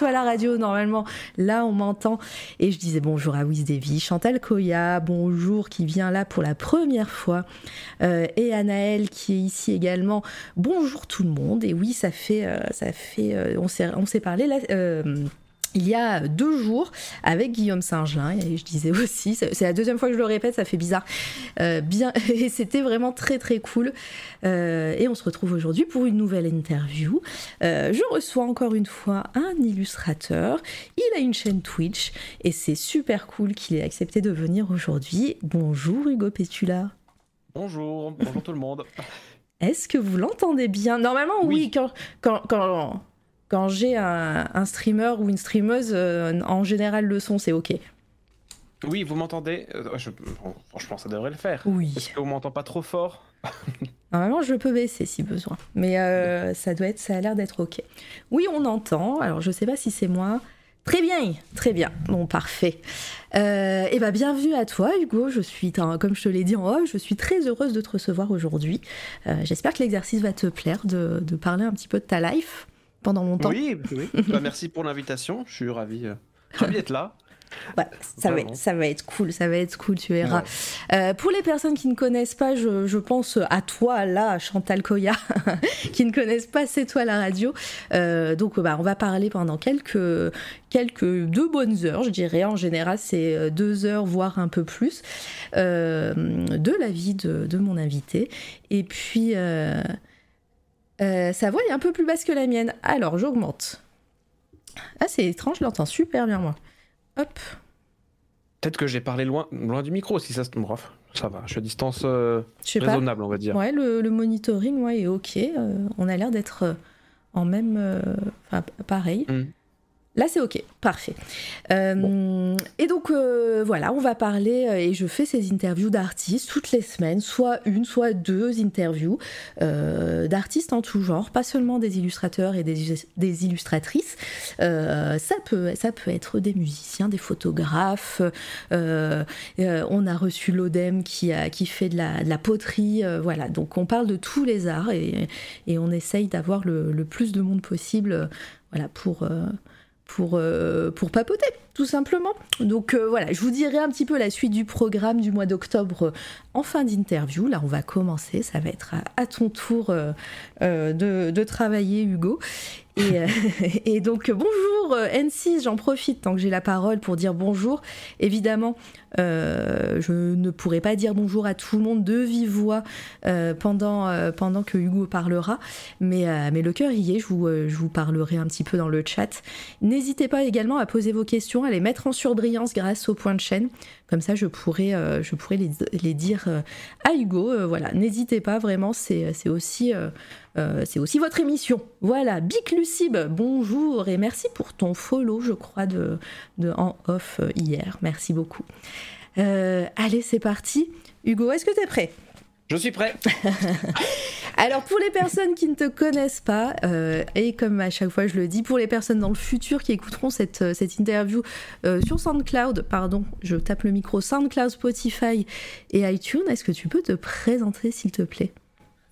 toi la radio. Normalement, là, on m'entend. Et je disais bonjour à Wiz Chantal Koya, bonjour, qui vient là pour la première fois. Euh, et Anaël, qui est ici également. Bonjour tout le monde. Et oui, ça fait. euh, ça fait euh, on s'est on s'est parlé là. Il y a deux jours avec Guillaume Saint-Gelin et je disais aussi, c'est c'est la deuxième fois que je le répète, ça fait bizarre, Euh, bien et c'était vraiment très très cool. Euh, et on se retrouve aujourd'hui pour une nouvelle interview. Euh, je reçois encore une fois un illustrateur. Il a une chaîne Twitch et c'est super cool qu'il ait accepté de venir aujourd'hui. Bonjour Hugo Pétula. Bonjour, bonjour tout le monde. Est-ce que vous l'entendez bien? Normalement, oui, Oui. quand, quand, quand, quand j'ai un, un streamer ou une streameuse, euh, en général, le son, c'est OK. Oui, vous m'entendez? Euh, Franchement, ça devrait le faire. Oui. Est-ce qu'on m'entend pas trop fort Normalement, je peux baisser si besoin. Mais euh, ça doit être, ça a l'air d'être OK. Oui, on entend. Alors, je sais pas si c'est moi. Très bien, très bien. Bon, parfait. Euh, et ben, bienvenue à toi, Hugo. Je suis, comme je te l'ai dit en off, je suis très heureuse de te recevoir aujourd'hui. Euh, J'espère que l'exercice va te plaire de, de parler un petit peu de ta life pendant longtemps. Oui, oui. Bah, merci pour l'invitation. Je suis ravi, euh, ravi d'être là. Ouais, ça va, être, ça va être cool, ça va être cool, tu verras. Euh, pour les personnes qui ne connaissent pas, je, je pense à toi, là, Chantal Koya, qui ne connaissent pas C'est toi la radio. Euh, donc, bah, on va parler pendant quelques, quelques deux bonnes heures, je dirais. En général, c'est deux heures, voire un peu plus, euh, de la vie de, de mon invité. Et puis, euh, sa voix est un peu plus basse que la mienne. Alors, j'augmente. Ah, c'est étrange, je l'entends super bien, moi. Hop. Peut-être que j'ai parlé loin, loin du micro, si ça se bref, ça va. Je suis à distance euh, pas. raisonnable, on va dire. Ouais, le, le monitoring ouais, est ok. Euh, on a l'air d'être en même. Enfin, pareil. Mm. Là, c'est ok, parfait. Euh, Et donc, euh, voilà, on va parler, euh, et je fais ces interviews d'artistes toutes les semaines, soit une, soit deux interviews d'artistes en tout genre, pas seulement des illustrateurs et des, des illustratrices. Ça, peut, ça peut être des musiciens, des photographes. on a reçu l'ODEM qui, a, qui fait de la, de la poterie. voilà, donc on parle de tous les arts et, et on essaye d'avoir le, le plus de monde possible voilà, pour, pour, euh, pour papoter, tout simplement. Donc euh, voilà, je vous dirai un petit peu la suite du programme du mois d'octobre euh, en fin d'interview. Là, on va commencer. Ça va être à, ton tour de, travailler, Hugo. Et, et donc, bonjour euh, N6, j'en profite tant que j'ai la parole pour dire bonjour. Évidemment, je ne pourrai pas dire bonjour à tout le monde de vive voix euh, pendant, euh, pendant que Hugo parlera, mais, euh, le cœur y est, je vous, euh, parlerai un petit peu dans le chat. N'hésitez pas également à poser vos questions, à les mettre en surbrillance grâce au point de chaîne, comme ça je euh, pourrais les, dire euh, à Hugo. Euh, voilà, n'hésitez pas, vraiment, c'est aussi... euh, euh, votre émission. Voilà, Bic Lucib, bonjour et merci pour ton follow, je crois, de, de en off euh, hier. Merci beaucoup. Euh, allez, c'est parti. Hugo, est-ce que tu es prêt? Je suis prêt. alors pour les personnes qui ne te connaissent pas, euh, et comme à chaque fois je le dis, pour les personnes dans le futur qui écouteront cette, euh, cette interview euh, sur SoundCloud, pardon, je tape le micro, SoundCloud, Spotify et iTunes, est-ce que tu peux te présenter s'il te plaît?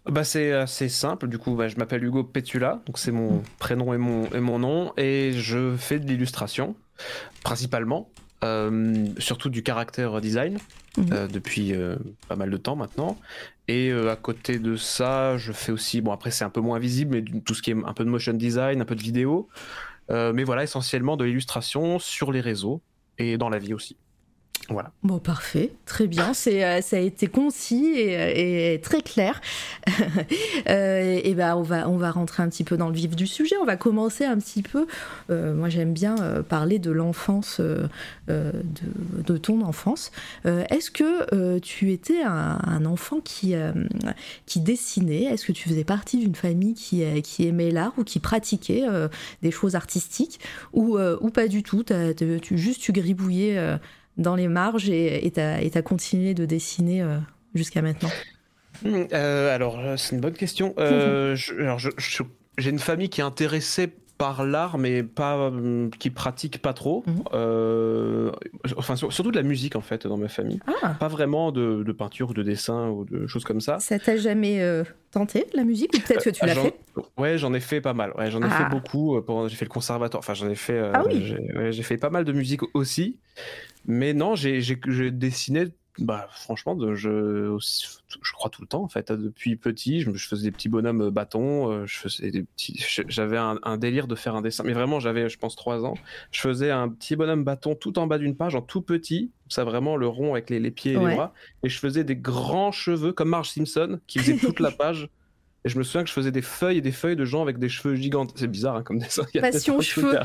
Bah, c'est assez simple. Du coup, bah, je m'appelle Hugo Petula, donc c'est mon prénom et mon, et mon nom, et je fais de l'illustration, principalement, surtout du caractère design, Mhm. euh, depuis euh, pas mal de temps maintenant. Et euh, à côté de ça, je fais aussi, bon après c'est un peu moins visible, mais tout ce qui est un peu de motion design, un peu de vidéo, Euh, mais voilà, essentiellement de l'illustration sur les réseaux et dans la vie aussi. Bon, parfait, très bien. C'est, euh, ça a été concis et, et très clair. Euh, et ben, on va, on va rentrer un petit peu dans le vif du sujet. On va commencer un petit peu. euh, moi, j'aime bien euh, parler de l'enfance, euh, euh, de, ton enfance. Euh, est-ce que euh, tu étais un, enfant qui, euh, qui dessinait? Est-ce que tu faisais partie d'une famille qui, euh, qui aimait l'art ou qui pratiquait euh, des choses artistiques? Ou, euh, ou pas du tout? Tu, Juste tu gribouillais euh, dans les marges et t'as continué de dessiner euh, jusqu'à maintenant? Euh, alors, euh, c'est une bonne question. Euh, je- j'ai une famille qui est intéressée par l'art, mais pas qui pratique pas trop. Mhm. Euh, enfin, sur- surtout de la musique en fait dans ma famille. Ah, Pas vraiment de, de peinture ou de dessin ou de choses comme ça. ça t'a jamais euh, tenté la musique? Ou peut-être que tu l'as fait? Ouais, j'en ai fait pas mal. Ouais, j'en ai Ah. fait beaucoup. euh, pendant- J'ai fait le conservatoire. Enfin, j'en ai fait. euh, Ah oui. J'ai ouais, j'ai fait pas mal de musique aussi. Mais non, j'ai dessiné. Bah, franchement, de, je, crois tout le temps en fait. Depuis petit, je, faisais des petits bonhommes euh, bâtons. euh, Je faisais des petits. je- J'avais un, un délire de faire un dessin. Mais vraiment, j'avais, je pense, trois ans. Je faisais un petit bonhomme bâton tout en bas d'une page, en tout petit. Ça vraiment le rond avec les, les pieds et Ouais. les bras. Et je faisais des grands cheveux comme Marge Simpson qui faisait toute la page. Et je me souviens que je faisais des feuilles et des feuilles de gens avec des cheveux gigantes. C'est bizarre hein, comme dessin. Passion cheveux.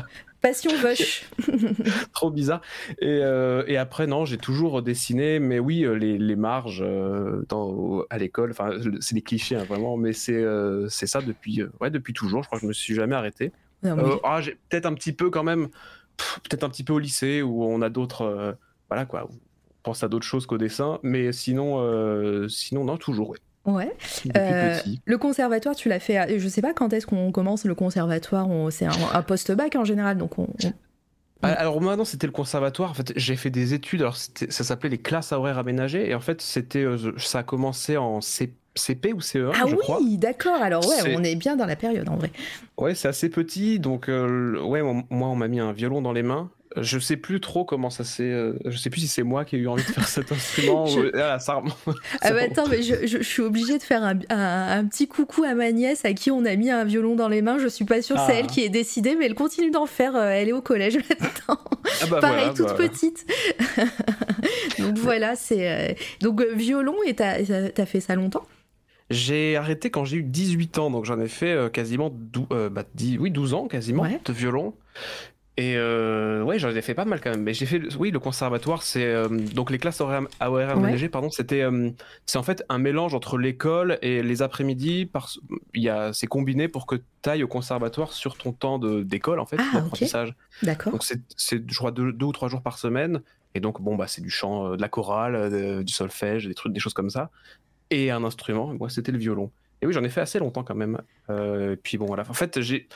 Passion Vush. trop bizarre. Et, euh, et après, non, j'ai toujours dessiné, mais oui, euh, les, les marges euh, dans, à l'école, enfin, c'est des clichés, hein, vraiment, mais c'est euh, ça depuis, ouais, depuis toujours. Je crois que je me suis jamais arrêté. Mais- ah, j'ai peut-être un petit peu quand même, peut-être un petit peu au lycée où on a d'autres, voilà quoi, on pense à d'autres choses qu'au dessin, mais sinon, sinon, non, toujours, ouais. Ouais. Euh, le conservatoire, tu l'as fait. à- Je sais pas quand est-ce qu'on commence le conservatoire. on- C'est un, un post-bac en général, donc on. on- Ah, Alors moi non c'était le conservatoire. En fait j'ai fait des études. Alors ça s'appelait les classes à horaires aménagées et en fait c'était euh, ça a commencé en CP ou CE1 Ah je oui, d'accord. Alors ouais, on est bien dans la période en vrai. Ouais c'est assez petit donc euh, ouais moi, on m'a mis un violon dans les mains. Je sais plus trop comment ça s'est. euh, je sais plus si c'est moi qui ai eu envie de faire cet instrument. Je- ou- Ah, ça. Ah bah attends, mais je, je- je suis obligée de faire un, un- un petit coucou à ma nièce à qui on a mis un violon dans les mains. Je suis pas sûre que c'est Ah. elle qui est décidée, mais elle continue d'en faire. euh, Elle est au collège maintenant. Ah bah Pareil, voilà, toute bah, petite. donc voilà, c'est. euh, Donc euh, violon, et t'as t'as fait ça longtemps? J'ai arrêté quand j'ai eu 18 ans, donc j'en ai fait quasiment dou- euh, bah, dix- oui, 12 ans quasiment Ouais. de violon. Et euh, ouais, j'en ai fait pas mal quand même. Mais j'ai fait, oui, le conservatoire, c'est euh, donc les classes horaires, à horaires Ouais. aménagés, pardon, c'était, euh, c'est en fait un mélange entre l'école et les après-midi. Parce, il y a, c'est combiné pour que tu ailles au conservatoire sur ton temps de, d'école en fait, Ah, d'apprentissage. D'accord. Donc c'est, c'est, je crois deux, deux ou trois jours par semaine. Et donc bon bah c'est du chant, euh, de la chorale, du solfège, des trucs, des choses comme ça, et un instrument. Moi c'était le violon. Et oui j'en ai fait assez longtemps quand même. Puis bon voilà. En fait j'ai,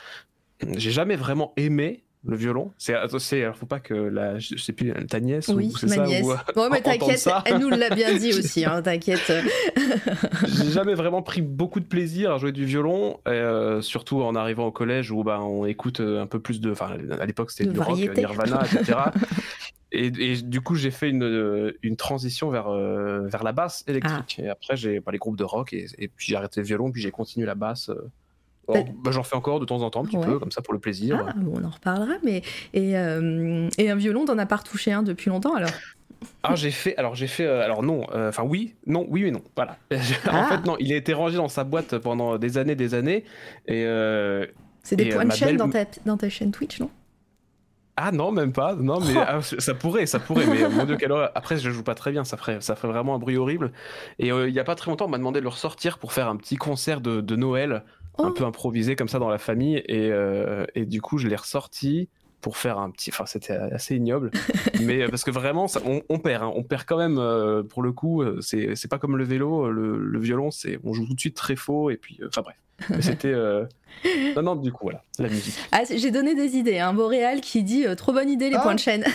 j'ai jamais vraiment aimé le violon. C'est, c'est alors faut pas que la, je sais plus ta nièce Oui, ou c'est ma ça nièce. ou, euh, Bon, mais t'inquiète, elle nous l'a bien dit aussi, hein, t'inquiète. j'ai jamais vraiment pris beaucoup de plaisir à jouer du violon, euh, surtout en arrivant au collège où bah, on écoute euh, un peu plus de. Enfin, à l'époque c'était De du rock, variété. Nirvana, etc. et, et du coup, j'ai fait une, une transition vers, euh, vers la basse électrique. Et après, j'ai bah, les groupes de rock et, et puis j'ai arrêté le violon, puis j'ai continué la basse. euh. Bah- bah, J'en fais encore de temps en temps, un petit Ouais. peu, comme ça pour le plaisir. Ah, bon, on en reparlera, mais. Et, euh, et un violon, t'en as pas retouché un depuis longtemps alors? Ah, j'ai fait. Alors, j'ai fait. euh, alors, non. euh, Enfin, oui, non, oui et non. Voilà. en Ah. fait, non, il a été rangé dans sa boîte pendant des années, des années. Et. euh, C'est des Et, euh, points de chaîne belle- dans, ta, dans ta chaîne Twitch, non? Ah non, même pas. Non, mais Oh. ah, ça pourrait, ça pourrait. Mais mon dieu, quelle horreur. Après, je joue pas très bien. Ça ferait, ça ferait vraiment un bruit horrible. Et euh, il y a pas très longtemps, on m'a demandé de le ressortir pour faire un petit concert de, de Noël, un Oh. peu improvisé comme ça dans la famille. Et, euh, et du coup, je l'ai ressorti pour faire un petit. Enfin, c'était assez ignoble. mais euh, parce que vraiment, ça- on, on perd. hein. On perd quand même. euh, pour le coup, c'est c'est pas comme le vélo. Le, le violon, c'est on joue tout de suite très faux. Et puis, euh, enfin bref. Mais C'était. euh, Non, non, du coup, voilà, la musique. Ah, j'ai donné des idées. Un Boréal qui dit euh, trop bonne idée les Ah. points de chaîne.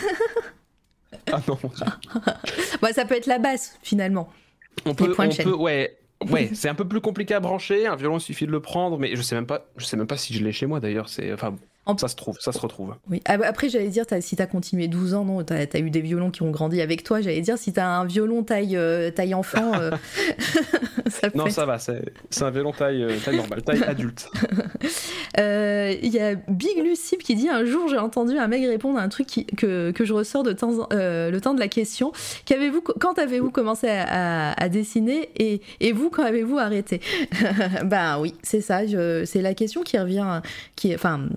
Ah non, mon Dieu. bah, ça peut être la basse finalement. On peut, points de on chaîne. peut, ouais, ouais, c'est un peu plus compliqué à brancher. Un violon, suffit de le prendre, mais je sais même pas, je sais même pas si je l'ai chez moi d'ailleurs. C'est, enfin, En- ça se trouve, ça se retrouve. Oui. Ah, bah, après, j'allais dire, t'as- si t'as continué 12 ans, non, t'as as eu des violons qui ont grandi avec toi. J'allais dire, si t'as un violon taille, euh, taille enfant, euh, ça Non, ça va, c'est, un violon taille, euh, taille normale, taille adulte. Euh, Il y a Big Lucip qui dit un jour j'ai entendu un mec répondre à un truc qui- que, que je ressors de temps en- le temps de la question. Qu'avez-vous, quand avez-vous commencé à, à- à dessiner et, et vous quand avez-vous arrêté? Ben oui, c'est ça. c'est la question qui revient. Qui, enfin,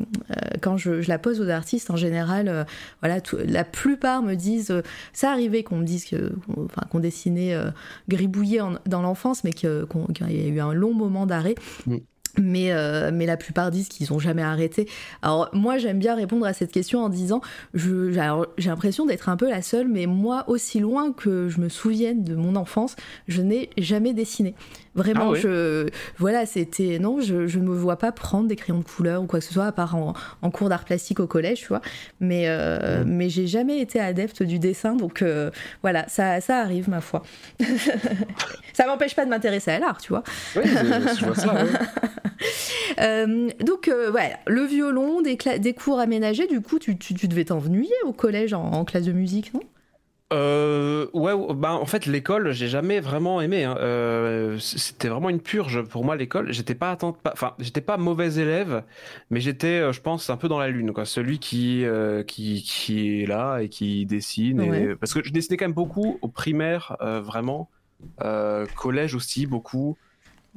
quand je, je la pose aux artistes en général, euh, voilà, tout- la plupart me disent. euh, ça arrivait qu'on me dise que, qu'on- enfin, dessinait euh, gribouillé en- dans l'enfance, mais qu'il y a eu un long moment d'arrêt. Mais, euh, mais la plupart disent qu'ils n'ont jamais arrêté. Alors moi j'aime bien répondre à cette question en disant, j'ai l'impression d'être un peu la seule, mais moi aussi loin que je me souvienne de mon enfance, je n'ai jamais dessiné. Vraiment, Ah je, voilà, c'était non, je, je ne me vois pas prendre des crayons de couleur ou quoi que ce soit, à part en, en cours d'art plastique au collège, tu vois. Mais, euh, mais j'ai jamais été adepte du dessin, donc euh, voilà, ça, ça arrive, ma foi. ça m'empêche pas de m'intéresser à l'art, tu vois. Ouais, je, je vois ça. ouais. Euh, donc voilà, le violon, des, des cours aménagés, du coup, tu, tu, tu devais t'ennuyer au collège en, en classe de musique, non? Euh, ouais, ouais, bah en fait l'école j'ai jamais vraiment aimé. hein. Euh, c'était vraiment une purge pour moi l'école. J'étais pas attente, enfin j'étais pas mauvais élève, mais j'étais, euh, je pense, un peu dans la lune quoi. Celui qui euh, qui qui est là et qui dessine. et- Ouais. Parce que je dessinais quand même beaucoup au primaire, euh, vraiment. Euh, collège aussi beaucoup.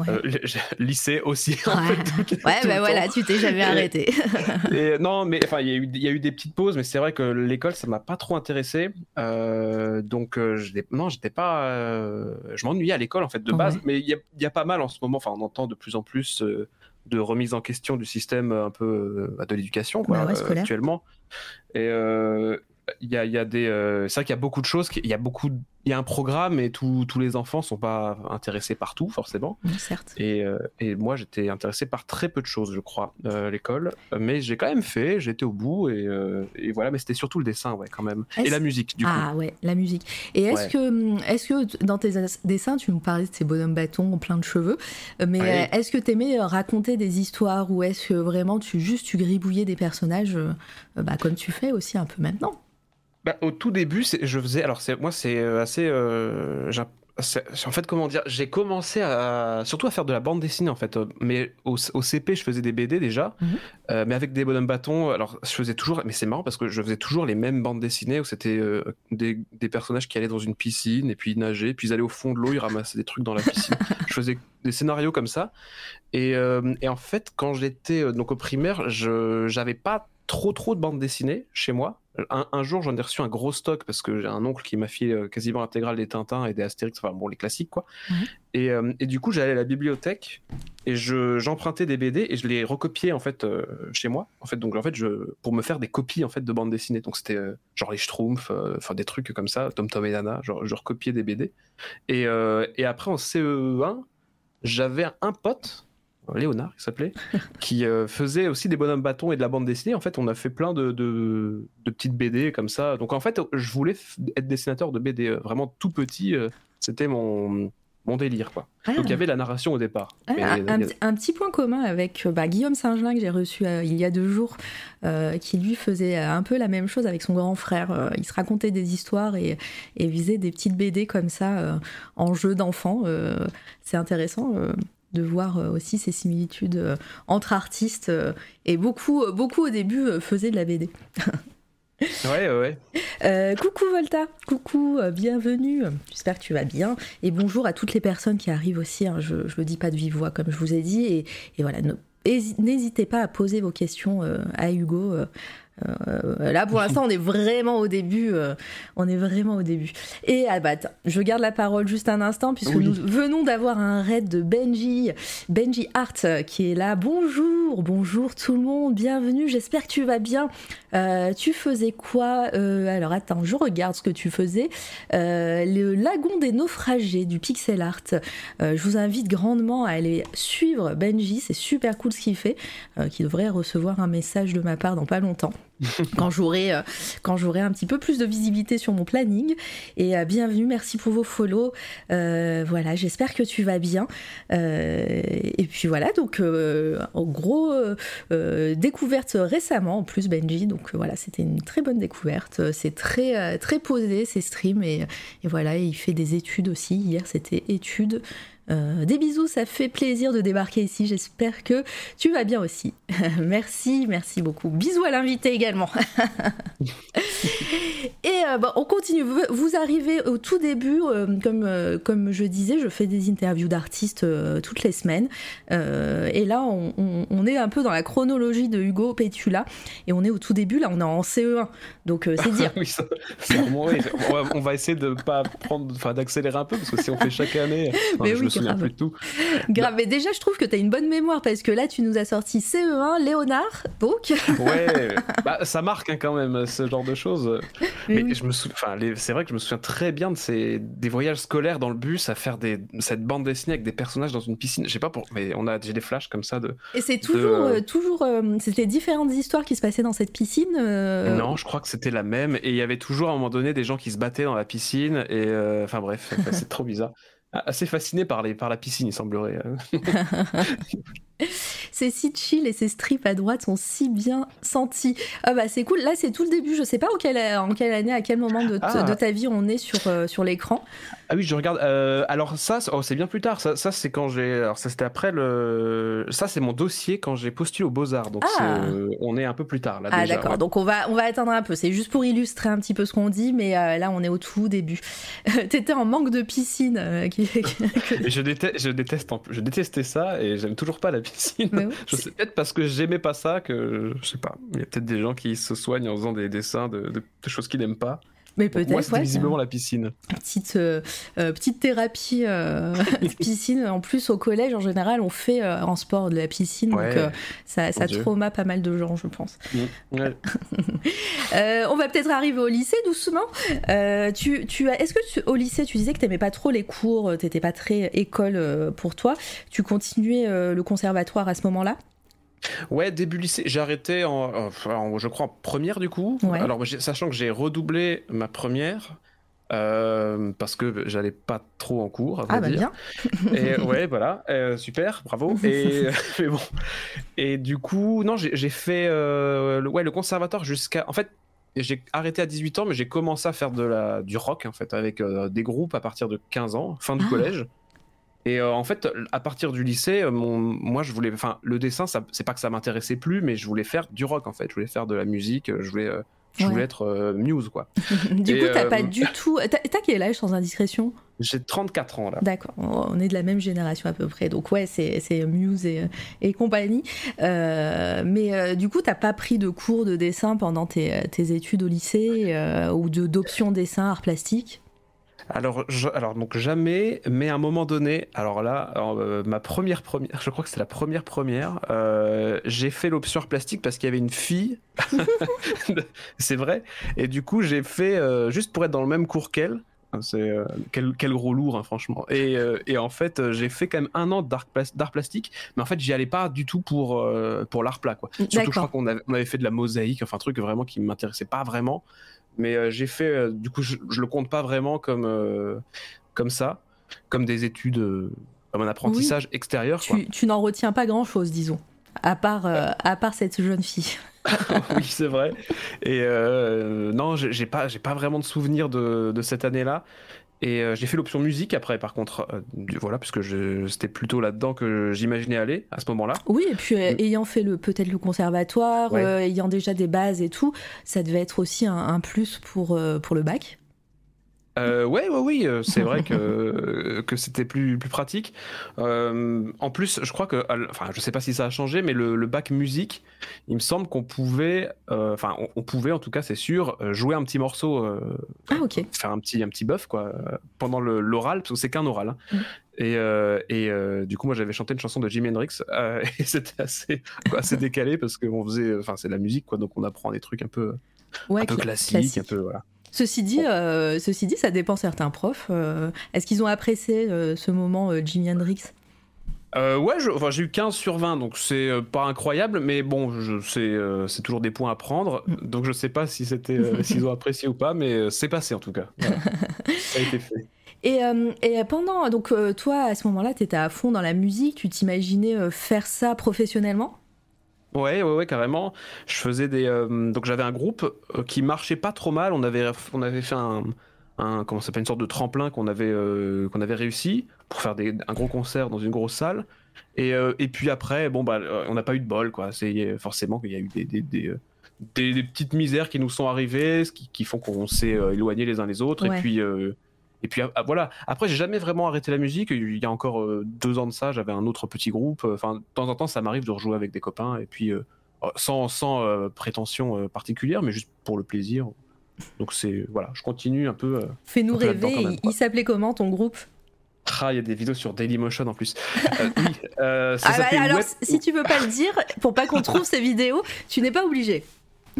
Ouais. Euh, lycée aussi. en Ouais. fait, tout- Ouais, tout bah voilà, tu t'es jamais arrêté. Et non, mais enfin, il y, a eu- il y a eu des petites pauses, mais c'est vrai que l'école, ça m'a pas trop intéressé. Euh, donc, euh, je non, j'étais pas. euh, je m'ennuyais à l'école, en fait, de base. Ouais. Mais il y a, il y a pas mal en ce moment, enfin, on entend de plus en plus de remise en question du système un peu euh, de l'éducation, quoi, Bah actuellement. Et il y a, il y a des. euh, c'est vrai qu'il y a beaucoup de choses. Il y a beaucoup. Il y a un programme et tous tous les enfants sont pas intéressés par tout, forcément. Certes. Et, euh, et moi, j'étais intéressé par très peu de choses, je crois, euh, à l'école. Mais j'ai quand même fait, j'étais au bout, et, euh, et voilà. Mais c'était surtout le dessin, ouais, quand même. Et la musique, du coup. Ah ouais, la musique. Et est-ce Ouais. que, est-ce que dans tes dessins, tu nous parlais de ces bonhommes bâtons plein de cheveux, mais Ouais. est-ce que t'aimais euh, raconter des histoires ou est-ce que vraiment tu juste tu gribouillais des personnages, bah, comme tu fais aussi un peu maintenant Bah, au tout début, je faisais. Alors, moi, c'est euh, assez. euh, en fait, comment dire J'ai commencé à surtout à faire de la bande dessinée en fait. euh, Mais au, au CP, je faisais des BD déjà, Mhm. euh, mais avec des bonhommes bâtons. Alors, je faisais toujours. Mais c'est marrant parce que je faisais toujours les mêmes bandes dessinées où c'était euh, des, des personnages qui allaient dans une piscine et puis ils nageaient, puis ils allaient au fond de l'eau, ils ramassaient des trucs dans la piscine. je faisais des scénarios comme ça. Et, euh, et en fait, quand j'étais donc au primaire, je j'avais pas trop trop de bandes dessinées chez moi. Un, un jour, j'en ai reçu un gros stock parce que j'ai un oncle qui m'a filé euh, quasiment l'intégrale des Tintins et des Astérix, enfin bon, les classiques quoi. Et, euh, et du coup, j'allais à la bibliothèque et je j'empruntais des BD et je les recopiais en fait euh, chez moi. En fait, donc en fait, je pour me faire des copies en fait de bandes dessinées. Donc c'était euh, genre les Schtroumpfs, euh, enfin des trucs comme ça, Tom Tom et Nana. Genre, je recopiais des BD. Et, euh, et après en CE1, j'avais un pote Léonard, il s'appelait, qui euh, faisait aussi des bonhommes bâtons et de la bande dessinée. En fait, on a fait plein de, de, de petites BD comme ça. Donc, en fait, je voulais être dessinateur de BD. euh, Vraiment tout petit, euh, c'était mon, mon délire, quoi. Ah. Donc, il y avait la narration au départ. Ah, Mais, un, euh, a- petit- un petit point commun avec euh, bah, Guillaume Saint-Gelin que j'ai reçu euh, il y a deux jours, euh, qui lui faisait euh, un peu la même chose avec son grand frère. Euh, il se racontait des histoires et, et faisait des petites BD comme ça euh, en jeu d'enfant. Euh, C'est intéressant. De voir euh, aussi ces similitudes euh, entre artistes euh, et beaucoup, beaucoup au début faisaient de la BD. Ouais, ouais. Euh, coucou Volta, coucou, euh, bienvenue. J'espère que tu vas bien. Et bonjour à toutes les personnes qui arrivent aussi. hein. Je ne le dis pas de vive voix comme je vous ai dit. Et, et voilà, n'hésitez pas à poser vos questions euh, à Hugo. Euh, là, pour l'instant, on est vraiment au début. euh, on est vraiment au début. Et ah bah, attends, je garde la parole juste un instant puisque Oui. nous venons d'avoir un raid de Benji, Benji Art euh, qui est là. Bonjour, bonjour tout le monde, bienvenue. J'espère que tu vas bien. Euh, tu faisais quoi Alors attends, je regarde ce que tu faisais. Le lagon des naufragés du pixel art. Je vous invite grandement à aller suivre Benji, c'est super cool ce qu'il fait, qui devrait recevoir un message de ma part dans pas longtemps. quand j'aurai euh, quand j'aurai un petit peu plus de visibilité sur mon planning. Et euh, bienvenue merci pour vos follow Euh, voilà j'espère que tu vas bien. Et puis voilà donc en gros découverte récemment en plus Benji. Donc voilà c'était une très bonne découverte. C'est très très posé ces streams. Et voilà il fait des études aussi. Hier c'était études Euh, des bisous, ça fait plaisir de débarquer ici. J'espère que tu vas bien aussi. merci, merci beaucoup. Bisous à l'invité également. Et euh, on continue. Vous, vous arrivez au tout début, euh, comme, comme je disais, je fais des interviews d'artistes toutes les semaines. Et là, on, on- on est un peu dans la chronologie de Hugo Pétula. Et on est au tout début, là, on est en CE1. Donc c'est dire. Oui, ça- on, va, on va essayer de pas prendre, d'accélérer un peu parce que si on fait chaque année, enfin, Mais je oui. Souviens plus de tout. Grave, mais déjà, je trouve que tu as une bonne mémoire parce que là, tu nous as sorti CE1, Léonard, donc. ouais, bah, ça marque hein, quand même ce genre de choses. Mais, je me souviens, enfin, c'est vrai que je me souviens très bien de ces des voyages scolaires dans le bus à faire des cette bande dessinée avec des personnages dans une piscine. Je sais pas pour, mais on a j'ai des flashs comme ça de. Et c'est toujours, euh, toujours, euh, c'était différentes histoires qui se passaient dans cette piscine. Euh, non, je crois que c'était la même et il y avait toujours à un moment donné des gens qui se battaient dans la piscine et enfin bref, c'est trop bizarre assez fasciné par, les, par la piscine, il semblerait. ces si chill et ces strips à droite sont si bien sentis. Ah bah c'est cool. Là c'est tout le début. Je sais pas en quelle, en quelle année, à quel moment de, ah. de ta vie on est sur, euh, sur l'écran. Ah oui, je regarde. Euh, alors ça, oh, c'est bien plus tard. Ça, ça c'est quand j'ai. Alors ça c'était après le. Ça c'est mon dossier quand j'ai postulé aux Beaux Arts. Donc ah. euh, on est un peu plus tard là. Ah d'accord. Donc on va on va attendre un peu. C'est juste pour illustrer un petit peu ce qu'on dit, mais là on est au tout début. T'étais en manque de piscine. Qui... je déteste, je déteste, je détestais ça et j'aime toujours pas la piscine je sais peut-être parce que j'aimais pas ça que je sais pas. Il y a peut-être des gens qui se soignent en faisant des dessins de, choses qu'ils n'aiment pas. Mais peut-être. Moi, c'est visiblement la piscine. Petite, euh, euh, petite thérapie euh, piscine. En plus, au collège, en général, on fait en sport de la piscine. Donc, ça, ça trauma pas mal de gens, je pense. Mm, on va peut-être arriver au lycée doucement. tu, tu Est-ce que au lycée, tu disais que tu n'aimais pas trop les cours, tu n'étais pas très école pour toi Tu continuais le conservatoire à ce moment-là? Ouais, début lycée, j'ai arrêté en, je crois, en première du coup. Alors, sachant que j'ai redoublé ma première. Euh, parce que j'allais pas trop en cours, à ah, bah dire. bien. et ouais, voilà, euh, super, bravo. Et, mais bon. et du coup, non, j'ai fait euh, le, ouais, le conservatoire jusqu'à. En fait, j'ai arrêté à 18 ans, mais j'ai commencé à faire de la, du rock, en fait, avec des groupes à partir de 15 ans, fin du ah. collège. Et euh, en fait, à partir du lycée, euh, mon, moi, je voulais, enfin, le dessin, c'est pas que ça m'intéressait plus, mais je voulais faire du rock en fait. Je voulais faire de la musique. Je voulais, euh, je voulais être Muse quoi. du coup, t'as pas du tout. T'as quel âge sans indiscrétion? J'ai 34 ans là. D'accord, on est de la même génération à peu près. Donc ouais, c'est Muse et, et compagnie. mais du coup, t'as pas pris de cours de dessin pendant tes, tes études au lycée ou d'option dessin art plastique? Alors, alors donc jamais, mais à un moment donné, alors là, euh, ma première première, je crois que c'est la première première, euh, j'ai fait l'option plastique parce qu'il y avait une fille, c'est vrai, et du coup j'ai fait euh, juste pour être dans le même cours qu'elle. C'est quel, gros lourd, hein, franchement. Et, et, en fait, j'ai fait quand même un an d'art, plastique, mais en fait, j'y allais pas du tout pour, pour l'art plat, quoi. Surtout, je crois qu'on avait, on avait, fait de la mosaïque, enfin, un truc vraiment qui m'intéressait pas vraiment. Mais euh, j'ai fait, euh, du coup, je, je, le compte pas vraiment comme, euh, comme ça, comme des études, comme un apprentissage extérieur. Tu, tu n'en retiens pas grand chose, disons, à part, à part cette jeune fille. oui, c'est vrai. Et non, j'ai pas, j'ai pas vraiment de souvenir de, de cette année-là. Et euh, j'ai fait l'option musique après, par contre, euh, voilà, parce que c'était plutôt là-dedans que j'imaginais aller à ce moment-là. Oui, et puis euh, mm. ayant fait le peut-être le conservatoire, ayant déjà des bases et tout, ça devait être aussi un, un plus pour, pour le bac. Euh, ouais, ouais, oui, euh, c'est vrai que, que c'était plus, plus pratique. Euh, en plus, je crois que, enfin, je sais pas si ça a changé, mais le, bac musique, il me semble qu'on pouvait, euh, enfin, on, pouvait en tout cas, c'est sûr, jouer un petit morceau, ah, faire un petit, un petit buff, quoi, pendant l'oral, parce que c'est qu'un oral. Hein. Mm. Et, et du coup, moi, j'avais chanté une chanson de Jimi Hendrix, et c'était assez, assez décalé parce qu'on faisait, enfin, c'est de la musique, quoi, donc on apprend des trucs un peu, un peu classiques, classique. un peu, voilà. Ceci dit, euh, ceci dit, ça dépend certains profs. Euh, est-ce qu'ils ont apprécié euh, ce moment Jimi Hendrix? Ouais, j'ai eu 15 sur 20, donc c'est pas incroyable, mais bon, c'est toujours des points à prendre, mm. donc je sais pas si c'était s'ils ont apprécié ou pas, mais c'est passé en tout cas. ça a été fait. Et, et pendant, donc toi à ce moment-là, tu étais à fond dans la musique, tu t'imaginais faire ça professionnellement? Ouais, ouais, ouais, carrément. Je faisais des. Euh, donc j'avais un groupe euh, qui marchait pas trop mal. On avait, on avait fait un, un comment s'appelle une sorte de tremplin qu'on avait, euh, qu'on avait réussi pour faire des, un gros concert dans une grosse salle. Et, et puis après, bon bah, on n'a pas eu de bol, quoi. C'est forcément qu'il y a eu des, des, des, des, petites misères qui nous sont arrivées, qui, qui font qu'on s'est éloignés les uns les autres. Et puis et puis ah, voilà. Après, j'ai jamais vraiment arrêté la musique. Il y a encore euh, deux ans de ça, j'avais un autre petit groupe. Enfin, de temps en temps, ça m'arrive de rejouer avec des copains. Et puis, euh, oh, sans, sans euh, prétention particulière, mais juste pour le plaisir. Donc c'est voilà, je continue un peu. Fais-nous rêver. il, s'appelait comment ton groupe? Ah, il y a des vidéos sur Dailymotion en plus. Euh, oui, euh, ça Ah bah, alors, Web- si tu veux pas le dire, pour pas qu'on trouve ces vidéos, tu n'es pas obligé.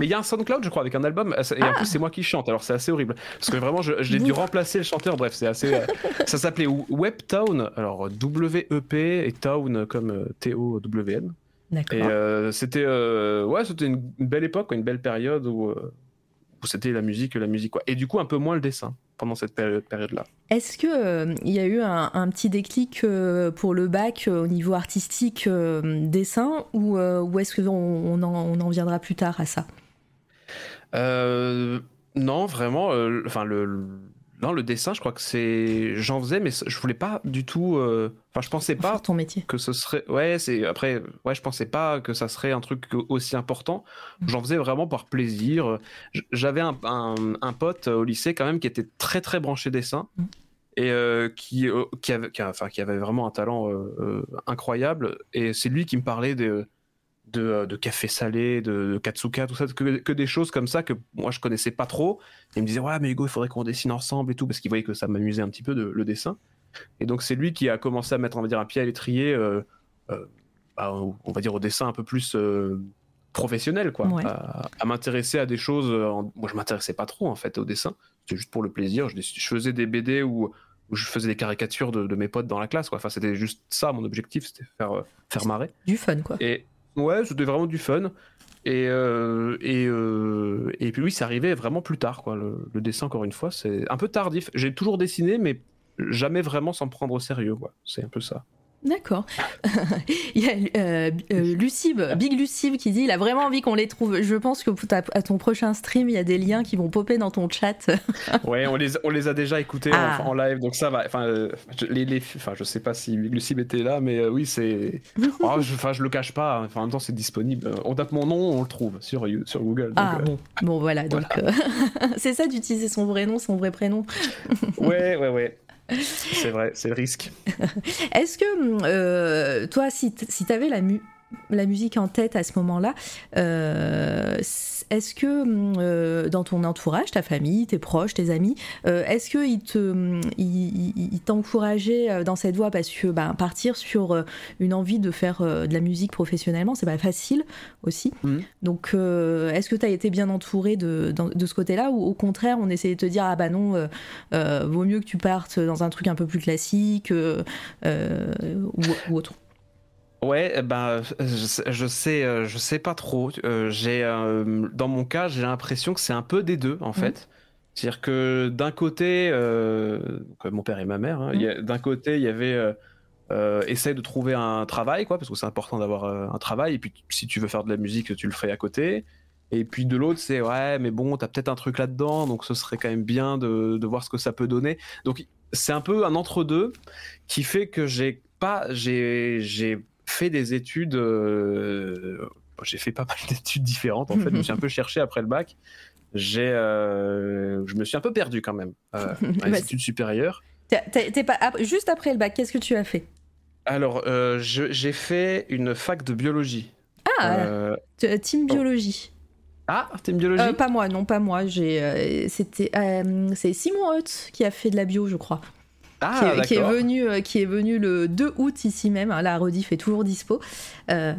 Mais il y a un SoundCloud, je crois, avec un album, euh, et en plus c'est moi qui chante, alors c'est assez horrible. Parce que vraiment, je, je l'ai dû remplacer le chanteur, bref, c'est assez. euh, ça s'appelait Webtown, alors W-E-P et Town comme euh, T-O-W-N. D'accord. Et euh, c'était euh, ouais, c'était une, belle époque, quoi, une belle période où, où c'était la musique, la musique, quoi. Et du coup, un peu moins le dessin pendant cette péri- période-là. Est-ce que euh, y a eu un, un petit déclic euh, pour le bac euh, au niveau artistique dessin ou, ou est-ce qu'on on en, on en viendra plus tard à ça? Non, vraiment, euh, enfin le, non, le dessin, je crois que c'est, j'en faisais, mais je voulais pas du tout. euh, Enfin, je pensais pas Faire ton métier. que ce serait ouais c'est après ouais je pensais pas que ça serait un truc aussi important Mm. j'en faisais vraiment par plaisir j'avais un, un, un pote au lycée quand même qui était très très branché dessin Mm. et euh, qui euh, qui avait qui, enfin qui avait vraiment un talent euh, euh, incroyable et c'est lui qui me parlait de de, euh, de café salé, de, de katsuka, tout ça, que, que des choses comme ça que moi je connaissais pas trop. Et il me disait, ouais, mais Hugo, il faudrait qu'on dessine ensemble et tout, parce qu'il voyait que ça m'amusait un petit peu de, le dessin. Et donc c'est lui qui a commencé à mettre, on va dire, un pied à l'étrier, euh, euh, bah, on va dire, au dessin un peu plus euh, professionnel, quoi. Ouais. À, à m'intéresser à des choses. en- Moi, je m'intéressais pas trop, en fait, au dessin. C'était juste pour le plaisir. Je, faisais des BD où, où je faisais des caricatures de, de mes potes dans la classe, quoi. Enfin, c'était juste ça, mon objectif, c'était faire, euh, faire marrer. Du fun, quoi. Et ouais, c'était vraiment du fun. Et, euh, et, euh, et puis oui, ça arrivait vraiment plus tard, quoi. Le, le dessin, encore une fois, c'est un peu tardif. J'ai toujours dessiné, mais jamais vraiment sans prendre au sérieux. C'est un peu ça. D'accord. il y a euh, euh, Lucib, Big Lucib qui dit il a vraiment envie qu'on les trouve. Je pense que à ton prochain stream, il y a des liens qui vont popper dans ton chat. Ouais, on les, on les a déjà écoutés Ah. en, en live, donc ça va. Enfin, euh, je, les, les, enfin, je sais pas si Lucib était là, mais euh, oui, c'est. Oh, je, enfin, je le cache pas. hein. Enfin, en même temps, c'est disponible. On tape mon nom, on le trouve sur, sur Google. donc, Ah bon, bon voilà, donc euh, c'est ça d'utiliser son vrai nom, son vrai prénom. ouais, ouais, ouais. C'est vrai, c'est le risque. Est-ce que euh, toi, si, si tu avais la, mu- la musique en tête à ce moment-là, euh, est-ce que euh, dans ton entourage, ta famille, tes proches, tes amis, euh, est-ce qu'ils te, ils, ils- ils t'encourageaient euh, dans cette voie parce que ben, partir sur une envie de faire de la musique professionnellement, c'est pas facile aussi. Mhm. Donc, est-ce que tu as été bien entouré de, ce côté-là ou au contraire, on essayait de te dire ah bah non, vaut mieux que tu partes dans un truc un peu plus classique euh, ou, ou autre? Ouais, eh ben, je, sais- je sais, euh, je sais pas trop. Euh, j'ai, euh, dans mon cas, j'ai l'impression que c'est un peu des deux, en fait. C'est-à-dire que d'un côté, euh, donc, mon père et ma mère, hein, a- d'un côté, il y avait essaye de trouver un travail, quoi, parce que c'est important d'avoir un travail. Et puis, si tu veux faire de la musique, tu le ferais à côté. Et puis de l'autre, c'est ouais, mais bon, t'as peut-être un truc là-dedans, donc ce serait quand même bien de, de voir ce que ça peut donner. Donc c'est un peu un entre-deux qui fait que j'ai pas, j'ai, j'ai fait des études, euh, j'ai fait pas mal d'études différentes en fait. je me suis un peu cherché après le bac. J'ai, euh, je me suis un peu perdu quand même euh, dans les études supérieures. Pas, ap- juste après le bac, qu'est-ce que tu as fait? Alors, euh, j'ai fait une fac de biologie. Ah, Euh, t- team biologie. Ah, t'es biologie? Euh, pas moi, non, pas moi. J'ai, euh, c'était, euh, c'est Simon Hutt qui a fait de la bio, je crois. Ah, qui, est, qui est venu, euh, qui est venu le 2 août ici même. hein, la rediff est toujours dispo. Euh,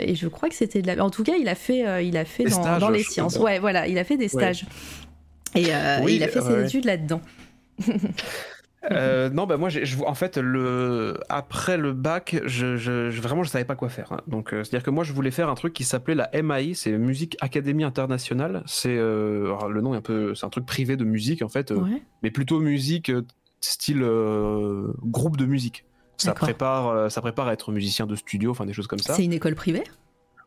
et je crois que c'était de la. En tout cas, il a fait, euh, il a fait Des dans, stages, dans les sciences. crois. Ouais, voilà, il a fait des stages. Et euh, Oui, il a fait ses études là-dedans. Euh, non, bah moi, je, en fait, le, après le bac, je, je, je- vraiment, je savais pas quoi faire. hein. Donc, euh, c'est-à-dire que moi, je voulais faire un truc qui s'appelait la MAI, c'est Musique Académie Internationale. C'est euh, le nom est un peu, c'est un truc privé de musique en fait, Ouais. mais plutôt musique style euh, groupe de musique. Ça prépare, euh, ça prépare à être musicien de studio, enfin des choses comme ça. C'est une école privée?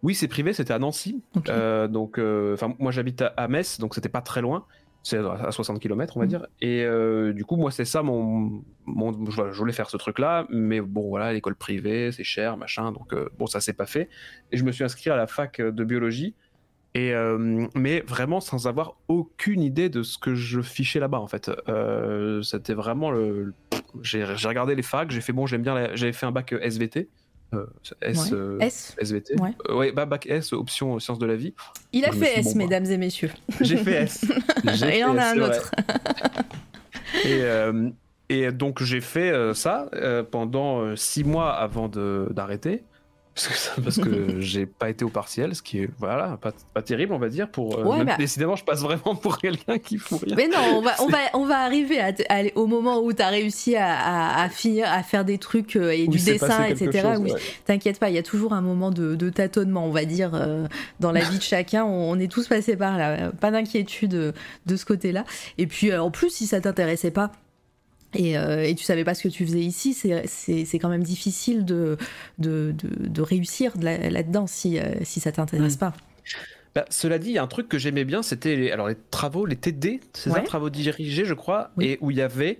Oui, c'est privé, c'était à Nancy. Euh, donc, enfin, moi j'habite à, à Metz, donc c'était pas très loin. C'est à 60 km, on va Mhm. dire. Et du coup, moi, c'est ça mon, mon. Je je voulais faire ce truc-là, mais bon, voilà, l'école privée, c'est cher, machin. Donc, bon, ça s'est pas fait. Et je me suis inscrit à la fac de biologie. Et euh, mais vraiment sans avoir aucune idée de ce que je fichais là-bas en fait. Euh, C'était vraiment le. J'ai j'ai regardé les facs, j'ai fait bon, j'aime bien. la- J'avais fait un bac SVT. euh, S, Ouais. euh, S? SVT. Ouais. Ouais, bah, bac S, option sciences de la vie. Il a fait S, bon, bah. mesdames et messieurs. J'ai fait S. Et il en a S, un autre. Et, Et donc j'ai fait ça pendant six mois avant d'arrêter parce que, j'ai pas été au partiel, ce qui est voilà pas, pas terrible on va dire pour euh, bah. décidément je passe vraiment pour quelqu'un qui fout rien. Mais non, on va on va on va arriver à, au moment où tu as réussi à, à, finir à faire des trucs euh, et du dessin etc. oui, t'inquiète pas, il y a toujours un moment de, de tâtonnement on va dire euh, dans la vie de chacun. On, est tous passés par là, pas d'inquiétude de ce côté-là. Et puis en plus si ça t'intéressait pas et, euh, et, tu savais pas ce que tu faisais ici, c'est quand même difficile de, de, de, réussir là-dedans si, euh, si ça t'intéresse pas. Bah, cela dit, il y a un truc que j'aimais bien, c'était les, alors les travaux, les TD, c'est travaux dirigés, je crois, et où il y avait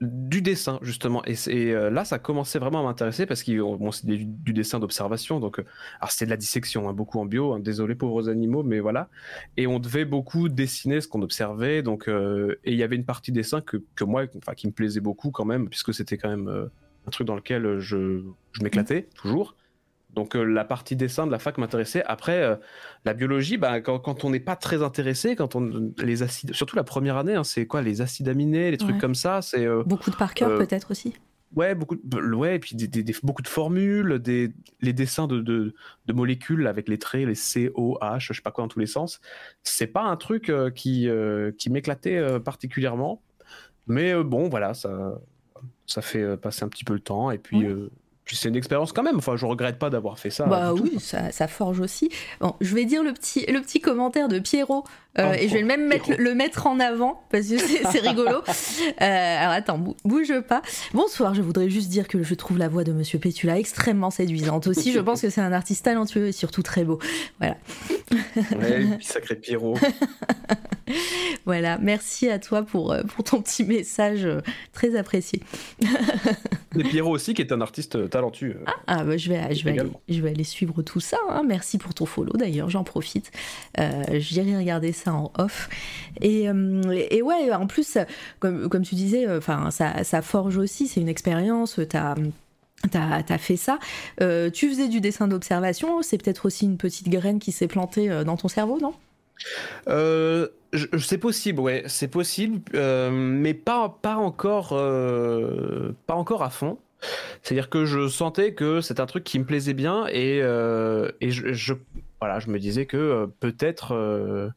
du dessin justement. Et, euh, là ça commençait vraiment à m'intéresser parce que bon, c'est du, dessin d'observation donc euh, alors c'était de la dissection hein, beaucoup en bio hein, désolé pauvres animaux mais voilà. Et on devait beaucoup dessiner ce qu'on observait donc euh, et il y avait une partie dessin que, que moi enfin qui me plaisait beaucoup quand même puisque c'était quand même un truc dans lequel je, je m'éclatais toujours donc euh, la partie dessin de la fac m'intéressait. Après, euh, la biologie, bah, quand, on n'est pas très intéressé, quand on les acides, surtout la première année, hein, c'est quoi les acides aminés, les trucs comme ça, c'est euh, beaucoup de par cœur peut-être aussi. Ouais, beaucoup, de, ouais, et puis beaucoup de formules, des, les dessins de, de, molécules avec les traits, les C, O, H, je sais pas quoi dans tous les sens. C'est pas un truc qui, qui m'éclatait particulièrement, mais bon, voilà, ça, ça fait passer un petit peu le temps, et puis puis c'est une expérience quand même. Enfin, je regrette pas d'avoir fait ça. Bah oui, ça, ça, forge aussi. Bon, je vais dire le petit, le petit commentaire de Pierrot euh, oh, et je vais même mettre, le mettre en avant parce que c'est rigolo. Euh, alors attends, bouge pas. Bonsoir, je voudrais juste dire que je trouve la voix de Monsieur Pétula extrêmement séduisante aussi. Je pense que c'est un artiste talentueux et surtout très beau. Voilà. Ouais, sacré Pierrot. voilà, merci à toi pour, euh, pour ton petit message très apprécié. et Pierrot aussi qui est un artiste talentueux. Ah, ah bah, je, vais, je, vais aller, je vais aller suivre tout ça. Hein. Merci pour ton follow d'ailleurs, j'en profite. J'irai regarder ça en off. Et, euh, et ouais, en plus, comme, comme tu disais, euh, enfin, ça, ça forge aussi, c'est une expérience, t'as T'as as fait ça. Euh, tu faisais du dessin d'observation, c'est peut-être aussi une petite graine qui s'est plantée dans ton cerveau, non? C'est possible, ouais, c'est possible, mais pas, pas, encore, pas encore à fond. C'est-à-dire que je sentais que c'est un truc qui me plaisait bien et, et je, je, voilà, je me disais que peut-être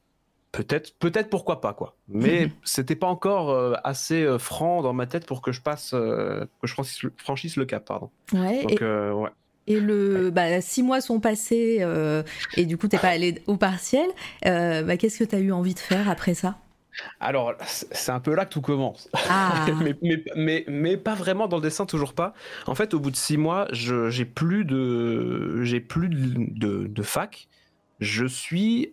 peut-être, peut-être pourquoi pas quoi. Mais c'était pas encore euh, assez euh, franc dans ma tête pour que je passe, euh, que je franchisse, le cap, pardon. Ouais. et... Et le, bah, six mois sont passés et du coup t'es pas allé au partiel. Bah, qu'est-ce que tu as eu envie de faire après ça? Alors, c'est un peu là que tout commence. Ah. mais, mais, mais, pas vraiment dans le dessin, toujours pas. En fait, au bout de six mois, j'ai plus de, j'ai plus de, de fac je suis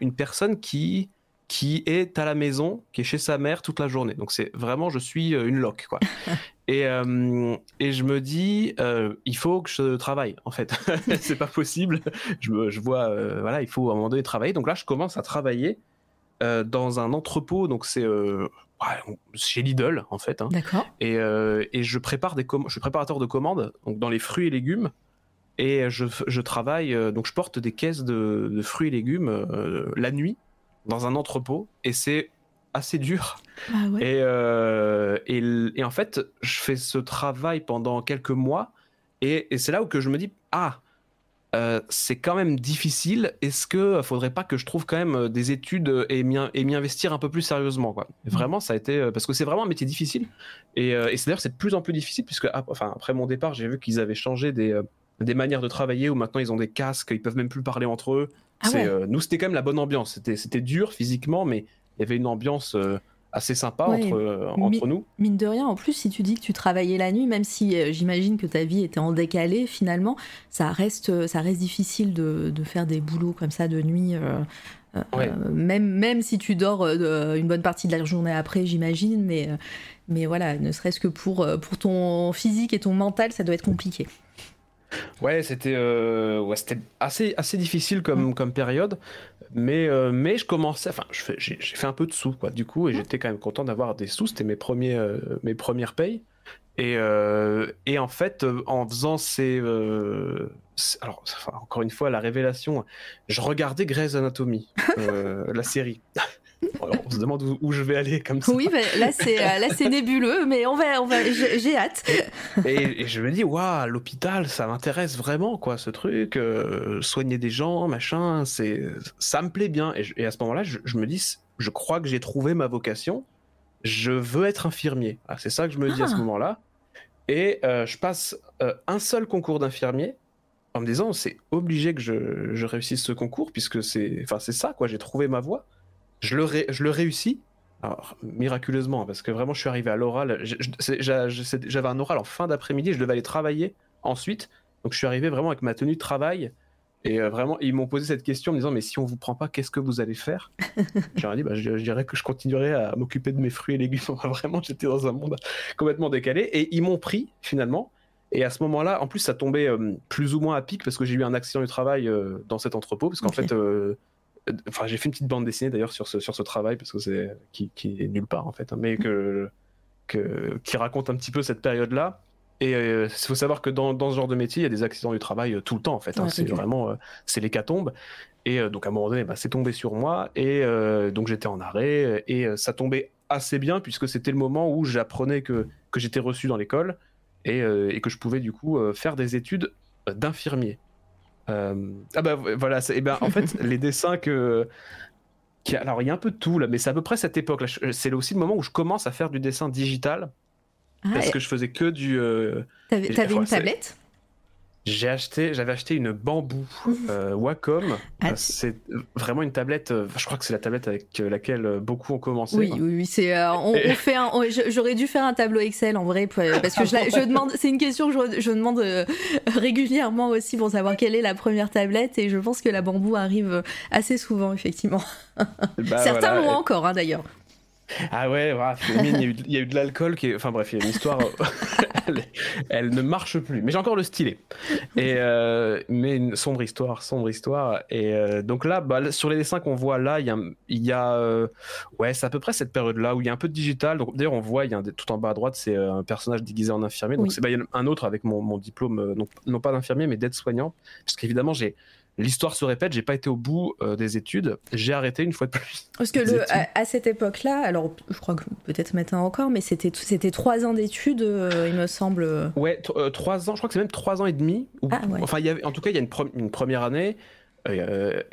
une personne qui qui est à la maison, qui est chez sa mère toute la journée. Donc c'est vraiment, je suis euh, une loque, quoi. et, euh, et je me dis, euh, il faut que je travaille, en fait. c'est pas possible. Je, je vois, voilà, il faut à un moment donné travailler. Donc là, je commence à travailler dans un entrepôt. Donc c'est chez Lidl, en fait. Hein. D'accord. Et, et, je prépare des je suis préparateur de commandes, donc dans les fruits et légumes et je, travaille, euh, donc je porte des caisses de, fruits et légumes euh, la nuit dans un entrepôt et c'est assez dur. Ah euh, et, en fait, je fais ce travail pendant quelques mois et, c'est là où que je me dis ah c'est quand même difficile. Est-ce que faudrait pas que je trouve quand même des études et m'y, investir un peu plus sérieusement quoi mmh. Vraiment, ça a été parce que c'est vraiment un métier difficile et, c'est d'ailleurs c'est de plus en plus difficile puisque enfin après mon départ, j'ai vu qu'ils avaient changé des des manières de travailler où maintenant ils ont des casques, ils peuvent même plus parler entre eux. Ah euh, nous, c'était quand même la bonne ambiance. C'était dur physiquement, mais il y avait une ambiance euh, assez sympa entre, euh, entre nous. Mine de rien, en plus, si tu dis que tu travaillais la nuit, même si j'imagine que ta vie était en décalé, finalement, ça reste, ça reste difficile de, faire des boulots comme ça de nuit. même, même si tu dors une bonne partie de la journée après, j'imagine, mais, mais voilà, ne serait-ce que pour, pour ton physique et ton mental, ça doit être compliqué. Ouais, c'était euh, ouais, assez, assez difficile comme, mm. comme période, mais, euh, mais je commençais, enfin, j'ai fait un peu de sous, quoi, du coup, et j'étais quand même content d'avoir des sous, c'était mes, premiers, euh, mes premières payes. Et, et en fait, en faisant ces. alors, encore une fois, la révélation, je regardais Grey's Anatomy, la série. On se demande où, je vais aller comme ça. Oui, là c'est là c'est nébuleux, mais on va, on va, j'ai hâte. Et, je me dis, waouh, l'hôpital, ça m'intéresse vraiment, quoi, ce truc, soigner des gens, machin, c'est, ça me plaît bien. Et, à ce moment-là, je, me dis, je crois que j'ai trouvé ma vocation. Je veux être infirmier. Ah, c'est ça que je me dis à ce ah. moment-là. Et je passe un seul concours d'infirmier en me disant c'est obligé que je, réussisse ce concours puisque c'est enfin c'est ça quoi j'ai trouvé ma voie je le je le réussis. Alors, miraculeusement parce que vraiment je suis arrivé à l'oral. J'avais un oral en fin d'après-midi je devais aller travailler ensuite. Donc je suis arrivé vraiment avec ma tenue de travail. Et euh, vraiment ils m'ont posé cette question en me disant mais si on vous prend pas qu'est-ce que vous allez faire? J'ai dit bah, je, dirais que je continuerai à m'occuper de mes fruits et légumes. Vraiment j'étais dans un monde complètement décalé. Et ils m'ont pris finalement. Et à ce moment-là, en plus, ça tombait euh, plus ou moins à pic parce que j'ai eu un accident du travail euh, dans cet entrepôt. Parce qu'en fait, enfin, j'ai fait une petite bande dessinée d'ailleurs sur ce, sur ce travail parce que c'est qui, qui, est nulle part en fait, hein, mais que, que, qui raconte un petit peu cette période-là. Et il faut savoir que dans, dans, ce genre de métier, il y a des accidents du travail tout le temps en fait. Hein. c'est vraiment c'est l'hécatombe. Et donc à un moment donné, bah, c'est tombé sur moi et donc j'étais en arrêt et ça tombait assez bien puisque c'était le moment où j'apprenais que, que j'étais reçu dans l'école euh, et, que je pouvais du coup euh, faire des études d'infirmier. Euh, ah bah voilà, et ben en fait les dessins que alors il y a un peu de tout là, mais c'est à peu près cette époque. là C'est aussi le moment où je commence à faire du dessin digital ah, parce que je faisais que du. T'avais une tablette? J'ai acheté, j'avais acheté une bambou euh, Wacom. Ah, c'est vraiment une tablette. Euh, je crois que c'est la tablette avec euh, laquelle beaucoup ont commencé. Oui, oui, oui c'est. on, fait. J'aurais dû faire un tableau Excel en vrai parce que je, je demande. C'est une question que je, je demande régulièrement aussi pour savoir quelle est la première tablette et je pense que la bambou arrive assez souvent effectivement. Bah, Certains l'ont encore hein, d'ailleurs. Ah ouais, il, y a eu, de l'alcool qui Enfin bref, il y a une histoire. elle, ne marche plus. Mais j'ai encore le stylet. Et, euh, mais une sombre histoire, sombre histoire. Et euh, donc là, bah, sur les dessins qu'on voit là, il y a. Il y a euh, ouais, c'est à peu près cette période-là où il y a un peu de digital. D'ailleurs, on voit, il y a tout en bas à droite, c'est un personnage déguisé en infirmier. Donc c'est bah, il y a un autre avec mon, mon diplôme, non, non pas d'infirmier, mais d'aide-soignant. Parce qu'évidemment, j'ai l'histoire se répète, j'ai pas été au bout euh, des études, j'ai arrêté une fois de plus. Parce que le, à, cette époque-là, alors je crois que peut-être maintenant encore, mais c'était c'était trois ans d'études, euh, il me semble. Ouais, euh, trois ans, je crois que c'est même trois ans et demi. ah, ouais. Enfin, y avait, en tout cas, il y a une, une première année. Et,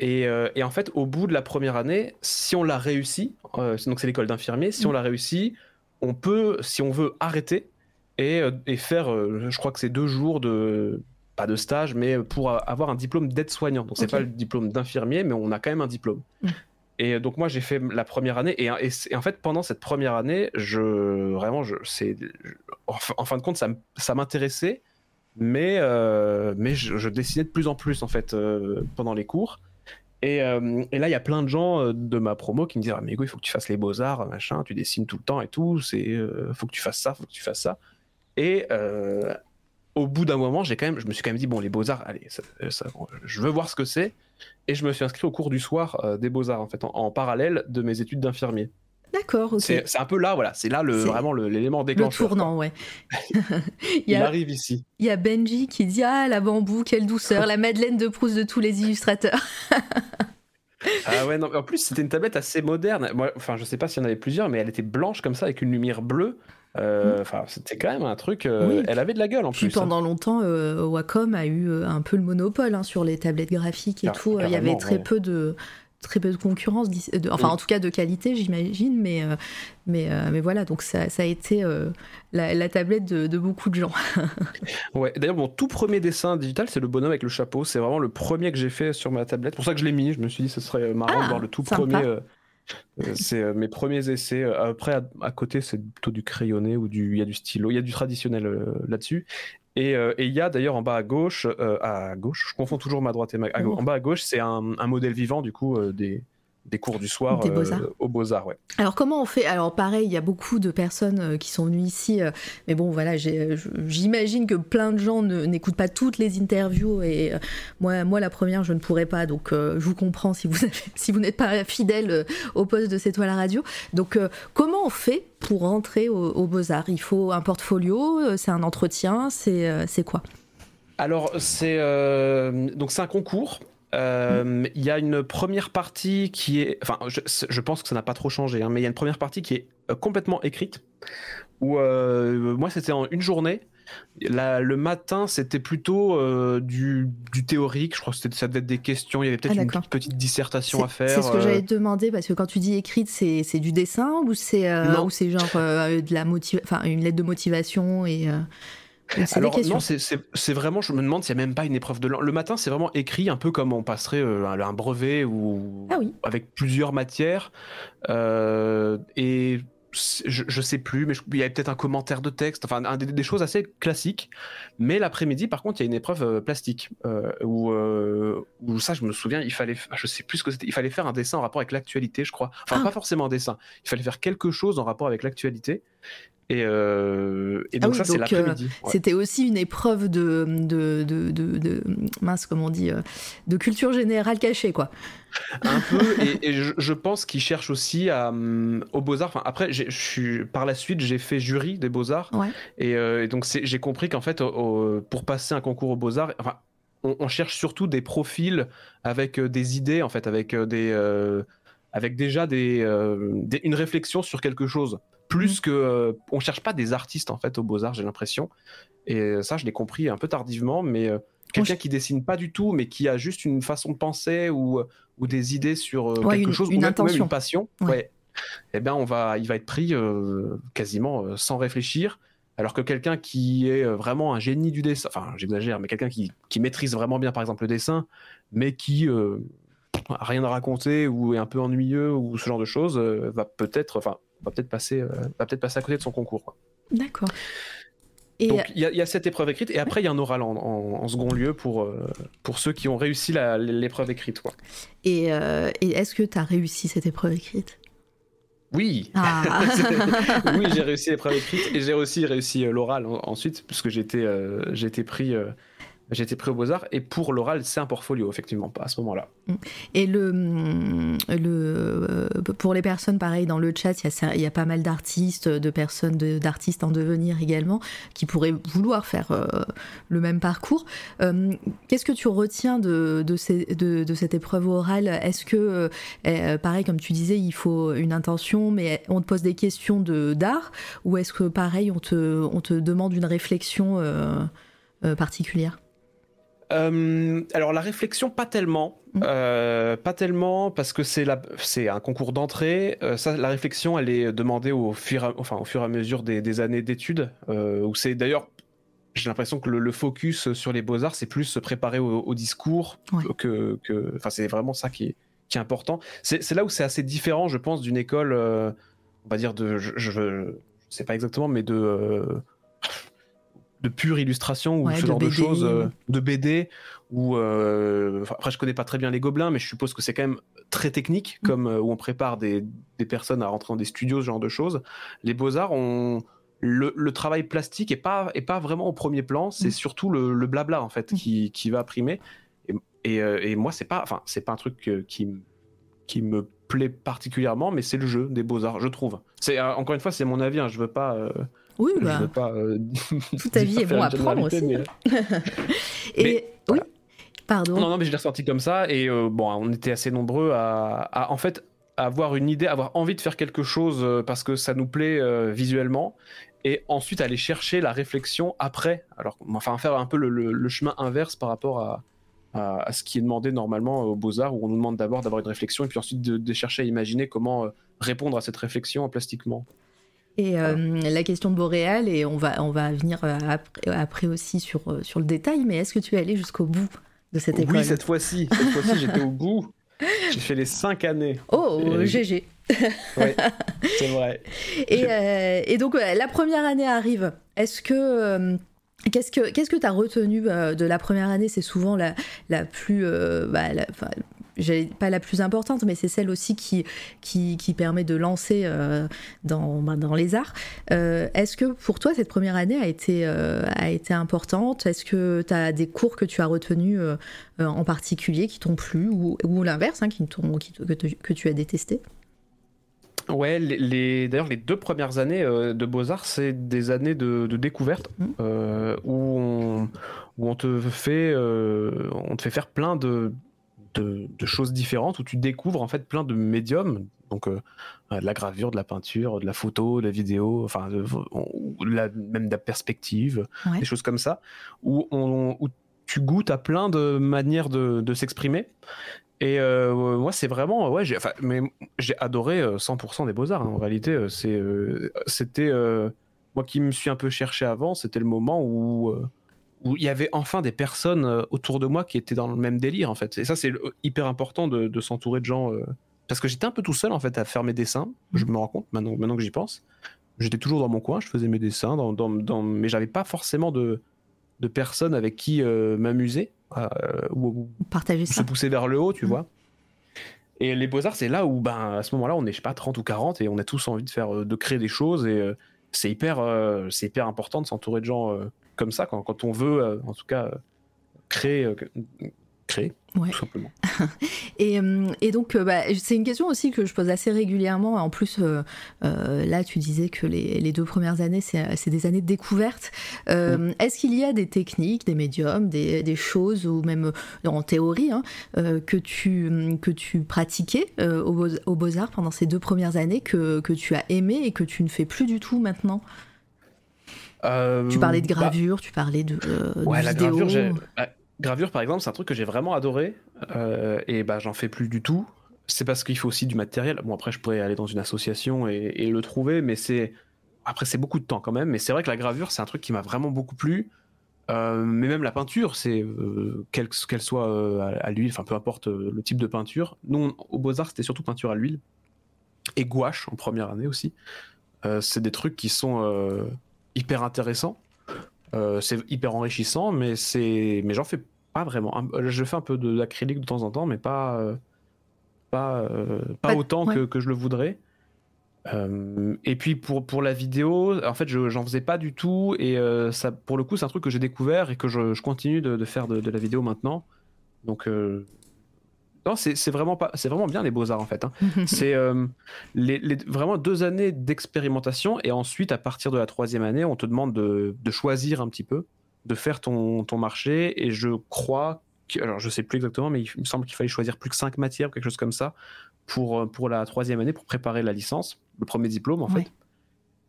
et, en fait, au bout de la première année, si on l'a réussi, donc c'est l'école d'infirmier, si on mm. l'a réussi, on peut, si on veut, arrêter et, et faire, je crois que c'est deux jours de, de stage, mais pour avoir un diplôme d'aide-soignant. Donc, c'est pas le diplôme d'infirmier, mais on a quand même un diplôme. Et donc moi j'ai fait la première année et, et, en fait pendant cette première année, je vraiment je c'est en, fin de compte ça, ça m'intéressait, mais euh, mais je, dessinais de plus en plus en fait euh, pendant les cours. Et, euh, et là il y a plein de gens de ma promo qui me disent ah mais il faut que tu fasses les beaux arts machin, tu dessines tout le temps et tout, c'est faut que tu fasses ça, faut que tu fasses ça. Et au bout d'un moment, j'ai quand même, je me suis quand même dit bon, les beaux arts, allez, je veux voir ce que c'est, et je me suis inscrit au cours du soir euh, des beaux arts en fait, en, parallèle de mes études d'infirmier. D'accord, ok. C'est un peu là, voilà, c'est là le, vraiment l'élément déclencheur. Le tournant, ouais. il, arrive ici. Il y a Benji qui dit ah la bambou, quelle douceur, la Madeleine de Proust de tous les illustrateurs. ah ouais, non, en plus c'était une tablette assez moderne. Moi, enfin, je sais pas s'il y en avait plusieurs, mais elle était blanche comme ça avec une lumière bleue. Euh, enfin, c'était quand même un truc. Euh, elle avait de la gueule en Puis plus. Hein. Pendant longtemps, euh, Wacom a eu un peu le monopole hein, sur les tablettes graphiques et tout. Il y avait très peu de très peu de concurrence, enfin en tout cas de qualité, j'imagine, mais, mais, mais voilà, donc ça, ça a été la, tablette de, beaucoup de gens. ouais, d'ailleurs, mon tout premier dessin digital, c'est le bonhomme avec le chapeau. C'est vraiment le premier que j'ai fait sur ma tablette. pour ça que je l'ai mis. Je me suis dit, ce serait marrant de ah, voir le tout premier c'est euh, mes premiers essais. Euh, après, à, côté, c'est plutôt du crayonné ou du, il y a du stylo, il y a du traditionnel là-dessus. Et il y a d'ailleurs en bas à gauche, à gauche, je confonds toujours ma droite et ma, en bas à gauche, c'est un, un, modèle vivant du coup des, des cours du soir euh, aux Beaux-Arts. Ouais. Alors comment on fait? Alors pareil, il y a beaucoup de personnes euh, qui sont venues ici, euh, mais bon voilà, j'imagine que plein de gens n'écoutent pas toutes les interviews et moi, moi la première, je ne pourrais pas, donc je vous comprends si vous si vous n'êtes pas fidèle au poste de C'est toi la radio. Donc comment on fait pour rentrer aux, Beaux-Arts? Il faut un portfolio, c'est un entretien, c'est quoi? Alors c'est donc c'est un concours Euh, il y a une première partie qui est, enfin, je, pense que ça n'a pas trop changé, hein, mais il y a une première partie qui est euh, complètement écrite. Où moi, c'était en une journée. le matin, c'était plutôt du, théorique. Je crois que ça devait être des questions. Il y avait peut-être ah, une petite, dissertation à faire. C'est ce que j'allais demander parce que quand tu dis écrite, c'est du dessin ou c'est ou c'est genre de la enfin une lettre de motivation et alors non, c'est vraiment, je me demande s'il n'y a même pas une épreuve de langue. Le matin, c'est vraiment écrit un peu comme on passerait euh, un brevet ou ah oui. avec plusieurs matières. Euh, et je, je, sais plus, mais il y avait peut-être un commentaire de texte, enfin des, choses assez classiques. Mais l'après-midi, par contre, il y a une épreuve euh, plastique euh, où, euh, où, ça, je me souviens, il fallait, je sais plus ce que c'était, il fallait faire un dessin en rapport avec l'actualité, je crois. Enfin, ah. pas forcément un dessin. Il fallait faire quelque chose en rapport avec l'actualité. Et, euh, et, donc ah ça, c'est l'après-midi. C'était aussi une épreuve de, de, de, de, mince, comment on dit, de culture générale cachée, quoi. Un peu, et, je, pense qu'ils cherchent aussi à, hum, aux Beaux-Arts. Enfin, après, je suis, par la suite, j'ai fait jury des Beaux-Arts. Euh, et, donc, j'ai compris qu'en fait, pour passer un concours aux Beaux-Arts, enfin, on, cherche surtout des profils avec euh, des idées, en fait, avec, euh, des, avec déjà des, une réflexion sur quelque chose. Plus mmh. que. on cherche pas des artistes, en fait, aux Beaux-Arts, j'ai l'impression. Et ça, je l'ai compris un peu tardivement, mais quelqu'un qui dessine pas du tout, mais qui a juste une façon de penser ou, ou des idées sur euh, quelque chose, ou même, une passion, ouais. eh bien, on va, il va être pris euh, quasiment euh, sans réfléchir. Alors que quelqu'un qui est vraiment un génie du dessin, enfin j'exagère, mais quelqu'un qui, qui, maîtrise vraiment bien par exemple le dessin, mais qui a rien à raconter ou est un peu ennuyeux ou ce genre de choses, va peut-être, enfin, va peut-être passer, va peut-être passer à côté de son concours. D'accord. Donc il y, a cette épreuve écrite et après il y a un oral en, second lieu pour, euh, pour ceux qui ont réussi l'épreuve écrite. Quoi. Et, euh, et est-ce que tu as réussi cette épreuve écrite? Oui, ah. oui, j'ai réussi l'épreuve écrite et j'ai aussi réussi euh, l'oral ensuite puisque j'ai été, pris été pris aux Beaux-Arts et pour l'oral, c'est un portfolio, effectivement, pas à ce moment-là. Mm. Et le, le, euh, pour les personnes, pareil, dans le chat, il y, a, pas mal d'artistes, de personnes d'artistes en devenir également, qui pourraient vouloir faire euh, le même parcours. Euh, qu'est-ce que tu retiens de, de, ces, de, de cette épreuve orale? Est-ce que, pareil, comme tu disais, il faut une intention, mais on te pose des questions d'art? Ou est-ce que, pareil, on te, on te demande une réflexion particulière? Euh, alors la réflexion, pas tellement, mm. euh, pas tellement parce que c'est c'est un concours d'entrée. Euh, ça, la réflexion, elle est demandée au fur, et, enfin au fur et à mesure des, années d'études. où c'est d'ailleurs, j'ai l'impression que le, focus sur les beaux arts, c'est plus se préparer au, discours que, que, enfin c'est vraiment ça qui est, qui est important. C'est là où c'est assez différent, je pense, d'une école, on va dire de, je, je, sais pas exactement, mais de de pure illustration ou ce genre de choses, euh, de BD, ou euh, après je connais pas très bien les gobelins, mais je suppose que c'est quand même très technique, mm. comme euh, où on prépare des, personnes à rentrer dans des studios, ce genre de choses. Les beaux-arts ont... Le, travail plastique est pas, est pas vraiment au premier plan, c'est mm. surtout le, blabla en fait mm. qui, qui, va primer. Et, et, moi, c'est pas, enfin, c'est pas un truc qui, qui me plaît particulièrement, mais c'est le jeu des beaux-arts, je trouve. C'est encore une fois, c'est mon avis, hein, je veux pas. Oui, bah. Pas, euh, Toute ta vie est bon à prendre aussi. et oui, pardon. Non, non, mais je l'ai ressenti comme ça. Et euh, bon, on était assez nombreux à, en fait, avoir une idée, avoir envie de faire quelque chose euh, parce que ça nous plaît visuellement. Et ensuite aller chercher la réflexion après. Alors, enfin, faire un peu le, chemin inverse par rapport à, à, ce qui est demandé normalement aux beaux-arts, où on nous demande d'abord d'avoir une réflexion et puis ensuite de, de, chercher à imaginer comment répondre à cette réflexion plastiquement. Et euh, la question de Boréal, et on va, on va venir euh, après, aussi sur, euh, sur le détail, mais est-ce que tu es allé jusqu'au bout de cette école Oui, cette fois-ci. Cette fois-ci, j'étais au bout. J'ai fait les cinq années. Oh, GG. oui, c'est vrai. Et, et, donc, la première année arrive. Est-ce que. Qu'est-ce que qu'est-ce que tu as retenu de la première année? C'est souvent la, la plus bah, la, pas la plus importante, mais c'est celle aussi qui, qui, permet de lancer euh, dans, ben, dans les arts. Euh, est-ce que pour toi, cette première année a été, euh, a été importante? Est-ce que tu as des cours que tu as retenus en particulier qui t'ont plu ou, ou l'inverse, hein, qui, que, que tu as détesté? Ouais, les, d'ailleurs, les deux premières années de Beaux-Arts, c'est des années de, découverte mmh. où, on, où on, te fait, on te fait faire plein de, de, choses différentes où tu découvres en fait plein de médiums, donc de la gravure, de la peinture, de la photo, de la vidéo, enfin même de la perspective, des choses comme ça, où, on, où tu goûtes à plein de manières de, de s'exprimer. Et moi, c'est vraiment, ouais, j'ai, mais j'ai adoré 100% des beaux arts. Hein. En réalité, c'est, c'était moi qui me suis un peu cherché avant, c'était le moment où où il y avait enfin des personnes euh, autour de moi qui étaient dans le même délire en fait. Et ça c'est hyper important de, s'entourer de gens euh, parce que j'étais un peu tout seul en fait à faire mes dessins. Je me rends compte maintenant, maintenant que j'y pense. J'étais toujours dans mon coin, je faisais mes dessins, dans, dans, dans... mais j'avais pas forcément de, de personnes avec qui euh, m'amuser ou, partager se pousser vers le haut, tu mmh. vois. Et les beaux-arts, c'est là où, ben, à ce moment-là, on est, je sais pas, 30 ou 40 et on a tous envie de faire, de créer des choses et c'est hyper, c'est hyper important de s'entourer de gens comme ça quand, quand on veut, euh, en tout cas, euh, créer, euh, créer tout simplement. et, et, donc, bah, c'est une question aussi que je pose assez régulièrement. En plus, là, tu disais que les, les deux premières années, c'est des années de découverte. Est-ce qu'il y a des techniques, des médiums, des, des choses, ou même en théorie, hein, que, tu, que tu pratiquais aux Beaux-Arts pendant ces deux premières années que, que tu as aimé et que tu ne fais plus du tout maintenant? Tu parlais de bah, gravure, tu parlais de, euh, ouais, la Gravure, bah, gravure, par exemple, c'est un truc que j'ai vraiment adoré euh, et bah j'en fais plus du tout. C'est parce qu'il faut aussi du matériel. Bon après, je pourrais aller dans une association et, le trouver, mais c'est après c'est beaucoup de temps quand même. Mais c'est vrai que la gravure, c'est un truc qui m'a vraiment beaucoup plu. mais même la peinture, c'est qu'elle soit à, l'huile, enfin peu importe le type de peinture. Nous, au Beaux Arts, c'était surtout peinture à l'huile et gouache en première année aussi. c'est des trucs qui sont hyper intéressant. Euh, c'est hyper enrichissant, mais c'est, mais j'en fais pas vraiment. Je fais un peu de l'acrylique de temps en temps, mais pas, euh, pas, euh, pas, autant que, que, je le voudrais. et puis pour, pour la vidéo, en fait, j'en faisais pas du tout. Et ça, pour le coup, c'est un truc que j'ai découvert et que je, je continue de, de faire de, de, la vidéo maintenant. Donc, non, c'est vraiment pas, c'est vraiment bien les beaux arts en fait. Hein. c'est euh, les, vraiment deux années d'expérimentation et ensuite à partir de la troisième année, on te demande de, choisir un petit peu, de faire ton, ton marché et je crois, que, alors je sais plus exactement, mais il me semble qu'il fallait choisir plus que cinq matières ou quelque chose comme ça pour euh, pour la troisième année pour préparer la licence, le premier diplôme en fait.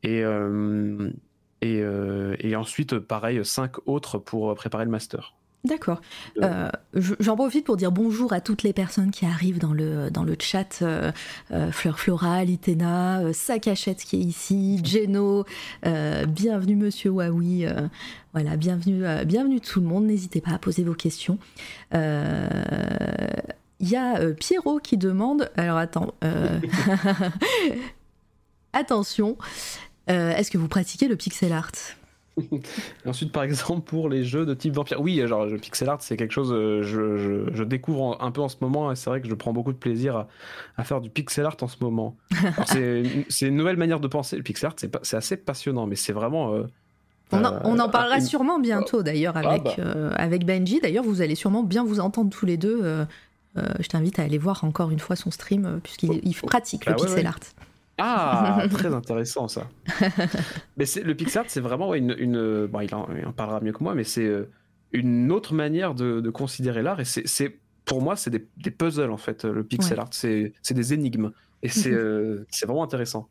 Et euh, et, et ensuite pareil cinq autres pour préparer le master. D'accord. Euh, j'en profite pour dire bonjour à toutes les personnes qui arrivent dans le, dans le chat. Euh, euh, Fleur Flora, Litena, Sakachette qui est ici, Geno, bienvenue Monsieur Wawi. voilà, bienvenue, bienvenue tout le monde. N'hésitez pas à poser vos questions. Il y a Pierrot qui demande. Alors attends. Attention. Est-ce que vous pratiquez le pixel art? Ensuite, par exemple, pour les jeux de type vampire, oui, genre le pixel art, c'est quelque chose euh, je, je, découvre un peu en ce moment et c'est vrai que je prends beaucoup de plaisir à, faire du pixel art en ce moment. c'est une nouvelle manière de penser. Le pixel art, c'est assez passionnant, mais c'est vraiment. Euh, on, en, euh, parlera sûrement bientôt d'ailleurs ah, avec, bah. avec Benji. D'ailleurs, vous allez sûrement bien vous entendre tous les deux. je t'invite à aller voir encore une fois son stream puisqu'il oh, oh. pratique le bah pixel art. Ah, très intéressant ça. mais c'est le pixel art, c'est vraiment une, une bon, il, en, parlera mieux que moi, mais c'est euh, une autre manière de, considérer l'art et c'est pour moi c'est des, puzzles en fait. Le pixel art, c'est des énigmes et c'est euh, c'est vraiment intéressant.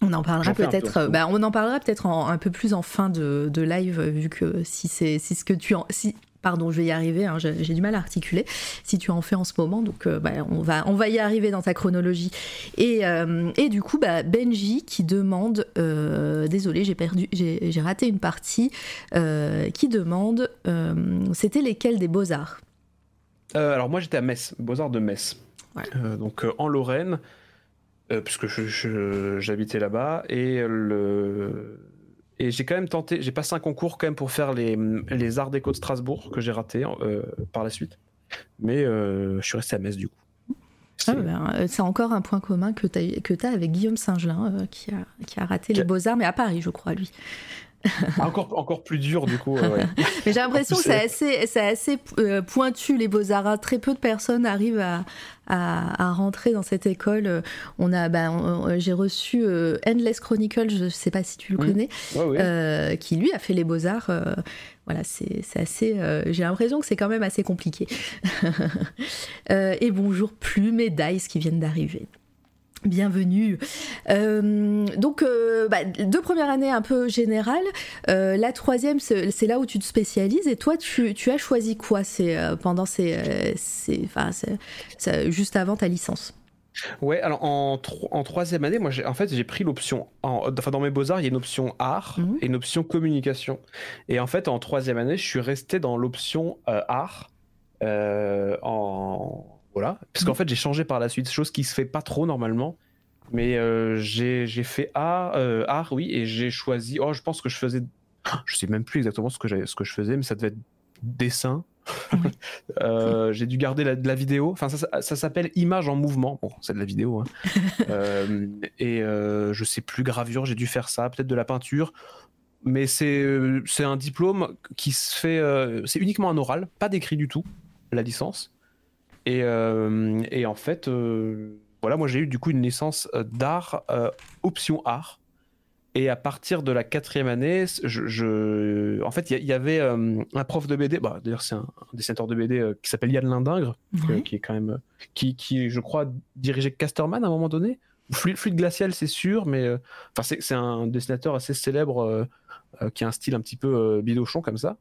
On en parlera peut-être. Bah, on en parlera peut-être un peu plus en fin de, de live, vu que si c'est si ce que tu en, si pardon, je vais y arriver, hein, j'ai du mal à articuler, si tu en fais en ce moment, donc euh, bah, on, va, on va y arriver dans ta chronologie. Et, euh, et du coup, bah, Benji qui demande, euh, désolé, j'ai perdu, j'ai raté une partie, qui demande, c'était lesquels des beaux-arts? Alors moi j'étais à Metz, beaux-arts de Metz, donc en Lorraine, puisque j'habitais là-bas, et le et j'ai quand même tenté, j'ai passé un concours quand même pour faire les, les arts déco de Strasbourg que j'ai raté euh, par la suite. Mais euh, je suis resté à Metz du coup. Ah, ben, euh, c'est encore un point commun que tu as, avec Guillaume Singelin qui, a, qui a raté les beaux-arts, mais à Paris, je crois, lui. encore, encore plus dur du coup. Mais j'ai l'impression que c'est assez, c'est assez pointu les beaux-arts. Très peu de personnes arrivent à, à, rentrer dans cette école. On a, bah, j'ai reçu Endless Chronicle, je ne sais pas si tu le connais, qui lui a fait les beaux-arts voilà, c'est assez. J'ai l'impression que c'est quand même assez compliqué. et bonjour Plume et Dice qui viennent d'arriver. Bienvenue. Euh, donc, euh, bah, deux premières années un peu générales. Euh, la troisième, c'est là où tu te spécialises. Et toi, tu, as choisi quoi C'est pendant ces, enfin, juste avant ta licence? Ouais, alors en, en troisième année, moi, en fait, j'ai pris l'option, enfin dans mes beaux arts, il y a une option art mhm. et une option communication. Et en fait, en troisième année, je suis resté dans l'option art en voilà. Parce qu'en mm. fait, j'ai changé par la suite, chose qui se fait pas trop normalement. Mais euh, j'ai fait art, euh, art, oui, et j'ai choisi. Oh, je pense que je faisais. Je sais même plus exactement ce que, ce que je faisais, mais ça devait être dessin. euh, j'ai dû garder la, de la vidéo. Enfin, ça, ça, s'appelle image en mouvement. Bon, c'est de la vidéo. Hein. et je sais plus, gravure, j'ai dû faire ça. Peut-être de la peinture. Mais c'est un diplôme qui se fait. c'est uniquement un oral, pas d'écrit du tout, la licence. Et, euh, et en fait, euh, voilà, moi j'ai eu du coup une licence euh, d'art, option art. Et à partir de la quatrième année, je, en fait, il y, avait un prof de BD. Bah, D'ailleurs, c'est un, dessinateur de BD qui s'appelle Yann Lindingre, qui est quand même, qui, qui, je crois, dirigeait Casterman à un moment donné. Fluide, Fluide glacial, c'est sûr, mais enfin, c'est un dessinateur assez célèbre qui a un style un petit peu bidochon comme ça.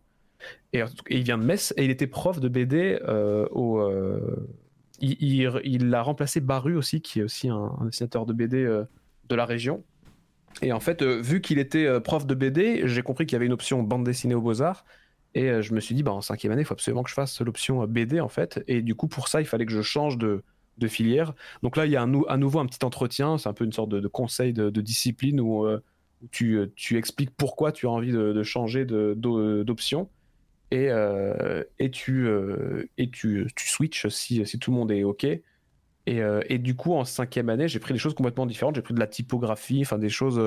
Et, il vient de Metz et il était prof de BD euh. Euh, il, a remplacé Baru aussi, qui est aussi un, dessinateur de BD euh, de la région. Et en fait, vu qu'il était prof de BD, j'ai compris qu'il y avait une option bande dessinée aux Beaux-Arts. Et je me suis dit, bah, en cinquième année, il faut absolument que je fasse l'option BD, en fait. Et du coup, pour ça, il fallait que je change de, filière. Donc là, il y a à nouveau un petit entretien. C'est un peu une sorte de, conseil de, discipline où, tu, expliques pourquoi tu as envie de, changer d'option et, euh, et, tu, euh, et tu, tu switches si, si tout le monde est OK. Et, euh, et, du coup, en cinquième année, j'ai pris des choses complètement différentes. J'ai pris de la typographie, enfin des choses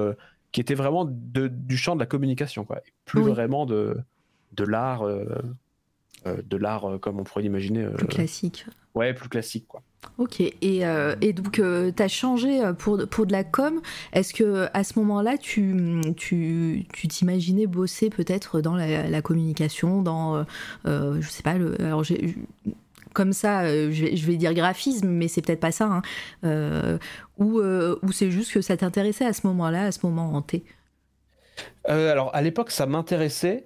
qui étaient vraiment de, du champ de la communication, quoi. plus vraiment de, de l'art, de l'art comme on pourrait l'imaginer. Plus classique. Ouais, plus classique, quoi. Ok, et, euh, et donc euh, tu as changé euh, pour, pour de la com. Est-ce que à ce moment-là, tu, tu, tu t'imaginais bosser peut-être dans la, communication, dans, je sais pas, le, alors j'ai, comme ça, je vais, je vais, dire graphisme, mais c'est peut-être pas ça, hein, ou, ou c'est juste que ça t'intéressait à ce moment-là, à ce moment en T alors à l'époque ça m'intéressait,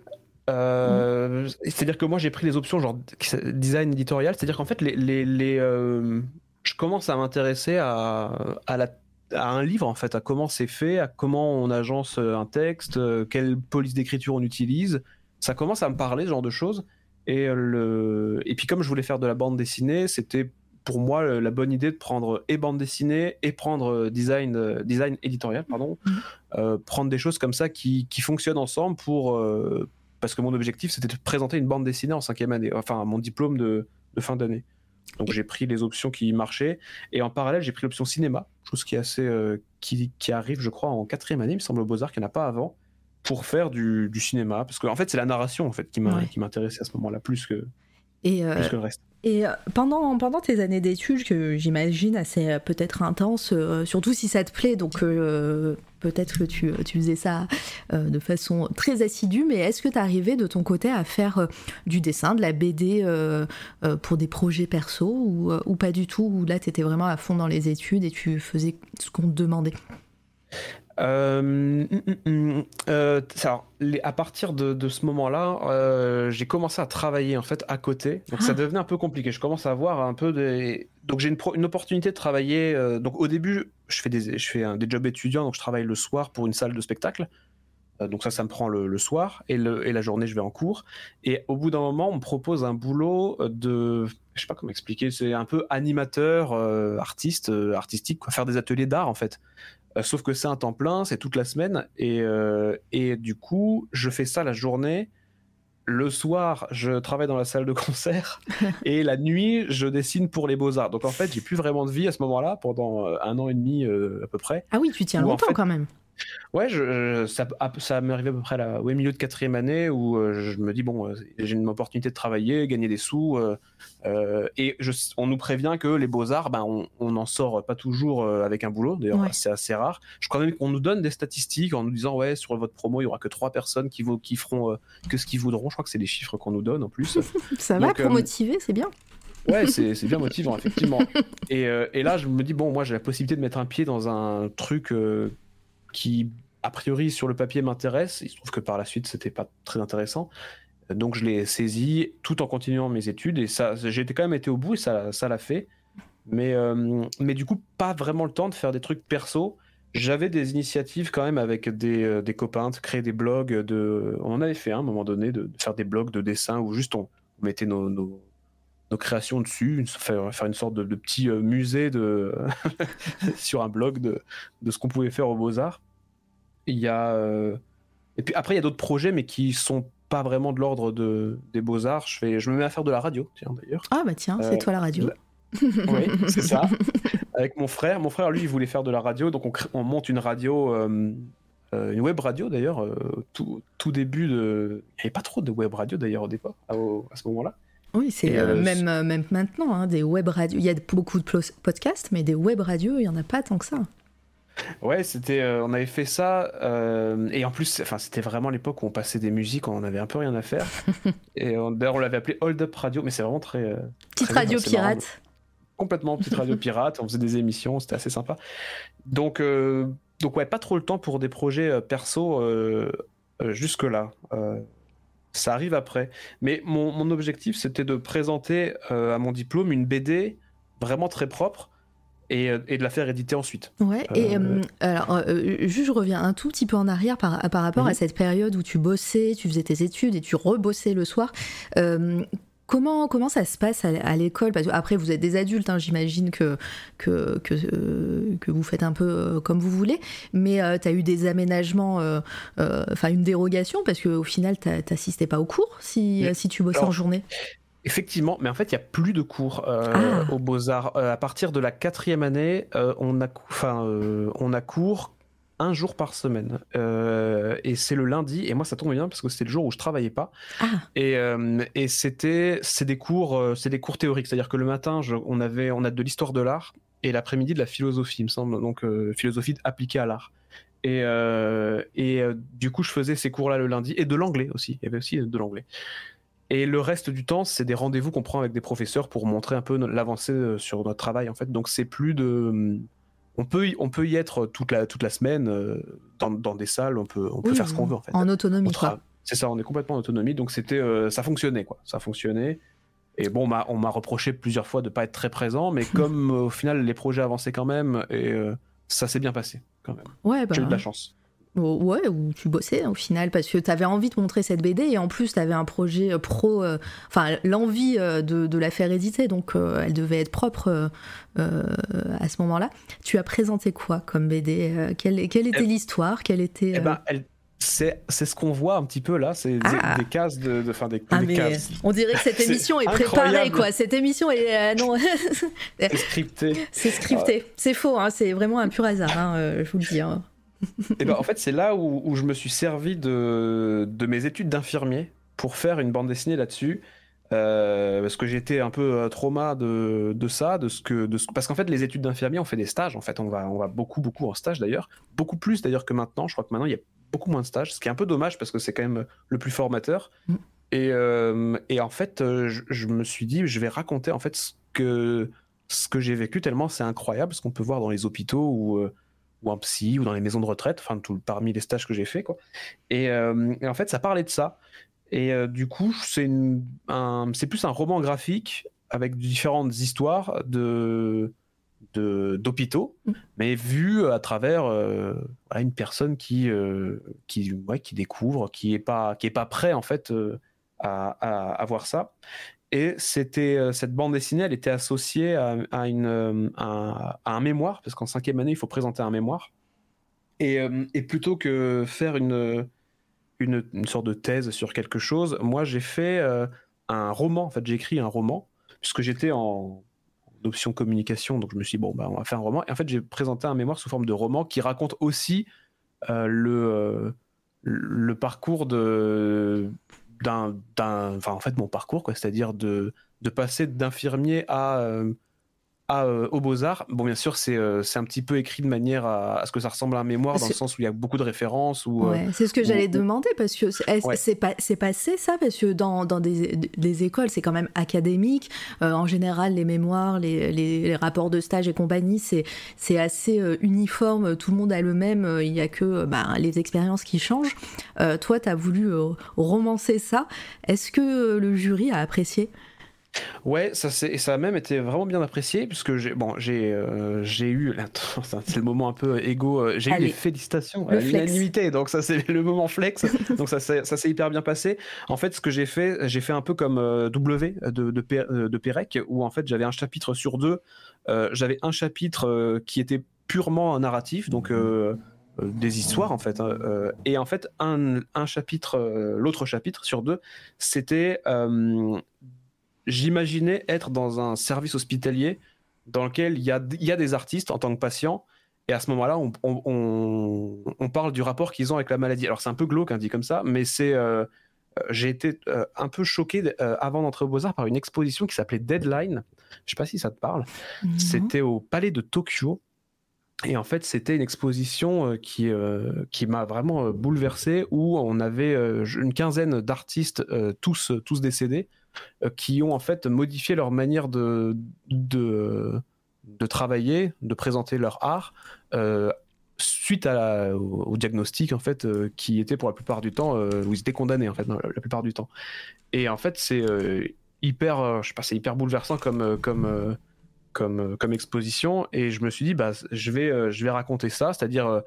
euh, c'est-à-dire que moi j'ai pris les options genre design éditorial, c'est-à-dire qu'en fait les, les, les euh, je commence à m'intéresser à, à, la, à, un livre en fait, à comment c'est fait, à comment on agence un texte, quelle police d'écriture on utilise. Ça commence à me parler ce genre de choses. Et, le... et puis comme je voulais faire de la bande dessinée, c'était pour moi la bonne idée de prendre et bande dessinée et prendre design, design éditorial, pardon, mmh. euh, prendre des choses comme ça qui, qui fonctionnent ensemble pour, parce que mon objectif c'était de présenter une bande dessinée en cinquième année, enfin mon diplôme de, fin d'année. Donc j'ai pris les options qui marchaient. Et en parallèle j'ai pris l'option cinéma, chose qui est assez euh, qui, arrive je crois en quatrième année, il me semble au Beaux Arts qu'il n'y en a pas avant pour faire du, cinéma. Parce qu'en fait c'est la narration en fait qui m'intéressait à ce moment-là plus que et euh, plus que le reste. Et euh, pendant, pendant tes années d'études, que j'imagine assez euh, peut-être intenses, euh, surtout si ça te plaît, donc peut-être que tu, tu, faisais ça de façon très assidue, mais est-ce que tu arrivais de ton côté à faire du dessin, de la BD pour des projets perso ou, ou pas du tout, ou là tu étais vraiment à fond dans les études et tu faisais ce qu'on te demandait? Euh, mm, mm, mm, euh, alors, à partir de, ce moment-là, euh, j'ai commencé à travailler en fait à côté. Donc ça ah. devenait un peu compliqué. Je commence à avoir un peu des. Donc j'ai une, une, opportunité de travailler. donc au début, je fais des, je fais des jobs étudiants. Donc je travaille le soir pour une salle de spectacle. donc ça, ça me prend le, soir et, le, et, la journée, je vais en cours. Et au bout d'un moment, on me propose un boulot de, je sais pas comment expliquer, c'est un peu animateur, artiste, artistique, quoi, faire des ateliers d'art en fait. Euh, sauf que c'est un temps plein, c'est toute la semaine. Et, euh, et du coup, je fais ça la journée. Le soir, je travaille dans la salle de concert. et la nuit, je dessine pour les beaux-arts. Donc en fait, j'ai plus vraiment de vie à ce moment-là, pendant euh, un an et demi à peu près. Ah oui, tu tiens longtemps quand même. Ouais, je, ça, ça m'est arrivé à peu près là, au milieu de quatrième année où je me dis bon, j'ai une opportunité de travailler, gagner des sous, et je, on nous prévient que les beaux arts, ben, on n'en sort pas toujours avec un boulot. D'ailleurs, c'est assez rare. Je crois même qu'on nous donne des statistiques en nous disant ouais, sur votre promo, il y aura que trois personnes qui, qui feront que ce qu'ils voudront. Je crois que c'est les chiffres qu'on nous donne en plus. ça va pour motiver, c'est bien. Ouais, c'est bien motivant, effectivement. Et, euh, et, là, je me dis, bon, moi, j'ai la possibilité de mettre un pied dans un truc euh, qui, a priori, sur le papier m'intéresse. Il se trouve que par la suite, c'était pas très intéressant. Donc, je l'ai saisi tout en continuant mes études. Et ça, j'ai quand même été au bout et ça l'a fait. Mais, euh, mais du coup, pas vraiment le temps de faire des trucs perso. J'avais des initiatives quand même avec des, des, copains, de créer des blogs. De... On en avait fait un, à un moment donné, de, faire des blogs de dessin où juste on mettait nos nos créations dessus, faire, faire une sorte de, petit euh, musée de sur un blog de, de ce qu'on pouvait faire aux Beaux-Arts. Il y a euh, et puis après il y a d'autres projets mais qui sont pas vraiment de l'ordre de, des Beaux-Arts. Je fais je me mets à faire de la radio, tiens d'ailleurs. Ah bah tiens, c'est euh, toi la radio. oui, c'est ça. Avec mon frère, mon frère lui il voulait faire de la radio donc on, on monte une radio une web radio d'ailleurs, tout, tout, début de. Il n'y avait pas trop de web radio d'ailleurs au départ, à ce moment-là. Oui, c'est euh, euh, même, euh, même maintenant, hein, des web radios. Il y a beaucoup de podcasts, mais des web radios, il n'y en a pas tant que ça. Ouais, c'était, on avait fait ça, et en plus, enfin, c'était vraiment l'époque où on passait des musiques, on avait un peu rien à faire. et d'ailleurs, on l'avait appelé Hold Up Radio, mais c'est vraiment très. petite radio pirate. Complètement petite radio pirate, on faisait des émissions, c'était assez sympa. Donc, donc ouais, pas trop le temps pour des projets perso jusque-là ça arrive après. Mais mon, objectif, c'était de présenter euh, à mon diplôme une BD vraiment très propre et, euh, et de la faire éditer ensuite. Ouais, et euh, alors, juste je reviens un tout petit peu en arrière par, par rapport à mhm. cette période où tu bossais, tu faisais tes études et tu rebossais le soir. Comment, comment ça se passe à, l'école? Parce que après, vous êtes des adultes, hein, j'imagine que, que, que, euh, que, vous faites un peu euh, comme vous voulez, mais euh, tu as eu des aménagements, enfin une dérogation, parce qu'au final, tu n'assistais pas aux cours si, si tu bossais en journée? Effectivement, mais en fait, il n'y a plus de cours ah. aux Beaux-Arts. à partir de la quatrième année, on, a, on a cours un jour par semaine. Euh, et c'est le lundi. Et moi, ça tombe bien parce que c'était le jour où je travaillais pas. Ah. Et, euh, et c'était, c'est des cours, euh, c'est des cours théoriques. C'est-à-dire que le matin, on avait, on a de l'histoire de l'art et l'après-midi de la philosophie, il me semble. Donc philosophie appliquée à l'art. Et, et du coup, je faisais ces cours-là le lundi et de l'anglais aussi. Il y avait aussi de l'anglais. Et le reste du temps, c'est des rendez-vous qu'on prend avec des professeurs pour montrer un peu l'avancée sur notre travail en fait. Donc c'est plus de on peut, y, on peut y être toute la, toute la semaine euh, dans, dans, des salles, on peut, on peut faire ce qu'on veut en fait. En autonomie, quoi. C'est ça, on est complètement en autonomie, donc c'était, euh, ça fonctionnait quoi, ça fonctionnait. Et bon, on m'a reproché plusieurs fois de pas être très présent, mais comme euh, au final les projets avançaient quand même, et ça s'est bien passé quand même. Ouais, J'ai eu de la bah, chance. Ouais, où tu bossais au final, parce que tu avais envie de montrer cette BD et en plus tu avais un projet euh, pro, euh, enfin l'envie euh, de, la faire éditer, donc elle devait être propre à ce moment-là. Tu as présenté quoi comme BD quelle, quelle, était l'histoire? Quelle était eh ben, c'est ce qu'on voit un petit peu là, c'est des, ah. cases de, de, des, ah, cases. On dirait que cette émission est, préparée quoi. Cette émission est non. c'est scripté. C'est scripté. C'est faux. Hein. C'est vraiment un pur hasard. Hein, je vous le dis. Hein. Et ben, en fait, c'est là où, je me suis servi de, de mes études d'infirmier pour faire une bande dessinée là-dessus. Euh, parce que j'étais un peu euh, trauma de, de, ça, de ce que, de ce, parce qu'en fait les études d'infirmier on fait des stages, en fait on va, on va beaucoup beaucoup en stage d'ailleurs, beaucoup plus d'ailleurs que maintenant. Je crois que maintenant il y a beaucoup moins de stages, ce qui est un peu dommage parce que c'est quand même le plus formateur. Mm. Et, euh, et, en fait je, je, me suis dit je vais raconter en fait ce que ce que j'ai vécu tellement c'est incroyable ce qu'on peut voir dans les hôpitaux ou ou un psy ou dans les maisons de retraite, enfin tout, parmi les stages que j'ai fait quoi. Euh, et, en fait ça parlait de ça. Et euh, du coup c'est c'est plus un roman graphique avec différentes histoires de d'hôpitaux, mmh. mais vu à travers euh, une personne qui qui qui découvre, qui est pas qui est pas prêt en fait à, à, à voir ça. Et c'était euh, cette bande dessinée, elle était associée à, une, euh, un mémoire, parce qu'en cinquième année, il faut présenter un mémoire. Et, euh, et plutôt que faire une, une, une, sorte de thèse sur quelque chose, moi j'ai fait un roman. En fait, j'ai écrit un roman, puisque j'étais en, option communication, donc je me suis dit, bon, bah, on va faire un roman. Et en fait, j'ai présenté un mémoire sous forme de roman qui raconte aussi le, le parcours de d'un, enfin en fait mon parcours quoi, c'est-à-dire de, de passer d'infirmier à euh, aux Beaux-Arts. Bon, bien sûr, c'est euh, un petit peu écrit de manière à, ce que ça ressemble à un mémoire, dans le sens où il y a beaucoup de références. Ou, euh, c'est ce que j'allais demander, parce que c'est pas, passé ça, parce que dans, dans des, des, écoles, c'est quand même académique. en général, les mémoires, les, les, rapports de stage et compagnie, c'est assez uniforme, tout le monde a le même, il n'y a que bah, les expériences qui changent. toi, tu as voulu romancer ça. Est-ce que le jury a apprécié? Ouais, ça, ça a même été vraiment bien apprécié, puisque j'ai bon, j'ai euh, j'ai eu, c'est le moment un peu égo, euh, j'ai eu les félicitations à l'unanimité, donc ça c'est le moment flex, donc ça, ça s'est hyper bien passé. En fait, ce que j'ai fait, j'ai fait un peu comme euh, W de, de, de Pérec, où en fait j'avais un chapitre sur deux, j'avais un chapitre qui était purement narratif, donc des histoires en fait. Hein, et en fait, un, un chapitre, l'autre chapitre sur deux, c'était j'imaginais être dans un service hospitalier dans lequel il y a, des artistes en tant que patients. Et à ce moment-là, on, parle du rapport qu'ils ont avec la maladie. Alors c'est un peu glauque, hein, dit comme ça, mais c'est euh, euh, j'ai été euh, un peu choqué avant d'entrer au Beaux-Arts par une exposition qui s'appelait Deadline. Je sais pas si ça te parle. C'était au Palais de Tokyo. Et en fait, c'était une exposition qui, qui m'a vraiment bouleversé, où on avait une quinzaine d'artistes, tous, tous décédés, qui ont en fait modifié leur manière de, de, travailler, de présenter leur art. Euh, suite au, diagnostic en fait euh, qui était pour la plupart du temps où ils étaient condamnés en fait la plupart du temps et en fait c'est hyper hyper bouleversant comme comme comme comme exposition et je me suis dit bah je vais je vais raconter ça c'est-à-dire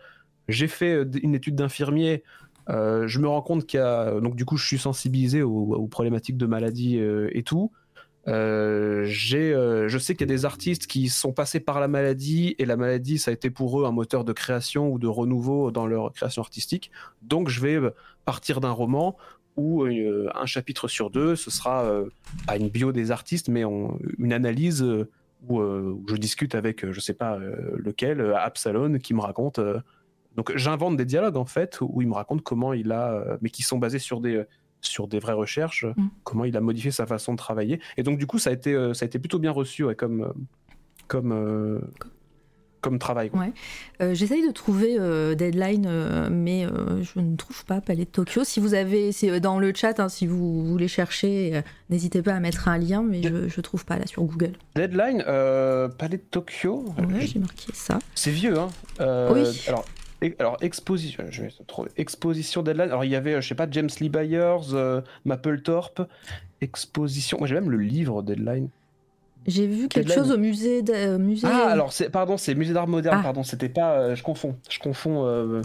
j'ai fait une étude d'infirmier euh, je me rends compte qu'il y a donc du coup je suis sensibilisé aux, problématiques de maladie euh, et tout. Euh, je sais qu'il y a des artistes qui sont passés par la maladie et la maladie ça a été pour eux un moteur de création ou de renouveau dans leur création artistique. Donc je vais partir d'un roman où un chapitre sur deux ce sera pas une bio des artistes mais une analyse où, je discute avec je sais pas lequel Absalon qui me raconte donc j'invente des dialogues en fait où il me raconte comment il a, euh, mais qui sont basés sur des sur des vraies recherches, mm. comment il a modifié sa façon de travailler. Et donc du coup ça a été euh, ça a été plutôt bien reçu comme euh, comme comme travail. Ouais. J'essaye de trouver Deadline, mais je ne trouve pas Palais de Tokyo. Si vous avez, dans le chat, hein, si vous voulez chercher, n'hésitez pas à mettre un lien, mais je ne trouve pas là sur Google. Deadline, Palais de Tokyo. Ouais, j'ai marqué ça. C'est vieux, hein. oui. Alors, alors, exposition, je vais trouver. Exposition Deadline. Alors, il y avait, je sais pas, James Lee Byers, euh, Mapplethorpe. Exposition. Moi, j'ai même le livre Deadline. J'ai vu quelque chose au musée. De, musée... Ah, alors, c'est, pardon, c'est musée d'art moderne, ah. pardon. C'était pas. Euh, je confonds. Je confonds. Euh,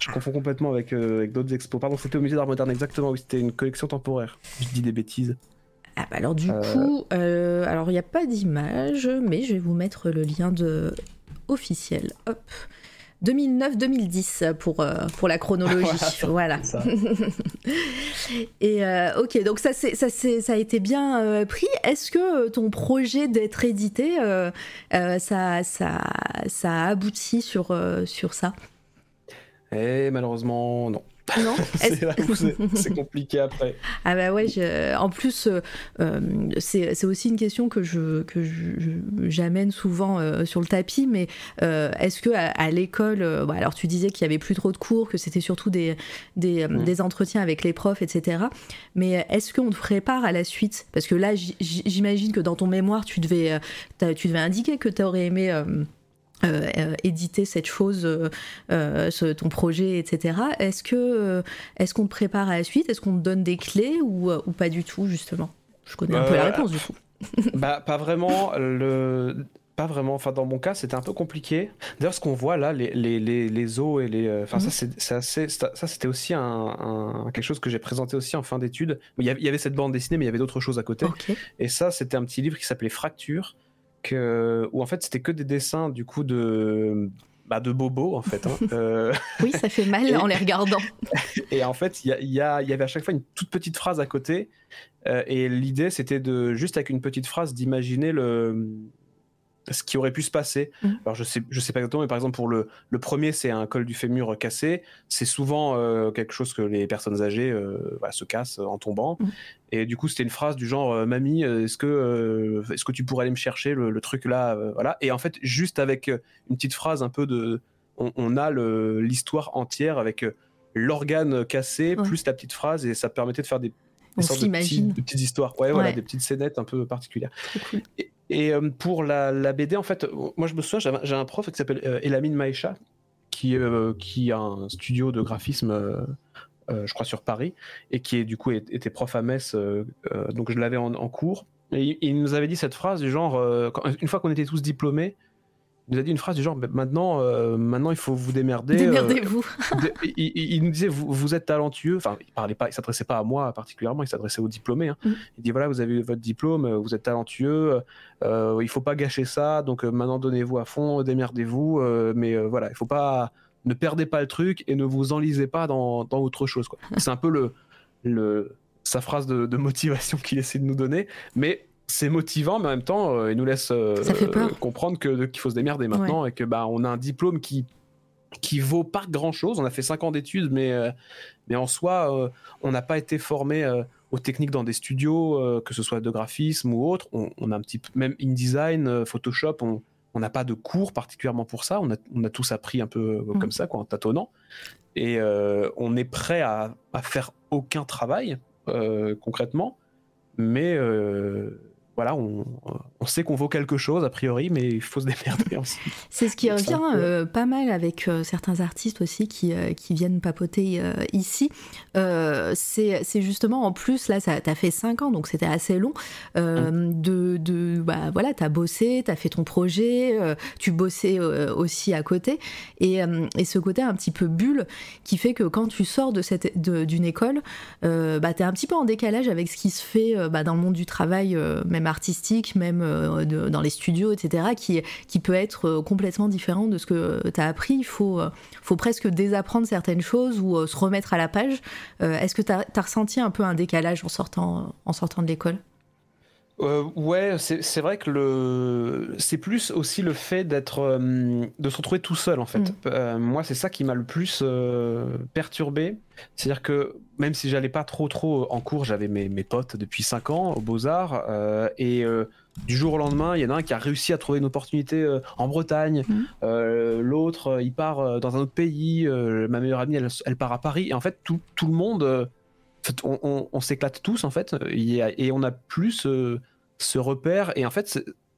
je confonds complètement avec, avec d'autres expos. Pardon, c'était au musée d'art moderne, exactement. Oui, c'était une collection temporaire. Je dis des bêtises. Ah bah alors du coup, alors il n'y a pas d'image, mais je vais vous mettre le lien de officiel. Hop. 2009-2010 pour, euh, pour la chronologie. voilà. Et euh, ok, donc ça, ça, ça a été bien euh, pris. Est-ce que ton projet d'être édité, ça, ça, ça a abouti sur, sur ça? Eh, malheureusement, non. Non C'est compliqué après. Ah bah ouais, en plus, euh, euh, c'est aussi une question que je que j'amène souvent euh, sur le tapis, mais est-ce que à, l'école, alors tu disais qu'il y avait plus trop de cours, que c'était surtout des, des, des, entretiens avec les profs, etc. Mais est-ce qu'on te prépare à la suite? Parce que là, j'imagine que dans ton mémoire, tu devais, tu devais indiquer que tu aurais aimé euh, euh, éditer cette chose, euh, ton projet, etc. Est-ce que est-ce qu'on te prépare à la suite? Est-ce qu'on te donne des clés ou, pas du tout justement? Je connais un peu la réponse du coup. bah pas vraiment. Le pas vraiment. Enfin, dans mon cas, c'était un peu compliqué. D'ailleurs, ce qu'on voit là, les, les, et les. Enfin, ça, mhm. c'est assez. Ça, c'était aussi un, quelque chose que j'ai présenté aussi en fin d'études. Il, y avait cette bande dessinée, mais il y avait d'autres choses à côté. Et ça, c'était un petit livre qui s'appelait Fracture, où en fait c'était que des dessins du coup de bah, de Bobo en fait. Hein. Euh, oui, ça fait mal en les regardant. et en fait, il y, y, y, avait à chaque fois une toute petite phrase à côté. Euh, et l'idée, c'était de juste avec une petite phrase d'imaginer le ce qui aurait pu se passer. Mm. Alors je sais, je sais pas exactement, mais par exemple pour le, le premier, c'est un col du fémur cassé. C'est souvent euh, quelque chose que les personnes âgées euh, bah, se cassent en tombant. Mm. Et du coup, c'était une phrase du genre euh, "Mamie, est-ce que euh, est-ce que tu pourrais aller me chercher le, le truc là Voilà. Et en fait, juste avec une petite phrase un peu de, on, on a l'histoire entière avec l'organe cassé Ouais. plus la petite phrase et ça permettait de faire des, des sortes de, petits- s'imagine. de petites histoires. Ouais, voilà, des petites scénettes un peu particulières. Cool. Et, et, euh, pour la, la BD, en fait, moi je me souviens, j'ai un prof qui s'appelle euh, Elamine Maïcha, qui, euh, qui a un studio de graphisme, euh, je crois, sur Paris, et qui est, du coup était prof à Metz, donc je l'avais en, en cours. Et il, il nous avait dit cette phrase du genre, quand- une fois qu'on était tous diplômés, nous a dit une phrase du genre, maintenant, euh, maintenant il faut vous démerder. euh, Démerdez-vous. de- il, il- il nous disait vous, vous êtes talentueux enfin il parlait pas il s'adressait pas à moi particulièrement il s'adressait aux diplômés hein. Mm. il dit voilà vous avez votre diplôme euh, vous êtes talentueux euh, il faut pas gâcher ça donc maintenant donnez-vous à fond démerdez-vous euh, mais voilà il faut pas ne perdez pas le truc et ne vous enlisez pas dans, dans autre chose c'est un peu le, le sa phrase de, de motivation qu'il essaie de nous donner mais c'est motivant, mais en même temps, euh, il nous laisse euh, Ça fait peur. comprendre que qu'il faut se démerder maintenant et que bah on a un diplôme qui qui vaut pas grand chose. On a fait 5 ans d'études, mais euh, mais en soi, euh, on n'a pas été formé euh, aux techniques dans des studios, euh, que ce soit de graphisme ou autre. On, on a un petit peu, même InDesign, euh, Photoshop, on on n'a pas de cours particulièrement pour ça. On a, on a tous appris un peu euh, Mm. comme ça, quoi, en tâtonnant. Et euh, on est prêt à, à faire aucun travail euh, concrètement, mais euh, voilà, on, on sait qu'on vaut quelque chose a priori, mais il faut se démerder ensuite. C'est ce qui revient euh, pas mal avec euh, certains artistes aussi qui, euh, qui viennent papoter ici. C'est justement en plus, là, ça t'as fait 5 ans, donc c'était assez long. Mmh. de, de, bah, voilà, t'as bossé, t'as fait ton projet, tu bossais aussi à côté. Et, et ce côté un petit peu bulle qui fait que quand tu sors de cette de- d'une école, bah, t'es un petit peu en décalage avec ce qui se fait bah, dans le monde du travail, euh, artistique, même euh, dans les studios, etc., qui, qui peut être euh, complètement différent de ce que tu as appris. Il faut, euh, faut presque désapprendre certaines choses ou se remettre à la page. Est-ce que tu as, ressenti un peu un décalage en sortant, en sortant de l'école? Euh, ouais, c'est vrai que le c'est plus aussi le fait d'être euh, de se retrouver tout seul en fait. Mm. Euh, moi, c'est ça qui m'a le plus perturbé. C'est-à-dire que même si j'allais pas trop trop en cours, j'avais mes, mes potes depuis 5 ans aux Beaux-Arts euh, et du jour au lendemain, il y en a un qui a réussi à trouver une opportunité en Bretagne. Euh, l'autre il part dans un autre pays, ma meilleure amie elle, elle part à Paris et en fait tout, tout le monde on, s'éclate tous en fait. Et on a plus ce, ce repère. Et en fait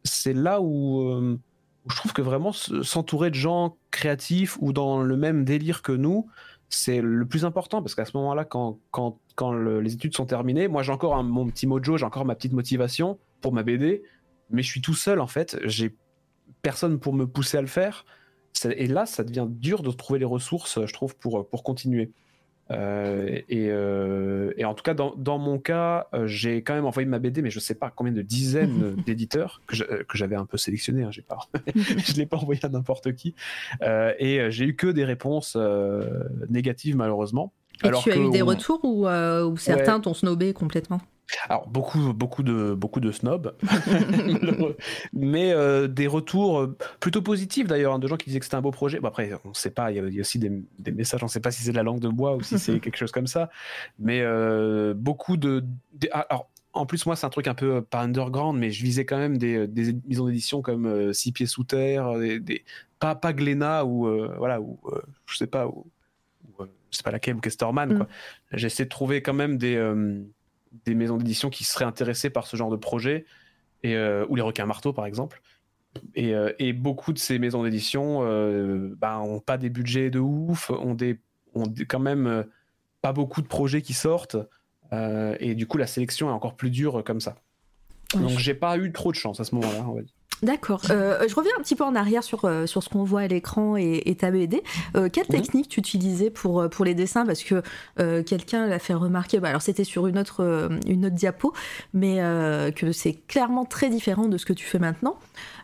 c'est- là où, euh, où je trouve que vraiment se- s'entourer de gens créatifs ou dans le même délire que nous c'est le plus important. Parce qu'à ce moment-là quand, quand, quand le- les études sont terminées moi j'ai encore un- mon petit mojo j'ai encore ma petite motivation pour ma BD mais je suis tout seul en fait. J'ai personne pour me pousser à le faire. Et là ça devient dur de trouver les ressources je trouve pour, pour continuer euh, et, euh, et en tout cas, dans, dans mon cas, euh, j'ai quand même envoyé ma BD, mais je sais pas combien de dizaines d'éditeurs que j'avais un peu sélectionné. Hein, pas, je l'ai pas envoyé à n'importe qui. Et j'ai eu que des réponses négatives, malheureusement. Et Alors tu as eu que des on- retours ou, ou certains t'ont snobé complètement? Alors beaucoup, beaucoup de, beaucoup de snobs, mais euh, des retours euh, plutôt positifs d'ailleurs, hein, de gens qui disaient que c'était un beau projet. Bon, après, on ne sait pas, il y, a- il y a aussi des, des messages, on ne sait pas si c'est de la langue de bois ou si c'est quelque chose comme ça, mais euh, beaucoup de, ah, alors, en plus, moi, c'est un truc un peu euh, pas underground, mais je visais quand même des, des maisons d'édition comme euh, Six Pieds Sous Terre, des, des- pas, pas Glénat ou euh, voilà, ou je sais pas, ou, ou, je sais pas laquelle, ou Kesterman. Mm. essayé de trouver quand même des, des maisons d'édition qui seraient intéressées par ce genre de projet, et, euh, ou les requins marteaux par exemple. Et, euh, et beaucoup de ces maisons d'édition euh, bah, ont pas des budgets de ouf, ont, des, ont des- quand même pas beaucoup de projets qui sortent, et du coup la sélection est encore plus dure comme ça. Donc j'ai pas eu trop de chance à ce moment-là. on va dire. D'accord. Euh, je reviens un petit peu en arrière sur, euh, sur ce qu'on voit à l'écran et, et ta BD. Euh, quelle Mhm. technique tu utilisais pour, euh, pour les dessins? Parce que euh, quelqu'un l'a fait remarquer, bah, alors c'était sur une autre, euh, une autre diapo, mais euh, que c'est clairement très différent de ce que tu fais maintenant.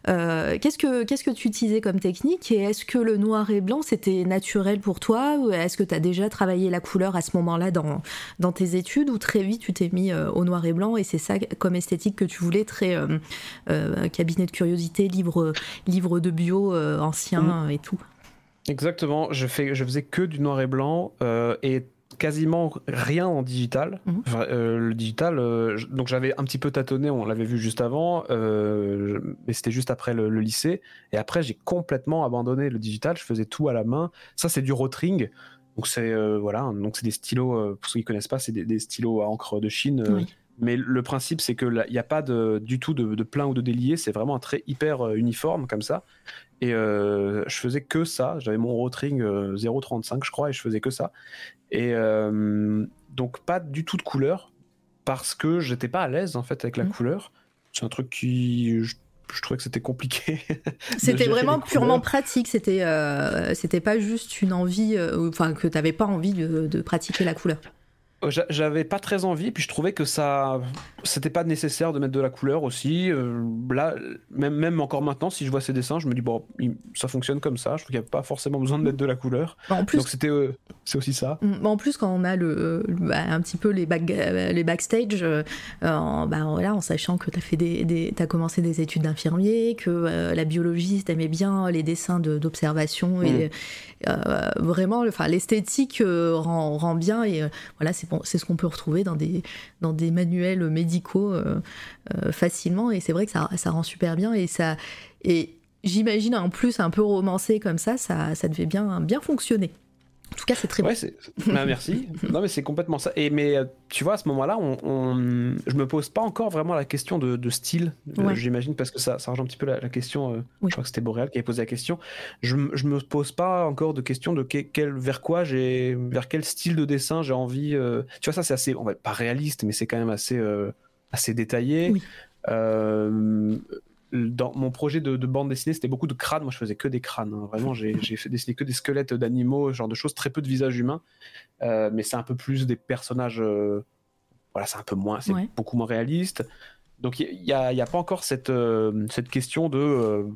Euh, qu'est-ce, que, qu'est-ce que tu utilisais comme technique? Et est-ce que le noir et blanc c'était naturel pour toi? Ou est-ce que tu as déjà travaillé la couleur à ce moment-là dans, dans tes études? Ou très vite tu t'es mis euh, au noir et blanc et c'est ça comme esthétique que tu voulais, très euh, euh, cabinet de curiosité curiosité, livre, livre de bio ancien et tout. Exactement, je, fais, je faisais que du noir et blanc et quasiment rien en digital. Mhm. le digital, donc j'avais un petit peu tâtonné, on l'avait vu juste avant, mais c'était juste après le, lycée. Et après, j'ai complètement abandonné le digital. Je faisais tout à la main. Ça, c'est du rotring. Donc c'est voilà, donc c'est des stylos. pour ceux qui connaissent pas, c'est des, stylos à encre de Chine. Mais le principe, c'est qu'il n'y a pas de, du tout de, plein ou de délié. C'est vraiment un trait hyper euh, uniforme comme ça. Et euh, je faisais que ça. J'avais mon rotring 0.35, je crois, et je faisais que ça. Et euh, donc, pas du tout de couleur parce que j'étais pas à l'aise en fait avec la mmh. couleur. C'est un truc qui. Je, trouvais que c'était compliqué. C'était vraiment purement pratique. C'était c'était pas juste une envie, enfin que tu n'avais pas envie de pratiquer la couleur. Euh, j'avais pas très envie, puis je trouvais que ça, c'était pas nécessaire de mettre de la couleur aussi. Euh, là, même, même encore maintenant, si je vois ces dessins, je me dis bon, ça fonctionne comme ça. Je trouve qu'il n'y a pas forcément besoin de mettre de la couleur. Bah, en plus, donc c'était, euh, c'est aussi ça. Mm, en plus, quand on a le, bah, un petit peu les, back, les backstage, en, bah, voilà, en sachant que t'as fait des, des as commencé des études d'infirmier, que la biologiste aimait bien les dessins d'observation et mm. Vraiment, enfin, l'esthétique rend, rend, bien et voilà, c'est c'est ce qu'on peut retrouver dans des, manuels médicaux facilement et c'est vrai que ça, rend super bien et et j'imagine en plus un peu romancé comme ça, ça, ça devait bien, bien fonctionner. En tout cas, c'est très ouais, bon. Bah, merci. non, mais c'est complètement ça. Et mais euh, tu vois, à ce moment-là, on, on... je me pose pas encore vraiment la question de, style. Euh, j'imagine parce que ça, ça un petit peu la, question. Euh, je crois que c'était Boréal qui avait posé la question. Je, je me pose pas encore de question de quel, vers quoi j'ai, vers quel style de dessin j'ai envie. Tu vois, ça c'est assez, on va pas réaliste, mais c'est quand même assez, assez détaillé. Oui dans mon projet de, bande dessinée, c'était beaucoup de crânes. Moi, je faisais que des crânes. Hein. Vraiment, j'ai fait dessiner que des squelettes d'animaux, genre de choses, très peu de visages humains. Euh, mais c'est un peu plus des personnages. Euh, voilà, c'est un peu moins, c'est beaucoup moins réaliste. Donc, il n'y a, a, pas encore cette, euh, cette question de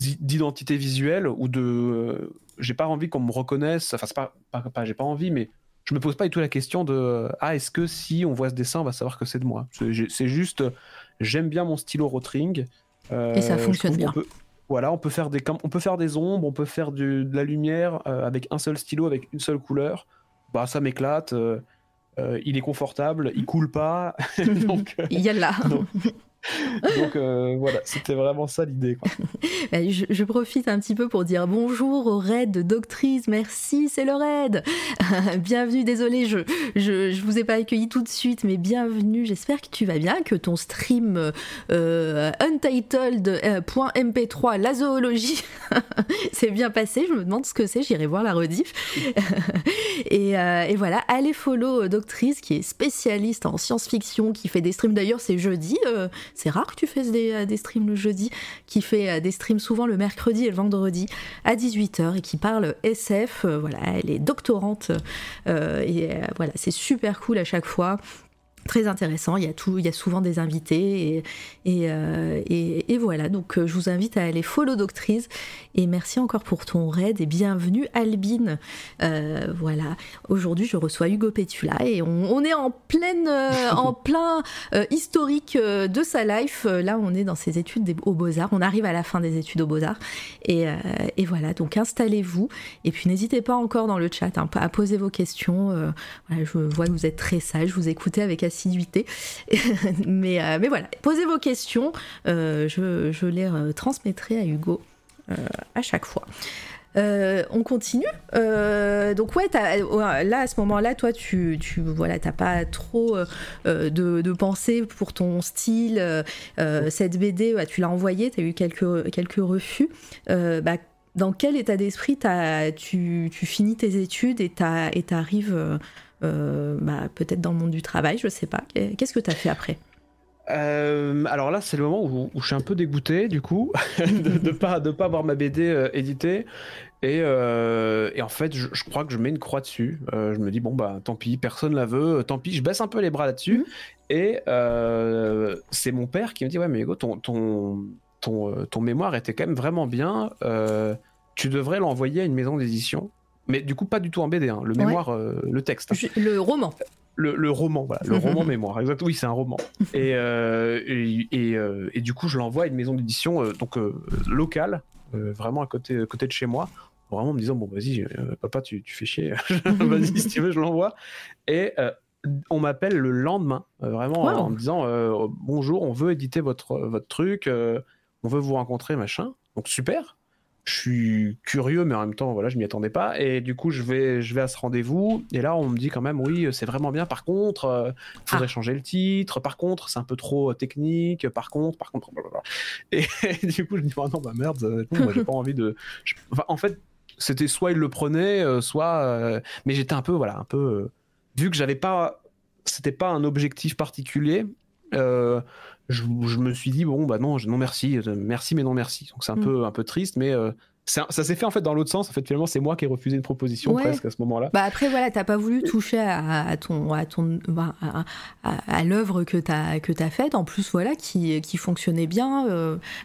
d'identité visuelle ou de. j'ai pas envie qu'on me reconnaisse. Enfin, c'est pas, pas, pas j'ai pas envie, mais je me pose pas du tout la question de ah est-ce que si on voit ce dessin on va savoir que c'est de moi? C'est juste J'aime bien mon stylo rotring. Euh, et ça fonctionne bien. voilà, on peut faire des on peut faire des ombres, on peut faire de la lumière euh, avec un seul stylo, avec une seule couleur. Bah ça m'éclate. Euh, il est confortable, il coule pas. donc, il y a là. Donc euh, voilà, c'était vraiment ça l'idée. Bah, je, profite un petit peu pour dire bonjour au raid de Doctrice. Merci, c'est le raid. bienvenue, désolé, je, je, je vous ai pas accueilli tout de suite, mais bienvenue. J'espère que tu vas bien, que ton stream euh, untitled.mp3, la zoologie, s'est bien passé. Je me demande ce que c'est, j'irai voir la rediff. et, euh, et, voilà, allez follow Doctrice qui est spécialiste en science-fiction, qui fait des streams d'ailleurs, c'est jeudi c'est rare que tu fasses des, euh, streams le jeudi, qui fait euh, des streams souvent le mercredi et le vendredi à 18h et qui parle SF. Euh, voilà, elle est doctorante et voilà, c'est super cool à chaque fois très intéressant. Il y a tout, il y a souvent des invités et, et, euh, et, voilà. Donc euh, je vous invite à aller follow Doctrice et merci encore pour ton raid et bienvenue Albine. Euh, voilà. Aujourd'hui je reçois Hugo Petula et on, est en pleine, en plein historique de sa life. Là on est dans ses études aux Beaux Arts. On arrive à la fin des études aux Beaux Arts et, et voilà. Donc installez-vous et puis n'hésitez pas encore dans le chat hein, à poser vos questions. Voilà, je vois que vous êtes très sage. Vous écoutez avec assiduité. mais, euh, mais voilà, posez vos questions, euh, je, les euh, transmettrai à Hugo à chaque fois. on continue. donc ouais, là à ce moment-là, toi, tu, tu voilà, t'as pas trop de, de pensée pour ton style. cette BD, tu l'as envoyée, tu as eu quelques, refus. Bah, dans quel état d'esprit tu, tu, finis tes études et tu arrives euh, bah, peut-être dans le monde du travail, je sais pas. Qu'est-ce que tu as fait après? Euh, alors là, c'est le moment où, je suis un peu dégoûté du coup de, ne pas de pas avoir ma BD euh, éditée et, et, en fait, je, crois que je mets une croix dessus. je me dis bon bah tant pis, personne la veut, tant pis. Je baisse un peu les bras là-dessus mhm. et c'est mon père qui me dit ouais mais Hugo, ton ton ton, ton mémoire était quand même vraiment bien. tu devrais l'envoyer à une maison d'édition mais du coup, pas du tout en BD, hein. le mémoire, euh, le texte. Le roman. le, roman, voilà, le roman mémoire, exactement. Oui, c'est un roman. Et, et, et, du coup, je l'envoie à une maison d'édition donc locale, vraiment à côté, côté de chez moi, vraiment en me disant bon, vas-y, papa, tu, tu, fais chier, vas-y, si tu veux, je l'envoie. Et on m'appelle le lendemain, vraiment en me disant bonjour, on veut éditer votre, votre truc, on veut vous rencontrer, machin. Donc super je suis curieux, mais en même temps, voilà, je m'y attendais pas. Et du coup, je vais, je vais à ce rendez-vous. Et là, on me dit quand même, oui, c'est vraiment bien. Par contre, il euh, faudrait ah. changer le titre. Par contre, c'est un peu trop euh, technique. Par contre, par contre, Et, du coup, je me dis, oh non, bah merde, moi, j'ai pas envie de. en fait, c'était soit il le prenait, euh, soit. Mais j'étais un peu, voilà, un peu. Vu que j'avais pas. C'était pas un objectif particulier. Euh, je, me suis dit bon bah non non merci euh, merci mais non merci donc c'est un mm. peu un peu triste mais euh, ça, s'est fait en fait dans l'autre sens. En fait, finalement, c'est moi qui ai refusé une proposition presque à ce moment-là. Bah après, voilà, t'as pas voulu toucher à, ton, à ton, à, l'œuvre que t'as que as faite. En plus, voilà, qui, qui fonctionnait bien.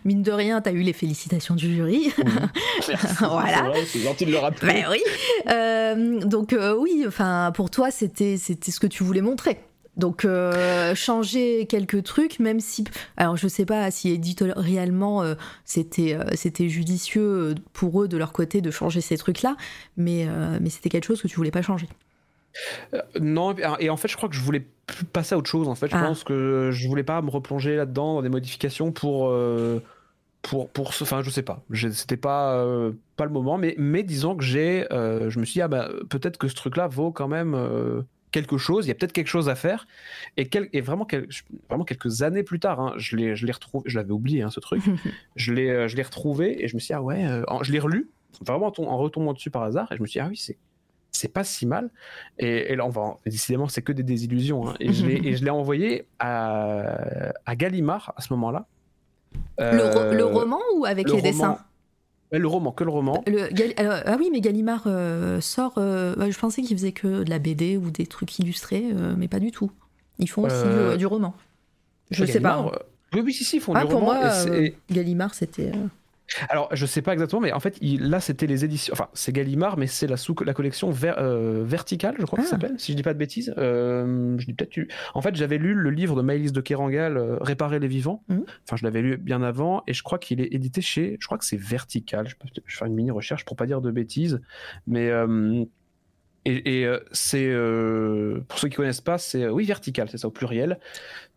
mine de rien, t'as eu les félicitations du jury. voilà. C'est gentil de le rappeler. Bah oui. donc oui, enfin, pour toi, c'était c'était ce que tu voulais montrer. Donc euh, changer quelques trucs, même si, alors je sais pas si éditorialement euh, c'était euh, c'était judicieux pour eux de leur côté de changer ces trucs-là, mais mais c'était quelque chose que tu voulais pas changer. non, et en fait, je crois que je voulais passer à autre chose. En fait, je ah. pense que je voulais pas me replonger là-dedans dans des modifications pour pour pour enfin je sais pas c'était pas pas le moment mais mais disons que j'ai je me suis dit ah bah peut-être que ce truc là vaut quand même quelque chose, il y a peut-être quelque chose à faire. Et, et vraiment, vraiment quelques années plus tard, hein, je l'ai retrouvé, je l'avais oublié hein, ce truc, je l'ai euh, retrouvé et je me suis dit, ah ouais, euh, je l'ai relu, vraiment en, retombant dessus par hasard, et je me suis dit, ah oui, c'est c'est pas si mal. Et, là, on va, décidément, c'est que des désillusions. Hein. et je l'ai envoyé à, à Gallimard à ce moment-là. le, le, euh, roman ou avec les dessins? Le roman, que le roman. ah oui, mais Gallimard euh, sort. Euh, je pensais qu'il faisait que de la BD ou des trucs illustrés, euh, mais pas du tout. Ils font aussi du, roman. Je sais pas. Hein. Oui, oui, si, si, ils font ah, du pour roman. Moi, Gallimard, c'était. Alors, je sais pas exactement, mais en fait, là, c'était les éditions. Enfin, c'est Gallimard, mais c'est la, sous la collection euh, verticale, je crois que ça ah. s'appelle, si je dis pas de bêtises. Euh, je dis peut-être. En fait, j'avais lu le livre de Maëlys de Kerangal, euh, Réparer les vivants. Mmh. Enfin, je l'avais lu bien avant, et je crois qu'il est édité chez. Je crois que c'est Vertical. Je vais faire une mini recherche pour pas dire de bêtises, mais. Et, c'est pour ceux qui connaissent pas, c'est oui vertical, c'est ça au pluriel.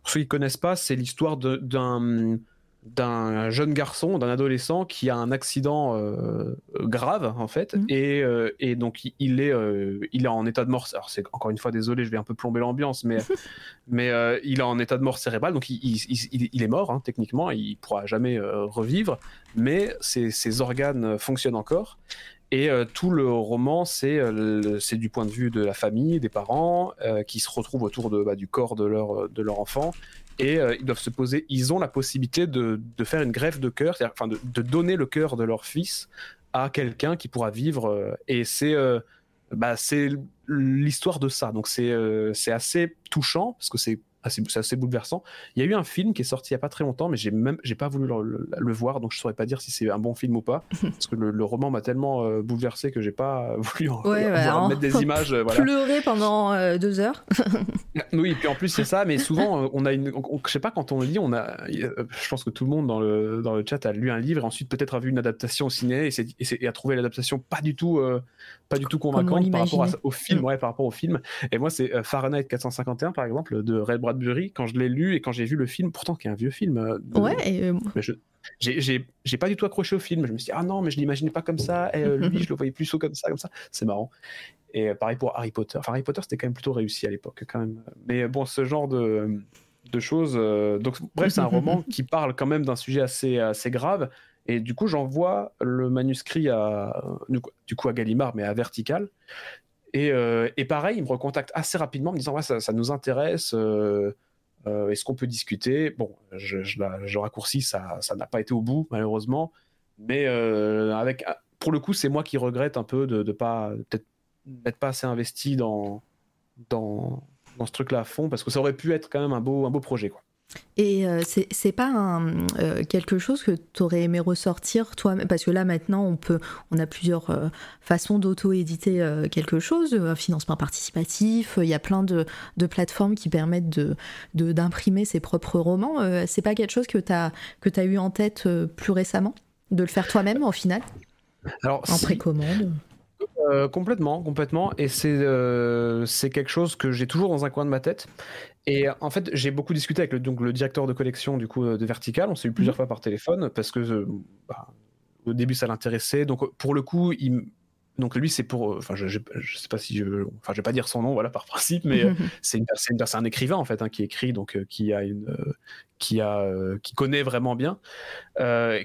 Pour ceux qui connaissent pas, c'est l'histoire d'un d'un jeune garçon, d'un adolescent qui a un accident euh, grave en fait, et, euh, et, donc il est, euh, il est en état de mort. Alors c'est encore une fois désolé, je vais un peu plomber l'ambiance, mais, mais il est en état de mort cérébrale, donc il, il, il est mort hein, techniquement, il pourra jamais revivre, mais ses, ses, organes fonctionnent encore. Et tout le roman, c'est du point de vue de la famille, des parents, qui se retrouvent autour de, bah, du corps de leur, de leur enfant et euh, ils doivent se poser, ils ont la possibilité de, de faire une greffe de cœur, enfin de, de, donner le cœur de leur fils à quelqu'un qui pourra vivre. Euh, et c'est euh, bah, c'est l'histoire de ça. Donc c'est assez touchant parce que c'est c'est assez bouleversant. Il y a eu un film qui est sorti il y a pas très longtemps, mais j'ai même j'ai pas voulu le, voir, donc je saurais pas dire si c'est un bon film ou pas, parce que le, roman m'a tellement euh, bouleversé que j'ai pas voulu en, bah, mettre des images. Euh, voilà. Pleurer pendant euh, deux heures. oui, et puis en plus c'est ça, mais souvent on a une, je sais pas quand on lit, on a, je pense que tout le monde dans le dans le chat a lu un livre et ensuite peut-être a vu une adaptation au ciné et, a trouvé l'adaptation pas du tout pas du tout convaincante par rapport au film, mm. ouais, par rapport au film. Et moi c'est Fahrenheit 451 par exemple de Red Bradbury quand je l'ai lu et quand j'ai vu le film, pourtant qui est un vieux film. Euh, ouais. Euh, j'ai pas du tout accroché au film. Je me suis dit ah non mais je l'imaginais pas comme ça. Et euh, lui je le voyais plus comme ça comme ça. C'est marrant. Et pareil pour Harry Potter. Enfin Harry Potter c'était quand même plutôt réussi à l'époque quand même. Mais bon ce genre de de choses. donc bref c'est un roman qui parle quand même d'un sujet assez assez grave. Et du coup, j'envoie le manuscrit à, du coup à Gallimard, mais à Vertical. Euh, et, pareil, il me recontacte assez rapidement en me disant ouais, ça, nous intéresse, euh, euh, est-ce qu'on peut discuter? Bon, je, je, raccourcis, ça n'a pas été au bout, malheureusement. Mais avec, pour le coup, c'est moi qui regrette un peu de ne pas n'être pas assez investi dans, dans, dans ce truc-là à fond, parce que ça aurait pu être quand même un beau, un beau projet. Quoi. Et euh, c'est pas un, euh, quelque chose que tu aurais aimé ressortir toi Parce que là maintenant on peut, on a plusieurs euh, façons d'auto-éditer quelque chose, un financement participatif, il y a plein de, de, plateformes qui permettent de d'imprimer ses propres romans. c'est pas quelque chose que tu as, que as eu en tête plus récemment? De le faire toi-même au final? Alors, En précommande? Complètement, complètement. Et c'est c'est quelque chose que j'ai toujours dans un coin de ma tête. Et en fait, j'ai beaucoup discuté avec le, donc, le directeur de collection du coup, de Vertical. On s'est eu plusieurs mmh. fois par téléphone parce que bah, au début, ça l'intéressait. Donc, pour le coup, il, donc lui, c'est pour, enfin, je, je, sais pas si je, enfin, je vais pas dire son nom, voilà, par principe, mais euh, c'est une, un écrivain en fait, hein, qui écrit, donc euh, qui a une, euh, qui a, qui connaît vraiment bien,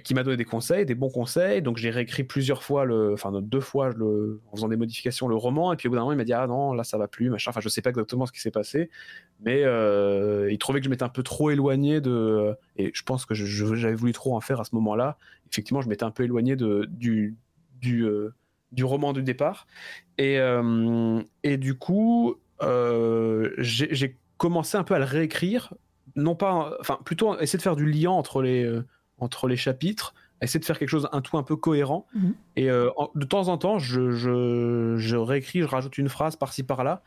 qui m'a donné des conseils, des bons conseils. Donc j'ai réécrit plusieurs fois le, enfin deux fois le, en faisant des modifications le roman, et puis au bout d'un moment il m'a dit ah non là ça va plus, machin. Enfin je sais pas exactement ce qui s'est passé, mais il trouvait que je m'étais un peu trop éloigné de, et je pense que j'avais voulu trop en faire à ce moment-là. Effectivement, je m'étais un peu éloigné de du du du roman du départ. Et, euh, et du coup, euh, j'ai commencé un peu à le réécrire, non pas, enfin plutôt essayer de faire du lien entre les, euh, entre les chapitres, essayer de faire quelque chose un tout un peu cohérent. Mhm. Et de temps en temps, je, je, je, réécris, je rajoute une phrase par-ci par-là,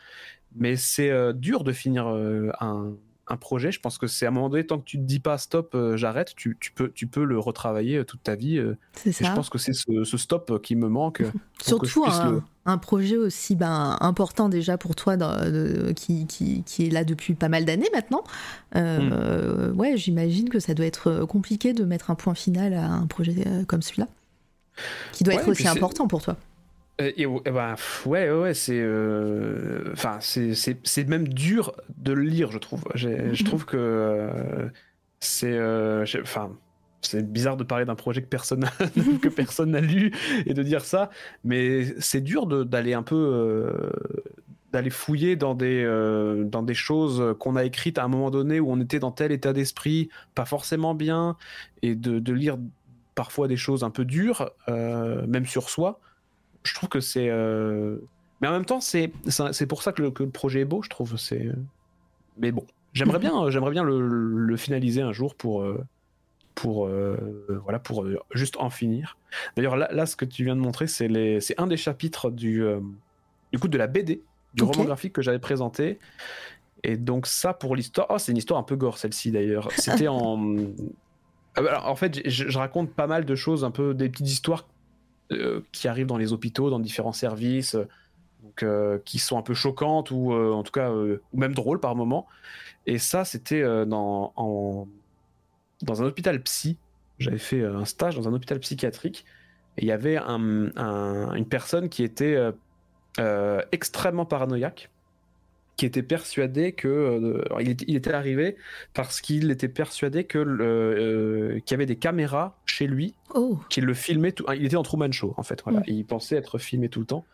mais c'est dur de finir un, un projet, je pense que c'est à un moment donné, tant que tu te dis pas stop, euh, j'arrête, tu, peux, tu peux le retravailler euh, toute ta vie. Euh. c'est ça. je pense que c'est ce, stop qui me manque. Surtout un, projet aussi ben, important déjà pour toi, qui, qui, est là depuis pas mal d'années maintenant. Hmm. Ouais, j'imagine que ça doit être compliqué de mettre un point final à un projet comme celui-là, qui doit être aussi important pour toi. Euh, et, bah, ouais, ouais, c'est, euh, enfin, c'est, même dur de le lire, je trouve. Je trouve que euh, c'est, enfin, c'est bizarre de parler d'un projet que personne que personne n'a lu et de dire ça, mais c'est dur d'aller un peu d'aller fouiller dans des dans des choses qu'on a écrites à un moment donné où on était dans tel état d'esprit, pas forcément bien, et de, de, lire parfois des choses un peu dures, même sur soi je trouve que c'est. Euh, mais en même temps, c'est c'est pour ça que le, projet est beau, je trouve. C'est. Mais bon, j'aimerais bien, j'aimerais bien le, finaliser un jour pour euh, pour euh, voilà pour juste en finir. D'ailleurs, là, ce que tu viens de montrer, c'est les c'est un des chapitres du du coup de la BD du roman graphique que j'avais présenté. Et donc ça pour l'histoire, oh c'est une histoire un peu gore celle-ci d'ailleurs. C'était en en fait, je, je, raconte pas mal de choses, un peu des petites histoires euh, qui arrivent dans les hôpitaux, dans différents services, euh, euh, qui sont un peu choquantes ou en tout cas ou même drôles par moment. Et ça, c'était dans, dans un hôpital psy. J'avais fait un stage dans un hôpital psychiatrique et il y avait une personne qui était extrêmement paranoïaque qui était persuadé que euh, il, était arrivé parce qu'il était persuadé que euh, qu'il y avait des caméras chez lui oh. qui le filmaient tout, il était en Truman Show en fait voilà mm. il pensait être filmé tout le temps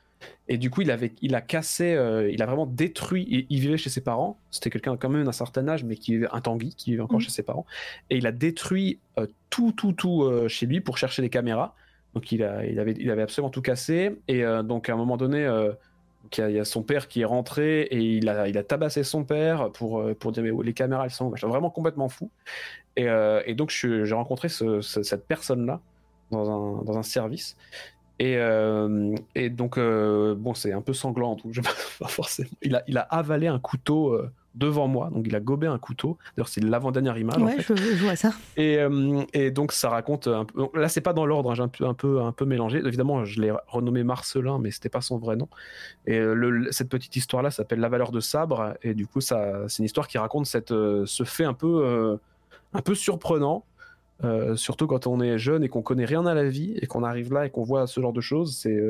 et du coup il avait il a cassé euh, il a vraiment détruit il, vivait chez ses parents c'était quelqu'un quand même d'un certain âge mais qui vivait un Tanguy qui vivait encore mm. chez ses parents et il a détruit tout tout tout chez lui pour chercher des caméras donc il a il avait il avait absolument tout cassé et donc à un moment donné il y, a son père qui est rentré et il a, il a tabassé son père pour, euh, pour dire mais les caméras elles sont vraiment complètement fou. Et, euh, et donc j'ai rencontré cette personne-là dans un, dans un service. Et, euh, et donc, bon, c'est un peu sanglant, tout. forcément. Il a, il a avalé un couteau devant moi. Donc il a gobé un couteau. D'ailleurs, c'est l'avant-dernière image. Ouais, je, vois ça. Et, euh, et, donc ça raconte un peu. Là, c'est pas dans l'ordre, hein, j'ai un peu, un, peu, un peu mélangé. Évidemment, je l'ai renommé Marcelin, mais c'était pas son vrai nom. Et euh, cette petite histoire-là s'appelle La valeur de sabre. Et du coup, ça, c'est une histoire qui raconte cette, euh, ce fait un peu, un peu surprenant. surtout quand on est jeune et qu'on connaît rien à la vie et qu'on arrive là et qu'on voit ce genre de choses, c'est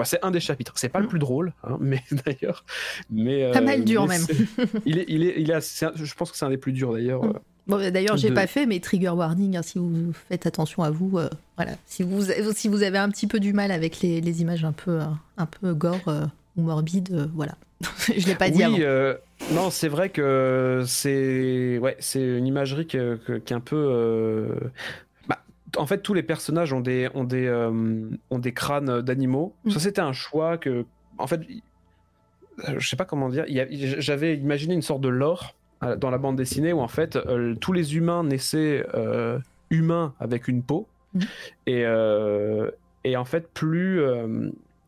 bah, c'est un des chapitres. C'est pas le mm. plus drôle, hein, mais d'ailleurs. Mais, pas mal dur même. il est, il est, il je pense que c'est un des plus durs d'ailleurs. Mm. Bon, bah, d'ailleurs, j'ai pas fait, mais trigger warning, hein, si vous faites attention à vous, euh, voilà. Si vous, si vous avez un petit peu du mal avec les, les images un peu, un peu gore euh, ou morbides, euh, voilà. je l'ai pas dit oui, non, c'est vrai que c'est, ouais, c'est une imagerie qui est un peu en fait, tous les personnages ont des, ont des, euh, ont des crânes d'animaux. Ça, mm. c'était un choix que, en fait, je sais pas comment dire. J'avais imaginé une sorte de lore dans la bande dessinée où en fait tous les humains naissaient humains avec une peau. Mmh. Et, et en fait, plus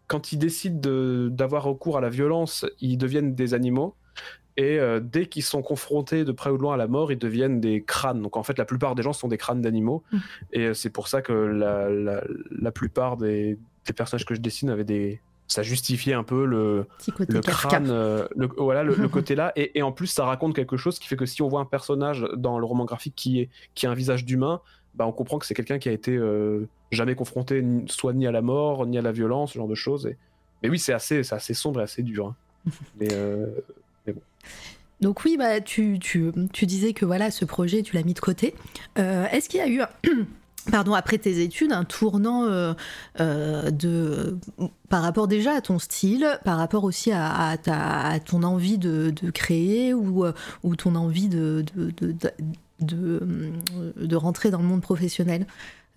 quand ils décident d'avoir recours à la violence, ils deviennent des animaux. Et euh, dès qu'ils sont confrontés de près ou de loin à la mort, ils deviennent des crânes. Donc en fait, la plupart des gens sont des crânes d'animaux. Mmh. Et euh, c'est pour ça que la, la, plupart des, des, personnages que je dessine avaient des. Ça justifiait un peu le, le crâne, euh, le, voilà, le, côté là. Et, et, en plus, ça raconte quelque chose qui fait que si on voit un personnage dans le roman graphique qui, est, qui a un visage d'humain, bah, on comprend que c'est quelqu'un qui a été jamais confronté soit ni à la mort, ni à la violence, ce genre de choses. Et... Mais oui, c'est assez, assez sombre et assez dur. Hein. mais. Donc oui, bah, tu, tu, tu, disais que voilà, ce projet, tu l'as mis de côté. Euh, est-ce qu'il y a eu, pardon, après tes études, un tournant euh, euh, de, par rapport déjà à ton style, par rapport aussi à, à, ton envie de, créer ou, ou, ton envie de, de, de, rentrer dans le monde professionnel?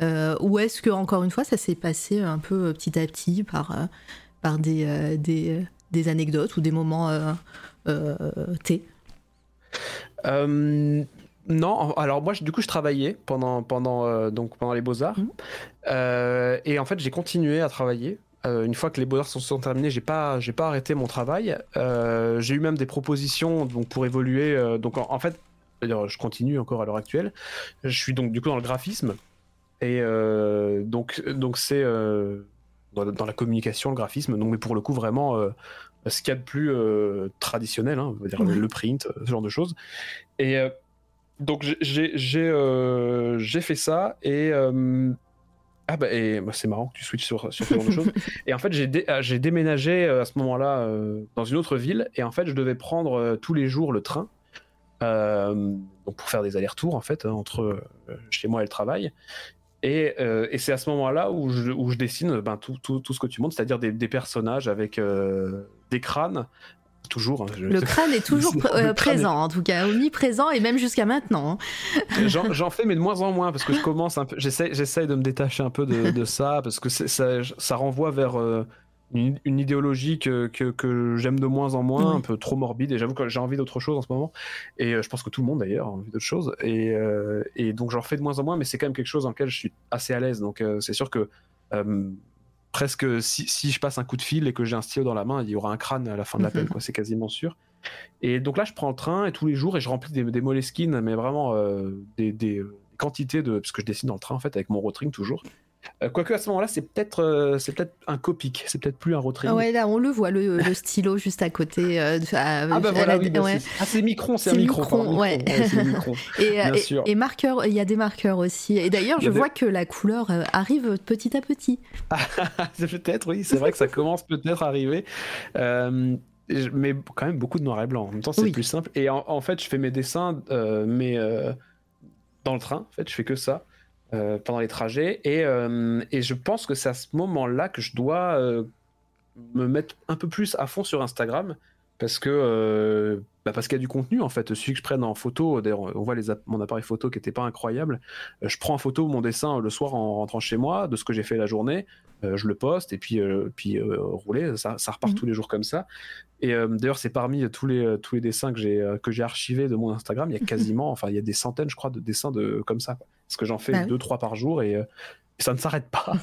Ou est-ce que, encore une fois, ça s'est passé un peu petit à petit par, par des, des, des anecdotes ou des moments T euh, non, alors moi, du coup, je travaillais pendant, pendant, euh, donc, pendant les beaux-arts. Mmh. Euh, et en fait, j'ai continué à travailler. une fois que les beaux-arts sont, sont, terminés, j'ai pas, j'ai pas arrêté mon travail. j'ai eu même des propositions donc, pour évoluer. donc, en, fait, je continue encore à l'heure actuelle. Je suis donc du coup dans le graphisme. Et donc, donc c'est dans, dans, la communication, le graphisme. Donc, mais pour le coup, vraiment ce qu'il y a de plus euh, traditionnel, hein, on va dire le print, ce genre de choses. Et euh, donc j'ai euh, fait ça et ah bah, bah, c'est marrant que tu switches sur, sur ce genre de choses. Et en fait j'ai déménagé à ce moment-là dans une autre ville et en fait je devais prendre tous les jours le train. donc pour faire des allers-retours en fait entre chez moi et le travail euh, et, c'est à ce moment-là où je, où je dessine ben, tout, tout, tout, ce que tu montres, c'est-à-dire des, des, personnages avec euh, des crânes. Toujours. Hein, le crâne est toujours euh, présent, en tout cas, omniprésent et même jusqu'à maintenant. Hein. J'en fais, mais de moins en moins, parce que je commence un peu. J'essaie de me détacher un peu de, de ça, parce que ça, ça renvoie vers une, idéologie que, que, j'aime de moins en moins, un peu trop morbide, et j'avoue que j'ai envie d'autre chose en ce moment. Et euh, je pense que tout le monde d'ailleurs a envie d'autre chose. Et, euh, et donc j'en fais de moins en moins, mais c'est quand même quelque chose dans lequel je suis assez à l'aise. Donc euh, c'est sûr que presque si, si, je passe un coup de fil et que j'ai un stylo dans la main, il y aura un crâne à la fin de l'appel, quoi. C'est quasiment sûr. Et donc là, je prends le train et tous les jours et je remplis des, des moleskines, mais vraiment des, des, quantités de. Parce que je dessine dans le train en fait avec mon rotring toujours. Euh, quoique à ce moment-là, c'est peut-être euh, c'est peut-être un copic, c'est peut-être plus un rotring. ouais, là on le voit le, stylo juste à côté. Euh, ah bah voilà, oui, bah, ah c'est micron, c'est un micron. ouais. et, et, marqueur, il y a des marqueurs aussi. Et d'ailleurs, je vois que la couleur arrive petit à petit. peut-être, oui, c'est vrai que ça commence peut-être à arriver. mais quand même beaucoup de noir et blanc. En même temps, c'est plus simple. Et en, fait, je fais mes dessins, mais dans le train. En fait, je fais que ça. Euh, pendant les trajets. Et, euh, et, je pense que c'est à ce moment-là que je dois euh, me mettre un peu plus à fond sur Instagram parce que bah parce qu'il y a du contenu en fait. Celui que je prenne en photo, d'ailleurs on voit les mon appareil photo qui n'était pas incroyable. je prends en photo mon dessin le soir en rentrant chez moi de ce que j'ai fait la journée. je le poste et puis puis rouler, ça, ça repart mmh. tous les jours comme ça. Et d'ailleurs c'est parmi tous les tous les dessins que j'ai que j'ai archivés de mon Instagram, il y a quasiment, enfin il y a des centaines je crois de dessins de comme ça. Parce que j'en fais bah deux, trois par jour et, euh, ça ne s'arrête pas.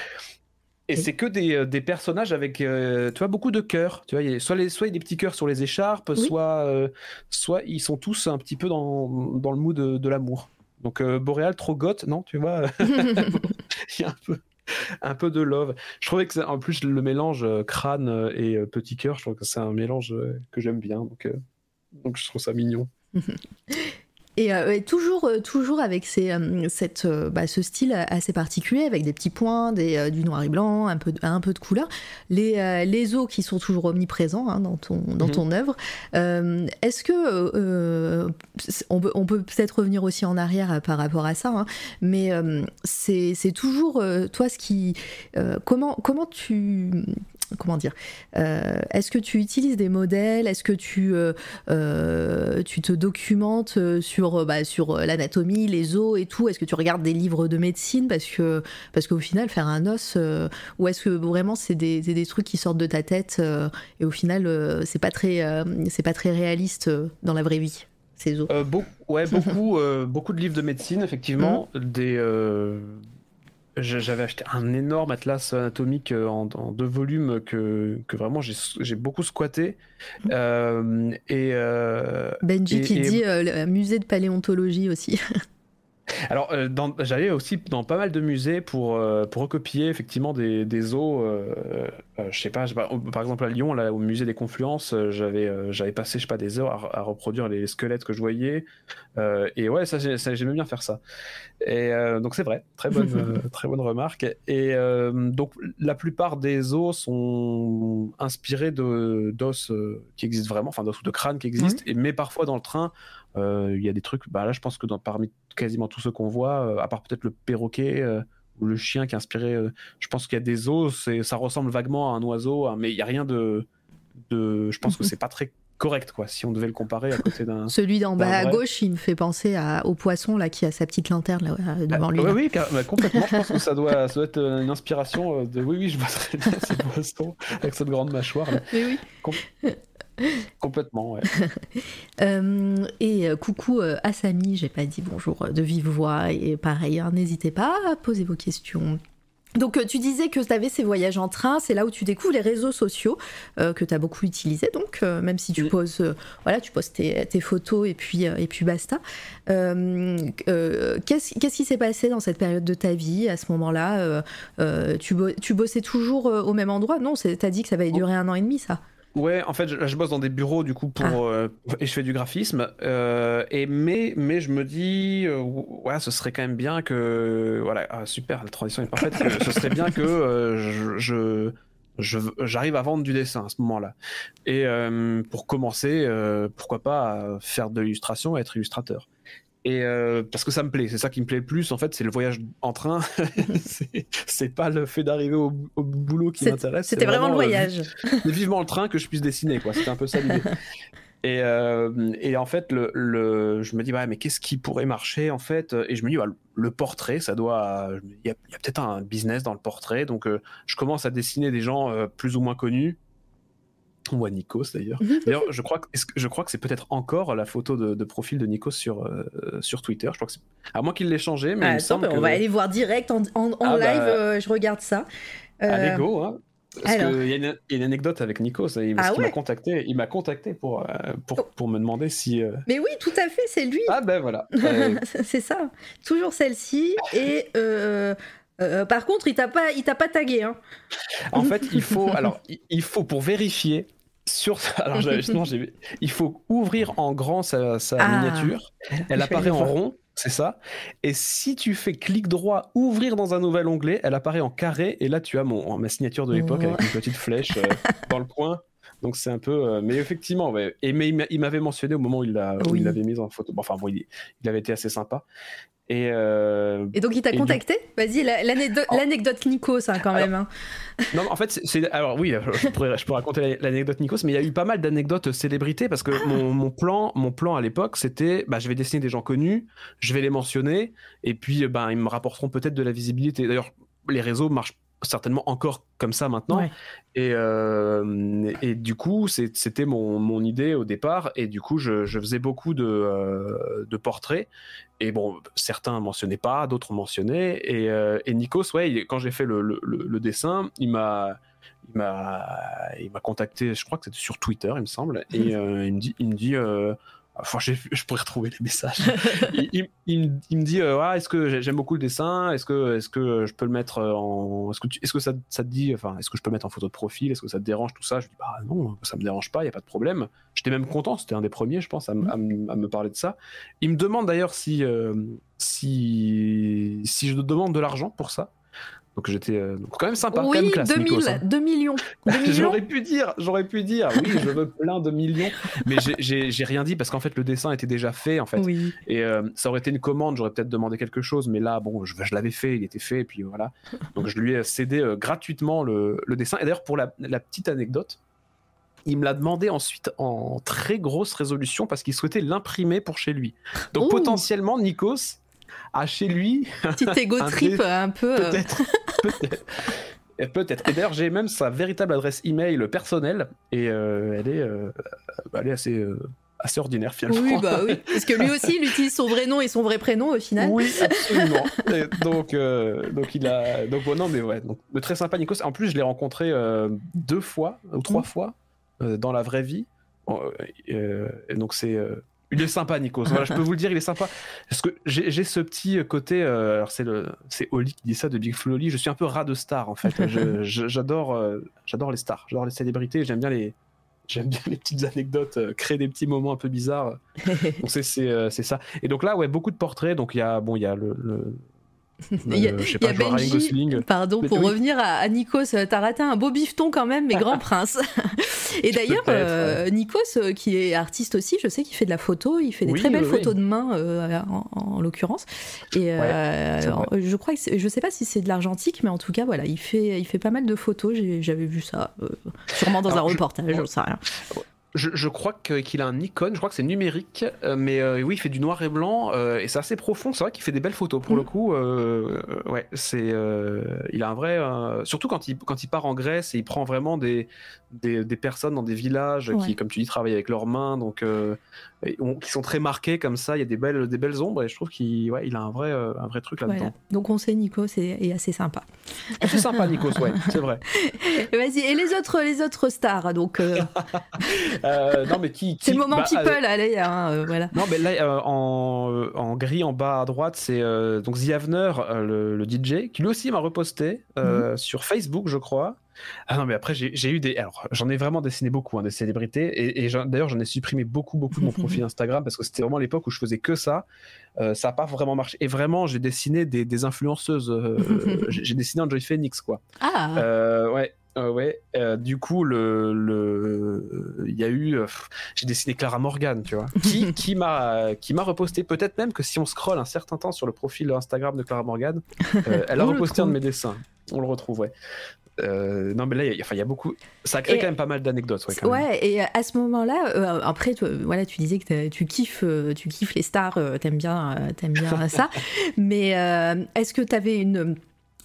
et c'est que des, euh, des, personnages avec, euh, tu vois, beaucoup de cœurs. Tu vois, soit, les, soit il y a des petits cœurs sur les écharpes, soit, soit ils sont tous un petit peu dans, dans le mood de, de l'amour. Donc Boréal, trop goth, non, tu vois? Il y a un peu, un peu de love. Je trouvais que en plus le mélange crâne et petit cœur, je trouve que c'est un mélange que j'aime bien. Donc, donc je trouve ça mignon. Euh, et, toujours, euh, toujours avec ces, euh, cette, bah, ce style assez particulier, avec des petits points, des, du noir et blanc, un peu, un peu de couleur. Les, les os qui sont toujours omniprésents hein, dans ton, dans mhm. ton œuvre. Est-ce que on peut, on peut peut-être revenir aussi en arrière par rapport à ça, hein, mais c'est toujours toi ce qui, comment, comment tu comment dire Est-ce que tu utilises des modèles Est-ce que tu, tu te documentes sur, bah, sur l'anatomie, les os et tout? Est-ce que tu regardes des livres de médecine Parce que parce qu'au final, faire un os, ou est-ce que vraiment c'est des, des, trucs qui sortent de ta tête et au final, c'est pas très c'est pas très réaliste dans la vraie vie ces os? Ouais, beaucoup beaucoup de livres de médecine effectivement, mmh. des j'avais acheté un énorme atlas anatomique euh, en, deux volumes que, que vraiment j'ai beaucoup squatté. Euh, et, euh, Benji qui dit musée de paléontologie aussi. Alors, euh, j'allais aussi dans pas mal de musées pour, euh, pour recopier effectivement des, des os. Euh, je sais pas, par exemple à Lyon, là, au musée des Confluences, j'avais j'avais passé je sais pas des heures à, reproduire les squelettes que je voyais. et ouais, ça j'aimais bien faire ça. Et donc c'est vrai, très bonne très bonne remarque. Et donc la plupart des os sont inspirés de d'os qui existent vraiment, enfin d'os ou de crânes qui existent. Et mais parfois dans le train, il y a des trucs. Bah là, je pense que dans, parmi quasiment tous ceux qu'on voit, euh, à part peut-être le perroquet euh, ou le chien qui est inspiré. Euh, je pense qu'il y a des os, ça ressemble vaguement à un oiseau, hein, mais il n'y a rien de, de. Je pense que c'est pas très correct quoi si on devait le comparer à côté d'un celui d'en bas à gauche il me fait penser à, au poisson là qui a sa petite lanterne là, devant ah, lui oui, oui complètement je pense que ça doit, ça doit être une inspiration de oui oui je vois très bien ce poisson avec cette grande mâchoire là. oui. Complètement, ouais. Euh, et euh, coucou euh, à Samy, j'ai pas dit bonjour de vive voix, et pareil, hein, n'hésitez pas à poser vos questions. Donc tu disais que tu avais ces voyages en train, c'est là où tu découvres les réseaux sociaux que tu as beaucoup utilisés, donc même si tu poses, voilà, tu poses tes, photos et puis, et puis basta. Qu'est-ce qui s'est passé dans cette période de ta vie à ce moment-là tu, tu, bossais toujours au même endroit? Non, tu as dit que ça va durer un an et demi ça Ouais, en fait, je, bosse dans des bureaux du coup pour ah. euh, et je fais du graphisme. Euh, et mais mais je me dis, euh, ouais, ce serait quand même bien que voilà, ah, super, la transition est parfaite. ce serait bien que je, je j'arrive à vendre du dessin à ce moment-là. Et pour commencer, pourquoi pas faire de l'illustration, être illustrateur. Et euh, parce que ça me plaît, c'est ça qui me plaît le plus en fait, c'est le voyage en train. c'est pas le fait d'arriver au, boulot qui m'intéresse. C'était vraiment, le euh, voyage. vivement le train que je puisse dessiner, quoi. C'était un peu ça l'idée. Et, euh, et, en fait, le, le, je me dis, ouais, mais qu'est-ce qui pourrait marcher en fait? Et je me dis, bah, le portrait, ça doit. Il y a, a peut-être un business dans le portrait. Donc, je commence à dessiner des gens plus ou moins connus ou à Nikos d'ailleurs. Mhm. D'ailleurs, je crois que, je crois que c'est peut-être encore la photo de, profil de Nikos sur, euh, sur Twitter. Je crois que à moins qu'il l'ait changé, mais il semble on va aller voir direct en, en, ah, live. Bah, euh, je regarde ça. Euh... Allez go. Hein. Parce qu'il y, a une anecdote avec Nikos. Il, ah m'a contacté. Il m'a contacté pour, euh, pour, pour, me demander si. Mais oui, tout à fait, c'est lui. Ah ben voilà. c'est ça. Toujours celle-ci et. par contre, il t'a pas, il t'a pas tagué. Hein. En fait, il faut, alors, il faut pour vérifier, sur alors justement il faut ouvrir en grand sa, ah. miniature. Elle apparaît en rond c'est ça. Et si tu fais clic droit ouvrir dans un nouvel onglet elle apparaît en carré. Et là tu as mon ma signature de l'époque avec une petite flèche euh, dans le coin. Donc c'est un peu euh, mais effectivement et mais il m'avait mentionné au moment où il l'avait mise en photo. Enfin bon il, il avait été assez sympa euh, et, donc il t'a contacté? Vas-y, l'anecdote Nikos hein, quand même. Hein. Non, en fait, c'est alors oui, je pourrais, je pourrais raconter l'anecdote Nikos, mais il y a eu pas mal d'anecdotes célébrités parce que mon, plan, mon plan à l'époque, c'était, bah, je vais dessiner des gens connus, je vais les mentionner, et puis, bah, ils me rapporteront peut-être de la visibilité. D'ailleurs, les réseaux marchent certainement encore comme ça maintenant. Et, euh, et du coup, c'était mon, mon, idée au départ. Et du coup, je, je faisais beaucoup de, euh, de, portraits. Et bon, certains mentionnaient pas, d'autres mentionnaient. Et, euh, et Nikos, ouais, quand j'ai fait le, le, le, dessin, m'a il m'a contacté je crois que c'était sur Twitter il me semble et il me dit il me dit Enfin, je pourrais retrouver les messages. il, me dit euh, Est-ce que j'aime beaucoup le dessin? Est-ce que, est que je peux le mettre en. Est-ce que, est -ce que ça, ça, te dit enfin, Est-ce que je peux mettre en photo de profil? Est-ce que ça te dérange tout ça? Je dis Bah non, ça me dérange pas, il n'y a pas de problème. J'étais même content, c'était un des premiers, je pense, à, me parler de ça. Il me demande d'ailleurs si, euh, si, si je demande de l'argent pour ça. Donc j'étais euh, quand même sympa. Oui, quand même classe, 2000, Nikos, hein. 2 millions. 2 millions J'aurais pu dire, j'aurais pu dire, oui, je veux plein de millions, mais j'ai- rien dit parce qu'en fait le dessin était déjà fait en fait. Oui. Et euh, ça aurait été une commande, j'aurais peut-être demandé quelque chose, mais là, bon, je, je l'avais fait, il était fait, et puis voilà. Donc je lui ai cédé euh, gratuitement le, le dessin. Et d'ailleurs, pour la, la petite anecdote, il me l'a demandé ensuite en très grosse résolution parce qu'il souhaitait l'imprimer pour chez lui. Donc Ouh. potentiellement, Nikos a chez lui, Petit ego Un trip un peu. euh, peut-être. peut-être. Et Peut-être. Et d'ailleurs, j'ai même sa véritable adresse email personnelle et euh, elle, est, euh, elle est assez, euh, assez ordinaire finalement. Oui, bah oui. Parce que lui aussi, il utilise son vrai nom et son vrai prénom au final. Oui, absolument. Et donc, donc il a, donc bon, non, mais ouais, donc très sympa, Nikos. En plus, je l'ai rencontré deux fois ou trois Mhm. fois dans la vraie vie. Et donc c'est, il est sympa, Nikos. Voilà, je peux vous le dire, il est sympa. Parce que j'ai ce petit côté, euh, alors c'est le, c'est Oli qui dit ça de Big Full Oli. Je suis un peu rat de star en fait. J'adore, euh, j'adore les stars, j'adore les célébrités. J'aime bien les, j'aime bien les petites anecdotes, euh, créer des petits moments un peu bizarres. Donc c'est ça. Et donc là ouais beaucoup de portraits. Donc il y a bon il y a le, le- Il y a, euh, je sais y a Benji, pardon, Mais pour oui. revenir à, à Nikos, euh, t'as raté un beau bifton quand même, mais grand prince. Et d'ailleurs, euh, Nikos, qui est artiste aussi, je sais qu'il fait de la photo, il fait des Oui, très belles oui, photos de main, euh, en, en l'occurrence. Et euh, je crois que je sais pas si c'est de l'argentique, mais en tout cas, voilà, il fait, il fait pas mal de photos. J'avais vu ça, sûrement dans Alors, un je- reportage, j'en sais rien. Je, je crois que- qu'il a un Nikon, je crois que c'est numérique, euh, mais euh, oui, il fait du noir et blanc euh, et c'est assez profond. C'est vrai qu'il fait des belles photos pour Mm. le coup. euh, euh, ouais, c'est, euh, il a un vrai, euh, surtout quand il quand il part en Grèce et il prend vraiment des des, des personnes dans des villages Ouais. qui, comme tu dis, travaillent avec leurs mains, donc euh, on- qui sont très marqués comme ça. Il y a des belles des belles ombres et je trouve qu'il ouais, il a un vrai euh, un vrai truc là-dedans. Voilà. Donc on sait Nikos est, est assez sympa. C'est sympa, Nikos, ouais, c'est vrai. Vas-y, et les autres, les autres stars, donc euh, Euh, non, mais qui, c'est le moment bah, euh, people, allez, hein, euh, voilà. Non, mais là, euh, en, en gris en bas à droite, c'est euh, donc The Avener, euh, le, le DJ, qui lui aussi m'a reposté euh, sur Facebook, je crois. Ah non, mais après, j'ai eu des. Alors, j'en ai vraiment dessiné beaucoup, hein, des célébrités. Et, d'ailleurs, j'en ai supprimé beaucoup, beaucoup de mon profil Instagram parce que c'était vraiment l'époque où je faisais que ça. Euh, ça n'a pas vraiment marché. Et vraiment, j'ai dessiné des, des influenceuses. euh, j'ai dessiné Enjoy Phoenix, quoi. Ah, Euh, ouais. euh, ouais, du coup, le, le, il y a eu, j'ai dessiné Clara Morgan, tu vois, qui, qui m'a, qui m'a reposté. Peut-être même que si on scrolle un certain temps sur le profil Instagram de Clara Morgan, elle a reposté un de mes dessins. On le retrouve, ouais. Euh, non, mais là, il y, a- enfin, il y a beaucoup. Ça a créé Et- quand même pas mal d'anecdotes, ouais. et à ce moment-là, euh, après, toi, voilà, tu disais que tu kiffes, euh, tu kiffes les stars, t'aimes bien, bien ça. Mais est-ce que t'avais une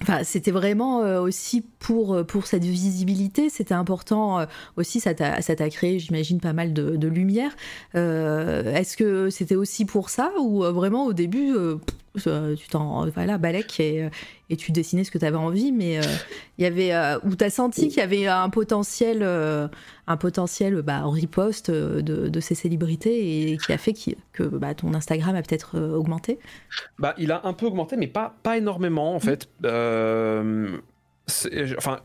Enfin, c'était vraiment aussi pour, pour cette visibilité, c'était important aussi, ça t'a créé, j'imagine, pas mal de, de lumière. Euh, Est-ce que c'était aussi pour ça ou vraiment au début, euh, euh, tu t'en. Voilà, balèque et, euh, et tu dessinais ce que tu avais envie, mais euh, il y avait. euh, où t'as senti qu'il y avait un potentiel, euh, un potentiel bah, en riposte euh, de, de ces célébrités et qui a fait que bah, ton Instagram a peut-être euh, augmenté? Bah, il a un peu augmenté, mais pas, pas énormément en fait. Euh, c'est- enfin,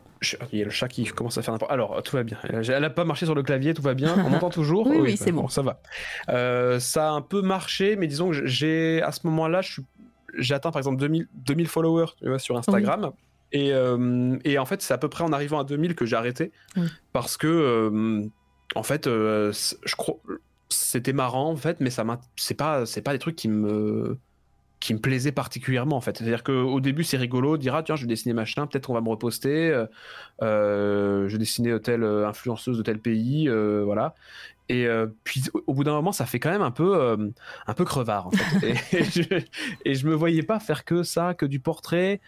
il y a le chat qui commence à faire n'importe. Alors, tout va bien. Elle a pas marché sur le clavier, tout va bien. On m'entend toujours? Oui, oui, c'est bon. Ça va. Euh, ça a un peu marché, mais disons que j'ai à ce moment-là, je suis- j'ai atteint par exemple 2000, 2000 followers tu vois, sur Instagram. Et, euh, et en fait, c'est à peu près en arrivant à 2000 que j'ai arrêté. Oui. Parce que, euh, en fait, euh, je crois. C'était marrant, en fait, mais ça c'est pas, c'est pas des trucs qui me qui me plaisaient particulièrement en fait. C'est-à-dire qu'au début c'est rigolo de dire ah tiens je vais dessiner machin, peut-être qu'on va me reposter, euh, je vais dessiner telle influenceuse de tel pays, euh, voilà. Et euh, puis au- bout d'un moment ça fait quand même un peu euh, un peu crevard en fait. et, et je, et je me voyais pas faire que ça, que du portrait.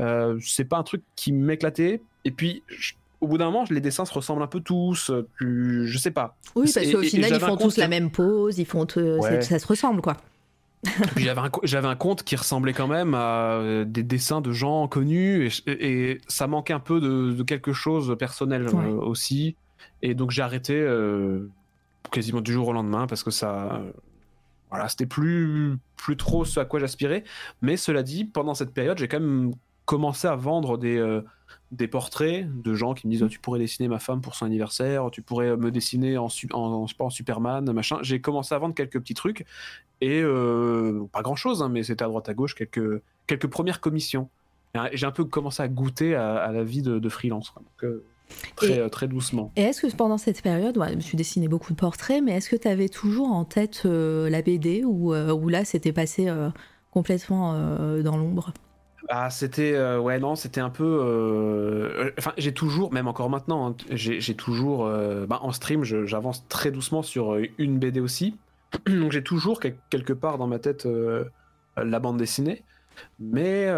Euh, c'est pas un truc qui m'éclatait. Et puis je- au bout d'un moment les dessins se ressemblent un peu tous. euh, je sais pas. Oui, parce qu'au final, ils font tous la même pose, ils font tout- Ouais. c'est- ça se ressemble, quoi. J'avais un, j'avais un compte qui ressemblait quand même à des dessins de gens connus et, ça manquait un peu de, de quelque chose de personnel Ouais. aussi. Et donc j'ai arrêté euh, quasiment du jour au lendemain parce que ça. euh, voilà, c'était plus, plus trop ce à quoi j'aspirais. Mais cela dit, pendant cette période, j'ai quand même commencé à vendre des, euh, des portraits de gens qui me disent Ah, Tu pourrais dessiner ma femme pour son anniversaire, tu pourrais me dessiner en, en, en Superman, machin. J'ai commencé à vendre quelques petits trucs et euh, pas grand chose, mais c'était à droite à gauche quelques, quelques premières commissions. j'ai un peu commencé à goûter à, la vie de, freelance. Très, très doucement. Et est-ce que pendant cette période, je me suis dessiné beaucoup de portraits, mais est-ce que tu avais toujours en tête la BD ou, ou là c'était passé complètement dans l'ombre? Ah, c'était euh, ouais non, c'était un peu. Euh, enfin, j'ai toujours, même encore maintenant, hein, j'ai toujours. Euh, bah, en stream, j'avance très doucement sur une BD aussi, donc j'ai toujours quelque part dans ma tête la bande dessinée, mais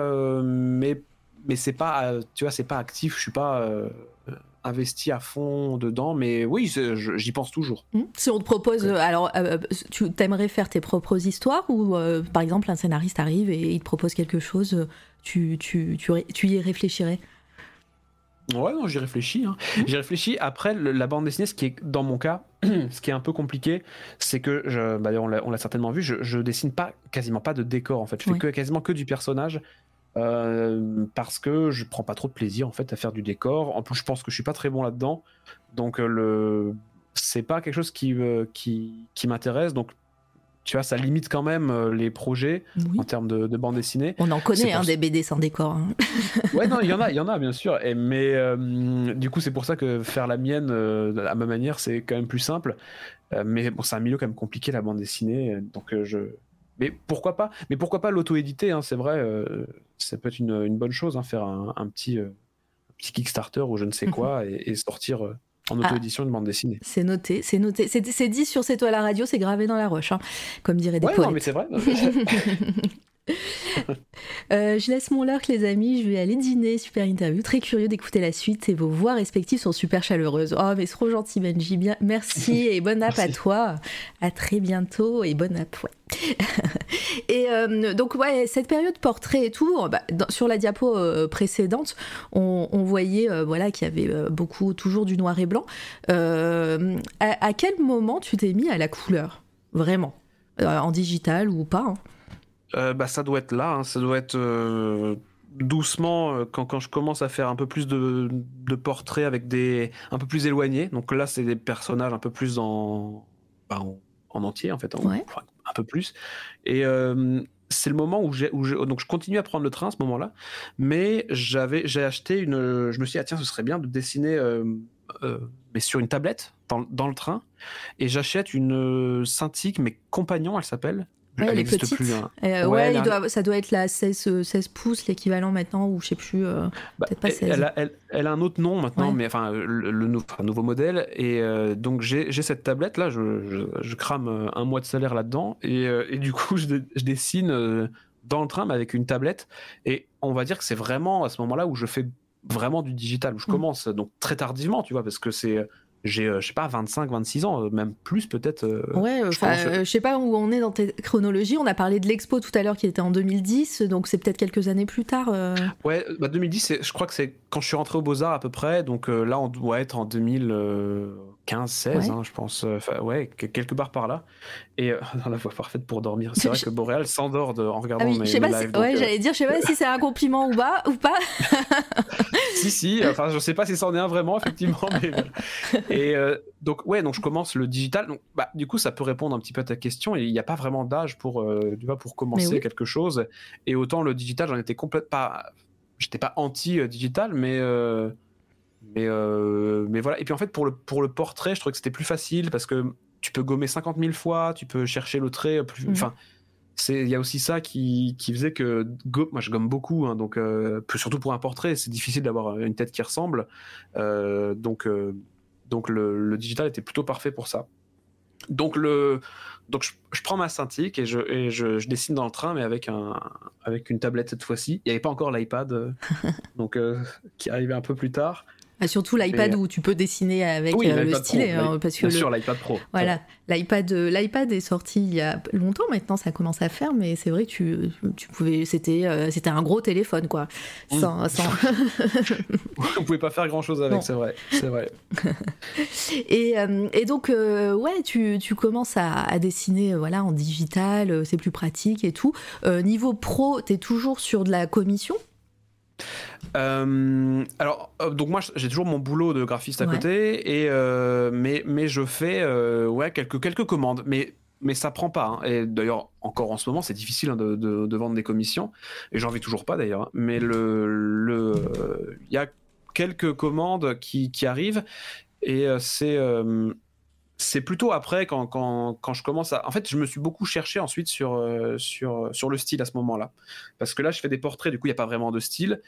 mais mais c'est pas, tu vois, c'est pas actif. Je suis pas investi à fond dedans, mais oui, j'y pense toujours. Mmh. Si on te propose, alors, tu aimerais faire tes propres histoires ou, par exemple, un scénariste arrive et il te propose quelque chose tu, tu, tu, y réfléchirais? Ouais, non, j'y réfléchis. Hein. Mmh. J'y réfléchis. Après, la bande dessinée, ce qui est, dans mon cas, ce qui est un peu compliqué, c'est que, je, bah, on l'a certainement vu, je, je, dessine pas, quasiment pas de décor, en fait. Je fais que, quasiment que du personnage. Euh, parce que je prends pas trop de plaisir en fait à faire du décor. En plus, je pense que je suis pas très bon là-dedans, donc euh, le c'est pas quelque chose qui euh, qui, qui m'intéresse. Donc tu vois, ça limite quand même les projets en termes de, bande dessinée. On en connaît hein, des BD sans décor. Hein. ouais, non, il y en a, il y en a bien sûr. Et, mais euh, du coup, c'est pour ça que faire la mienne euh, à ma manière, c'est quand même plus simple. mais bon, c'est un milieu quand même compliqué la bande dessinée, donc je. Mais pourquoi pas? Mais pourquoi pas l'auto-éditer hein, C'est vrai, ça peut être une, bonne chose, faire un, petit, petit Kickstarter ou je ne sais quoi et, et sortir en ah. auto-édition de bande dessinée. C'est noté, c'est noté. C'est dit sur C'est toi la radio, c'est gravé dans la roche, hein, comme dirait des ouais, Non, mais c'est vrai. Euh, je laisse mon lurk, les amis. Je vais aller dîner. Super interview. Très curieux d'écouter la suite. Et vos voix respectives sont super chaleureuses. Oh, mais c'est trop gentil, Benji. Bien, merci et bonne app à toi. À très bientôt et bonne app. Ouais. et euh, donc ouais, cette période portrait et tout, bah, sur la diapo euh, précédente, on, voyait voilà qu'il y avait beaucoup toujours du noir et blanc. À, quel moment tu t'es mis à la couleur, vraiment, en digital ou pas hein? Euh, bah, ça doit être là, hein. ça doit être euh, doucement euh, quand, quand, je commence à faire un peu plus de, de, portraits avec des un peu plus éloignés. Donc là, c'est des personnages un peu plus en, bah, en, entier en fait, un peu plus. Et c'est le moment où j'ai donc je continue à prendre le train à ce moment-là, mais j'avais j'ai acheté une, je me suis dit ah, tiens ce serait bien de dessiner mais sur une tablette dans, dans le train et j'achète une Cintiq mais compagnon elle s'appelle Ouais, elle, est plus. Hein. Euh, ouais, ça doit être la 16, 16 euh, pouces, l'équivalent maintenant, ou je sais plus, euh, bah, peut-être pas 16. Elle a, elle, a, un autre nom maintenant, mais enfin, le, nouveau modèle. Et donc, j'ai cette tablette là, je, je, crame un mois de salaire là-dedans, et, et, du coup, je, je dessine dans le train, mais avec une tablette. Et on va dire que c'est vraiment à ce moment-là où je fais vraiment du digital, où je mm. commence, donc très tardivement, tu vois, parce que c'est j'ai, euh, je sais pas, 25, 26 ans, euh, même plus peut-être. Euh, ouais, je, sais pas où on est dans tes chronologies. On a parlé de l'expo tout à l'heure qui était en 2010, donc c'est peut-être quelques années plus tard. Ouais, bah 2010, je crois que c'est quand je suis rentré au Beaux-Arts à peu près, donc là on doit être en 2000. 15, 16, hein, je pense. Euh, enfin, ouais, quelque part par là. Et euh, dans la voix parfaite pour dormir. C'est vrai que Boréal s'endort en regardant ah oui, mes, pas lives, ouais, euh, j'allais dire, je sais pas si c'est un compliment ou pas. Ou pas. si, si. Enfin, je sais pas si c'en est un vraiment, effectivement. Mais... Et donc, ouais, donc je commence le digital. Donc, bah, du coup, ça peut répondre un petit peu à ta question. Il n'y a pas vraiment d'âge pour, tu vois, pour commencer quelque chose. Et autant le digital, j'en étais complètement pas. J'étais pas anti-digital, mais mais, euh, mais voilà. Et puis en fait, pour le, pour le portrait, je trouvais que c'était plus facile parce que tu peux gommer 50 000 fois, tu peux chercher le trait plus. Mhm. Enfin, il y a aussi ça qui, qui faisait que moi je gomme beaucoup, hein, donc euh, surtout pour un portrait, c'est difficile d'avoir une tête qui ressemble. Euh, donc donc le, le, digital était plutôt parfait pour ça. Donc le donc je, prends ma Cintiq et, je, et je, je, dessine dans le train, mais avec un avec une tablette cette fois-ci. Il n'y avait pas encore l'iPad, donc qui arrivait un peu plus tard. Ah, surtout l'iPad où tu peux dessiner avec euh, le stylet. Hein, parce que bien sûr, l'iPad Pro. Voilà, l'iPad, euh, l'iPad est sorti il y a longtemps maintenant, ça commence à faire, mais c'est vrai que tu, tu pouvais, c'était, euh, c'était un gros téléphone quoi. Sans, sans... On pouvait pas faire grand chose avec, c'est vrai, c'est vrai. et, et, donc ouais, tu, tu commences à, à, dessiner voilà en digital, c'est plus pratique et tout. niveau pro, tu es toujours sur de la commission? Euh, alors, euh, donc moi, j'ai toujours mon boulot de graphiste à côté, et, euh, mais, mais je fais ouais, quelques, quelques commandes. Mais mais ça prend pas. hein. Et d'ailleurs, encore en ce moment, c'est difficile hein, de, de- de vendre des commissions. Et j'en vis toujours pas d'ailleurs. hein. Mais le, le, il y a quelques commandes qui, qui arrivent et c'est c'est plutôt après quand, quand, quand je commence à. En fait, je me suis beaucoup cherché ensuite sur, euh, sur, sur le style à ce moment-là. Parce que là, je fais des portraits, du coup, il n'y a pas vraiment de style.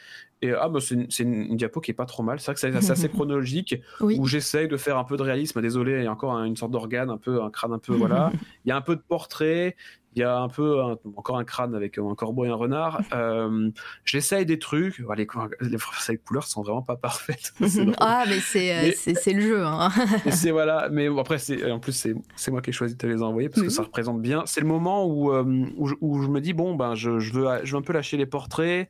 Et ah, bah, c'est une, diapo qui est pas trop mal. C'est vrai que c'est c'est assez chronologique Oui. où j'essaye de faire un peu de réalisme. Désolé, il y a encore un- une sorte d'organe, un peu un crâne un peu voilà. Il y a un peu de portrait, il y a un peu un- encore un crâne avec un corbeau et un renard. Euh, j'essaye des trucs. Les, les, les couleurs sont vraiment pas parfaites. Ah, mais c'est euh, c'est- le jeu. Hein. C'est voilà, mais bon, après en plus c'est moi qui ai choisi de te les envoyer parce que ça représente bien. C'est le moment où euh, où, je, où je me dis bon ben je, je veux je veux un peu lâcher les portraits.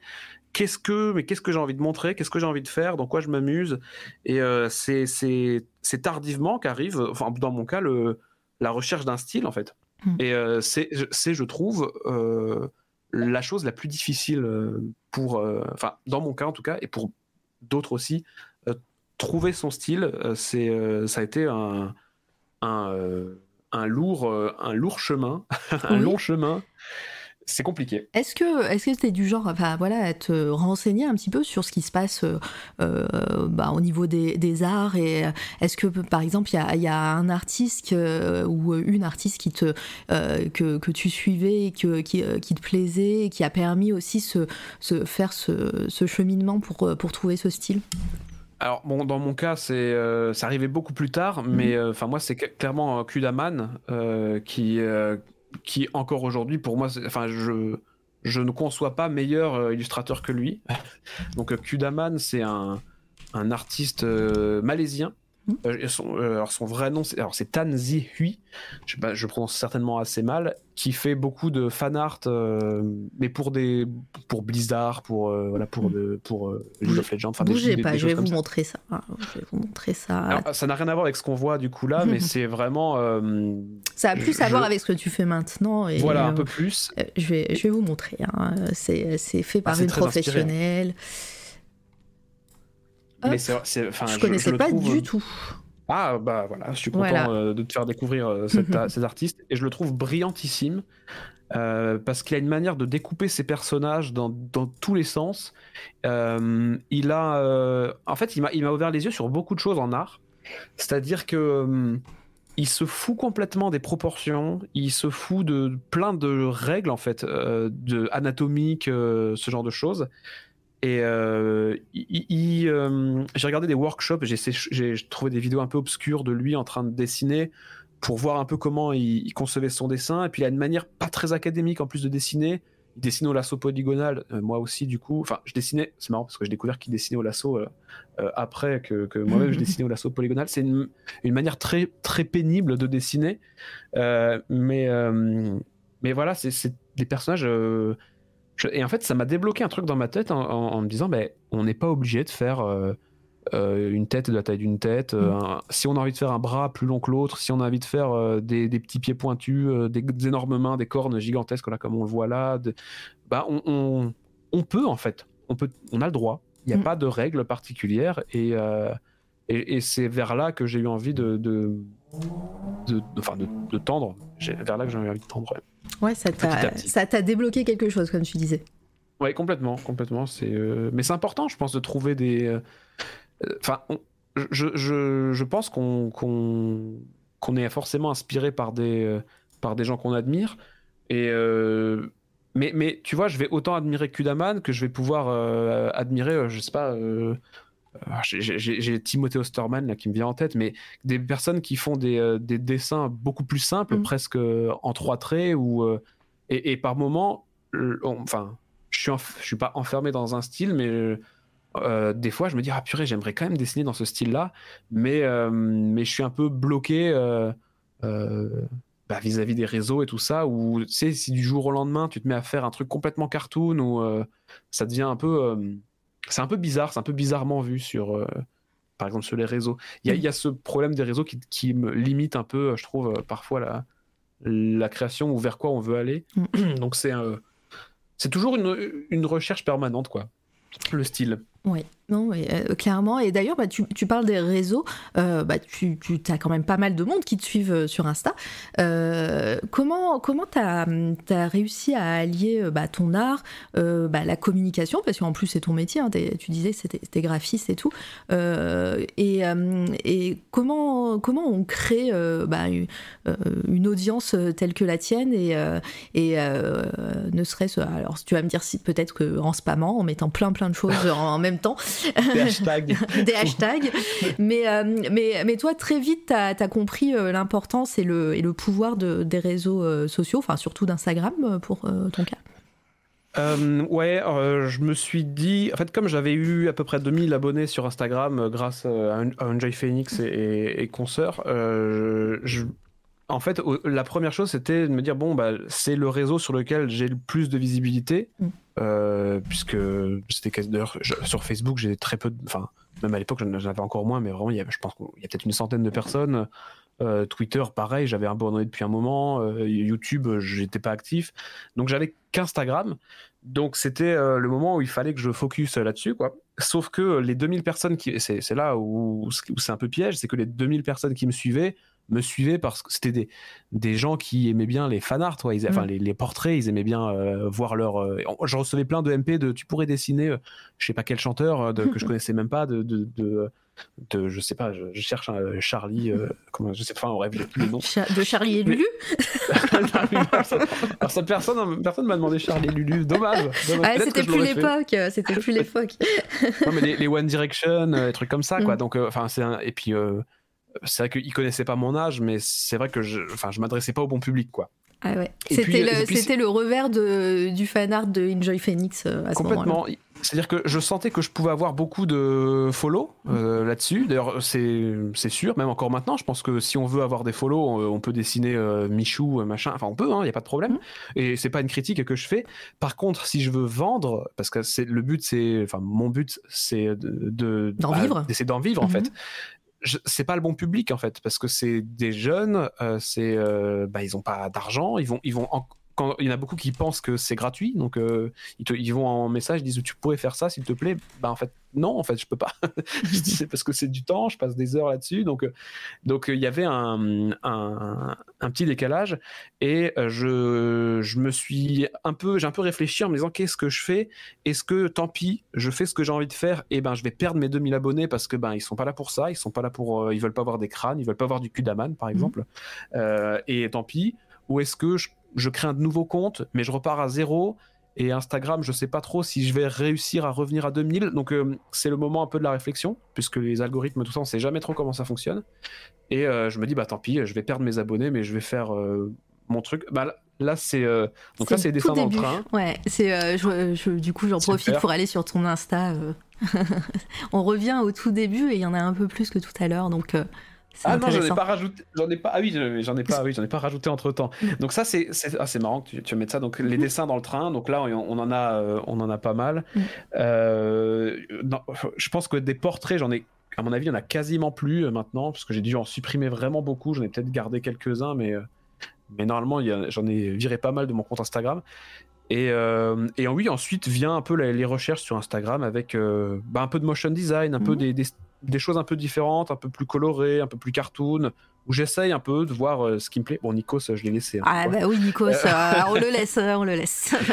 Qu'est-ce que mais qu'est-ce que j'ai envie de montrer? Qu'est-ce que j'ai envie de faire? Dans quoi je m'amuse? Et euh, c'est tardivement qu'arrive enfin dans mon cas le la recherche d'un style en fait. Mm. Et euh, c'est je trouve euh, la chose la plus difficile euh, pour euh, enfin dans mon cas en tout cas et pour d'autres aussi trouver son style, c'est, ça a été un, un, un lourd, un lourd chemin, un Oui. long chemin. C'est compliqué. Est-ce que est-ce que t'es du genre enfin, voilà, à te renseigner un petit peu sur ce qui se passe euh, euh, bah, au niveau des, des arts et euh, est-ce que par exemple il y a, il y a un artiste que- ou une artiste qui te, euh, que, que tu suivais que, qui, qui te plaisait et qui a permis aussi ce, ce, faire ce, ce cheminement pour, pour trouver ce style? Alors, bon, dans mon cas, c'est, euh, ça arrivait beaucoup plus tard, mais euh, enfin moi, c'est cl- clairement Kudaman qui, qui encore aujourd'hui, pour moi, enfin, je, je ne conçois pas meilleur euh, illustrateur que lui. Donc, euh, Kudaman, c'est un, un artiste euh, malaisien. Euh, son, euh, alors son vrai nom, c'est, alors c'est Tan Zi Hui, je, prononce certainement assez mal, qui fait beaucoup de fan art, euh, mais pour des, pour Blizzard, pour voilà, pour de, pour League of Legends, enfin Bougez des- pas, des je vais vous ça. montrer ça. Ah, Je vais vous montrer ça. Alors, ça n'a rien à voir avec ce qu'on voit du coup là, mais c'est vraiment ça a plus à voir avec ce que tu fais maintenant. Et, voilà un peu plus. Je vais, je vais vous montrer. hein. C'est, c'est fait par c'est une inspiré. Mais c'est, enfin, je je, connaissais pas trouve- du tout. Ah bah voilà, je suis content Voilà. euh, de te faire découvrir euh, cette- ces artistes et je le trouve brillantissime euh, parce qu'il a une manière de découper ses personnages dans, dans tous les sens. Euh, il a, euh, en fait, il m'a, il m'a ouvert les yeux sur beaucoup de choses en art. C'est-à-dire que euh, il se fout complètement des proportions, il se fout de plein de règles en fait, euh, de anatomiques, euh, ce genre de choses. Et euh, euh, j'ai regardé des workshops, j'ai, trouvé des vidéos un peu obscures de lui en train de dessiner pour voir un peu comment il, il concevait son dessin. Et puis il a une manière pas très académique en plus de dessiner. Il dessine au lasso polygonal, euh, moi aussi du coup. Enfin, je dessinais, c'est marrant parce que j'ai découvert qu'il dessinait au lasso après que, que moi-même je dessinais au lasso polygonal. C'est une, une manière très, très pénible de dessiner. Mais, mais voilà, c'est des personnages. Je- et en fait, ça m'a débloqué un truc dans ma tête en, en- en me disant, ben, on n'est pas obligé de faire euh, euh, une tête de la taille d'une tête. euh, un- si on a envie de faire un bras plus long que l'autre, si on a envie de faire des, des petits pieds pointus, des, des énormes mains, des cornes gigantesques, là, comme on le voit là, de- bah, on, on- on peut en fait. On, peut, on a le droit. Il n'y a Mm. pas de règles particulières. Et, et, et c'est vers là que j'ai eu envie de, de, de, enfin, de, de tendre. Vers là que eu envie de tendre. ouais. Ça t'a, petit. ça t'a débloqué quelque chose, comme tu disais. Ouais, complètement, complètement. C'est, euh, mais c'est important, je pense, de trouver des. euh, euh, Enfin, on- je, je, je pense qu'on qu'on qu'on est forcément inspiré par des par des gens qu'on admire. Et euh, mais mais tu vois, je vais autant admirer Kudaman que je vais pouvoir euh, admirer, je sais pas. J'ai- Timothée Osterman là qui me vient en tête, mais des personnes qui font des, euh, des dessins beaucoup plus simples, Mm. presque euh, en trois traits, ou euh, et, et par moments, on- enfin, je suis, je suis pas enfermé dans un style, mais euh, des fois, je me dis, ah purée, j'aimerais quand même dessiner dans ce style-là, mais, euh, mais je suis un peu bloqué euh, bah, vis-à-vis des réseaux et tout ça, où tu sais, si du jour au lendemain, tu te mets à faire un truc complètement cartoon, ou ça devient un peu. Euh, c'est un peu bizarre, c'est un peu bizarrement vu sur. euh, par exemple, sur les réseaux. Il y y a ce problème des réseaux qui, qui me limite un peu, je trouve, euh, parfois la, la création ou vers quoi on veut aller. Donc c'est euh, c'est toujours une, une recherche permanente, quoi. Le style. Oui, non, euh, clairement. Et d'ailleurs, bah, tu, tu parles des réseaux. euh, bah, tu, tu as quand même pas mal de monde qui te suivent euh, sur Insta. Euh, comment comment tu as, as, réussi à allier bah, ton art, la communication, parce qu'en plus c'est ton métier, hein, tu disais que c'était graphiste et tout, et, et, comment, comment on crée une, audience telle que la tienne et, et ne serait-ce, alors tu vas me dire si peut-être qu'en spammant, en mettant plein plein de choses en, même temps. Des hashtags. Des hashtags. mais, mais, mais toi, très vite, tu as, compris l'importance et le, et le pouvoir de, des réseaux euh, sociaux, enfin surtout d'Instagram euh, pour euh, ton cas ouais, je me suis dit, en fait, comme j'avais eu à peu près 2000 abonnés sur Instagram grâce à, Enjoy Phoenix et, et, consoeurs, je, en fait, la première chose, c'était de me dire bon, bah, c'est le réseau sur lequel j'ai le plus de visibilité, mm. puisque c'était d'ailleurs sur Facebook, j'ai très peu, enfin, même à l'époque, j'en avais encore moins, mais vraiment, il y avait, je pense qu'il y a peut-être une centaine de personnes. Euh, Twitter, pareil, j'avais abandonné depuis un moment. Euh, YouTube, j'étais pas actif. Donc j'avais qu'Instagram. Donc c'était euh, le moment où il fallait que je focus là-dessus, quoi. Sauf que les 2000 personnes qui, c'est là où, c'est un peu piège, c'est que les 2000 personnes qui me suivaient me suivaient parce que c'était des, des gens qui aimaient bien les fanarts, ils, enfin mm. les, portraits, ils aimaient bien voir leur. je recevais plein de MP de tu pourrais dessiner, je sais pas quel chanteur de, que je connaissais même pas, de, de de, je sais pas, je, cherche un euh, Charlie, euh, comment, je sais pas, rêve, j'ai plus les noms. de Charlie et Lulu? Alors, personne, personne m'a demandé Charlie et Lulu, dommage. Ah, c'était plus l'époque, c'était plus l'époque. non, mais les, One Direction, euh, des trucs comme ça, quoi. Mm. Donc, enfin, c'est et puis, c'est vrai qu'ils connaissaient pas mon âge, mais c'est vrai que je, enfin, je m'adressais pas au bon public, quoi. Ah ouais. C'était le, le, revers de, du fanart de Enjoy Phoenix à ce moment-là. C'est-à-dire que je sentais que je pouvais avoir beaucoup de follow euh, là-dessus. D'ailleurs, c'est sûr, même encore maintenant. Je pense que si on veut avoir des follow, on, peut dessiner euh, Michou, machin. Enfin, on peut, il hein, n'y a pas de problème. Et c'est pas une critique que je fais. Par contre, si je veux vendre, parce que c'est le but, c'est, enfin, mon but, c'est de d'en vivre, d'essayer d'en vivre en mhm. fait. C'est pas le bon public en fait, parce que c'est des jeunes, euh, c'est, bah, ils ont pas d'argent, ils vont, ils vont il y en a beaucoup qui pensent que c'est gratuit, donc euh, ils, te, ils, vont en message, ils disent tu pourrais faire ça s'il te plaît. Bah en fait non, en fait je peux pas. je dis c'est parce que c'est du temps, je passe des heures là-dessus, donc euh, donc il y avait un, un, petit décalage et euh, je, je me suis un peu j'ai un peu réfléchi en me disant qu'est-ce que je fais? Est-ce que tant pis, je fais ce que j'ai envie de faire? Et ben je vais perdre mes 2000 abonnés parce que ben ils sont pas là pour ça, ils sont pas là pour ils veulent pas avoir des crânes, ils veulent pas avoir du cul d'aman par mmh. exemple. et tant pis. Ou est-ce que je je crée un nouveau compte, mais je repars à zéro. Et Instagram, je sais pas trop si je vais réussir à revenir à 2000. Donc euh, c'est le moment un peu de la réflexion, puisque les algorithmes, tout ça, on sait jamais trop comment ça fonctionne. Et euh, je me dis, bah tant pis, je vais perdre mes abonnés, mais je vais faire euh, mon truc. Bah, là, c'est donc là, c'est dessin dans le train. Ouais, c'est du coup, j'en profite pour aller sur ton Insta. on revient au tout début et il y en a un peu plus que tout à l'heure, donc ah non, j'en ai pas rajouté. J'en ai pas. Ah oui, j'en ai pas. Oui, j'en ai pas rajouté entre temps. Donc ça, c'est ah, marrant que tu, tu mettes ça. Donc les mhm. dessins dans le train. Donc là, on, en a, euh, on en a pas mal. Mhm. Euh, je pense que des portraits, j'en ai. À mon avis, il y en a quasiment plus euh, maintenant, parce que j'ai dû en supprimer vraiment beaucoup. J'en ai peut-être gardé quelques-uns, mais mais normalement, j'en ai viré pas mal de mon compte Instagram. Et, et oui, ensuite vient un peu les, recherches sur Instagram avec bah, un peu de motion design, un peu mhm. des des choses un peu différentes, un peu plus colorées, un peu plus cartoon, où j'essaye un peu de voir euh, ce qui me plaît. Bon, Nikos, je l'ai laissé. Hein, ah bah oui, Nikos, euh, euh, on le laisse, on le laisse.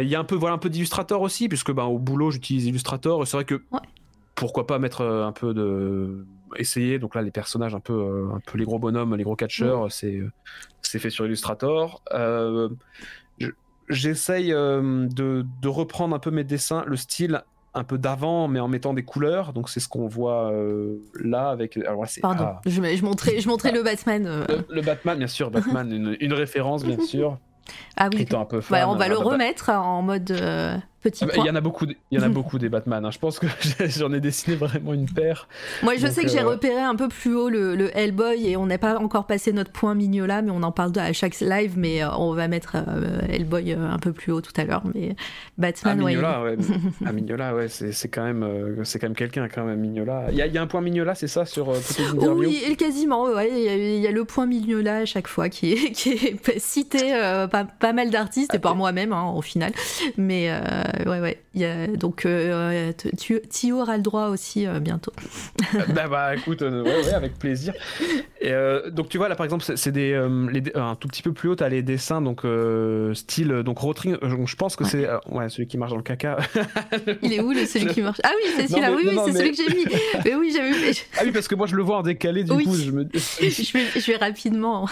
Il y a un peu, voilà, un peu d'Illustrator aussi, puisque ben, au boulot, j'utilise Illustrator. C'est vrai que pourquoi pas mettre un peu de essayer. Donc là, les personnages un peu, un peu les gros bonhommes, les gros catcheurs, c'est c'est fait sur Illustrator. J'essaye de, de, reprendre un peu mes dessins, le style un peu d'avant, mais en mettant des couleurs. Donc c'est ce qu'on voit euh, là avec. Alors Pardon, ah. je, je, montrais, je montrais le Batman. Euh. Le, Batman, bien sûr, Batman, une, une référence, bien sûr. Ah oui. un peu on va le remettre en mode euh, petit ah bah, Il y en a beaucoup, il y en a beaucoup des Batman. Hein. Je pense que j'en ai dessiné vraiment une paire. Moi, je sais que j'ai euh, repéré un peu plus haut le, Hellboy et on n'est pas encore passé notre point Mignola, mais on en parle à chaque live. Mais euh, on va mettre Hellboy un peu plus haut tout à l'heure. Mais Batman, ah, Mignola, ouais. ah, Mignola, ouais, c'est quand même, c'est quand même quelqu'un quand même Mignola. Il y, y, a un point Mignola, c'est ça sur. Oui, quasiment. Ouais, il y, a le point Mignola à chaque fois qui est, qui est cité pas, mal d'artistes et par moi-même hein, au final. Mais, euh, ouais, ouais. Il y a, donc, euh, tu, tu, auras le droit aussi bientôt. bah, bah, écoute, ouais, ouais, avec plaisir. Et, donc, tu vois, là, par exemple, c'est des, les, un tout petit peu plus haut, t'as les dessins, donc style, donc Rotring. Je pense que c'est ouais, celui qui marche dans le caca. Il est où le celui qui marche? Ah oui, c'est celui-là. Oui, oui, c'est celui que j'ai mis. Mais oui, j'avais. Ah oui, parce que moi, je le vois en décalé, du coup, je me. je, vais, je vais rapidement.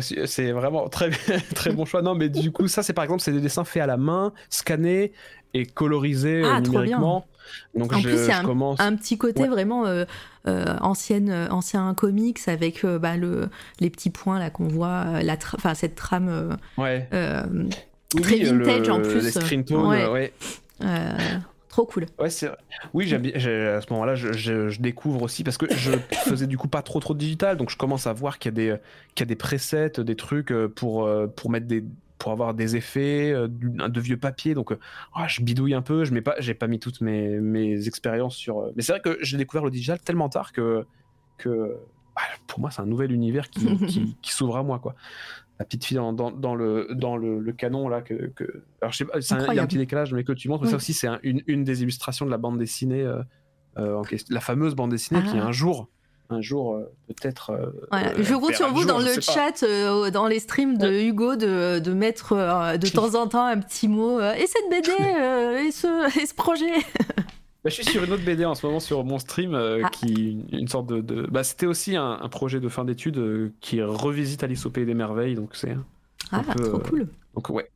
c'est vraiment très, très bon choix. Non, mais du coup, ça, c'est par exemple, c'est des dessins faits à la main, scannés et colorisés euh, ah, numériquement. Donc, en je, plus, a un, commence... un, petit côté vraiment euh, euh, ancienne, ancien comics avec bah, le, les petits points là qu'on voit, la cette trame ouais. très vintage en plus. Les screen ouais. Trop cool. Ouais, c'est Oui, à ce moment-là, je, je, découvre aussi parce que je faisais du coup pas trop trop de digital, donc je commence à voir qu'il y a des qu'il y a des presets, des trucs pour pour mettre des pour avoir des effets euh, de vieux papier donc oh, je bidouille un peu je mets pas j'ai pas mis toutes mes, mes expériences sur euh, mais c'est vrai que j'ai découvert le digital tellement tard que que bah, pour moi c'est un nouvel univers qui, qui, qui s'ouvre à moi quoi. La petite fille dans, dans, le, dans le, canon là que, que... alors je sais pas il y a un petit décalage mais que tu montres ça aussi c'est une, une, des illustrations de la bande dessinée euh, euh, en la fameuse bande dessinée qui ah. un jour un jour euh, peut-être. je compte sur vous dans le chat, dans les streams de Hugo, de, de mettre de temps en temps un petit mot. et cette BD, et, ce, et ce projet Bah, je suis sur une autre BD en ce moment sur mon stream, euh, ah. qui une sorte de. Bah, c'était aussi un, projet de fin d'études euh, qui revisite Alice au pays des merveilles, donc c'est. Ah, trop euh, cool. Donc ouais.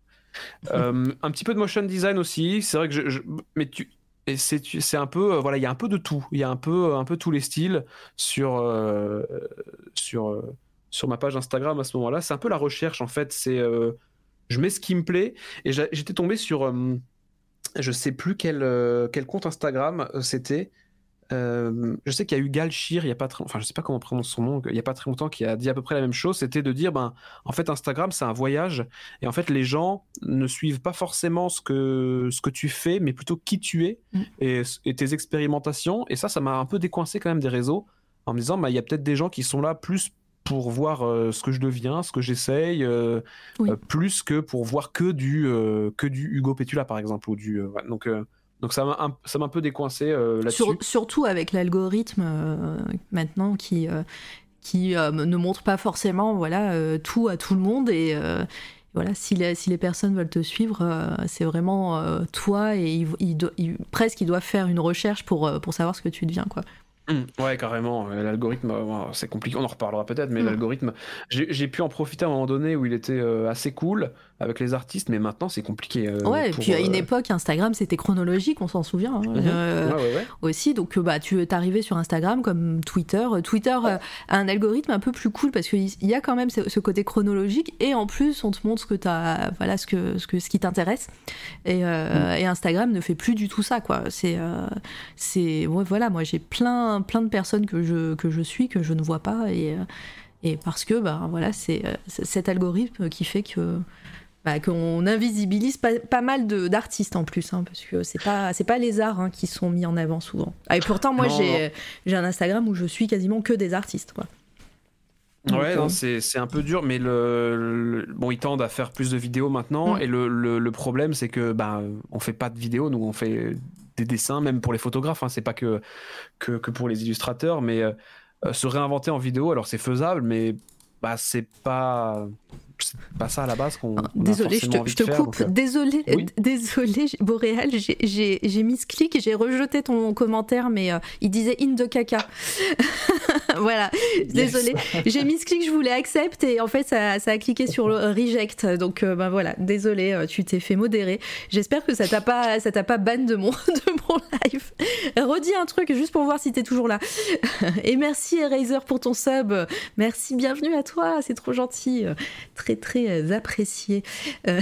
un petit peu de motion design aussi. C'est vrai que je, mais tu et c'est un peu voilà il y a un peu de tout. Il y a un peu un peu tous les styles sur sur ma page Instagram à ce moment-là. C'est un peu la recherche en fait. C'est je mets ce qui me plaît et j'étais tombé sur je sais plus quel, euh, quel compte Instagram euh, c'était. Euh, je sais qu'il y a eu Galchir, il y a pas très, enfin je sais pas comment prononce son nom, il y a pas très longtemps qui a dit à peu près la même chose, c'était de dire ben en fait Instagram c'est un voyage et en fait les gens ne suivent pas forcément ce que ce que tu fais mais plutôt qui tu es mm. et, et, tes expérimentations et ça ça m'a un peu décoincé quand même des réseaux en me disant ben il y a peut-être des gens qui sont là plus pour voir euh, ce que je deviens, ce que j'essaye, euh, plus que pour voir que du, que du Hugo Petula, par exemple. Ou du, donc, donc ça m'a un, ça m'a un peu décoincé là-dessus. surtout avec l'algorithme maintenant qui, qui ne montre pas forcément voilà, tout à tout le monde. Et voilà, si les, si les personnes veulent te suivre, c'est vraiment toi et il, presque ils doivent faire une recherche pour, pour savoir ce que tu deviens. quoi. Mmh, ouais, carrément. L'algorithme, euh, c'est compliqué. On en reparlera peut-être, mais mmh. l'algorithme, j'ai pu en profiter à un moment donné où il était euh, assez cool avec les artistes, mais maintenant c'est compliqué. Euh, ouais, et puis à une époque, Instagram c'était chronologique, on s'en souvient hein, mmh. aussi. Donc bah, tu es arrivé sur Instagram comme Twitter. Twitter a un algorithme un peu plus cool parce qu'il y a quand même ce, côté chronologique et en plus on te montre ce, que as, voilà, ce, que, ce, que, ce qui t'intéresse. Et, et, Instagram ne fait plus du tout ça. quoi. C'est. voilà, moi j'ai plein plein, de personnes que je, que je suis, que je ne vois pas. Et, euh, et parce que bah, voilà, c'est cet algorithme qui fait que. Bah, qu'on invisibilise pas, pas mal d'artistes en plus, hein, parce que c'est pas c'est pas les arts hein, qui sont mis en avant souvent. Ah, et pourtant, moi, j'ai un Instagram où je suis quasiment que des artistes. Quoi. ouais, euh, c'est un peu dur, mais le, bon, ils tendent à faire plus de vidéos maintenant, mm. et le, le, problème, c'est que bah, on fait pas de vidéos, nous, on fait des dessins, même pour les photographes. Hein, c'est pas que, que, que, pour les illustrateurs, mais euh, se réinventer en vidéo, alors c'est faisable, mais bah, c'est pas c'est pas ça à la base qu'on. désolé, je te, je te coupe. Euh, désolé, désolé, Boréal, j'ai mis ce clic et j'ai rejeté ton commentaire, mais il disait in de caca. voilà, désolé. J'ai mis ce clic, je voulais accept et en fait ça, ça a cliqué sur le reject. Donc ben voilà, désolé, tu t'es fait modérer. J'espère que ça t'a pas ça t'a pas ban de mon de mon live. Redis un truc juste pour voir si t'es toujours là. et merci Eraser pour ton sub. Merci, bienvenue à toi, c'est trop gentil très très euh, apprécié. Euh,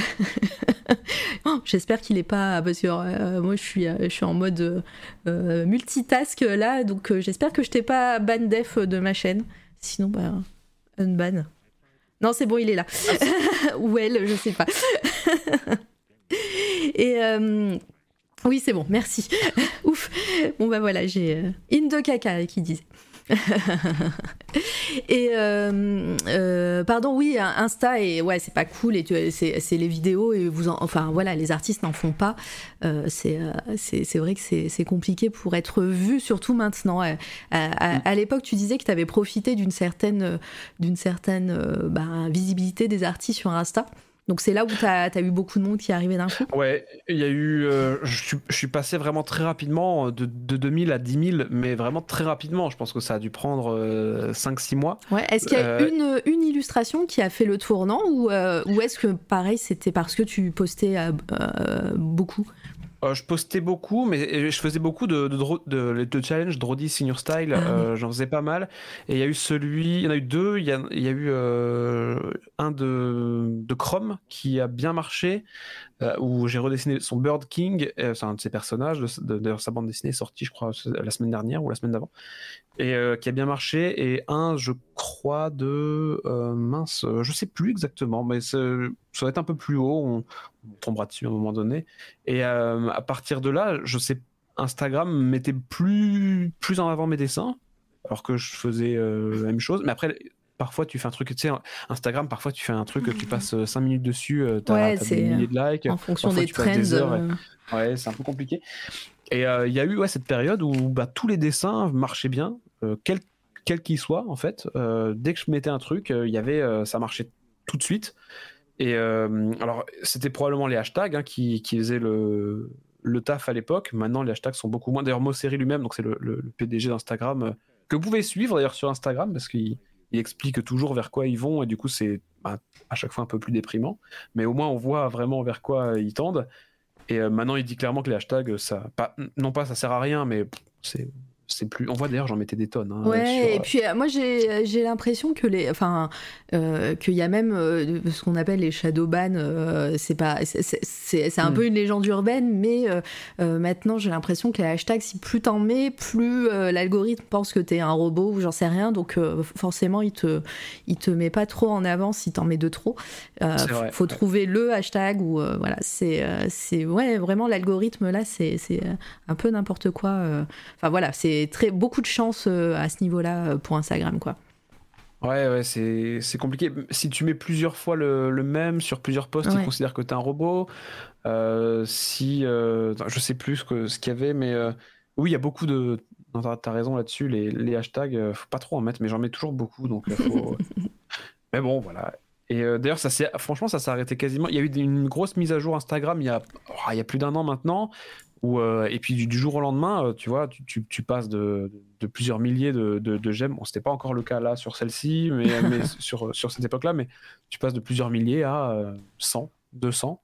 oh, j'espère qu'il est pas parce que euh, moi je suis je suis en mode multitask là, donc j'espère que je t'ai pas ban def de ma chaîne. Sinon bah unban. Non c'est bon il est là. Ou elle, je sais pas. Et oui c'est bon, merci. Ouf. Bon bah voilà j'ai in de caca qui disait. et euh, euh, pardon, oui, Insta et ouais, c'est pas cool et c'est les vidéos et vous enfin voilà, les artistes n'en font pas. Euh, c'est vrai que c'est compliqué pour être vu, surtout maintenant. À, à, l'époque, tu disais que tu avais profité d'une certaine d'une certaine bah, visibilité des artistes sur Insta. Donc c'est là où tu as, eu beaucoup de monde qui est arrivé d'un coup? Ouais, il y a eu. Euh, je, suis passé vraiment très rapidement, de, de, 2000 à 10 000, mais vraiment très rapidement. Je pense que ça a dû prendre 5-6 euh, mois. Ouais, est-ce qu'il y a euh, une, une, illustration qui a fait le tournant ou, ou est-ce que pareil, c'était parce que tu postais beaucoup? Euh, je postais beaucoup, mais je faisais beaucoup de, de, de, de challenge Drody Senior Style. Ah euh, j'en faisais pas mal. Et il y a eu celui, il y en a eu deux. Il y a, il y a eu euh, un de, de Chrome qui a bien marché. Euh, où j'ai redessiné son Bird King, euh, c'est un de ses personnages, d'ailleurs sa bande dessinée sortie je crois la semaine dernière ou la semaine d'avant, et euh, qui a bien marché, et un je crois de mince, je sais plus exactement, mais ça va être un peu plus haut, on, tombera dessus à un moment donné, et à partir de là, je sais, Instagram mettait plus, plus en avant mes dessins, alors que je faisais la même chose, mais après parfois tu fais un truc, tu sais, Instagram, parfois tu fais un truc, tu passes 5 euh, minutes dessus, euh, tu as, des milliers de likes. En fonction des trends. Euh. Ouais, c'est un peu compliqué. Et il y a eu ouais, cette période où bah, tous les dessins marchaient bien, quel qu'ils soient en fait. dès que je mettais un truc, il y avait, ça marchait tout de suite. Et alors, c'était probablement les hashtags hein, qui, qui, faisaient le, le taf à l'époque. Maintenant, les hashtags sont beaucoup moins. D'ailleurs, Mosseri lui-même, donc c'est le, le, PDG d'Instagram, que vous pouvez suivre d'ailleurs sur Instagram parce qu'il il explique toujours vers quoi ils vont et du coup c'est bah, à chaque fois un peu plus déprimant. Mais au moins on voit vraiment vers quoi ils tendent. Et euh, maintenant il dit clairement que les hashtags non pas ça sert à rien mais c'est c'est plus. On voit d'ailleurs, j'en mettais des tonnes. Hein, ouais, et puis euh, moi j'ai l'impression que les, enfin, euh, qu'il y a même euh, ce qu'on appelle les shadow ban. c'est pas, c'est un hmm. peu une légende urbaine, mais maintenant j'ai l'impression que les hashtags, si plus t'en mets, plus l'algorithme pense que t'es un robot ou j'en sais rien, donc forcément il te, il te met pas trop en avant si t'en mets de trop. Vrai, faut trouver le hashtag ou voilà, c'est, c'est ouais vraiment l'algorithme là, c'est un peu n'importe quoi. Enfin voilà, c'est très beaucoup de chance euh, à ce niveau-là euh, pour Instagram, quoi. Ouais, ouais, c'est, compliqué. Si tu mets plusieurs fois le, même sur plusieurs posts, ils considèrent que tu es un robot. Euh, si. je sais plus ce, qu'il y avait, mais oui, il y a beaucoup de. T'as, as raison là-dessus, les, les hashtags, faut pas trop en mettre, mais j'en mets toujours beaucoup, donc faut. mais bon, voilà. Et d'ailleurs, ça franchement, ça s'est arrêté quasiment. Il y a eu une grosse mise à jour Instagram il y a, oh, il y a plus d'un an maintenant. Euh, et puis du, jour au lendemain, euh, tu vois, tu, passes de, plusieurs milliers de, j'aime. Bon, c'était pas encore le cas là sur celle-ci, mais, sur cette époque-là, mais tu passes de plusieurs milliers à 100, euh, 200.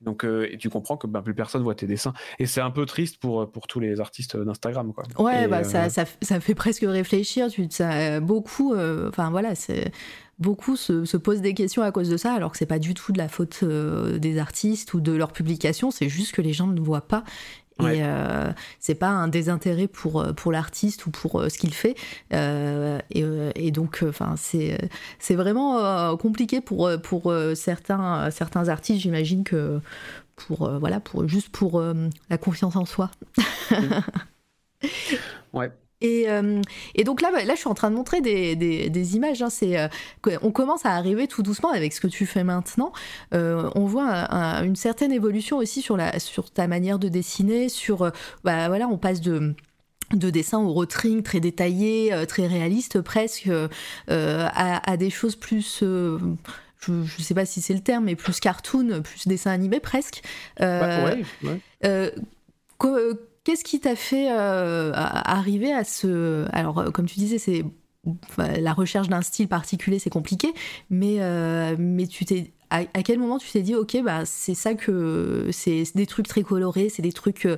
Donc, et tu comprends que ben, plus personne voit tes dessins. Et c'est un peu triste pour, pour tous les artistes d'Instagram. Quoi. Ouais, bah, ça, ça, ça, fait presque réfléchir. Tu, ça, beaucoup, enfin voilà, c'est beaucoup se, se, posent des questions à cause de ça, alors que c'est pas du tout de la faute euh, des artistes ou de leur publication, c'est juste que les gens ne voient pas. Et euh, c'est pas un désintérêt pour, euh, pour l'artiste ou pour ce qu'il fait. Et, et, donc, enfin, c'est c'est vraiment compliqué pour, pour certains, certains artistes, j'imagine que pour, voilà, pour, juste pour la confiance en soi. ouais. Et, euh, et, donc là, là, je suis en train de montrer des, des, images. Hein, c'est, euh, on commence à arriver tout doucement avec ce que tu fais maintenant. Euh, on voit une certaine évolution aussi sur, la, sur ta manière de dessiner. Sur, bah, voilà, on passe de de dessins au rotring très détaillé, très réaliste presque, à, à, des choses plus je ne sais pas si c'est le terme, mais plus cartoon, plus dessin animé presque. ouais, ouais. Qu'est-ce qui t'a fait euh, arriver à ce... Alors, euh, comme tu disais, c'est la recherche d'un style particulier, c'est compliqué, mais, euh, mais tu t'es à, quel moment tu t'es dit ok bah c'est ça que c'est des trucs très colorés c'est des trucs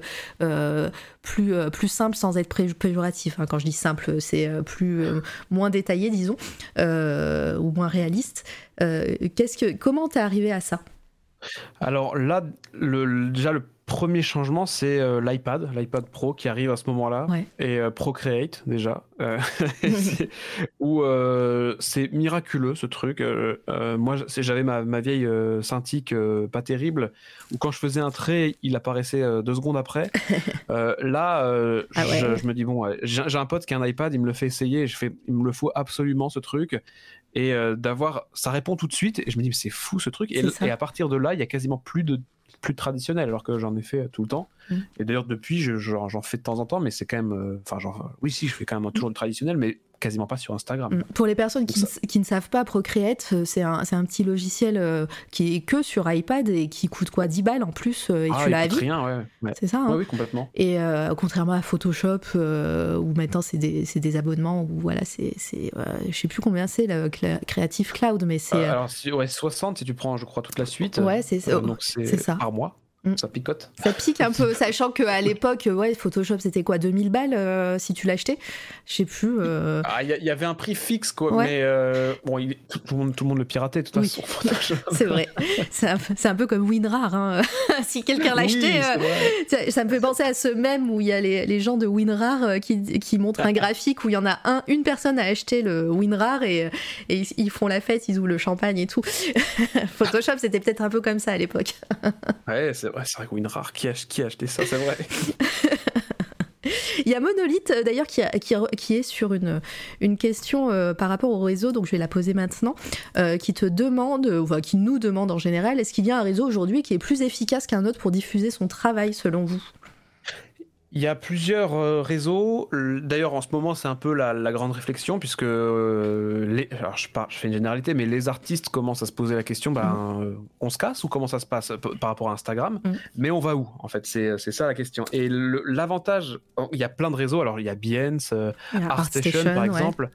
plus plus simples sans être péjoratif hein. quand je dis simple c'est plus moins détaillé disons ou moins réaliste qu'est-ce que comment t'es arrivé à ça? Alors là déjà le premier changement, c'est euh, l'iPad, l'iPad Pro qui arrive à ce moment-là, Ouais. et euh, Procreate déjà, euh, où c'est miraculeux ce truc. Moi, j'avais ma, ma vieille Cintiq euh, pas terrible, où quand je faisais un trait, il apparaissait deux secondes après. Là, Ah ouais. je, je me dis bon, j'ai un pote qui a un iPad, il me le fait essayer, et je fais, il me le faut absolument ce truc. Et euh, d'avoir, ça répond tout de suite, et je me dis mais c'est fou ce truc. Et, et à partir de là, il y a quasiment plus de plus traditionnel, alors que j'en ai fait tout le temps. Mm. Et d'ailleurs, depuis, je- j'en j'en fais de temps en temps, mais c'est quand même. euh, Enfin, oui, si, je fais quand même toujours le traditionnel, mais quasiment pas sur Instagram. Mm. Pour les personnes qui, Ça- ne- qui ne savent pas, Procreate, euh, c'est un, un petit logiciel euh, qui est que sur iPad et qui coûte quoi 10 balles en plus euh, et ah, tu l'as à rien, ouais. ouais. C'est ça hein Ouais, oui, complètement. Et euh, contrairement à Photoshop, où maintenant c'est des, des abonnements, où voilà, c'est. je sais plus combien c'est le Creative Cloud, mais c'est. Alors, ouais, 60 si tu prends, je crois, toute la suite. Ouais, c'est- donc c'est c'est ça. par mois. Mm. Ça picote. Ça pique un peu, sachant qu'à l'époque, ouais, Photoshop c'était quoi 2000 balles euh, si tu l'achetais? Je sais plus. euh, Ah, il y, avait un prix fixe, quoi, Ouais. mais euh, bon, il tout, tout le monde, tout le monde le piratait, de toute Oui. façon. C'est vrai. C'est un, un peu comme WinRAR. hein. si quelqu'un l'achetait, ça, ça me fait penser à ce même où il y a les, les gens de WinRAR qui, qui montrent un graphique où il y en a un, une personne a acheté le WinRAR et, ils font la fête, ils ouvrent le champagne et tout. Photoshop, c'était peut-être un peu comme ça à l'époque. Ouais, c'est c'est vrai WinRAR, qui a, qui a acheté ça, c'est vrai. Il y a Monolith euh, d'ailleurs qui, est sur une, question euh, par rapport au réseau, donc je vais la poser maintenant, euh, qui te demande, qui nous demande en général, est-ce qu'il y a un réseau aujourd'hui qui est plus efficace qu'un autre pour diffuser son travail selon vous? Il y a plusieurs euh, réseaux. D'ailleurs, en ce moment, c'est un peu la, la grande réflexion, puisque euh, les, alors je, par- je fais une généralité, mais les artistes commencent à se poser la question ben, euh, on se casse ou comment ça se passe p- par rapport à Instagram Mhm. Mais on va où En fait, c'est ça la question. Et l'avantage, oh, il y a plein de réseaux. Alors, il y a Behance, euh, ArtStation, par exemple.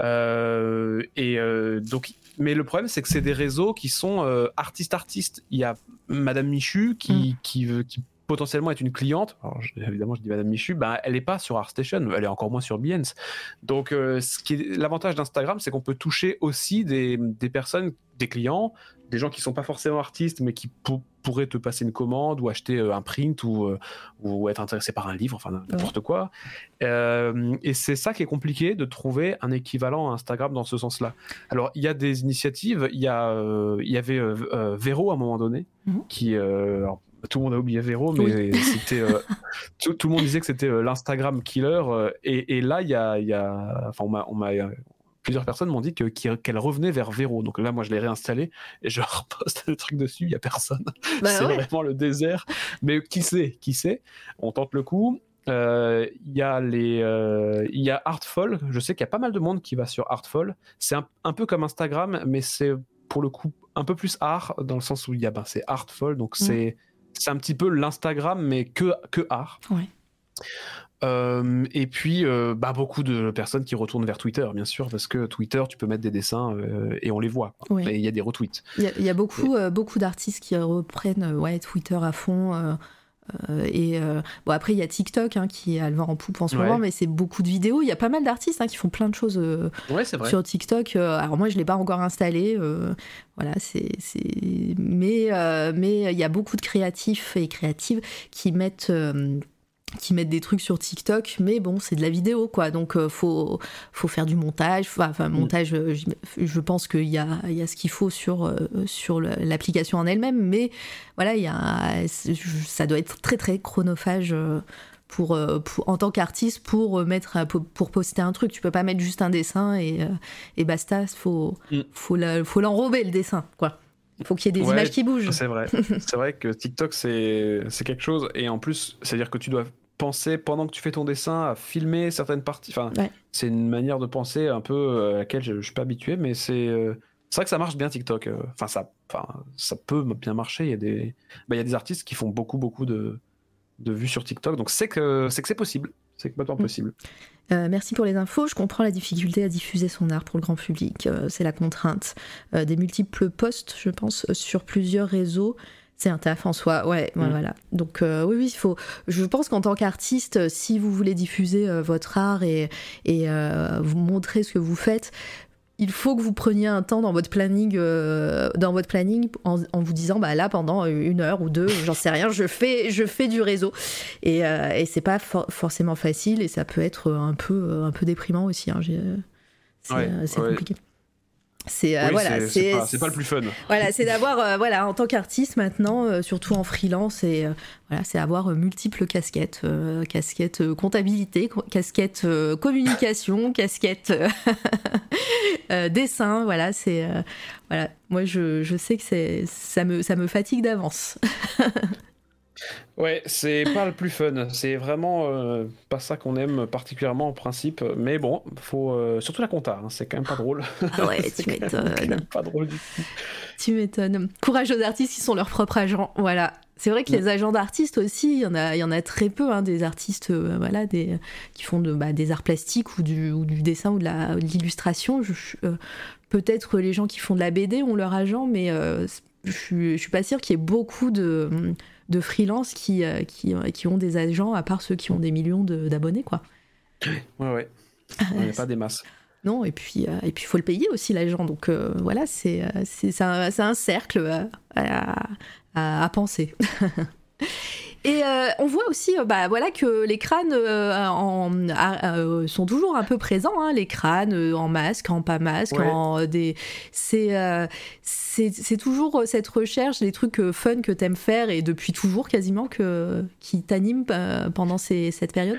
Euh, et euh, donc, mais le problème, c'est que c'est des réseaux qui sont euh, artistes-artistes. Il y a Madame Michu qui, qui, veut, qui potentiellement est une cliente. Alors, je- évidemment, je dis Madame Michu, ben, elle n'est pas sur ArtStation, elle est encore moins sur Behance. Donc, euh, ce qui est l'avantage d'Instagram, c'est qu'on peut toucher aussi des, des personnes, des clients, des gens qui sont pas forcément artistes, mais qui pour- pourraient te passer une commande ou acheter euh, un print ou, euh, ou être intéressés par un livre, enfin n'importe quoi. Et c'est ça qui est compliqué de trouver un équivalent à Instagram dans ce sens-là. Alors il y a des initiatives, il y a, il y avait Vero à un moment donné, Mhm. qui alors, tout le monde a oublié Vero, mais c'était euh, tout, tout le monde disait que c'était euh, l'Instagram killer. euh, et, et là il y a, y a, enfin on m'a, on m'a plusieurs personnes m'ont dit que- qu'elle revenait vers Vero. Donc là, moi, je l'ai réinstallé et je reposte le truc dessus. Il y a personne. Bah c'est ouais. vraiment le désert. Mais qui sait Qui sait? On tente le coup. Il y a les, il y a Artful. Je sais qu'il y a pas mal de monde qui va sur Artful. C'est un, un peu comme Instagram, mais c'est pour le coup un peu plus art dans le sens où il y a, ben, c'est Artful, donc Mm. c'est, c'est un petit peu l'Instagram mais que que art. Ouais. Euh, et puis, euh, bah, beaucoup de personnes qui retournent vers Twitter, bien sûr, parce que Twitter, tu peux mettre des dessins euh, et on les voit. Ouais. Et il y a des retweets. Il y a, il y a beaucoup, beaucoup d'artistes qui reprennent ouais, Twitter à fond. Euh, et euh, bon, après, il y a TikTok hein, qui a le vent en poupe en ce Ouais. moment, mais c'est beaucoup de vidéos. Il y a pas mal d'artistes hein, qui font plein de choses euh, Ouais, sur TikTok. Alors moi, je l'ai pas encore installé. voilà, c'est. Mais mais il y a beaucoup de créatifs et créatives qui mettent qui mettent des trucs sur TikTok, mais bon, c'est de la vidéo, quoi. Donc, euh, faut, faut faire du montage. Enfin, enfin, montage, euh, je pense qu'il y a, y a ce qu'il faut sur, euh, sur l'application en elle-même, mais voilà, il y a, ça doit être très, très chronophage. euh, Pour, pour- en tant qu'artiste, pour mettre, pour, poster un truc, tu peux pas mettre juste un dessin et, et basta. Faut, Mm. faut l'enrober le dessin, quoi. Il faut qu'il y ait des Ouais, images qui bougent. C'est vrai. c'est vrai que TikTok, c'est quelque chose. Et en plus, c'est-à-dire que tu dois penser pendant que tu fais ton dessin à filmer certaines parties. Enfin, Ouais. c'est une manière de penser un peu euh, à laquelle je, je suis pas habitué, mais c'est euh, c'est vrai que ça marche bien TikTok. euh. Enfin, ça, enfin, ça peut bien marcher. Il y a des, bah, il y a des artistes qui font beaucoup, beaucoup de, de vues sur TikTok. Donc c'est que c'est que c'est possible. C'est complètement Mm. possible. Euh, merci pour les infos. Je comprends la difficulté à diffuser son art pour le grand public. Euh, c'est la contrainte. Euh, des multiples posts, je pense, sur plusieurs réseaux. C'est un taf en soi, ouais, Mm. voilà. Donc oui, oui, il faut. Je pense qu'en tant qu'artiste, si vous voulez diffuser votre art et, et vous montrer ce que vous faites, il faut que vous preniez un temps dans votre planning, euh, dans votre planning en, vous disant bah là pendant une heure ou deux, j'en sais rien, je fais, je fais du réseau et, euh, et c'est pas forcément facile et ça peut être un peu, un peu déprimant aussi. Hein, c'est compliqué. C'est euh, voilà, c'est pas, le plus fun. Voilà, c'est d'avoir euh, voilà en tant qu'artiste maintenant, euh, surtout en freelance, et voilà, c'est avoir multiples casquettes, casquette comptabilité, casquette communication, casquette dessin. Voilà, c'est voilà. Moi, je, je sais que c'est ça me ça me fatigue d'avance. Ouais, c'est pas le plus fun. C'est vraiment euh, pas ça qu'on aime particulièrement en principe. Mais bon, faut euh, surtout la compta. Hein, c'est quand même pas drôle. Ah ouais, tu m'étonnes. Pas drôle du tout. Tu m'étonnes. Courage aux artistes qui sont leurs propres agents. Voilà. C'est vrai que les agents d'artistes aussi, il y en a, il y en a très peu, hein, des artistes, euh, voilà, des, qui font de, bah, des arts plastiques ou du, ou du dessin ou de l'illustration. Peut-être les gens qui font de la BD ont leur agent, mais je, je suis pas sûre qu'il y ait beaucoup de de freelance qui, euh, qui, euh, qui, ont des agents, à part ceux qui ont des millions d'abonnés, quoi. Ouais, ouais. On n'est pas des masses. Non, et puis euh, et puis il faut le payer aussi l'agent, donc voilà, c'est c'est un, un, cercle à, à penser. Et euh, on voit aussi euh, bah, voilà, que les crânes euh, sont toujours un peu présents, hein, les crânes en masque, en pas masque, en des... c'est c'est toujours cette recherche, les trucs fun que t'aimes faire et depuis toujours quasiment que, qui t'animent pendant ces, cette période?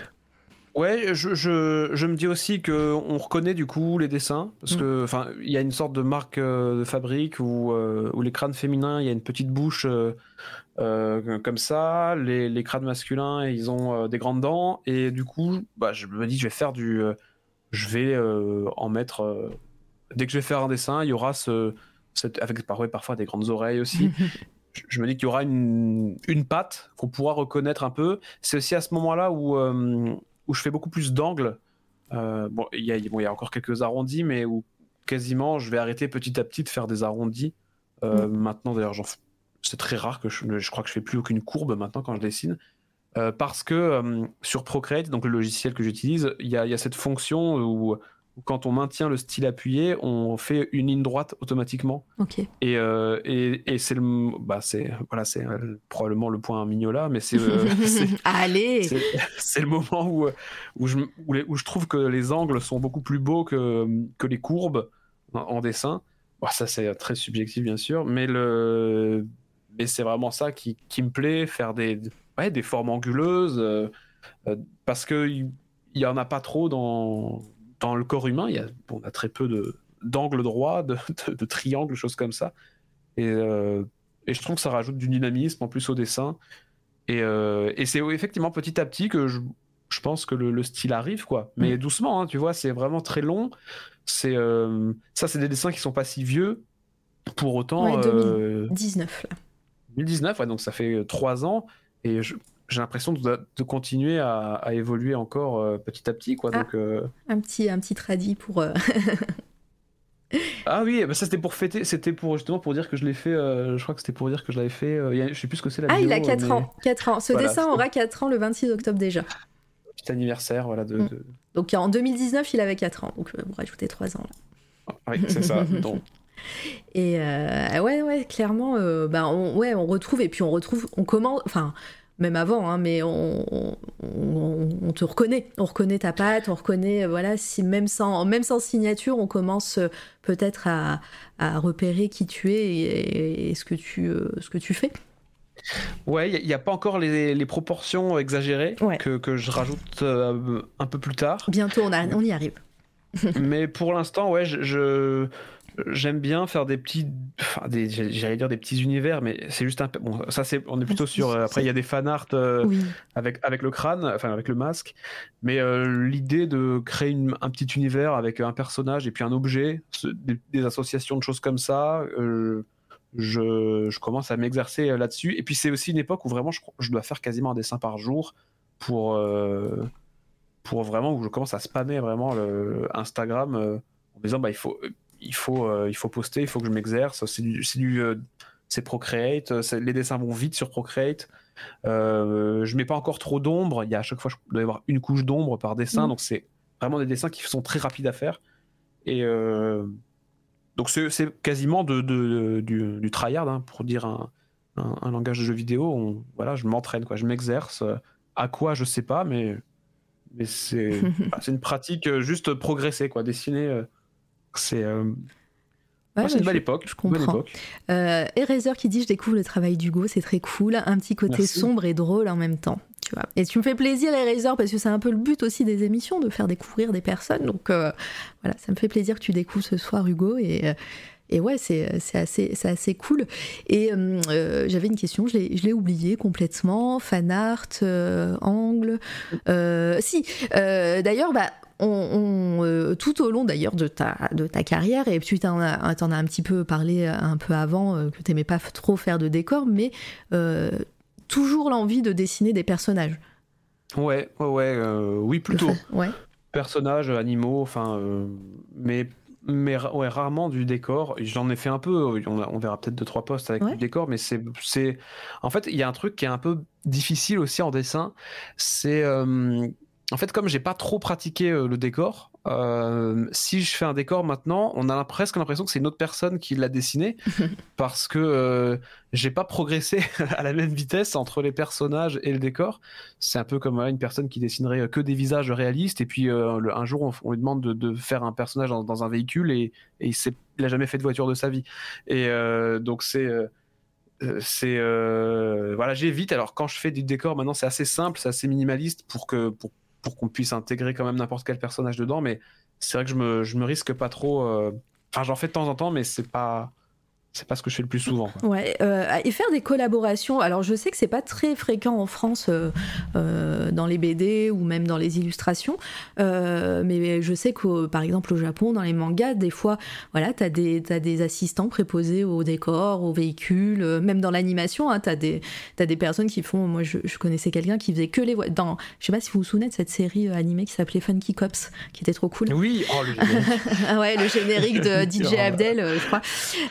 Ouais, je, je, je, me dis aussi que on reconnaît du coup les dessins parce mm. que enfin il y a une sorte de marque de fabrique où, où les crânes féminins il y a une petite bouche euh, comme ça. Les, les, crânes masculins, ils ont euh, des grandes dents. Et du coup, bah, je me dis, je vais faire du. Euh, je vais en mettre. dès que je vais faire un dessin, il y aura ce. Cette, avec parfois des grandes oreilles aussi. je, me dis qu'il y aura une, une patte qu'on pourra reconnaître un peu. C'est aussi à ce moment-là où, où je fais beaucoup plus d'angles. bon, il y, a, bon, y a encore quelques arrondis, mais où quasiment je vais arrêter petit à petit de faire des arrondis. Mm. Maintenant, d'ailleurs, j'en c'est très rare que je, je, crois que je fais plus aucune courbe maintenant quand je dessine. Euh, parce que euh, sur Procreate, donc le logiciel que j'utilise, il y, y a, cette fonction où, quand on maintient le style appuyé, on fait une ligne droite automatiquement. Ok. Et, euh, et, et c'est le, bah c'est voilà, c'est probablement le point mignola, mais c'est, allez, c'est le moment où où je où, je trouve que les angles sont beaucoup plus beaux que que les courbes en, dessin. ça c'est très subjectif bien sûr, mais le mais c'est vraiment ça qui, qui, me plaît, faire des, ouais, des formes anguleuses, euh, euh, parce qu'il n'y en a pas trop dans, dans le corps humain. Y a, on a très peu d'angles droits, de, de, triangles, choses comme ça. Et, euh, et, je trouve que ça rajoute du dynamisme en plus au dessin. Et, et c'est effectivement petit à petit que je, je pense que le, style arrive, quoi. Mais mm. doucement, hein, tu vois, c'est vraiment très long. C'est ça, c'est des dessins qui sont pas si vieux. Pour autant. Ouais, 2019, là. 2019, donc ça fait euh, trois ans, et j'ai l'impression de, continuer à, évoluer encore euh, petit à petit, quoi. Ah, donc, euh, un petit, un petit tradit pour. ah oui, bah ça c'était pour fêter, c'était pour justement pour dire que je l'ai fait. je crois que c'était pour dire que je l'avais fait. je sais plus ce que c'est la. Ah, il a 4 ans, 4 ans. Ce dessin aura 4 ans le 26 octobre déjà. Petit anniversaire, voilà. De, mm. Donc en 2019, il avait 4 ans, donc vous rajoutez 3 ans là. Oui, c'est ça. Donc, et euh, ouais, ouais, clairement, euh, bah, on, ouais, on retrouve, et puis on retrouve, on commence, enfin, même avant, hein, mais on, on, te reconnaît, on reconnaît ta patte, on reconnaît, euh, voilà, si même sans, même sans signature, on commence peut-être à, à, repérer qui tu es et, ce, que tu, ce que tu fais. Ouais, il n'y a, pas encore les, les proportions exagérées que, que, je rajoute un peu plus tard. Bientôt, on, on y arrive. mais pour l'instant, ouais, je j'aime bien faire des petits, enfin des, j'allais dire des petits univers, mais c'est juste un peu, bon, ça c'est, on est plutôt sur, euh, après il y a des fan art euh, avec, avec le crâne, enfin avec le masque, mais euh, l'idée de créer un petit univers avec un personnage et puis un objet, des, associations de choses comme ça, je, je, commence à m'exercer là-dessus. Et puis c'est aussi une époque où vraiment je, je, dois faire quasiment un dessin par jour pour, pour vraiment, où je commence à spammer vraiment le Instagram en disant bah il faut il faut, euh, il faut poster, il faut que je m'exerce. C'est du, c'est du, euh, c'est Procreate. les dessins vont vite sur Procreate. Euh, je mets pas encore trop d'ombre. Il y a à chaque fois, je dois y avoir une couche d'ombre par dessin. Mm. Donc c'est vraiment des dessins qui sont très rapides à faire. Et, donc c'est quasiment de, de, du, du tryhard, hein, pour dire un, un, langage de jeu vidéo. voilà, je m'entraîne, quoi, je m'exerce. À quoi, je sais pas, mais, mais c'est une pratique euh, juste progresser, quoi. Dessiner, euh, c'est. Euh, c'est une belle époque. Je comprends. Euh, Eraser qui dit Je découvre le travail d'Hugo, c'est très cool. Un petit côté sombre et drôle en même temps. Tu vois. Et tu me fais plaisir, Eraser, parce que c'est un peu le but aussi des émissions, de faire découvrir des personnes. Donc voilà, ça me fait plaisir que tu découvres ce soir, Hugo. Et, et ouais, c'est assez, assez cool. Et euh, euh, j'avais une question, je l'ai oublié complètement. Fan art, euh, angle. si, d'ailleurs, bah, on, tout au long d'ailleurs de ta, de ta carrière, et tu t'en as, as, un petit peu parlé un peu avant, que tu n'aimais pas trop faire de décor, mais toujours l'envie de dessiner des personnages. Ouais, ouais, ouais oui, plutôt. Ouais. Personnages, animaux, enfin, mais mais ouais, rarement du décor. J'en ai fait un peu, on, verra peut-être deux trois postes avec du décor, mais c'est, c'est, en fait, il y a un truc qui est un peu difficile aussi en dessin, c'est euh, en fait, comme j'ai pas trop pratiqué euh, le décor, euh, si je fais un décor maintenant, on a presque l'impression que c'est une autre personne qui l'a dessiné parce que euh, j'ai pas progressé à la même vitesse entre les personnages et le décor. C'est un peu comme une personne qui dessinerait que des visages réalistes et puis un jour on, lui demande de, faire un personnage dans, un véhicule et, et il, il, a jamais fait de voiture de sa vie. Et donc c'est c'est voilà j'évite alors quand je fais du décor maintenant c'est assez simple c'est assez minimaliste pour que pour pour qu'on puisse intégrer quand même n'importe quel personnage dedans. Mais c'est vrai que je me, risque pas trop. Euh, enfin, j'en fais de temps en temps, mais c'est pas c'est pas ce que je fais le plus souvent. Ouais, euh, et faire des collaborations. Alors, je sais que c'est pas très fréquent en France euh, euh, dans les BD ou même dans les illustrations, mais je sais que par exemple au Japon, dans les mangas, des fois, voilà, t'as des as des assistants préposés au décor, aux véhicules, même dans l'animation, hein, t'as des as des personnes qui font. Moi, je, connaissais quelqu'un qui faisait que les voix. Dans, je sais pas si vous vous souvenez de cette série animée qui s'appelait Funky Cops, qui était trop cool. Oui, oh, le ouais, le générique de DJ Abdel, je crois,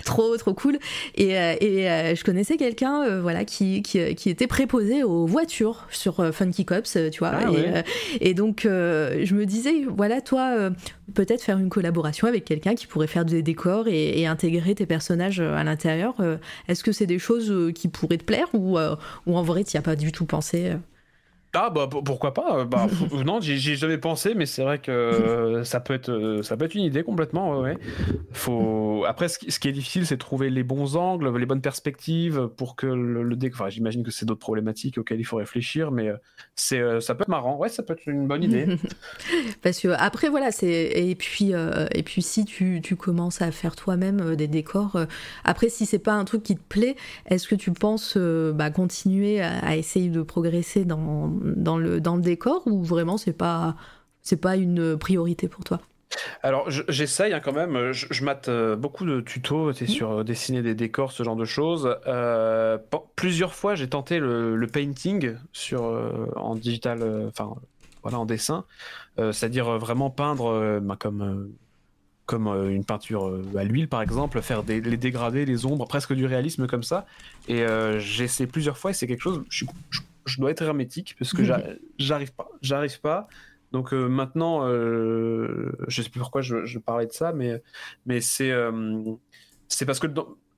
trop trop cool. Et, euh, euh, je connaissais quelqu'un euh, voilà, qui, qui, était préposé aux voitures sur Funky Cops, tu vois. Ah et, donc, je me disais, voilà, toi, peut-être faire une collaboration avec quelqu'un qui pourrait faire des décors et, intégrer tes personnages à l'intérieur. Est-ce que c'est des choses qui pourraient te plaire ou, ou en vrai, tu n'y as pas du tout pensé ah bah pourquoi pas bah, non j'y ai jamais pensé mais c'est vrai que ça peut être ça peut être une idée complètement ouais, faut après ce qui, est difficile c'est trouver les bons angles les bonnes perspectives pour que le, le enfin, j'imagine que c'est d'autres problématiques auxquelles il faut réfléchir mais euh, c'est euh, ça peut être marrant. Ouais ça peut être une bonne idée. Parce que après voilà c'est et puis euh, et puis si tu, tu, commences à faire toi-même des décors après si c'est pas un truc qui te plaît est-ce que tu penses bah, continuer à essayer de progresser dans dans le, dans le décor ou vraiment c'est pas, c'est pas une priorité pour toi? Alors j'essaye hein, quand même, je, mate euh, beaucoup de tutos mmh. sur euh, dessiner des décors, ce genre de choses. Euh, plusieurs fois j'ai tenté le, painting sur, en digital, enfin voilà en dessin, c'est-à-dire vraiment peindre bah, comme, comme une peinture à l'huile par exemple, faire des, les dégradés, les ombres, presque du réalisme comme ça. Et j'ai essayé plusieurs fois et c'est quelque chose, je, je je dois être hermétique parce que j'arrive pas. J'arrive pas. Donc euh, maintenant, euh, je sais plus pourquoi je, parlais de ça, mais, mais c'est euh, c'est parce que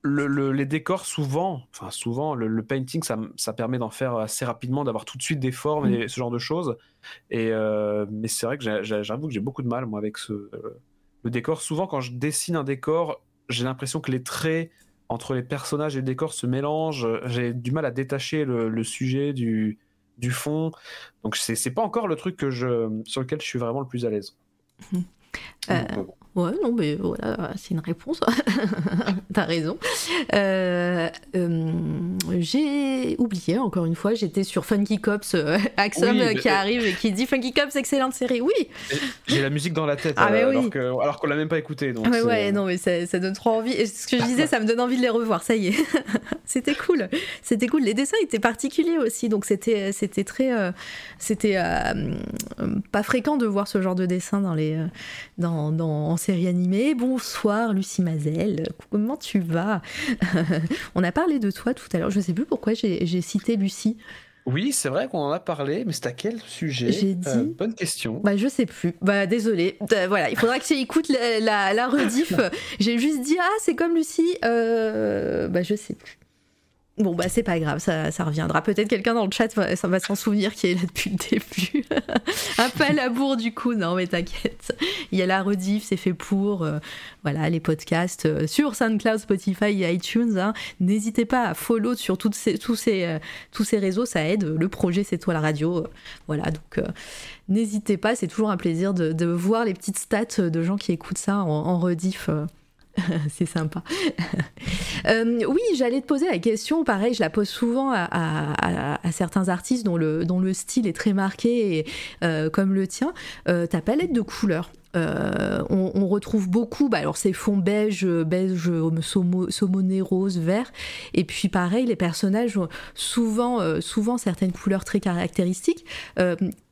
le, les décors, souvent, enfin souvent, le, painting, ça, ça permet d'en faire assez rapidement, d'avoir tout de suite des formes et mm. ce genre de choses. Et, mais c'est vrai que j'avoue que j'ai beaucoup de mal, moi, avec ce, le décor. Souvent, quand je dessine un décor, j'ai l'impression que les traits entre les personnages et le décor se mélangent. J'ai du mal à détacher le, sujet du, du fond. Donc c'est pas encore le truc que je, sur lequel je suis vraiment le plus à l'aise. Mmh. Euh, Ouais, non, mais voilà, c'est une réponse. T'as raison. Euh, euh, j'ai oublié, encore une fois, j'étais sur Funky Cops, euh, Axum qui arrive et qui dit Funky Cops, excellente série. Oui J'ai la musique dans la tête, ah, alors, que, alors qu'on l'a même pas écouté. Donc ah, ouais, non, mais ça, ça, donne trop envie. Et ce que je disais, ça me donne envie de les revoir, ça y est. c'était cool. C'était cool. Les dessins étaient particuliers aussi, donc c'était c'était très. c'était pas fréquent de voir ce genre de dessin dans les. dans, dans série animée. Bonsoir Lucie Mazel, comment tu vas? On a parlé de toi tout à l'heure, je sais plus pourquoi j'ai cité Lucie. Oui, c'est vrai qu'on en a parlé, mais c'est à quel sujet? J'ai dit. bonne question. Bah, je sais plus. Bah, désolé. voilà, il faudra que tu écoutes la, la, la rediff. J'ai juste dit, ah, c'est comme Lucie. bah, je sais plus. Bon, bah, c'est pas grave, ça, reviendra. Peut-être quelqu'un dans le chat, ça va s'en souvenir qui est là depuis le début. Un peu à la bourre, du coup. Non, mais t'inquiète. Il y a la rediff, c'est fait pour. Euh, voilà, les podcasts euh, sur SoundCloud, Spotify et iTunes. Hein. N'hésitez pas à follow sur toutes ces, tous, ces, euh, tous ces réseaux, ça aide. Le projet, c'est toi la radio. voilà, donc n'hésitez pas, c'est toujours un plaisir de, de, voir les petites stats de gens qui écoutent ça en, en rediff. c'est sympa. Euh, oui, j'allais te poser la question, pareil, je la pose souvent à, certains artistes dont le, style est très marqué, euh, comme le tien, euh, ta palette de couleurs. on, retrouve beaucoup, bah alors ces fonds beige, beige, saumoné, rose, vert, et puis pareil, les personnages ont souvent, souvent certaines couleurs très caractéristiques.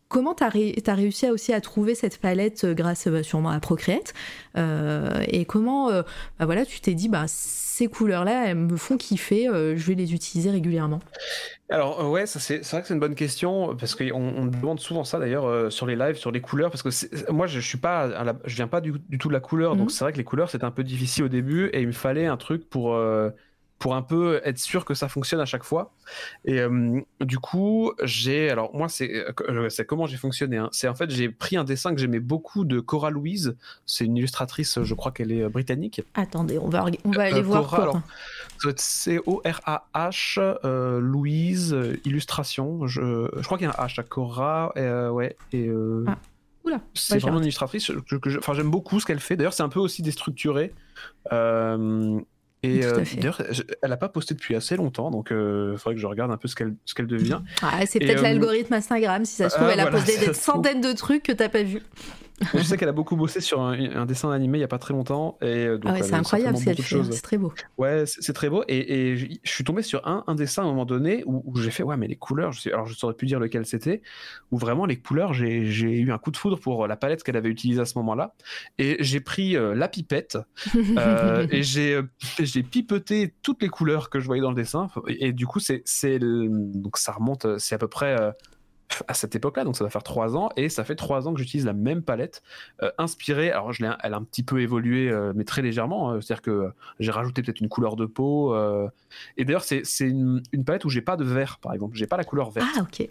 Comment tu as, réussi aussi à trouver cette palette euh, grâce euh, sûrement à Procreate euh, Et comment bah voilà, tu t'es dit, bah, ces couleurs-là, elles me font kiffer, je vais les utiliser régulièrement? Alors ouais, c'est vrai que c'est une bonne question parce qu'on on demande souvent ça d'ailleurs sur les lives, sur les couleurs parce que moi je suis pas, je viens pas du, tout de la couleur donc mmh. c'est vrai que les couleurs c'était un peu difficile au début et il me fallait un truc pour pour un peu être sûr que ça fonctionne à chaque fois. Et euh, du coup, j'ai. Alors, moi, c'est euh, comment j'ai fonctionné. Hein. C'est en fait, j'ai pris un dessin que j'aimais beaucoup de Cora Louise. C'est une illustratrice, je crois qu'elle est euh, britannique. Attendez, on va, on va aller voir. Cora, C-O-R-A-H, Louise, illustration. Je, je crois qu'il y a un H à Cora. ouais. Et. Ah. C'est vraiment une illustratrice. Enfin, j'aime beaucoup ce qu'elle fait. D'ailleurs, c'est un peu aussi déstructuré. Euh, et euh, d'ailleurs, elle n'a pas posté depuis assez longtemps, donc il euh, faudrait que je regarde un peu ce qu'elle ce qu'elle devient. Ah, c'est peut-être euh, l'algorithme Instagram, si ça se trouve, elle a posté des centaines de trucs que t'as pas vu je sais qu'elle a beaucoup bossé sur un, dessin animé il y a pas très longtemps. Et euh, ah ouais, c'est incroyable fait, c'est très beau. Ouais, c'est très beau. Et, je suis tombé sur un, un, dessin à un moment donné où, j'ai fait, ouais, mais les couleurs, je sais, alors je saurais plus dire lequel c'était, où vraiment les couleurs, j'ai eu un coup de foudre pour la palette qu'elle avait utilisée à ce moment-là. Et j'ai pris euh, la pipette euh, et j'ai pipeté toutes les couleurs que je voyais dans le dessin. Et, du coup, c'est donc ça remonte, c'est à peu près à cette époque-là, donc ça va faire trois ans, et ça fait trois ans que j'utilise la même palette, euh, inspirée, alors je elle a un petit peu évolué, euh, mais très légèrement, hein. c'est-à-dire que j'ai rajouté peut-être une couleur de peau, euh, et d'ailleurs c'est une, une, palette où j'ai pas de vert, par exemple, j'ai pas la couleur verte. Ah ok.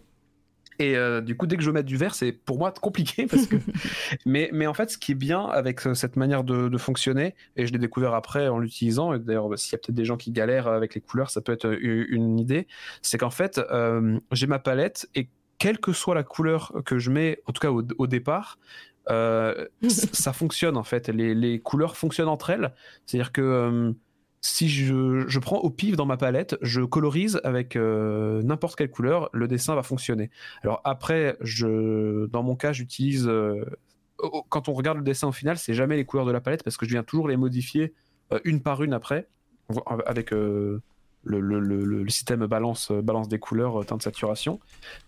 Et du coup, dès que je mets du vert, c'est pour moi compliqué parce que. mais, mais en fait, ce qui est bien avec cette manière de, de fonctionner, et je l'ai découvert après en l'utilisant, et d'ailleurs, bah, s'il y a peut-être des gens qui galèrent avec les couleurs, ça peut être une idée, c'est qu'en fait, j'ai ma palette et quelle que soit la couleur que je mets, en tout cas au, départ, euh, ça fonctionne en fait. Les, couleurs fonctionnent entre elles. C'est-à-dire que euh, si je, prends au pif dans ma palette, je colorise avec euh, n'importe quelle couleur, le dessin va fonctionner. Alors après, je, dans mon cas, j'utilise. quand on regarde le dessin au final, c'est jamais les couleurs de la palette parce que je viens toujours les modifier une par une après, avec le, système balance, balance des couleurs, euh, teinte de saturation.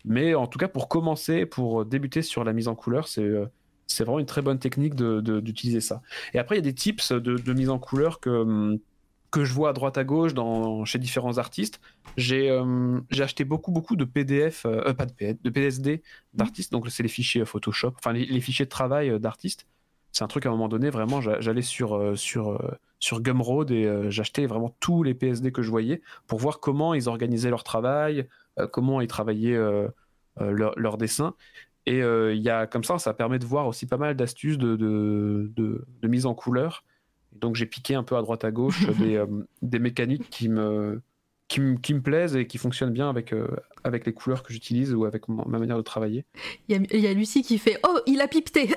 Mais en tout cas, pour commencer, pour débuter sur la mise en couleur, c'est euh, c'est vraiment une très bonne technique d'utiliser ça. Et après, il y a des tips de, mise en couleur que, hum, que je vois à droite à gauche dans, chez différents artistes. J'ai hum, acheté beaucoup, beaucoup de PDF, euh, pas de PDF, de PSD d'artistes, donc c'est les fichiers Photoshop, enfin les fichiers de travail d'artistes c'est un truc à un moment donné, vraiment, j'allais sur, euh, sur, euh, sur Gumroad et euh, j'achetais vraiment tous les PSD que je voyais pour voir comment ils organisaient leur travail, comment ils travaillaient leur, leur, dessin. Et il y a comme ça, ça permet de voir aussi pas mal d'astuces de, de, de, mise en couleur. Donc j'ai piqué un peu à droite à gauche des, des mécaniques qui me, qui, me plaisent et qui fonctionnent bien avec, euh, avec les couleurs que j'utilise ou avec ma, manière de travailler. Il y, a Lucie qui fait Oh, il a pipeté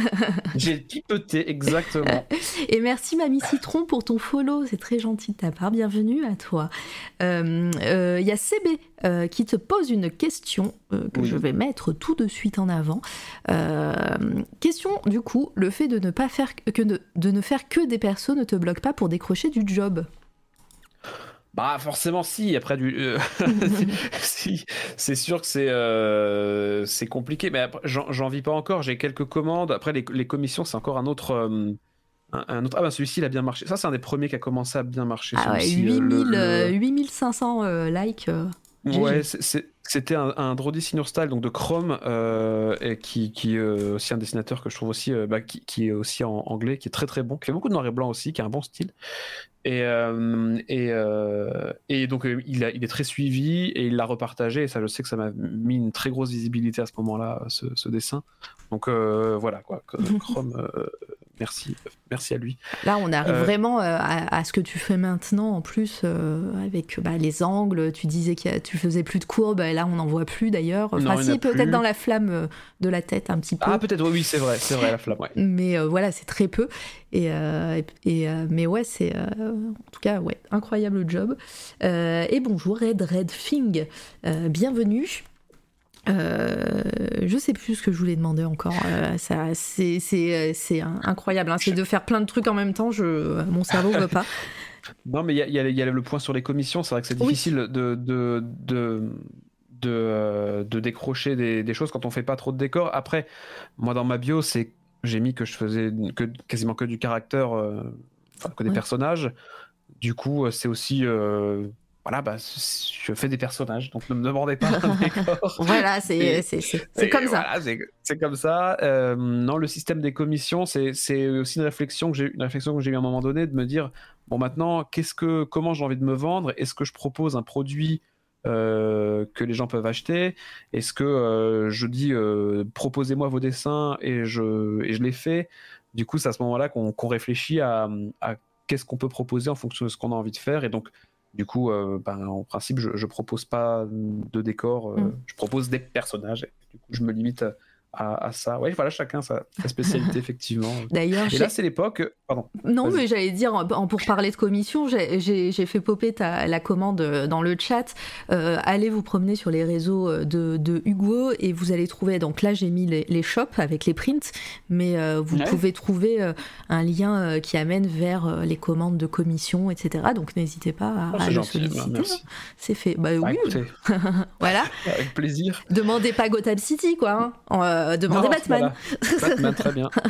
J'ai pipeté, exactement. et merci Mamie Citron pour ton follow, c'est très gentil de ta part, bienvenue à toi. Euh, euh, il y a CB qui te pose une question que je vais mettre tout de suite en avant. question du coup, le fait de ne, pas faire que de ne faire que des persos ne te bloque pas pour décrocher du job? Bah forcément si, après du... Euh, si, c'est sûr que c'est euh, c'est compliqué, mais j'en vis pas encore, j'ai quelques commandes, après les, les commissions c'est encore un autre... Euh, un, autre... Ah bah celui-ci il a bien marché, ça c'est un des premiers qui a commencé à bien marcher. Ah ouais, 8000, 8500 likes. Ouais, c'est c'était un, un Drody Senior Style donc de Chrome, euh, et qui, qui est aussi un dessinateur que je trouve aussi, euh, bah, qui, qui, est aussi en anglais, qui est très très bon, qui fait beaucoup de noir et blanc aussi, qui a un bon style. Et, euh, et, euh, et, donc il, a, il, est très suivi et il l'a repartagé. Et ça, je sais que ça m'a mis une très grosse visibilité à ce moment-là, ce, ce, dessin. Donc euh, voilà quoi. Chrome merci, merci à lui. Là, on arrive euh... vraiment à, à, ce que tu fais maintenant, en plus, euh, avec bah, les angles. Tu disais que tu faisais plus de courbes, et là, on n'en voit plus d'ailleurs. Enfin, si, peut-être dans la flamme de la tête, un petit peu. Ah, peut-être, oui, c'est vrai, c'est vrai, la flamme, ouais. Mais euh, voilà, c'est très peu. Et, euh, et mais ouais, c'est en tout cas, ouais, incroyable job. et bonjour, Red Red Fing, bienvenue. Euh, je sais plus ce que je voulais demander encore. Euh, ça, c'est, c'est, c'est incroyable. Hein. C'est de faire plein de trucs en même temps. Je, mon cerveau veut pas. Non, mais il y, y, y, a le point sur les commissions. C'est vrai que c'est difficile oui. de, de, de, de, de, décrocher des, des, choses quand on fait pas trop de décors. Après, moi, dans ma bio, c'est j'ai mis que je faisais que, quasiment que du caractère, euh, que des ouais. personnages. Du coup, c'est aussi euh, voilà, bah, je fais des personnages, donc ne me demandez pas un décor. voilà, c'est comme, voilà, ça. C'est comme ça. Euh, non, le système des commissions, c'est aussi une réflexion que j'ai une réflexion que j'ai eu à un moment donné de me dire bon maintenant qu'est-ce que comment j'ai envie de me vendre? Est-ce que je propose un produit euh, que les gens peuvent acheter? Est-ce que euh, je dis proposez-moi vos dessins et je et je les fais? Du coup, c'est à ce moment-là qu'on qu réfléchit à, à qu'est-ce qu'on peut proposer en fonction de ce qu'on a envie de faire et donc du coup, euh, ben, en principe, je, je propose pas de décor, euh, mm. je propose des personnages. Et du coup, je me limite à, à ça. Oui, voilà, chacun sa, sa spécialité, effectivement. D'ailleurs, et là, c'est l'époque. Pardon. Non, mais j'allais dire, pour parler de commission, j'ai fait popper ta, la commande dans le chat. Euh, allez vous promener sur les réseaux de, de, Hugo et vous allez trouver. Donc là, j'ai mis les, les, shops avec les prints, mais euh, vous ouais. pouvez trouver euh, un lien qui amène vers les commandes de commission, etc. Donc n'hésitez pas à, oh, à le solliciter. Bah, c'est fait. Bah, bah oui. voilà. Avec plaisir. Demandez pas Gotham City, quoi. Hein. Euh, demandez non, Batman. Batman, très bien.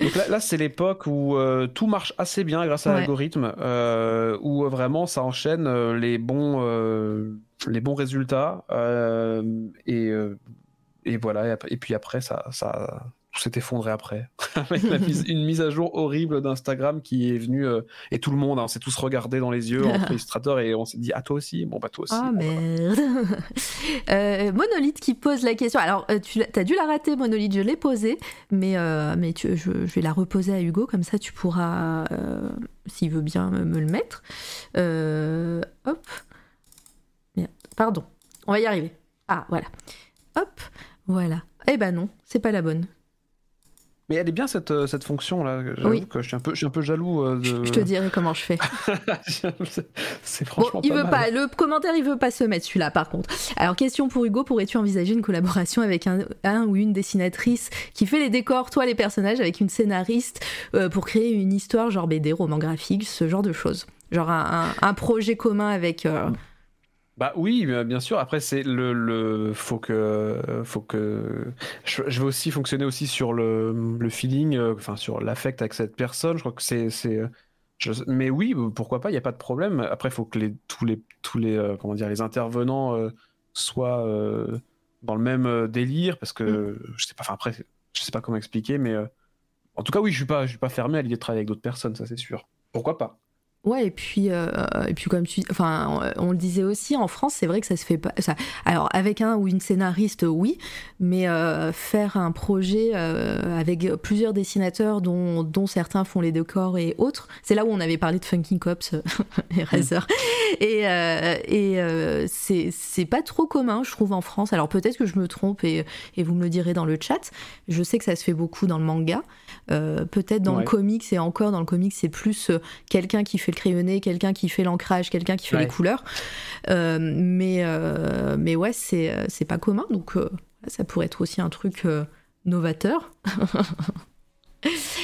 Donc là, là c'est l'époque où euh, tout marche assez bien grâce à ouais. l'algorithme, euh, où vraiment ça enchaîne euh, les bons, les bons résultats. et, et voilà, et, puis après, ça, ça, tout s'est effondré après. Avec mise, une mise à jour horrible d'Instagram qui est venue, et tout le monde, hein, on s'est tous regardé dans les yeux entre illustrateurs et on s'est dit, ah toi aussi Bon, bah toi aussi. Ah bon, merde. Monolith qui pose la question. Alors, tu as dû la rater, Monolith, je l'ai posée, mais, euh, mais tu, je, je, vais la reposer à Hugo, comme ça tu pourras, euh, s'il veut bien me, me le mettre. Euh, hop. Merde. Pardon. On va y arriver. Ah, voilà. Hop. Voilà. Eh ben non, c'est pas la bonne. Mais elle est bien cette, euh, cette fonction là. Oui. Que je suis un peu, je suis un peu jaloux. euh, De... Je te dirai comment je fais. c'est franchement bon, il pas veut mal. pas. Le commentaire, il veut pas se mettre celui-là par contre. Alors question pour Hugo, pourrais-tu envisager une collaboration avec un, un, ou une dessinatrice qui fait les décors, toi les personnages, avec une scénariste euh, pour créer une histoire genre BD, roman graphique, ce genre de choses? Genre un, un, un projet commun avec. Euh... Bah oui, bien sûr. Après, c'est le, le, faut que, faut que, je, je, veux aussi fonctionner aussi sur le, le feeling, euh, enfin sur l'affect avec cette personne. Je crois que c'est, c'est, je, mais oui, pourquoi pas, il y a pas de problème. Après, il faut que les, tous les, tous les, euh, comment dire, les intervenants euh, soient euh, dans le même délire, parce que mm. je sais pas, enfin après, je sais pas comment expliquer, mais en tout cas, oui, je suis pas, je suis pas fermé à l'idée de travailler avec d'autres personnes, ça c'est sûr. Pourquoi pas? Ouais, et puis, euh, et puis comme tu, enfin, on, on, le disait aussi, en France, c'est vrai que ça se fait pas. Ça, alors, avec un ou une scénariste, oui, mais euh, faire un projet euh, avec plusieurs dessinateurs, dont, dont, certains font les décors et autres, c'est là où on avait parlé de Funky Cops et Razer. Mmh. Et, et c'est pas trop commun, je trouve, en France. Alors, peut-être que je me trompe et, et, vous me le direz dans le chat. Je sais que ça se fait beaucoup dans le manga. peut-être dans ouais. le comics, et encore dans le comics, c'est plus quelqu'un qui fait le crayonné, quelqu'un qui fait l'ancrage, quelqu'un qui fait ouais. les couleurs. Euh, mais, euh, mais ouais, c'est, c'est pas commun, donc euh, ça pourrait être aussi un truc euh, novateur.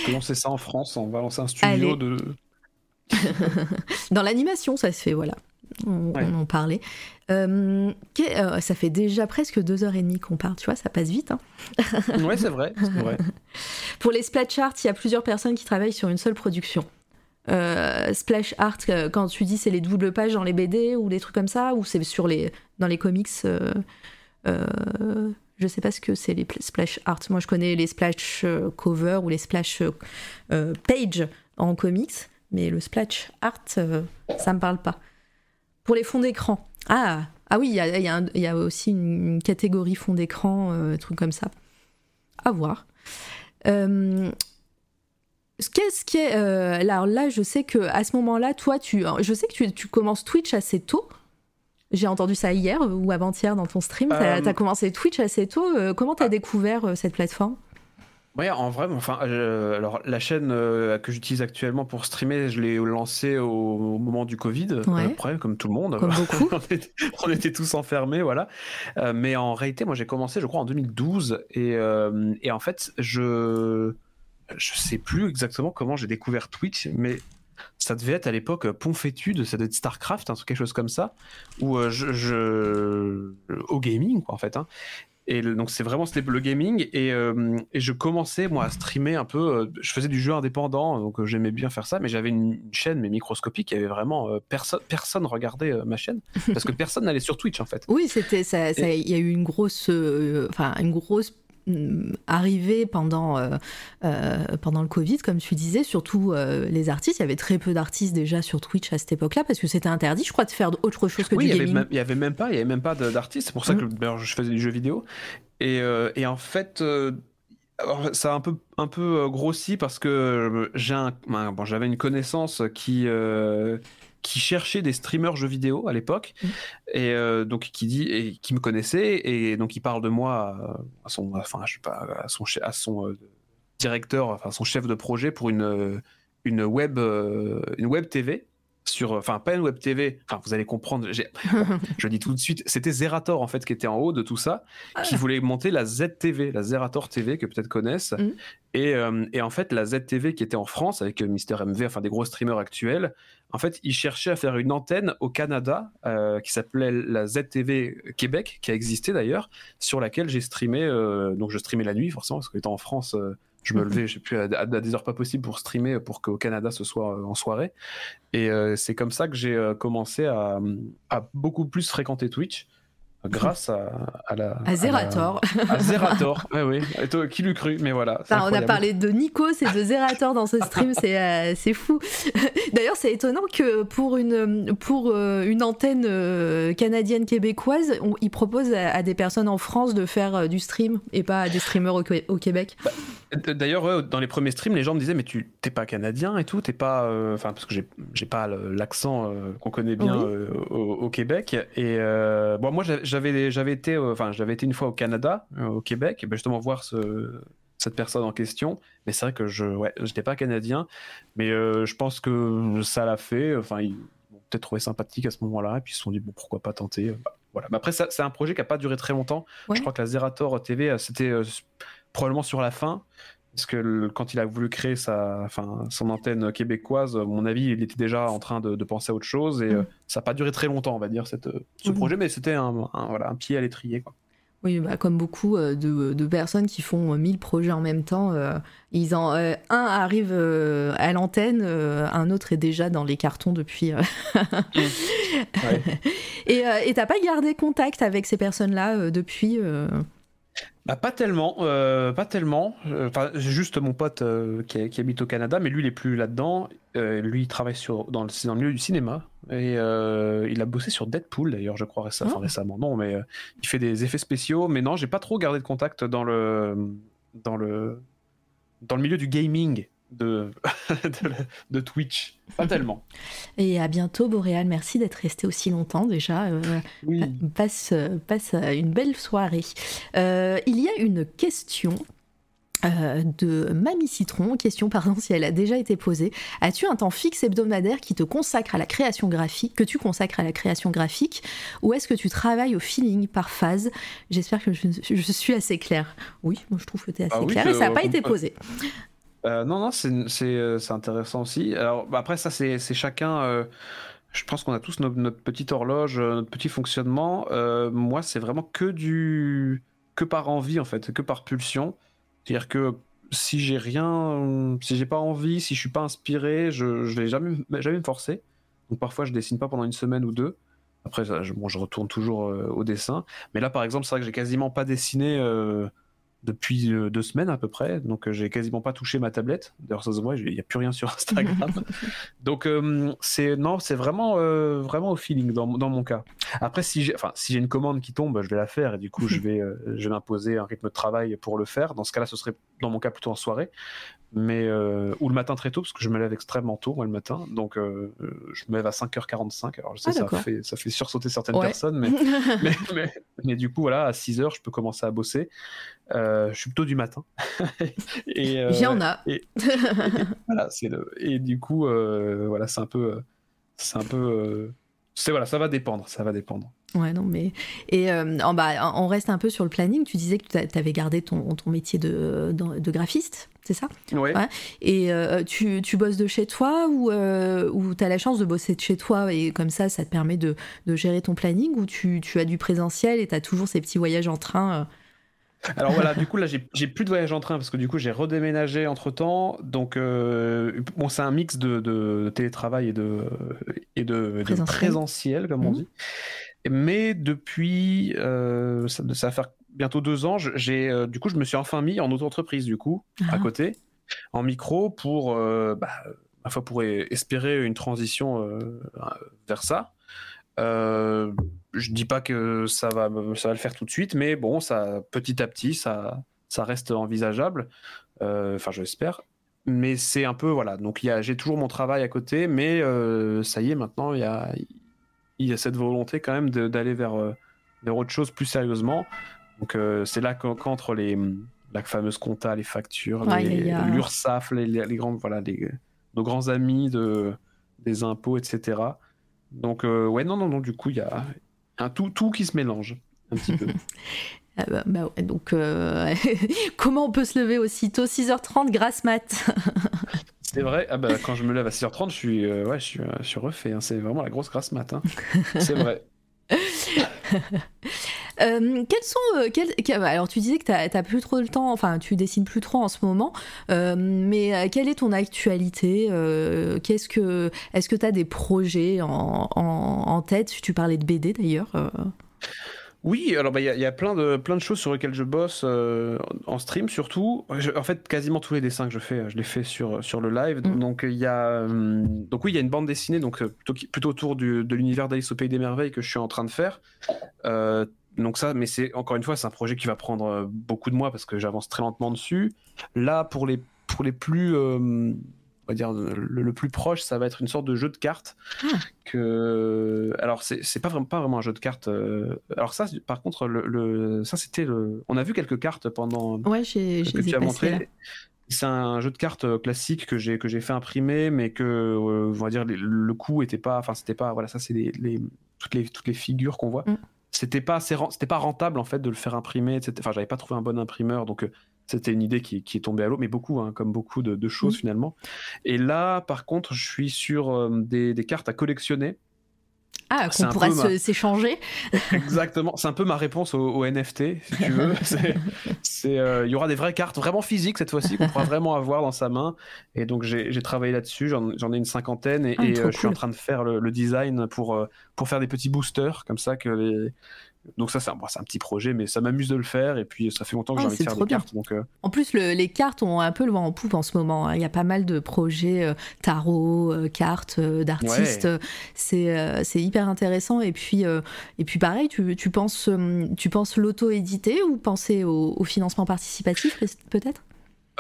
on lancer ça en France, on va lancer un studio Allez. de... Dans l'animation, ça se fait, voilà. On, ouais. on en parlait. Euh, euh, ça fait déjà presque deux heures et demie qu'on parle, tu vois, ça passe vite. Hein ouais, c'est vrai, vrai. Pour les splat charts, il y a plusieurs personnes qui travaillent sur une seule production. Splash art, quand tu dis c'est les doubles pages dans les BD ou des trucs comme ça, ou c'est sur les dans les comics. je sais pas ce que c'est les splash art. Moi, je connais les splash cover ou les splash page en comics, mais le splash art, ça me parle pas. Pour les fonds d'écran. Ah, ah oui, il y a, aussi une, catégorie fond d'écran, euh, truc comme ça. À voir. Euh, qu'est-ce qui est. Euh, alors là, je sais que à ce moment-là, toi, tu, je sais que tu, commences Twitch assez tôt. J'ai entendu ça hier ou avant-hier dans ton stream. Tu as, commencé Twitch assez tôt. comment tu as ah. découvert cette plateforme? Ouais, en vrai, enfin, alors la chaîne euh, que j'utilise actuellement pour streamer, je l'ai lancée au, moment du Covid, après, comme tout le monde. Comme beaucoup. on, était, tous enfermés, voilà. Euh, mais en réalité, moi, j'ai commencé, je crois, en 2012, et, euh, et en fait, je je sais plus exactement comment j'ai découvert Twitch, mais ça devait être à l'époque Ponfétude, ça devait être Starcraft, truc, quelque chose comme ça, ou je, je, au gaming, quoi, en fait. Hein. Et donc c'est vraiment le gaming et, euh, et, je commençais moi à streamer un peu. Euh, je faisais du jeu indépendant donc euh, j'aimais bien faire ça, mais j'avais une, chaîne mais microscopique. Il y avait vraiment personne personne regardait ma chaîne parce que personne n'allait sur Twitch en fait. Oui c'était ça. Il y a eu une grosse enfin une grosse arrivé pendant, euh, euh, pendant le Covid, comme tu disais, surtout euh, les artistes. Il y avait très peu d'artistes déjà sur Twitch à cette époque-là parce que c'était interdit, je crois, de faire autre chose que du gaming. Oui, il y avait même pas, il y avait même pas d'artistes. C'est pour ça que mm. je faisais du jeu vidéo. Et, et en fait. ça a un peu, un peu grossi parce que j'ai un, bon, j'avais une connaissance qui, qui cherchait des streamers jeux vidéo à l'époque mmh. et euh, donc qui dit et qui me connaissait et donc il parle de moi à son enfin je sais pas à son à son euh, directeur enfin son chef de projet pour une une web euh, une web TV sur, enfin pas une web TV, enfin vous allez comprendre, je dis tout de suite, c'était Zerator en fait qui était en haut de tout ça, qui ah. voulait monter la ZTV, la Zerator TV que peut-être connaissent, mm. et, euh, et, en fait la ZTV qui était en France avec euh, Mister MV, enfin des gros streamers actuels, en fait ils cherchaient à faire une antenne au Canada euh, qui s'appelait la ZTV Québec, qui a existé d'ailleurs, sur laquelle j'ai streamé, donc je streamais la nuit forcément parce que étant en France je me levais, plus, à, des heures pas possibles pour streamer, pour qu'au Canada ce soit euh, en soirée. Et euh, c'est comme ça que j'ai euh, commencé à, à, beaucoup plus fréquenter Twitch grâce à, à la. À Zerator. À, Zerator, oui, oui. Et toi, qui l'eût cru, mais voilà. on a parlé de Nikos et de Zerator dans ce stream, c'est euh, c'est fou. D'ailleurs, c'est étonnant que pour une, pour, euh, une antenne euh, canadienne-québécoise, ils proposent à, des personnes en France de faire du stream et pas à des streamers au, Québec. Bah, d'ailleurs, dans les premiers streams, les gens me disaient, mais tu t'es pas canadien et tout, t'es pas. Enfin, parce que j'ai pas l'accent qu'on connaît bien au, au, Québec. Et bon, moi, j'ai j'avais j'avais été euh, enfin j'avais été une fois au Canada, euh, au Québec, et ben, justement voir ce, cette personne en question. Mais c'est vrai que je ouais, j'étais pas canadien, mais euh, je pense que ça l'a fait. Enfin, ils m'ont peut-être trouvé sympathique à ce moment-là, et puis ils se sont dit bon pourquoi pas tenter. Bah, voilà. Mais après c'est un projet qui a pas duré très longtemps. Je crois que la Zerator TV c'était probablement sur la fin. Parce que quand il a voulu créer sa, enfin, son antenne québécoise, à mon avis, il était déjà en train de, penser à autre chose et mm. euh, ça n'a pas duré très longtemps, on va dire, cette, ce mm. projet, mais c'était un, voilà, un pied à l'étrier. Quoi. Oui, bah, comme beaucoup euh, de, de, personnes qui font 1000 projets en même temps, euh, ils en, un arrive à l'antenne, un autre est déjà dans les cartons depuis. Mm. Et t'as pas gardé contact avec ces personnes-là depuis bah, pas tellement, euh, pas tellement. Euh, enfin, j'ai juste mon pote euh, qui, habite au Canada, mais lui, il est plus là-dedans. lui, il travaille sur, dans, le, dans le milieu du cinéma. Et il a bossé sur Deadpool, d'ailleurs, je crois, récemment. Ah. récemment. Non, mais il fait des effets spéciaux. Mais non, j'ai pas trop gardé de contact dans le, dans le, dans le milieu du gaming de, de, Twitch. Pas tellement. Et à bientôt, Boréal. Merci d'être resté aussi longtemps déjà. Euh, passe, passe une belle soirée. Euh, il y a une question. Euh, de Mamie Citron, question pardon si elle a déjà été posée. As-tu un temps fixe hebdomadaire qui te consacre à la création graphique, que tu consacres à la création graphique, ou est-ce que tu travailles au feeling par phase? J'espère que je, suis assez claire. Oui, moi je trouve que tu es assez ah claire et ça n'a pas été posé. Euh, non, non, euh, c'est intéressant aussi. Alors, bah, après, ça, c'est chacun. Euh, je pense qu'on a tous notre, petite horloge, notre petit fonctionnement. moi, c'est vraiment que du. que par envie, en fait, que par pulsion. C'est-à-dire que si j'ai rien, si j'ai pas envie, si je suis pas inspiré, je, je vais jamais, jamais me forcer. Donc parfois je dessine pas pendant une semaine ou deux. Après, je, bon, je retourne toujours au dessin. Mais là, par exemple, c'est vrai que j'ai quasiment pas dessiné depuis euh, deux semaines à peu près, donc euh, j'ai quasiment pas touché ma tablette. D'ailleurs, ça se voit, il n'y a plus rien sur Instagram. donc euh, c'est non, c'est vraiment vraiment au feeling dans, dans mon cas. Après, si j'ai enfin si une commande qui tombe, je vais la faire et du coup je vais je vais m'imposer un rythme de travail pour le faire. Dans ce cas-là, ce serait dans mon cas plutôt en soirée mais euh, ou le matin très tôt parce que je me lève extrêmement tôt moi le matin. Donc euh, je me lève à 5h45 alors je sais ah, ça fait ça fait sursauter certaines personnes mais mais, du coup voilà à 6h je peux commencer à bosser. Euh, je suis plutôt du matin. Et il y en a et, voilà c'est le et du coup voilà c'est un peu c'est un peu c'est voilà ça va dépendre ça va dépendre Ouais, non, mais. Et en, bah, on reste un peu sur le planning. Tu disais que tu avais gardé ton, ton métier de, de graphiste c'est ça? Ouais. Et euh, tu, tu, bosses de chez toi ou, euh, ou tu as la chance de bosser de chez toi et comme ça, ça te permet de, de gérer ton planning ou tu, tu, as du présentiel et tu as toujours ces petits voyages en train euh? Alors voilà, du coup là j'ai plus de voyages en train parce que du coup j'ai redéménagé entre temps. Donc bon, c'est un mix de, de, télétravail et de, et de, présentiel. comme on mmh. dit. Mais depuis, ça, ça va faire bientôt deux ans, j'ai euh, du coup je me suis enfin mis en auto-entreprise du coup à côté en micro pour euh, bah, pour espérer une transition euh, vers ça. Euh, je dis pas que ça va ça va le faire tout de suite, mais bon ça petit à petit ça ça reste envisageable. Enfin j'espère. Mais c'est un peu voilà donc j'ai toujours mon travail à côté, mais ça y est maintenant il y a il y a cette volonté quand même d'aller vers vers autre chose plus sérieusement. Donc euh, c'est là qu'entre les la fameuse compta, les factures, l'URSSAF, les, les, grands, voilà, nos grands amis de, des impôts, etc. Donc euh, ouais, non, non, non, du coup, il y a un tout, tout qui se mélange un petit peu. Ah bah, bah ouais, donc euh, comment on peut se lever aussitôt? 6h30 grâce mat C'est vrai, ah bah, quand je me lève à 6h30, je suis, ouais, je suis, je suis refait, hein. c'est vraiment la grosse grâce mat. Hein. C'est vrai. Euh, quels sont. Euh, alors, tu disais que tu n'as plus trop le temps, enfin, tu dessines plus trop en ce moment, euh, mais quelle est ton actualité Qu'est-ce que, Est-ce que tu as des projets en, en, tête? Tu parlais de BD d'ailleurs. Oui, alors bah, il y, a plein de, plein de choses sur lesquelles je bosse en stream surtout. en fait, quasiment tous les dessins que je fais, je les fais sur, sur le live. Mm. Donc, il y a, donc oui, il y a une bande dessinée donc, plutôt, plutôt autour du, de l'univers d'Alice au Pays des Merveilles que je suis en train de faire donc ça, mais c'est encore une fois, c'est un projet qui va prendre euh, beaucoup de mois parce que j'avance très lentement dessus. Là, pour les pour les plus, euh, on va dire le, plus proche, ça va être une sorte de jeu de cartes. Ah. Que alors c'est pas vraiment pas vraiment un jeu de cartes. Euh, alors ça, par contre, le, ça c'était le. On a vu quelques cartes pendant. Ouais, j'ai que tu as montré. C'est un jeu de cartes classique que j'ai que j'ai fait imprimer, mais que on va dire le coût était pas, enfin c'était pas, voilà ça c'est les, toutes les toutes les figures qu'on voit. Mm c'était pas c'était pas rentable en fait de le faire imprimer etc. enfin j'avais pas trouvé un bon imprimeur donc euh, c'était une idée qui, est tombée à l'eau mais beaucoup hein, comme beaucoup de, choses mmh. finalement et là par contre je suis sur euh, des, cartes à collectionner ah, qu'on pourrait s'échanger. Exactement. C'est un peu ma réponse au, NFT, si tu veux. Euh, il y aura des vraies cartes vraiment physiques cette fois-ci qu'on pourra vraiment avoir dans sa main. Et donc j'ai travaillé là-dessus. J'en ai une cinquantaine et, ah, je suis en train de faire le, le design pour, pour faire des petits boosters comme ça que les, donc ça c'est un, un, petit projet mais ça m'amuse de le faire et puis ça fait longtemps que j'ai ah, envie de faire des cartes donc, euh. en plus les cartes ont un peu le vent en poupe en ce moment hein. il y a pas mal de projets euh, tarot euh, cartes d'artistes c'est c'est hyper intéressant et puis et puis pareil tu, tu penses tu penses l'auto-éditer ou penser au, au financement participatif peut-être?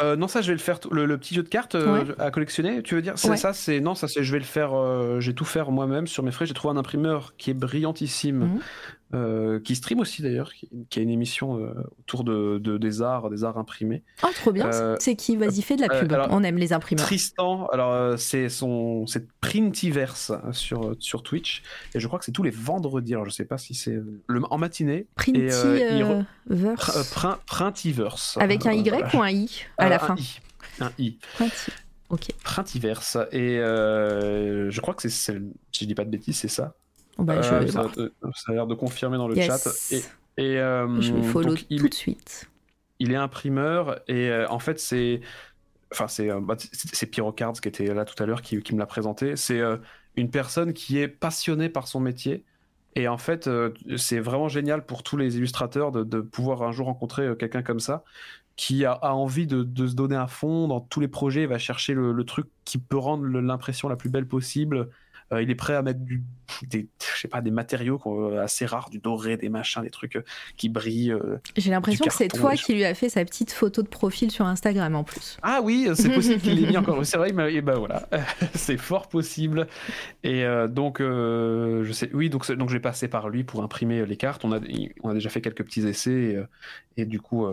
Euh, non, ça, je vais le faire. Le, petit jeu de cartes euh, à collectionner, tu veux dire? C'est ça, c'est non, ça, c'est je vais le faire. Euh, j'ai tout faire moi-même sur mes frais. J'ai trouvé un imprimeur qui est brillantissime, mhm. qui stream aussi d'ailleurs, qui, a une émission autour de, des arts, des arts imprimés. Ah, trop bien. c'est qui? Vas-y, fais de la pub. On aime les imprimeurs. Tristan, alors c'est son, c'est Printiverse sur sur Twitch, et je crois que c'est tous les vendredis. Alors je sais pas si c'est le en matinée. Printiverse. Printiverse. Avec un Y ou un I à la fin. Un I. Ok. Printiverse. Et euh, je crois que c'est, si je dis pas de bêtises, c'est ça. Oh bah, euh, ça, a l'air de confirmer dans le chat. Et, et euh, je vais follow tout de suite. il est imprimeur et en fait c'est enfin c'est bah, qui était là tout à l'heure qui, qui, me l'a présenté. C'est une personne qui est passionnée par son métier. Et en fait, c'est vraiment génial pour tous les illustrateurs de, de pouvoir un jour rencontrer quelqu'un comme ça, qui a, envie de, se donner à fond dans tous les projets, il va chercher le, truc qui peut rendre l'impression la plus belle possible. Euh, il est prêt à mettre du, des, je sais pas, des matériaux assez rares, du doré, des machins, des trucs euh, qui brillent. Euh, J'ai l'impression que c'est toi qui lui as fait sa petite photo de profil sur Instagram en plus. Ah oui, c'est possible qu'il l'ait mis encore. C'est vrai, mais et ben voilà, c'est fort possible. Et donc, je sais, oui, donc, donc j'ai passé par lui pour imprimer les cartes. On a, on a déjà fait quelques petits essais et, et du coup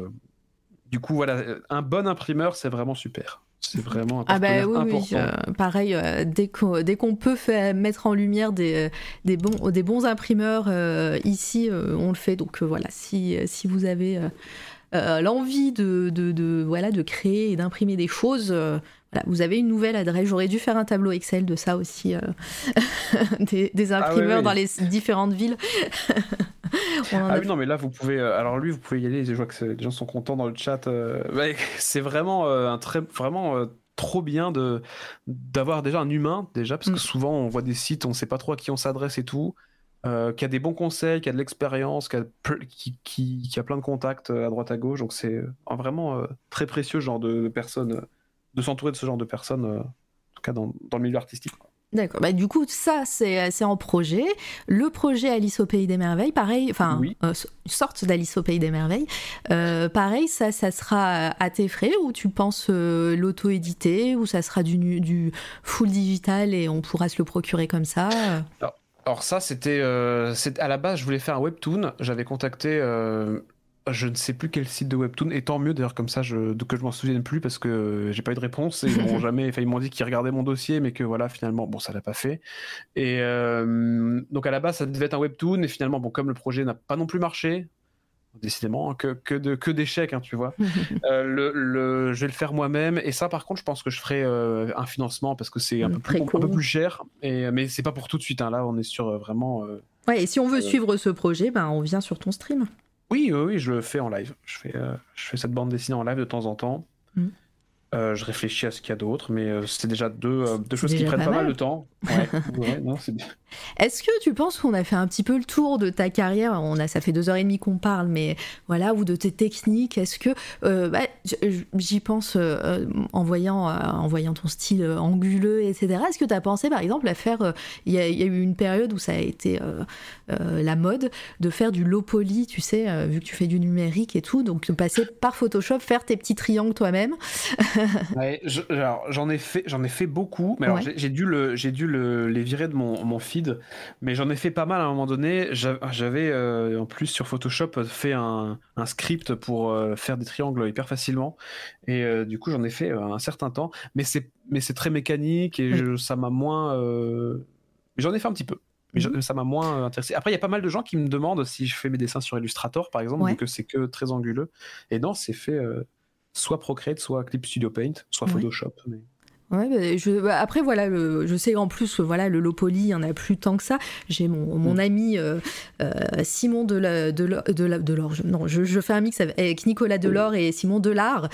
du coup, voilà, un bon imprimeur, c'est vraiment super. C'est vraiment un ah bah oui, important. Oui, euh, pareil, euh, dès qu'on peut faire, mettre en lumière des, des, bons, des bons imprimeurs euh, ici, on le fait. Donc voilà, si, si vous avez l'envie de, de, de, voilà, de créer et d'imprimer des choses, voilà, vous avez une nouvelle adresse. J'aurais dû faire un tableau Excel de ça aussi, des, des, ah imprimeurs dans les différentes villes. ah oui, non, mais là, vous pouvez. Euh, alors, lui, vous pouvez y aller. Je vois que les gens sont contents dans le chat. Euh, c'est vraiment euh, un très. Vraiment. trop bien de d'avoir déjà un humain déjà parce que mm. souvent on voit des sites on sait pas trop à qui on s'adresse et tout qui a des bons conseils qui a de l'expérience qui a, qui, qui, a plein de contacts à droite à gauche donc c'est vraiment très précieux genre de, personnes de s'entourer de ce genre de personnes en tout cas dans, dans le milieu artistique D'accord. Bah, du coup, ça, c'est en projet. Le projet Alice au Pays des Merveilles, pareil, enfin, une euh, sorte d'Alice au Pays des Merveilles. Euh, pareil, ça, ça sera à tes frais ou tu penses euh, l'auto-éditer ou ça sera du, du full digital et on pourra se le procurer comme ça alors, ça, c'était à la base, je voulais faire un webtoon. J'avais contacté je ne sais plus quel site de webtoon et tant mieux d'ailleurs comme ça je, que je m'en souvienne plus parce que j'ai pas eu de réponse et ils m'ont jamais enfin, ils m'ont dit qu'ils regardaient mon dossier mais que voilà finalement bon ça l'a pas fait et euh, donc à la base ça devait être un webtoon et finalement bon comme le projet n'a pas non plus marché décidément hein, que, que de que d'échecs hein, tu vois euh, le, je vais le faire moi-même et ça par contre je pense que je ferai euh, un financement parce que c'est un, peu plus, un peu plus cher et mais c'est pas pour tout de suite hein. là on est sur vraiment ouais et si on veut suivre ce projet ben on vient sur ton stream oui, oui, je le fais en live. Je fais, euh, je fais cette bande dessinée en live de temps en temps. Mm. Euh, je réfléchis à ce qu'il y a d'autre, mais euh, c'est déjà deux, deux choses qui prennent pas mal. de temps. Est-ce que tu penses qu'on a fait un petit peu le tour de ta carrière? On a, ça fait deux heures et demie qu'on parle, mais voilà, ou de tes techniques. Est-ce que bah, j'y pense en voyant, en voyant ton style anguleux, etc. Est-ce que tu as pensé, par exemple, à faire Il y, a eu une période où ça a été la mode de faire du low poly, tu sais, vu que tu fais du numérique et tout, donc de passer par Photoshop, faire tes petits triangles toi-même? j'en ai fait, j'en ai fait beaucoup, mais alors j'ai dû le, j'ai dû le, les virer de mon, mon feed, mais j'en ai fait pas mal à un moment donné. J'avais euh, en plus sur Photoshop fait un, un script pour euh, faire des triangles hyper facilement, et euh, du coup j'en ai fait un certain temps, mais c'est, mais c'est très mécanique et ça m'a moins, j'en ai fait un petit peu. Mais mhm. ça m'a moins intéressé. Après, il y a pas mal de gens qui me demandent si je fais mes dessins sur Illustrator, par exemple, vu que c'est que très anguleux. Et non, c'est fait soit Procreate, soit Clip Studio Paint, soit Photoshop. Mais... Ouais, bah, je, bah, après voilà, le, je sais en plus voilà le low poly, il y en a plus tant que ça. J'ai mon, mon mm. ami euh, euh, Simon de la, de, la, de, la, de l'or, non, je, je, fais un mix avec Nicolas Delors et Simon Delard,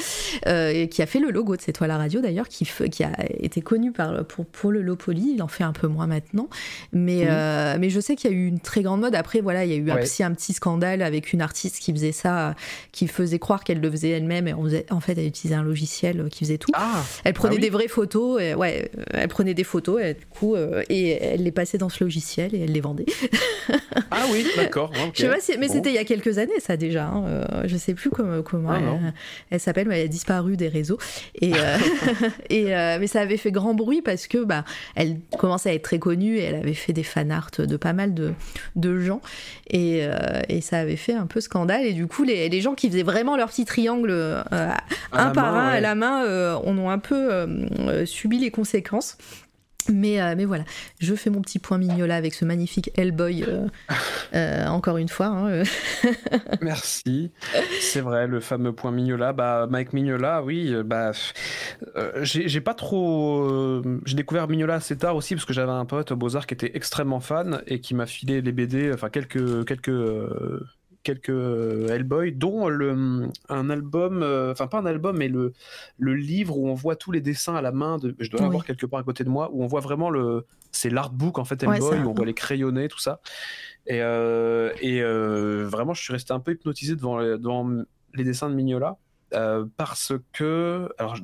euh, qui a fait le logo de C'est toi la radio d'ailleurs, qui, qui a été connu par, pour, pour le low poly. Il en fait un peu moins maintenant, mais mais je sais qu'il y a eu une très grande mode. Après voilà, il y a eu aussi un petit scandale avec une artiste qui faisait ça, qui faisait croire qu'elle le faisait elle-même et on faisait, en fait elle utilisait un logiciel qui faisait tout. Ah, elle prenait ah des vraies photos et, ouais, elle prenait des photos et du coup, euh, et elle les passait dans ce logiciel et elle les vendait. ah oui, d'accord. Je sais pas mais c'était il y a quelques années ça déjà. Hein. Euh, je sais plus comment, comment ah, elle, s'appelle, mais elle a disparu des réseaux. Et, euh, et mais ça avait fait grand bruit parce que bah, elle commençait à être très connue et elle avait fait des fan art de pas mal de, de gens et, et, ça avait fait un peu scandale. Et du coup, les, les gens qui faisaient vraiment leur petit triangle un par un à la main, on ont un peu euh, subi les conséquences. Mais, euh, mais voilà, je fais mon petit point Mignola avec ce magnifique Hellboy, euh, encore une fois. Hein, Merci. C'est vrai, le fameux point Mignola. Bah, Mike Mignola, oui, bah, j'ai pas trop. j'ai découvert Mignola assez tard aussi parce que j'avais un pote au Beaux-Arts qui était extrêmement fan et qui m'a filé les BD, enfin quelques, quelques quelques Hellboy, dont le, un album, enfin pas un album, mais le, le livre où on voit tous les dessins à la main. De, je dois l'avoir quelque part à côté de moi, où on voit vraiment le, c'est l'artbook en fait Hellboy, où on voit les crayonnés, tout ça. Et, et vraiment, je suis resté un peu hypnotisé devant, devant les dessins de Mignola. Euh, parce que, alors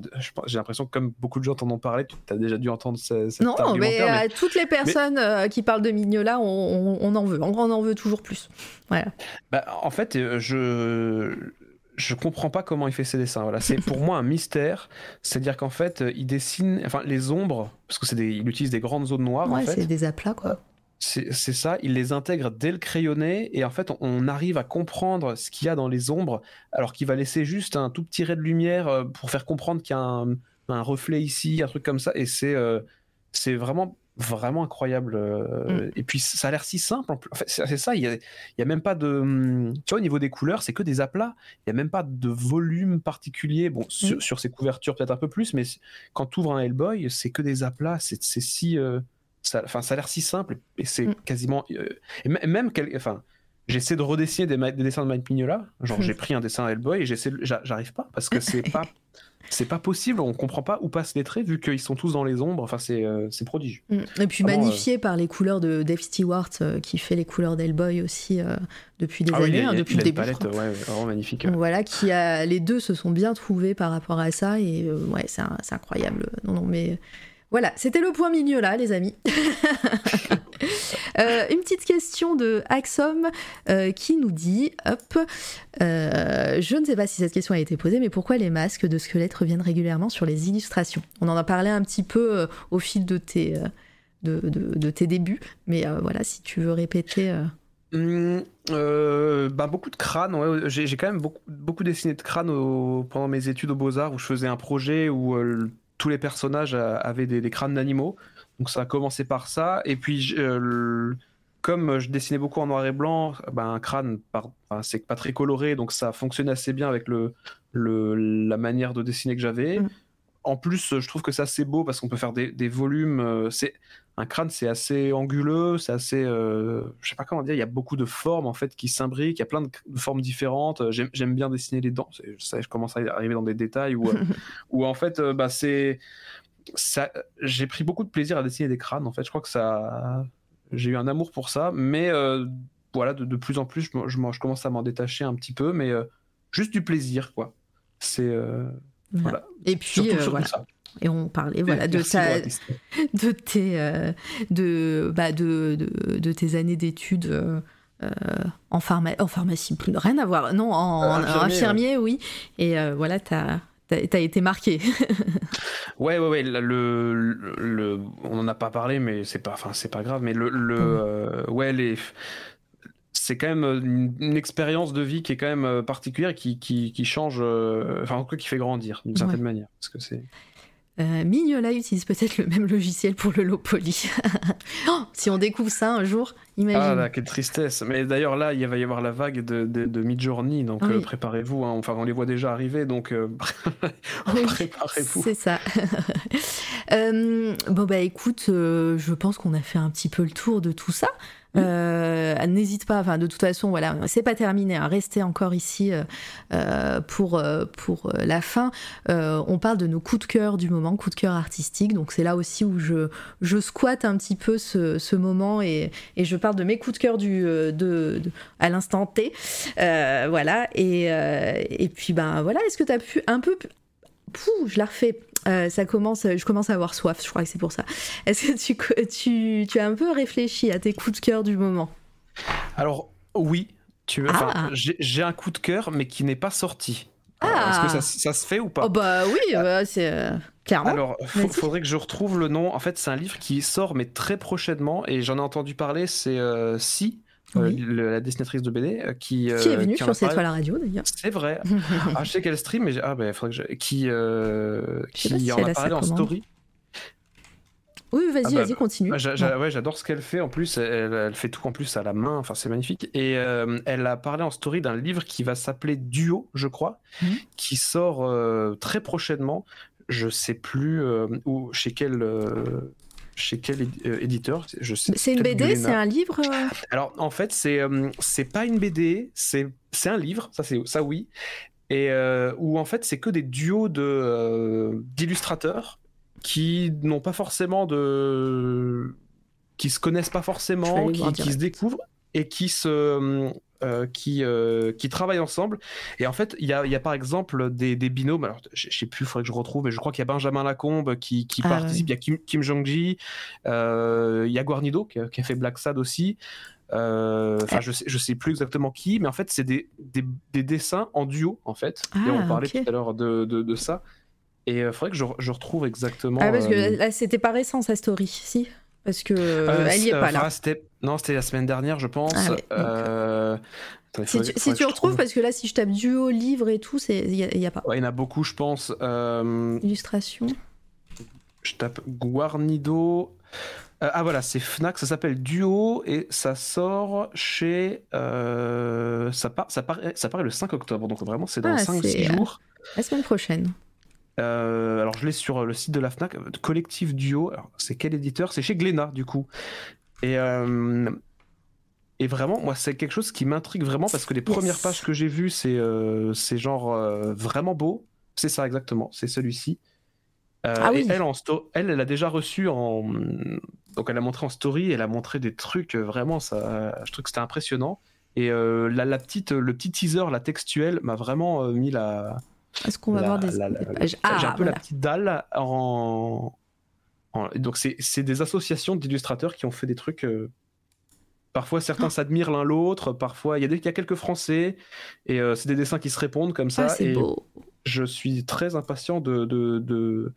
j'ai l'impression que comme beaucoup de gens t'en ont parlé, tu as déjà dû entendre cette Non, mais, euh, toutes les personnes euh, qui parlent de Mignola, on, on, en veut, on, en veut toujours plus. Voilà. Bah, en fait, je je comprends pas comment il fait ses dessins. Voilà, c'est pour moi un mystère. C'est-à-dire qu'en fait, il dessine, enfin les ombres, parce que c'est il utilise des grandes zones noires. Ouais, en fait. c'est des aplats quoi. C'est ça, il les intègre dès le crayonné et en fait on arrive à comprendre ce qu'il y a dans les ombres alors qu'il va laisser juste un tout petit ray de lumière euh, pour faire comprendre qu'il y a un, reflet ici, un truc comme ça et c'est euh, c'est vraiment vraiment incroyable euh, mm. et puis ça a l'air si simple en fait, c'est ça il y, a, même pas de hum, tu vois au niveau des couleurs c'est que des aplats il y a même pas de volume particulier bon sur, mm. sur, ces couvertures peut-être un peu plus mais quand tu ouvres un Hellboy c'est que des aplats c'est si ça, ça a l'air si simple et c'est mm. quasiment. Euh, et même, enfin, j'essaie de redessiner des, des, dessins de Mike Mignola. Genre, j'ai pris un dessin Hellboy et j'essaie, j'arrive pas parce que c'est pas. C'est pas possible, on comprend pas où passent les traits vu qu'ils sont tous dans les ombres. Enfin, c'est euh, prodigieux. Mm. Et puis magnifié euh, par les couleurs de Dave Stewart qui fait les couleurs d'Hellboy aussi depuis des ah années, hein, depuis le début. Palette, ouais, vraiment magnifique. Voilà, qui a les deux se sont bien trouvés par rapport à ça et ouais, c'est incroyable. Non, non, mais voilà, c'était le point milieu là, les amis. Euh, une petite question de Axom euh, qui nous dit, hop, euh, je ne sais pas si cette question a été posée, mais pourquoi les masques de squelettes reviennent régulièrement sur les illustrations? On en a parlé un petit peu au fil de tes, de, tes débuts, mais voilà, si tu veux répéter. Mmh, bah, beaucoup de crânes, j'ai quand même beaucoup, beaucoup dessiné de crânes pendant mes études aux Beaux-Arts où je faisais un projet où tous les personnages avaient des, crânes d'animaux. Donc ça a commencé par ça. Et puis, euh, comme je dessinais beaucoup en noir et blanc, ben, un crâne, c'est pas très coloré, donc ça fonctionnait assez bien avec le, la manière de dessiner que j'avais. Mm. En plus, je trouve que c'est assez beau parce qu'on peut faire des, volumes. Euh, c'est un crâne, c'est assez anguleux, c'est assez, euh, je sais pas comment dire. Il y a beaucoup de formes en fait qui s'imbriquent. Il y a plein de, formes différentes. J'aime bien dessiner les dents. Ça, je commence à arriver dans des détails où, où en fait, euh, bah c'est ça. J'ai pris beaucoup de plaisir à dessiner des crânes. En fait, je crois que ça, j'ai eu un amour pour ça. Mais voilà, de, plus en plus, je, je, commence à m'en détacher un petit peu, mais juste du plaisir, quoi. C'est voilà. Et puis, euh, voilà. Et on parlait voilà de ta, de tes euh, de, bah, de, de, de tes années d'études euh, en, pharma en pharmacie, plus rien à voir. Non, en, infirmier, oui. Et voilà, t'as as été marqué. ouais, ouais, ouais. Le, le, on en a pas parlé, mais c'est pas, enfin, c'est pas grave. Mais le, le ouais, les, c'est quand même euh, une, expérience de vie qui est quand même euh, particulière, qui, qui, qui change, euh, enfin en tout cas qui fait grandir d'une certaine manière. Parce que c'est. Mignola utilise peut-être le même logiciel pour le low poly. Si on découvre ça un jour, imagine. Ah là, quelle tristesse. Mais d'ailleurs là, il va y avoir la vague de, de, de Midjourney, donc préparez-vous. Hein. Enfin, on les voit déjà arriver, donc préparez-vous. C'est ça. bon bah écoute, je pense qu'on a fait un petit peu le tour de tout ça. Euh, n'hésite pas, enfin de toute façon, voilà, c'est pas terminé, hein, restez encore ici euh, euh, pour, pour la fin. on parle de nos coups de cœur du moment, coups de cœur artistiques, donc c'est là aussi où je, je squatte un petit peu ce, ce moment et, et, je parle de mes coups de cœur du, de, à l'instant T. voilà, et, et puis ben voilà, est-ce que tu as pu un peu. Pouh, je la refais euh, ça commence, je commence à avoir soif, je crois que c'est pour ça. Est-ce que tu, tu, tu, as un peu réfléchi à tes coups de cœur du moment? Alors, oui. Tu ah. J'ai un coup de cœur, mais qui n'est pas sorti. Ah. Est-ce que ça, ça, se fait ou pas oh Bah oui, euh, c'est euh, clairement. Alors, il faudrait que je retrouve le nom. En fait, c'est un livre qui sort, mais très prochainement, et j'en ai entendu parler. C'est Si euh, la dessinatrice de BD, euh, qui, qui est euh, venue sur cette fois la radio d'ailleurs. C'est vrai. ah, je sais qu'elle stream, mais ah, bah, faudrait que je... qui, qui en a parlé en story. Oui, vas-y, ah, bah, vas-y, continue. Bah, ouais, j'adore ce qu'elle fait. En plus, elle, fait tout en plus à la main. Enfin, c'est magnifique. Et elle a parlé en story d'un livre qui va s'appeler Duo, je crois, mhm. qui sort très prochainement. Je sais plus où, chez quel chez quel éditeur Je sais. C'est une BD, c'est un livre. Alors en fait, c'est c'est pas une BD, c'est c'est un livre, ça c'est ça oui, et où en fait c'est que des duos de d'illustrateurs qui n'ont pas forcément de qui se connaissent pas forcément, qui, qui se découvrent et qui se euh, qui, euh, qui travaillent ensemble. Et en fait, il y a, y a, par exemple des, des binômes. Alors, je sais plus, il faudrait que je retrouve, mais je crois qu'il y a Benjamin Lacombe qui, qui ah participe. Il y a Kim, Kim Jong-ji. Euh, il y a Guarnido qui a, qui a, fait Black Sad aussi. Enfin, je sais, je sais plus exactement qui, mais en fait, c'est des, des, des, dessins en duo, en fait. et on ah, parlait tout à l'heure de, de, de, ça. Et il faudrait que je, je, retrouve exactement. Ah, parce que là, c'était pas récent, sa story, si? Parce que elle y est pas là. Non, c'était la semaine dernière, je pense. Ah euh, si, tu, retrouves, parce que là, si je tape duo, livre et tout, il n'y a, pas. il y en a beaucoup, je pense. Euh, Illustration. Je tape Guarnido. Euh, ah voilà, c'est Fnac, ça s'appelle Duo et ça sort chez. ça, part, ça, paraît, ça paraît le 5 octobre, donc vraiment c'est dans 5-6 ah, jours. La semaine prochaine. Alors je l'ai sur le site de la Fnac, collectif Duo. C'est quel éditeur? C'est chez Glénat du coup. Et, euh, et vraiment, moi, c'est quelque chose qui m'intrigue vraiment parce que les premières pages que j'ai vues, c'est euh, genre euh, vraiment beau. C'est ça exactement, c'est celui-ci. Ah et elle, en elle, elle a déjà reçu en. Donc, elle a montré en story, elle a montré des trucs vraiment, ça, je trouve que c'était impressionnant. Et la, la, petite, le petit teaser, la textuelle, m'a vraiment mis la. Est-ce qu'on va voir des, pages ah, J'ai un peu la petite dalle en, donc c'est des associations d'illustrateurs qui ont fait des trucs. Euh, parfois certains ah. s'admirent l'un l'autre, parfois il y, a y a quelques Français et euh, c'est des dessins qui se répondent comme ça. Ah, et beau. Je suis très impatient de, de, de,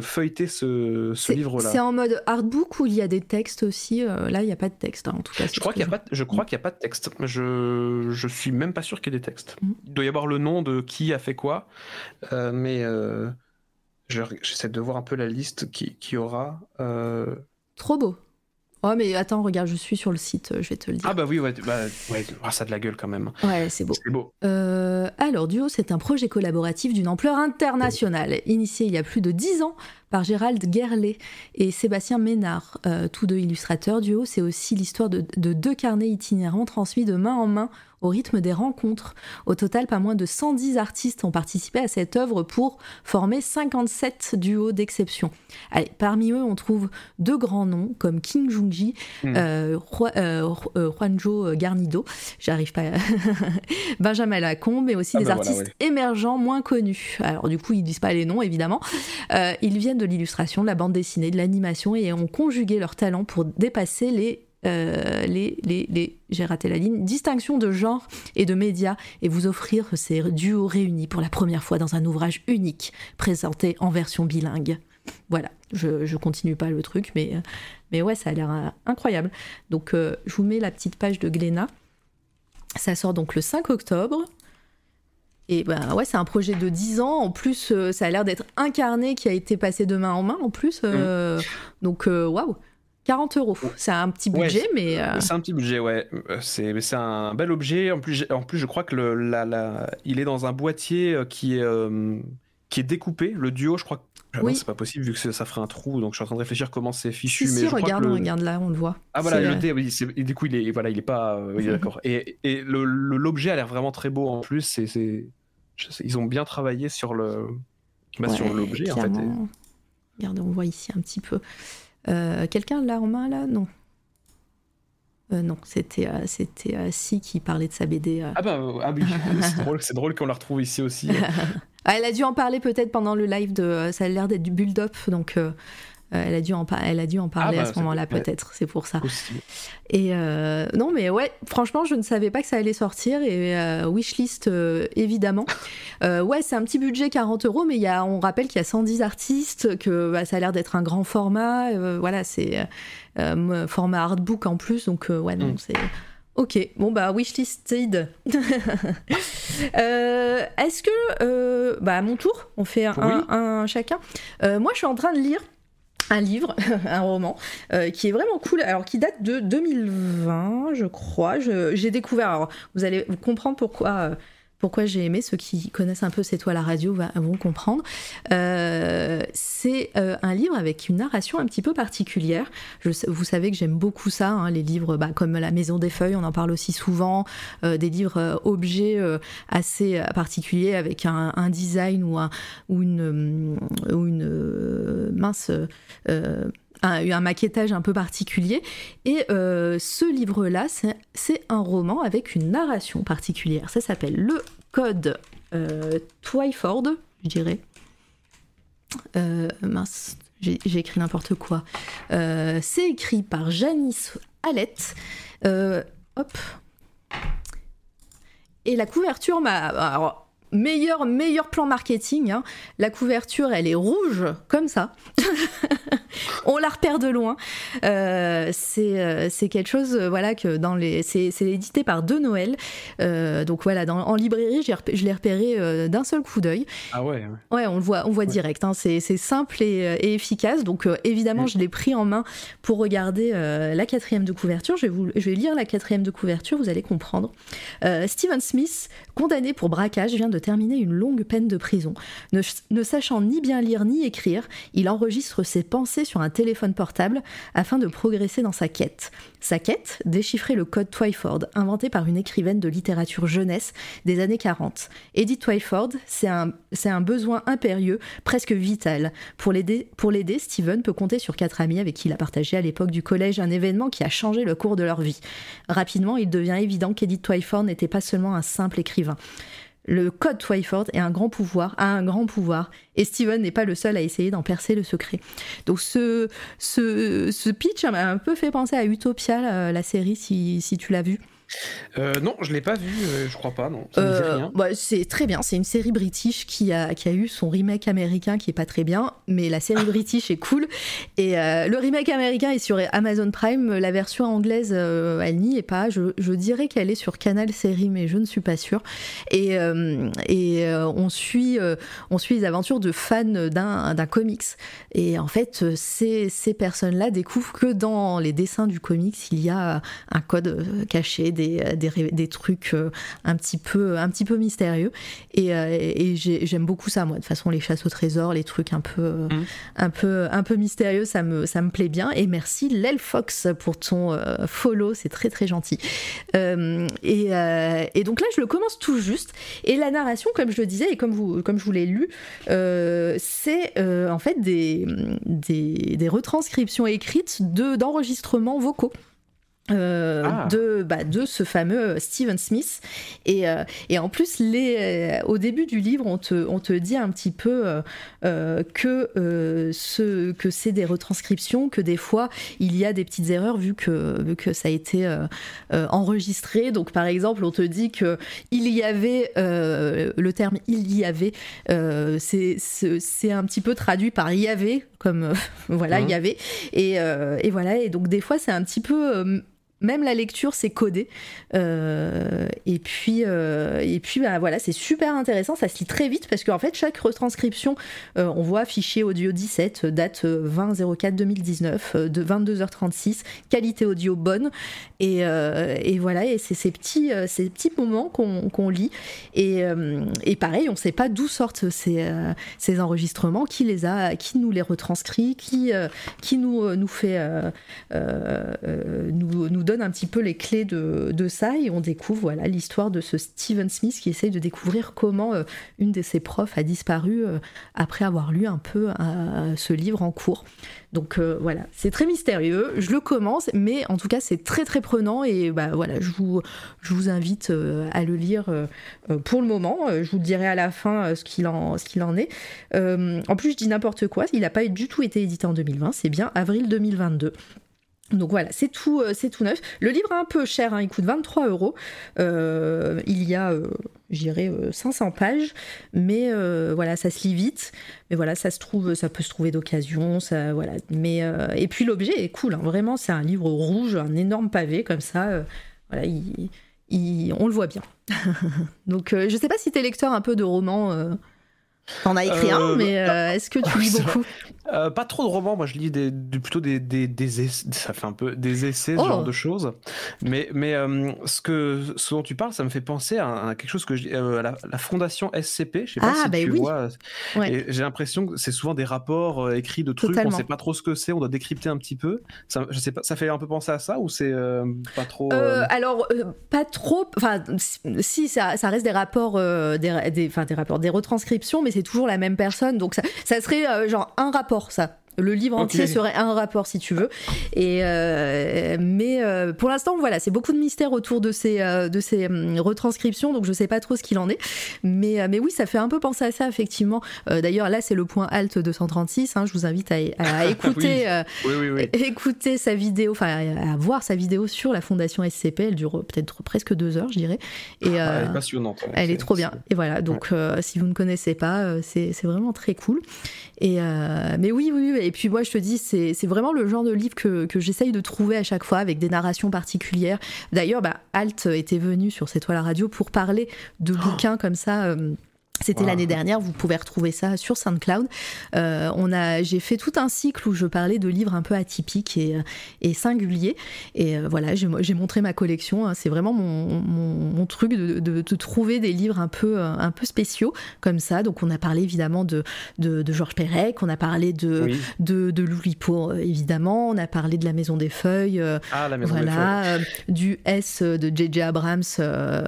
feuilleter ce, ce livre-là. C'est en mode artbook ou il y a des textes aussi euh, Là, il n'y a pas de texte, hein, en tout cas. Je crois qu'il n'y a, pas, je crois qu'il a pas de texte. Je, je suis même pas sûr qu'il y ait des textes. Mmh. Il doit y avoir le nom de qui a fait quoi, mais J'essaie de voir un peu la liste qui, qui aura. Euh, Trop beau. Oh, mais attends, regarde, je suis sur le site, je vais te le dire. Ah, bah oui, ouais, bah, ouais ah, ça a de la gueule quand même. Ouais, c'est beau. C'est beau. Euh, alors, Duo, c'est un projet collaboratif d'une ampleur internationale, initié il y a plus de 10 ans par Gérald Gerlet et Sébastien Ménard, euh, tous deux illustrateurs. Duo, c'est aussi l'histoire de, de, deux carnets itinérants transmis de main en main au rythme des rencontres. Au total, pas moins de 110 artistes ont participé à cette œuvre pour former 57 duos d'exception. Allez, parmi eux, on trouve deux grands noms comme King Jungji, mm. euh, euh, euh, Juanjo Garnido, j'arrive pas, Benjamin Lacombe, mais aussi ah des bah artistes émergents moins connus. Alors du coup, ils disent pas les noms évidemment. ils viennent de l'illustration, de la bande dessinée, de l'animation et ont conjugué leur talent pour dépasser les euh, les, les, les j'ai raté la ligne, distinction de genre et de médias et vous offrir ces duos réunis pour la première fois dans un ouvrage unique présenté en version bilingue. Voilà, je, je continue pas le truc, mais, mais ouais, ça a l'air euh, incroyable. Donc, euh, je vous mets la petite page de Glénat. Ça sort donc le 5 octobre. Et ben ouais, c'est un projet de 10 ans. En plus, ça a l'air d'être incarné, qui a été passé de main en main en plus. Mm. Donc, waouh! 40 euros. C'est un petit budget, mais. Euh, c'est un petit budget, ouais. Euh, c'est un bel objet. En plus, en plus je crois que le, la, la... il est dans un boîtier euh, qui est, qui est découpé. Le duo, je crois. Ah oui. c'est pas possible vu que ça ferait un trou. Donc je suis en train de réfléchir comment c'est fichu. Si, mais si, regarde, regarde là, on le voit. Ah voilà, le dé, oui, du coup, il est, voilà, il est pas. Oui, d'accord. Et, et l'objet a l'air vraiment très beau en plus. C'est, ils ont bien travaillé sur le, bah, sur l'objet en fait. Regardez, on voit ici un petit peu. Euh, quelqu'un l'a en main là? Non. Euh, non, c'était euh, c'était Si qui parlait de sa BD. Ah bah ah oui, c'est drôle, qu'on la retrouve ici aussi. Ah, elle a dû en parler peut-être pendant le live de. Ça a l'air d'être du build-up, donc euh, elle, a dû en elle a dû en parler ah à bah, ce moment-là, peut-être, c'est pour ça. Et euh, non, mais ouais, franchement, je ne savais pas que ça allait sortir. Et euh, wishlist, évidemment. ouais, c'est un petit budget, 40 euros, mais y a, on rappelle qu'il y a 110 artistes, que bah, ça a l'air d'être un grand format. voilà, c'est format artbook en plus. Donc, ouais, non, mm. c'est. Ok, bon bah wishlisted. Est-ce que, bah à mon tour, on fait un, un chacun. moi, je suis en train de lire un livre, un roman, euh, qui est vraiment cool, alors qui date de 2020, je crois. J'ai découvert, alors vous allez comprendre pourquoi, euh, pourquoi j'ai aimé. Ceux qui connaissent un peu C'est toi la radio vont comprendre. Euh, c'est euh, un livre avec une narration un petit peu particulière. vous savez que j'aime beaucoup ça, hein, les livres bah, comme La Maison des Feuilles, on en parle aussi souvent, euh, des livres objets assez particuliers avec un, design ou, une, ou une mince un, un, maquettage un peu particulier. Et euh, ce livre-là, c'est un roman avec une narration particulière. Ça s'appelle Le Code euh, Twyford, je dirais. Euh, mince, j'ai écrit n'importe quoi. c'est écrit par Janice Hallett. hop. Et la couverture m'a meilleur, meilleur plan marketing. Hein. La couverture, elle est rouge, comme ça. On la repère de loin. Euh, euh, c'est quelque chose, euh, voilà, que dans les. C'est édité par De Noël. donc voilà, dans, en librairie, je l'ai repéré d'un seul coup d'œil. Ah ouais, ouais. on le voit, on voit direct. Hein. C'est simple et, efficace. Donc évidemment, mm. je l'ai pris en main pour regarder la quatrième de couverture. Je vais, vous, je vais lire la quatrième de couverture, vous allez comprendre. Steven Smith, condamné pour braquage, vient de terminer une longue peine de prison. Ne, sachant ni bien lire ni écrire, il enregistre ses pensées sur un téléphone portable afin de progresser dans sa quête. Sa quête, déchiffrer le code Twyford, inventé par une écrivaine de littérature jeunesse des années 40. Edith Twyford, c'est un, un, besoin impérieux, presque vital. Pour l'aider, pour l'aider, Steven peut compter sur quatre amis avec qui il a partagé à l'époque du collège un événement qui a changé le cours de leur vie. Rapidement, il devient évident qu'Edith Twyford n'était pas seulement un simple écrivain. Le code Twyford est un grand pouvoir, a un grand pouvoir, et Steven n'est pas le seul à essayer d'en percer le secret. Donc ce, ce, ce pitch m'a un peu fait penser à Utopia, la, série, si, si tu l'as vu. Euh, non, je l'ai pas vu, euh, je crois pas, non. Euh, bah, c'est très bien, c'est une série british qui a, qui a eu son remake américain qui est pas très bien, mais la série british est cool. Et le remake américain est sur Amazon Prime, la version anglaise, elle n'y est pas. Je, je dirais qu'elle est sur Canal Série, mais je ne suis pas sûre. Et, et on, suit, on suit les aventures de fans d'un comics. Et en fait, ces, ces personnes-là découvrent que dans les dessins du comics, il y a un code caché des, des, trucs euh, un petit peu, un petit peu mystérieux. Et, euh, j'aime beaucoup ça, moi. De toute façon, les chasses au trésor, les trucs un peu, euh, mmh. un peu, un peu mystérieux, ça me, ça me plaît bien. Et merci Lel Fox pour ton follow, c'est très très gentil. et, et, donc là, je le commence tout juste. Et la narration, comme je le disais et comme, vous, comme je vous l'ai lu, c'est en fait des, des, des retranscriptions écrites d'enregistrements vocaux. Euh, ah. de, bah, de ce fameux Steven Smith. Et, euh, et en plus, les, euh, au début du livre, on te, on te dit un petit peu que, ce, que c'est des retranscriptions, que des fois, il y a des petites erreurs vu que, vu que ça a été enregistré. Donc, par exemple, on te dit que il y avait, le terme il y avait, c'est un petit peu traduit par y avait, comme voilà, il y avait. Et, et voilà, et donc des fois, c'est un petit peu même la lecture c'est codé. Euh, et puis euh, et puis bah, voilà c'est super intéressant. Ça se lit très vite parce qu'en fait chaque retranscription euh, on voit fichier audio 17 date 20 04 2019 de 22h36 qualité audio bonne. Et, et voilà et c'est ces petits ces petits moments qu'on lit. Et, et, pareil on sait pas d'où sortent ces, ces enregistrements qui les a qui nous les retranscrit qui qui nous nous fait nous donne un petit peu les clés de, ça et on découvre voilà l'histoire de ce Steven Smith qui essaye de découvrir comment euh, une de ses profs a disparu euh, après avoir lu un peu euh, ce livre en cours. Donc voilà, c'est très mystérieux. Je le commence, mais en tout cas c'est très très prenant et bah voilà, je vous invite à le lire pour le moment. Je vous dirai à la fin ce qu'il en qu'il en est. en plus, je dis n'importe quoi. Il n'a pas du tout été édité en 2020. C'est bien avril 2022. Donc voilà, c'est tout, euh, c'est tout neuf. Le livre est un peu cher, hein, il coûte 23 euros. Euh, il y a, euh, j'irai, 500 pages, mais voilà, ça se lit vite. Mais voilà, ça se trouve, ça peut se trouver d'occasion, ça, voilà. Mais et puis l'objet est cool, hein. vraiment, c'est un livre rouge, un énorme pavé comme ça. voilà, on le voit bien. Donc, je sais pas si t'es lecteur un peu de romans. T'en as écrit un, mais est-ce que tu lis beaucoup? Euh, pas trop de romans, moi je lis des, plutôt des, des, des essais, ça fait un peu des essais, ce genre Oh. de choses. Mais, mais euh, ce, que, ce dont tu parles, ça me fait penser à, à quelque chose que je euh, la, la fondation SCP, je sais pas Ah, si bah tu oui. vois. Ouais. J'ai l'impression que c'est souvent des rapports euh, écrits de trucs, Totalement. on sait pas trop ce que c'est, on doit décrypter un petit peu. Ça, je sais pas, ça fait un peu penser à ça ou c'est pas trop. Alors pas trop enfin si ça, ça reste des rapports des, des, des rapports des retranscriptions mais c'est toujours la même personne donc ça, ça serait genre un rapport ça le livre entier serait un rapport si tu veux et euh, mais euh, pour l'instant voilà c'est beaucoup de mystères autour de ces euh, de ces hum, retranscriptions donc je sais pas trop ce qu'il en est mais mais oui ça fait un peu penser à ça effectivement d'ailleurs là c'est le point alt 236 hein, je vous invite à, à écouter Oui. Oui, oui, oui. écouter sa vidéo, enfin à voir sa vidéo sur la fondation SCP, elle dure peut-être presque deux heures, je dirais. Et Ah, elle est passionnante. ouais. elle est trop bien. Et voilà, donc si vous ne connaissez pas, c'est c'est vraiment très cool. Et mais oui, oui, oui. Et puis moi, je te dis, c'est c'est vraiment le genre de livre que, que j'essaye de trouver à chaque fois avec des narrations particulières. D'ailleurs, bah, Alt était venu sur cette toile radio pour parler de bouquins comme ça. euh, c'était Wow. l'année dernière, vous pouvez retrouver ça sur SoundCloud. Euh, on a, j'ai fait tout un cycle où je parlais de livres un peu atypiques et, euh, et singuliers. Et euh, voilà, j'ai montré ma collection. hein. C'est vraiment mon, mon- mon truc de, de- de trouver des livres un peu, un peu spéciaux comme ça. Donc on a parlé évidemment de, de, de Georges Perec, on a parlé de, Oui. de, de Loulipo évidemment, on a parlé de la Maison des Feuilles. Ah, la maison des feuilles. voilà, du S de J.J. Abrams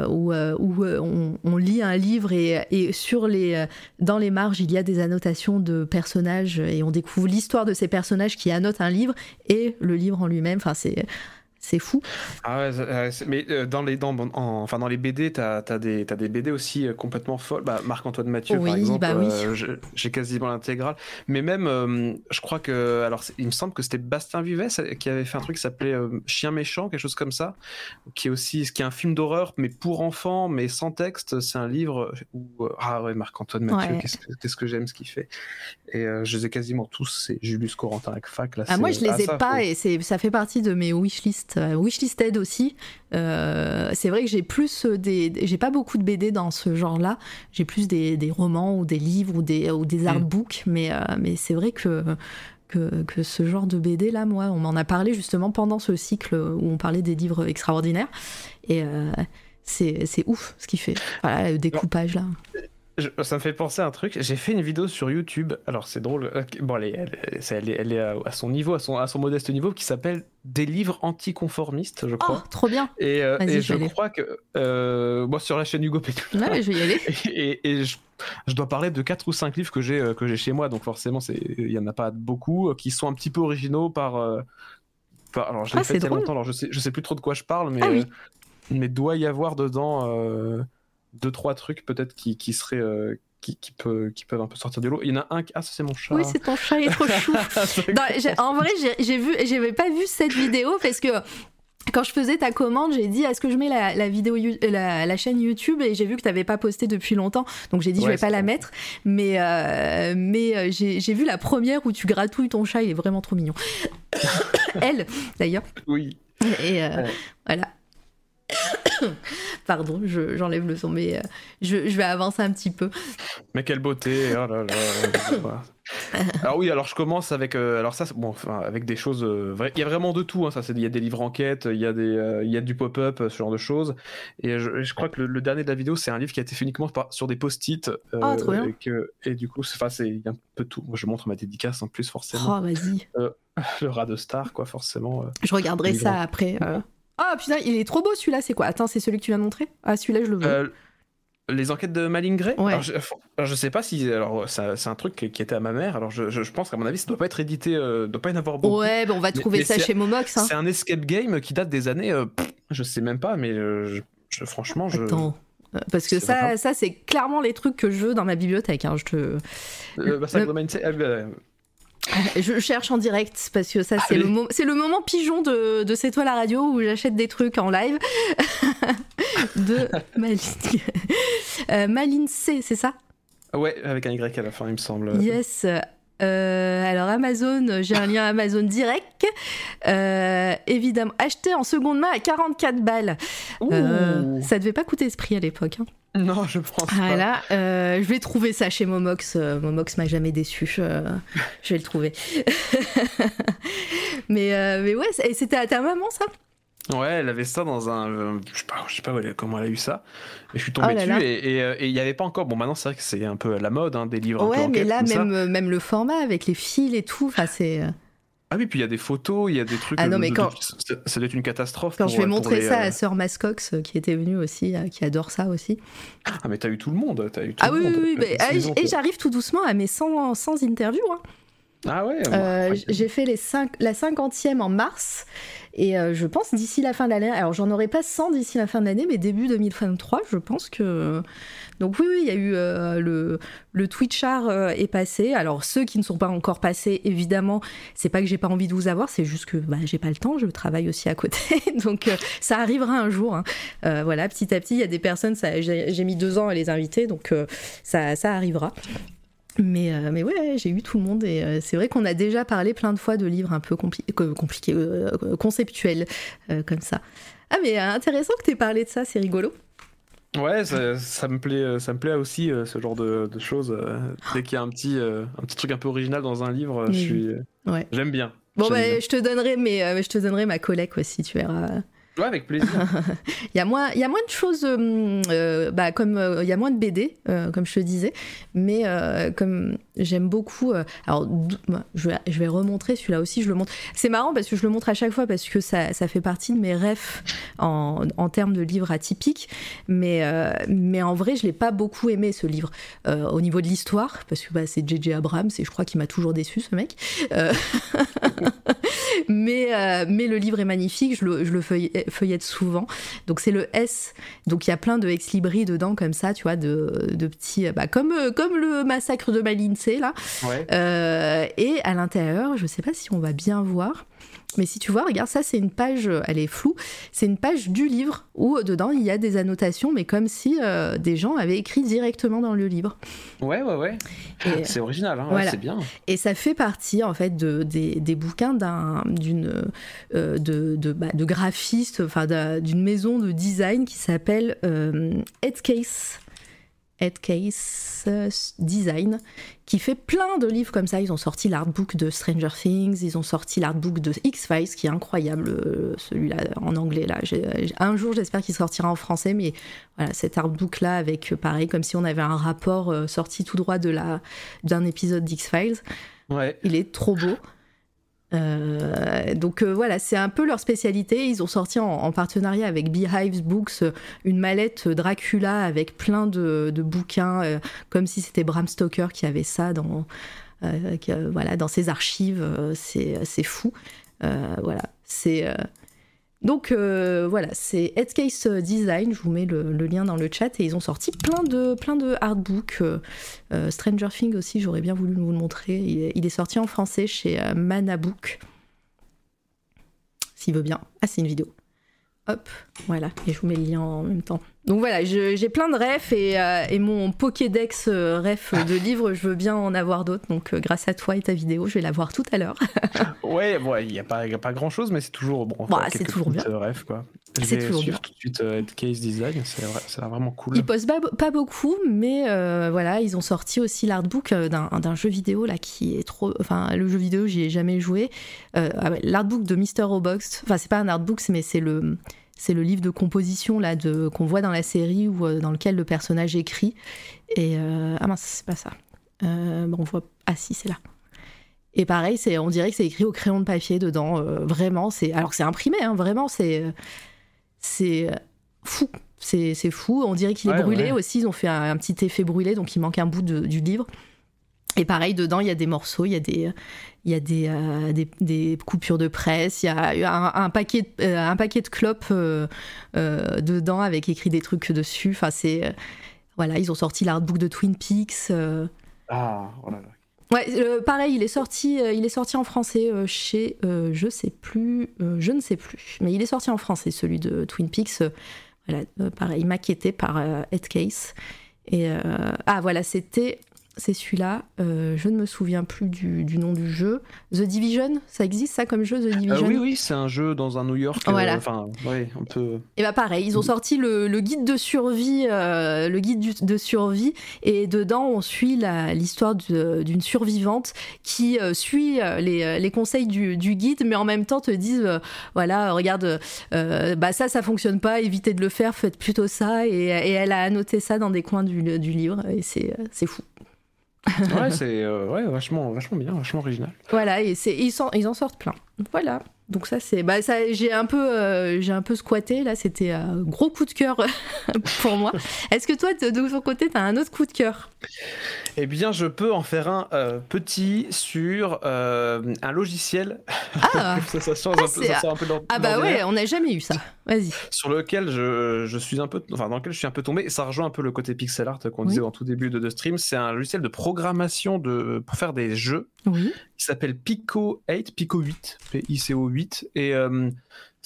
où, où, on, on lit un livre et, et sur les, euh, dans les marges il y a des annotations de personnages et on découvre l'histoire de ces personnages qui annotent un livre et le livre en lui-même. Enfin, c'est c'est fou. Ah ouais, euh, mais euh, dans les dans, en- enfin dans les BD, t'as as des t'as des BD aussi euh, complètement folles. Bah, Marc-Antoine Mathieu Oui, par exemple, bah oui. euh, j'ai quasiment l'intégrale. Mais même, euh, je crois que alors il me semble que c'était Bastien Vives qui avait fait un truc qui s'appelait euh, Chien méchant, quelque chose comme ça, qui est aussi qui est un film d'horreur mais pour enfants, mais sans texte. C'est un livre où ah ouais Marc-Antoine Mathieu, Ouais. qu'est-ce que j'aime ce qu'il fait. Et je les ai quasiment tous. C'est Julius Corentin avec fac là. Ah, moi, je les ah, ai ça, pas faut- et ça fait partie de mes wishlist, wishlisted aussi. Euh, c'est vrai que j'ai plus des, des- j'ai pas beaucoup de BD dans ce genre-là. J'ai plus des, des romans ou des livres ou des ou des artbooks, mais euh, mais c'est vrai que que, que ce genre de BD là, moi, on m'en a parlé justement pendant ce cycle où on parlait des livres extraordinaires et euh, c'est c'est ouf ce qu'il fait. Voilà, le découpage là. Je- ça me fait penser à un truc. J'ai fait une vidéo sur YouTube. Alors c'est drôle. Bon, elle est, elle, est- c'est- elle est, elle est à, à son niveau, à son, à son modeste niveau, qui s'appelle Des livres anticonformistes, je Oh, crois. trop bien. et euh, et je aller. crois que euh, moi sur la chaîne Hugo Pétou. Ouais, je vais y aller. Et, et je, je dois parler de quatre ou cinq livres que j'ai euh, que j'ai chez moi, donc forcément il y en a pas beaucoup qui sont un petit peu originaux par. euh, par- alors je l'ai Ah, fait il y a drôle. longtemps, alors je sais je sais plus trop de quoi je parle, mais Ah oui. mais doit y avoir dedans deux trois trucs peut-être qui qui seraient euh, qui, qui, peut, qui peuvent un peu sortir du lot. Il y en a un qui... Ah, c'est mon chat. Oui, c'est ton chat, il est trop chou. Non, en vrai, j'ai- vu, j'avais pas vu cette vidéo parce que quand je faisais ta commande, j'ai dit est-ce que je mets la, la vidéo, You- la, la chaîne YouTube? Et j'ai vu que t'avais pas posté depuis longtemps, donc j'ai dit je Ouais, vais pas la mettre. Mais euh, mais euh, j'ai j'ai vu la première où tu gratouilles ton chat, il est vraiment trop mignon. Elle, d'ailleurs. Oui. Et euh, Ouais. voilà. Pardon, je- j'enlève le son, mais euh, je, je vais avancer un petit peu. Mais quelle beauté oh là là. Alors oui, alors je commence avec euh, alors ça bon enfin, avec des choses euh, vra- il y a vraiment de tout hein, ça il y a des livres enquêtes, il y a des il y a du pop-up ce genre de choses et je, je crois que le, le dernier de la vidéo c'est un livre qui a été fait uniquement par- sur des post-it trop bien. et que et du coup c'est enfin, c'est il y a un peu tout. Moi, je montre ma dédicace en plus forcément Oh, vas-y. le rat de star quoi forcément. Je regarderai ça après. Ah putain, il est trop beau celui-là, c'est quoi? Attends, c'est celui que tu viens de montrer? Ah, celui-là, je le veux. Euh, les enquêtes de Malingray Ouais. alors, je, alors, je sais pas si alors c'est un truc qui était à ma mère alors je, je- je pense qu'à mon avis ça doit pas être édité euh, doit pas y en avoir beaucoup. ouais, bah, on va trouver mais ça chez Momox. Hein. C'est un escape game qui date des années. euh, je sais même pas, mais euh, franchement, je. Attends. Euh, Parce que ça, ça c'est clairement les trucs que je veux dans ma bibliothèque. hein, Je, te... Euh, bah, ça, Le- je cherche en direct parce que ça, c'est le, mo- c'est le moment pigeon de, de C'est toi la radio où j'achète des trucs en live de Maline. Euh, Maline C, c'est ça? Ouais, avec un Y à la fin, il me semble. Yes. Alors Amazon, j'ai un lien Amazon direct. évidemment, acheté en seconde main à 44 balles. ça devait pas coûter ce prix à l'époque. Hein. Non, je pense voilà, je vais trouver ça chez Momox. Momox m'a jamais déçu. je vais le trouver. mais, mais ouais, c'était à ta maman ça? Ouais, elle avait ça dans un. Euh, je sais pas, je sais pas comment elle a eu ça. Et je suis tombé oh dessus euh, et il n'y avait pas encore. Bon, maintenant c'est vrai que c'est un peu la mode, hein, des livres. Ouais, un peu mais là, même, euh, même le format avec les fils et tout, c'est. Ah oui, puis il y a des photos, il y a des trucs. Ah non, mais quand. Ça doit être une catastrophe. Quand je vais montrer ça à Sœur Mascox, qui était venue aussi, qui adore ça aussi. Ah, mais t'as eu tout le monde. As eu tout ah le oui, monde. oui, oui. Ah, et j'arrive tout doucement à mes 100, 100 interviews. Hein. Ah ouais, J'ai fait les 5, la cinquantième en mars. Et euh, je pense d'ici la fin de l'année, alors j'en aurai pas 100 d'ici la fin de l'année, mais début 2023, je pense que. Donc oui, oui, il y a eu euh, le, le Twitchar euh, est passé. Alors ceux qui ne sont pas encore passés, évidemment, c'est pas que j'ai pas envie de vous avoir, c'est juste que bah, j'ai pas le temps, je travaille aussi à côté. donc ça arrivera un jour. Hein. voilà, petit à petit, il y a des personnes, j'ai mis deux ans à les inviter, donc ça, ça arrivera. Mais, euh, mais ouais, j'ai eu tout le monde et euh, c'est vrai qu'on a déjà parlé plein de fois de livres un peu compliqués, euh, conceptuels, comme ça. Ah, mais intéressant que tu aies parlé de ça, c'est rigolo. Ouais, ça, me plaît, ça me plaît aussi ce genre de, choses. dès qu'il y a un petit, un petit truc un peu original dans un livre, je suis, ouais. j'aime bien. Bon, bah, je te donnerai, mais je te donnerai ma collègue aussi, tu verras. Ouais, avec plaisir. il, y a moins, il y a moins de choses, euh, euh, bah, comme euh, il y a moins de BD, comme je te disais, mais comme j'aime beaucoup. alors, je vais, je vais remontrer celui-là aussi, je le montre. C'est marrant parce que je le montre à chaque fois parce que ça, ça fait partie de mes rêves en, termes de livres atypiques, mais, mais en vrai, je l'ai pas beaucoup aimé ce livre au niveau de l'histoire parce que bah, c'est J.J. Abrams et je crois qu'il m'a toujours déçu ce mec. mais, mais le livre est magnifique, je le, je le feuillette souvent. Donc c'est le S. Donc il y a plein de ex libris dedans comme ça, tu vois, de, de petits, bah, comme, comme le massacre de Malince là. Euh, et à l'intérieur, je sais pas si on va bien voir. Mais si tu vois, regarde, ça c'est une page, elle est floue, c'est une page du livre où dedans il y a des annotations, mais comme si euh, des gens avaient écrit directement dans le livre. Ouais, ouais, ouais. C'est original, hein, c'est bien. Et ça fait partie en fait de, des, des bouquins d'un, d'une, euh, de, de, bah, de graphistes, enfin d'une maison de design qui s'appelle euh, Headcase. Headcase Design, qui fait plein de livres comme ça. Ils ont sorti l'artbook de Stranger Things, ils ont sorti l'artbook de X-Files, qui est incroyable, euh, celui-là en anglais. Là. Un jour, j'espère qu'il sortira en français, mais voilà, cet artbook-là, avec euh, pareil, comme si on avait un rapport euh, sorti tout droit de la, d'un épisode d'X-Files. Ouais. Il est trop beau. Euh, donc euh, voilà, c'est un peu leur spécialité. Ils ont sorti en, partenariat avec Beehives Books une mallette Dracula avec plein de, bouquins, euh, comme si c'était Bram Stoker qui avait ça dans, voilà, dans ses archives. c'est fou. voilà, c'est donc euh, voilà, c'est Headcase Design, je vous mets le, lien dans le chat, et ils ont sorti plein de, plein de artbooks. Euh, euh, Stranger Things aussi, j'aurais bien voulu vous le montrer. Il est, sorti en français chez Manabook. S'il veut bien. Ah, c'est une vidéo. Hop, voilà, et je vous mets le lien en même temps. Donc voilà, j'ai plein de refs et, euh, et mon Pokédex euh, ref de livres, je veux bien en avoir d'autres. Donc euh, grâce à toi et ta vidéo, je vais la voir tout à l'heure. ouais, il n'y a, pas, pas grand chose, mais c'est toujours bon. Bah, c'est toujours bien. Ref, quoi. C'est toujours bien. tout de suite Case Design, c'est vraiment cool. Ils postent pas, beaucoup, mais voilà, ils ont sorti aussi l'artbook d'un jeu vidéo là qui est trop. Enfin, le jeu vidéo, j'y ai jamais joué. Ah l'artbook de Mr. Roblox, enfin, c'est pas un artbook, mais c'est le c'est le livre de composition là de qu'on voit dans la série ou euh, dans lequel le personnage écrit. Et euh, ah mince, c'est pas ça. Euh, bon, on voit ah si, c'est là. Et pareil, c'est on dirait que c'est écrit au crayon de papier dedans. vraiment, c'est alors c'est imprimé, hein, vraiment, c'est c'est fou. C'est fou. On dirait qu'il est brûlé aussi. Ils ont fait un, petit effet brûlé, donc il manque un bout du livre. Et pareil, dedans, il y a des morceaux, il y a des, il y a des, euh, des, coupures de presse, il y a un, paquet, de, un paquet de clopes euh, euh, dedans avec écrit des trucs dessus. Enfin, c'est. voilà, ils ont sorti l'artbook de Twin Peaks. Ah, oh là là. Ouais, pareil, il est sorti, il est sorti en français chez, je sais plus, je ne sais plus, mais il est sorti en français celui de Twin Peaks. voilà, pareil, maquetté par Headcase. Et ah voilà, c'était c'est celui-là. Euh, je ne me souviens plus du, nom du jeu. The Division, ça existe ça comme jeu, The euh, Division Oui, oui, c'est un jeu dans un New York. Euh, voilà. Enfin, ouais, un peu. Et bah pareil, ils ont sorti le, guide de survie, le guide de survie, et dedans on suit l'histoire d'une survivante qui suit les, conseils du, guide, mais en même temps te disent, voilà, regarde, bah ça, ça fonctionne pas, évitez de le faire, faites plutôt ça, et, elle a annoté ça dans des coins du, du livre, et c'est fou ouais, c'est euh, vachement, bien, vachement original. Voilà, et ils, ils en sortent plein. Voilà. Donc ça c'est bah ça j'ai un peu euh, j'ai un peu squatté là c'était un gros coup de cœur pour moi. Est-ce que toi de ton côté tu as un autre coup de cœur? Eh bien je peux en faire un euh, petit sur euh, un logiciel. Ah ça, ça, change un peu, ça un peu Ah bah ouais, on n'a jamais eu ça. Vas-y. Sur lequel je, je, suis un peu enfin dans lequel je suis un peu tombé, ça rejoint un peu le côté pixel art qu'on disait en tout début de, de stream, c'est un logiciel de programmation de pour faire des jeux oui. qui s'appelle Pico 8, Pico 8, P-I-C-O 8. Et euh,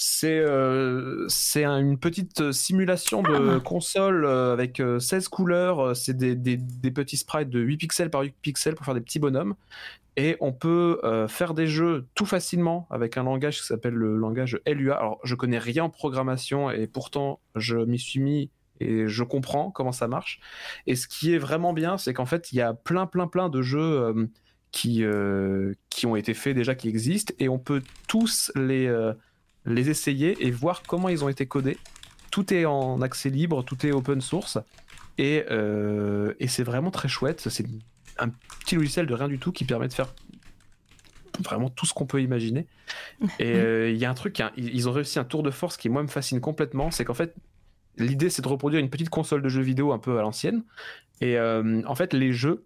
c'est euh, une petite simulation de ah. console euh, avec 16 couleurs. C'est des, des, des, petits sprites de 8 pixels par 8 pixels pour faire des petits bonhommes. Et on peut faire des jeux tout facilement avec un langage qui s'appelle le langage LUA. Alors, je connais rien en programmation et pourtant, je m'y suis mis et je comprends comment ça marche. Et ce qui est vraiment bien, c'est qu'en fait, il y a plein, plein, plein de jeux qui, euh, qui ont été faits déjà, qui existent, et on peut tous les, euh, les essayer et voir comment ils ont été codés. Tout est en accès libre, tout est open source, et, euh, et c'est vraiment très chouette. C'est un petit logiciel de rien du tout qui permet de faire vraiment tout ce qu'on peut imaginer. Et il y a un truc, ils ont réussi un tour de force qui moi me fascine complètement, c'est qu'en fait l'idée c'est de reproduire une petite console de jeux vidéo un peu à l'ancienne. Et en fait les jeux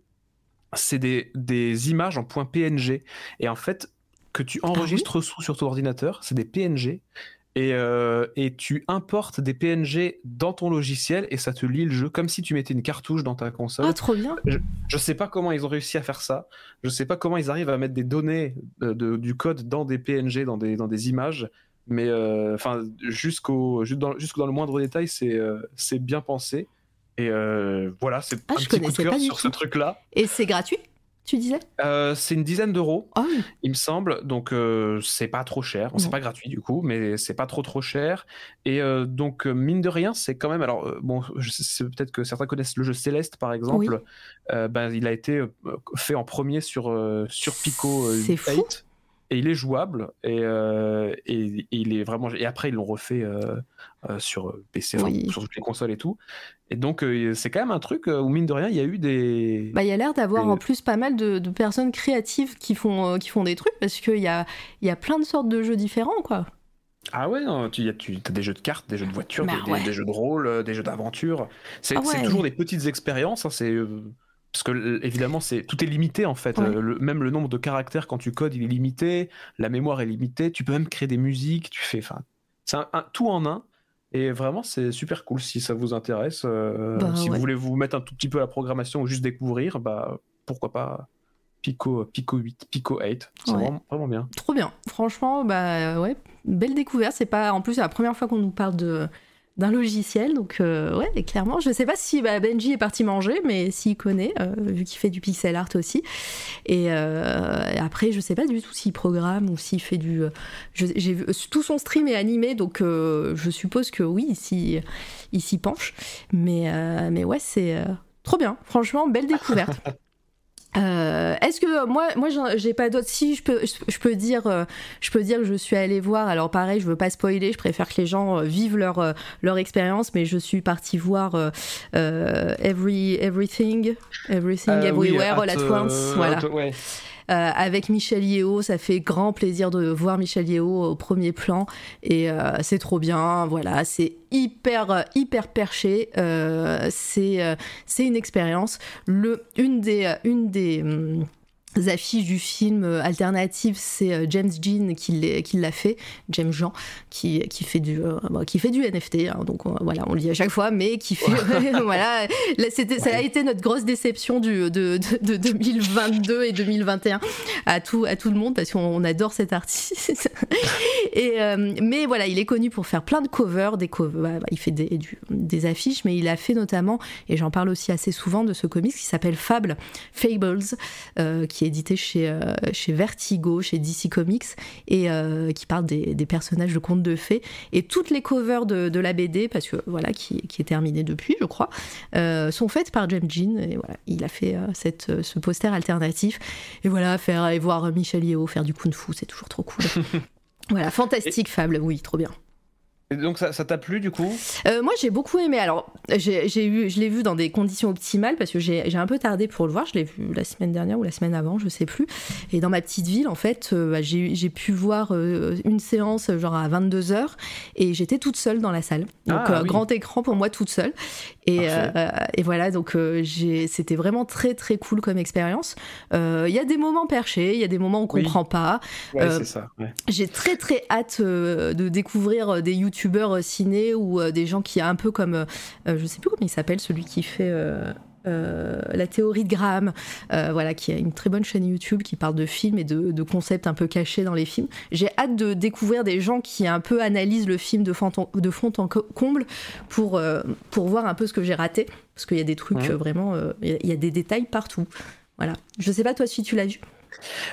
c'est des, des, images en point PNG. Et en fait, que tu ah enregistres sous sur ton ordinateur, c'est des PNG. Et, euh, et, tu importes des PNG dans ton logiciel et ça te lit le jeu comme si tu mettais une cartouche dans ta console. Ah, trop bien. Je, je sais pas comment ils ont réussi à faire ça. Je sais pas comment ils arrivent à mettre des données euh, de, du code dans des PNG, dans des, dans des images. Mais euh, enfin, jusqu'au dans, dans, le moindre détail, c'est bien pensé. Et voilà, c'est ah, un petit coup de cœur sur ce truc-là. Et c'est gratuit? Tu disais euh, C'est une dizaine d'euros, ah il me semble. Donc euh, c'est pas trop cher. C'est pas gratuit du coup, mais c'est pas trop trop cher. Et donc mine de rien, c'est quand même. Alors bon, c'est peut-être que certains connaissent le jeu Céleste par exemple. ben, il a été fait en premier sur sur Pico 8 et il est jouable et, et, il est vraiment et après ils l'ont refait sur PC sur toutes les consoles et tout et donc, euh, c'est quand même un truc où, mine de rien, il y a eu des. Bah, il y a l'air d'avoir en plus pas mal de, personnes créatives qui font, euh, qui font des trucs parce qu'il y a, y a plein de sortes de jeux différents, quoi. Ah ouais, non, tu, tu as des jeux de cartes, des jeux de voiture, bah des, jeux de rôle, euh, des jeux d'aventure. C'est ah toujours des petites expériences. Hein, c'est parce que évidemment, c'est tout est limité en fait. même le nombre de caractères quand tu codes, il est limité. La mémoire est limitée. Tu peux même créer des musiques. Tu fais, enfin, c'est un, tout en un. Et vraiment, c'est super cool si ça vous intéresse. Euh, bah si vous voulez vous mettre un tout petit peu à la programmation ou juste découvrir, bah pourquoi pas Pico, Pico 8, Pico 8. C'est vraiment, vraiment, bien. Trop bien. Franchement, bah ouais, belle découverte. C'est pas en plus c'est la première fois qu'on nous parle de d'un logiciel. Donc, euh, ouais, clairement, je sais pas si bah, Benji est parti manger, mais s'il connaît, euh, vu qu'il fait du pixel art aussi. Et, euh, après, je sais pas du tout s'il programme ou s'il fait du. J'ai vu tout son stream est animé, donc je suppose que oui, il s'y penche. Mais, mais ouais, c'est trop bien. Franchement, belle découverte. Euh, est-ce que moi, moi, j'ai pas d'autres. Si je peux, je, peux dire, euh, je peux dire que je suis allée voir. Alors pareil, je veux pas spoiler. Je préfère que les gens euh, vivent leur leur expérience. Mais je suis partie voir Every Everything, Everything Everywhere All at Once. Voilà. Euh, avec Michel Yeo, ça fait grand plaisir de voir Michel Yeo au premier plan et euh, c'est trop bien. Voilà, c'est hyper hyper perché. Euh, c'est c'est une expérience. Le une des une des hum, affiches du film euh, alternatif, c'est euh, James Jean qui l'a fait, James Jean, qui, qui, fait, du, euh, qui fait du NFT, hein, donc voilà, on le dit à chaque fois, mais qui fait. voilà, ça a été notre grosse déception du, de, de, 2022 et 2021 à tout, à tout le monde, parce qu'on adore cet artiste. et, mais voilà, il est connu pour faire plein de covers, des covers bah, bah, il fait des, des affiches, mais il a fait notamment, et j'en parle aussi assez souvent de ce comics qui s'appelle Fable, Fables, qui est édité chez, euh, chez Vertigo, chez DC Comics, et euh, qui parle des, des, personnages de contes de fées. Et toutes les covers de, de la BD, parce que voilà, qui, qui, est terminée depuis, je crois, euh, sont faites par James Jean. Et voilà, il a fait cette, ce poster alternatif. Et voilà, faire et voir Michel Yeo faire du kung fu, c'est toujours trop cool. voilà, fantastique fable, oui, trop bien. Et donc ça t'a plu du coup? Euh, Moi j'ai beaucoup aimé. Alors j'ai eu, je l'ai vu dans des conditions optimales parce que j'ai un peu tardé pour le voir. Je l'ai vu la semaine dernière ou la semaine avant, je sais plus. Et dans ma petite ville en fait, euh, bah, j'ai pu voir euh, une séance genre à 22 h et j'étais toute seule dans la salle. Donc ah, grand écran pour moi toute seule. Et, et voilà donc c'était vraiment très très cool comme expérience. Il y a des moments perchés, il y a des moments où on comprend pas. Ouais, c'est ça. J'ai très très hâte de découvrir des YouTube youtubeurs euh, ciné ou euh, des gens qui a un peu comme, euh, je sais plus comment il s'appelle, celui qui fait la théorie de Graham, voilà, qui a une très bonne chaîne YouTube qui parle de films et de, concepts un peu cachés dans les films. J'ai hâte de découvrir des gens qui un peu analysent le film de fond en, de fond en comble pour, pour voir un peu ce que j'ai raté, parce qu'il y a des trucs vraiment, il y, a des détails partout. Voilà. Je sais pas toi si tu l'as vu.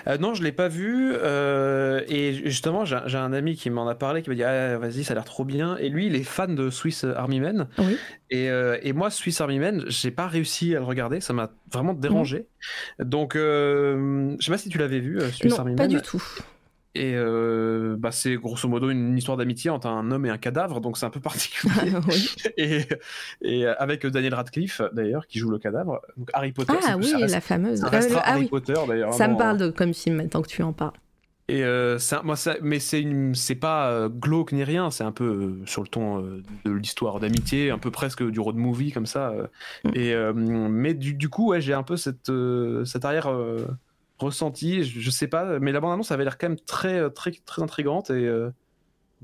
Euh, non, je l'ai pas vu. Euh, et justement, j'ai un ami qui m'en a parlé, qui m'a dit ah, vas-y, ça a l'air trop bien. Et lui, il est fan de Swiss Army Men. Et, euh, et, moi, Swiss Army Men, j'ai pas réussi à le regarder. Ça m'a vraiment dérangé. Donc, je sais pas si tu l'avais vu, Swiss non, Army Men. Pas du tout. Et euh, bah, c'est grosso modo une, histoire d'amitié entre un homme et un cadavre, donc c'est un peu particulier. et, et, avec Daniel Radcliffe, d'ailleurs, qui joue le cadavre. Donc Harry Potter. Ah oui, la fameuse. Ça ah, Harry Potter, d'ailleurs. Ça me parle de, comme film maintenant que tu en parles. Et euh, moi, ça, mais c'est pas euh, glauque ni rien, c'est un peu euh, sur le ton de l'histoire d'amitié, un peu presque du road movie comme ça. Mm. Et mais du, du coup, ouais, j'ai un peu cette cette arrière ressenti, je, sais pas, mais la bande-annonce avait l'air quand même très, très, très intrigante et euh,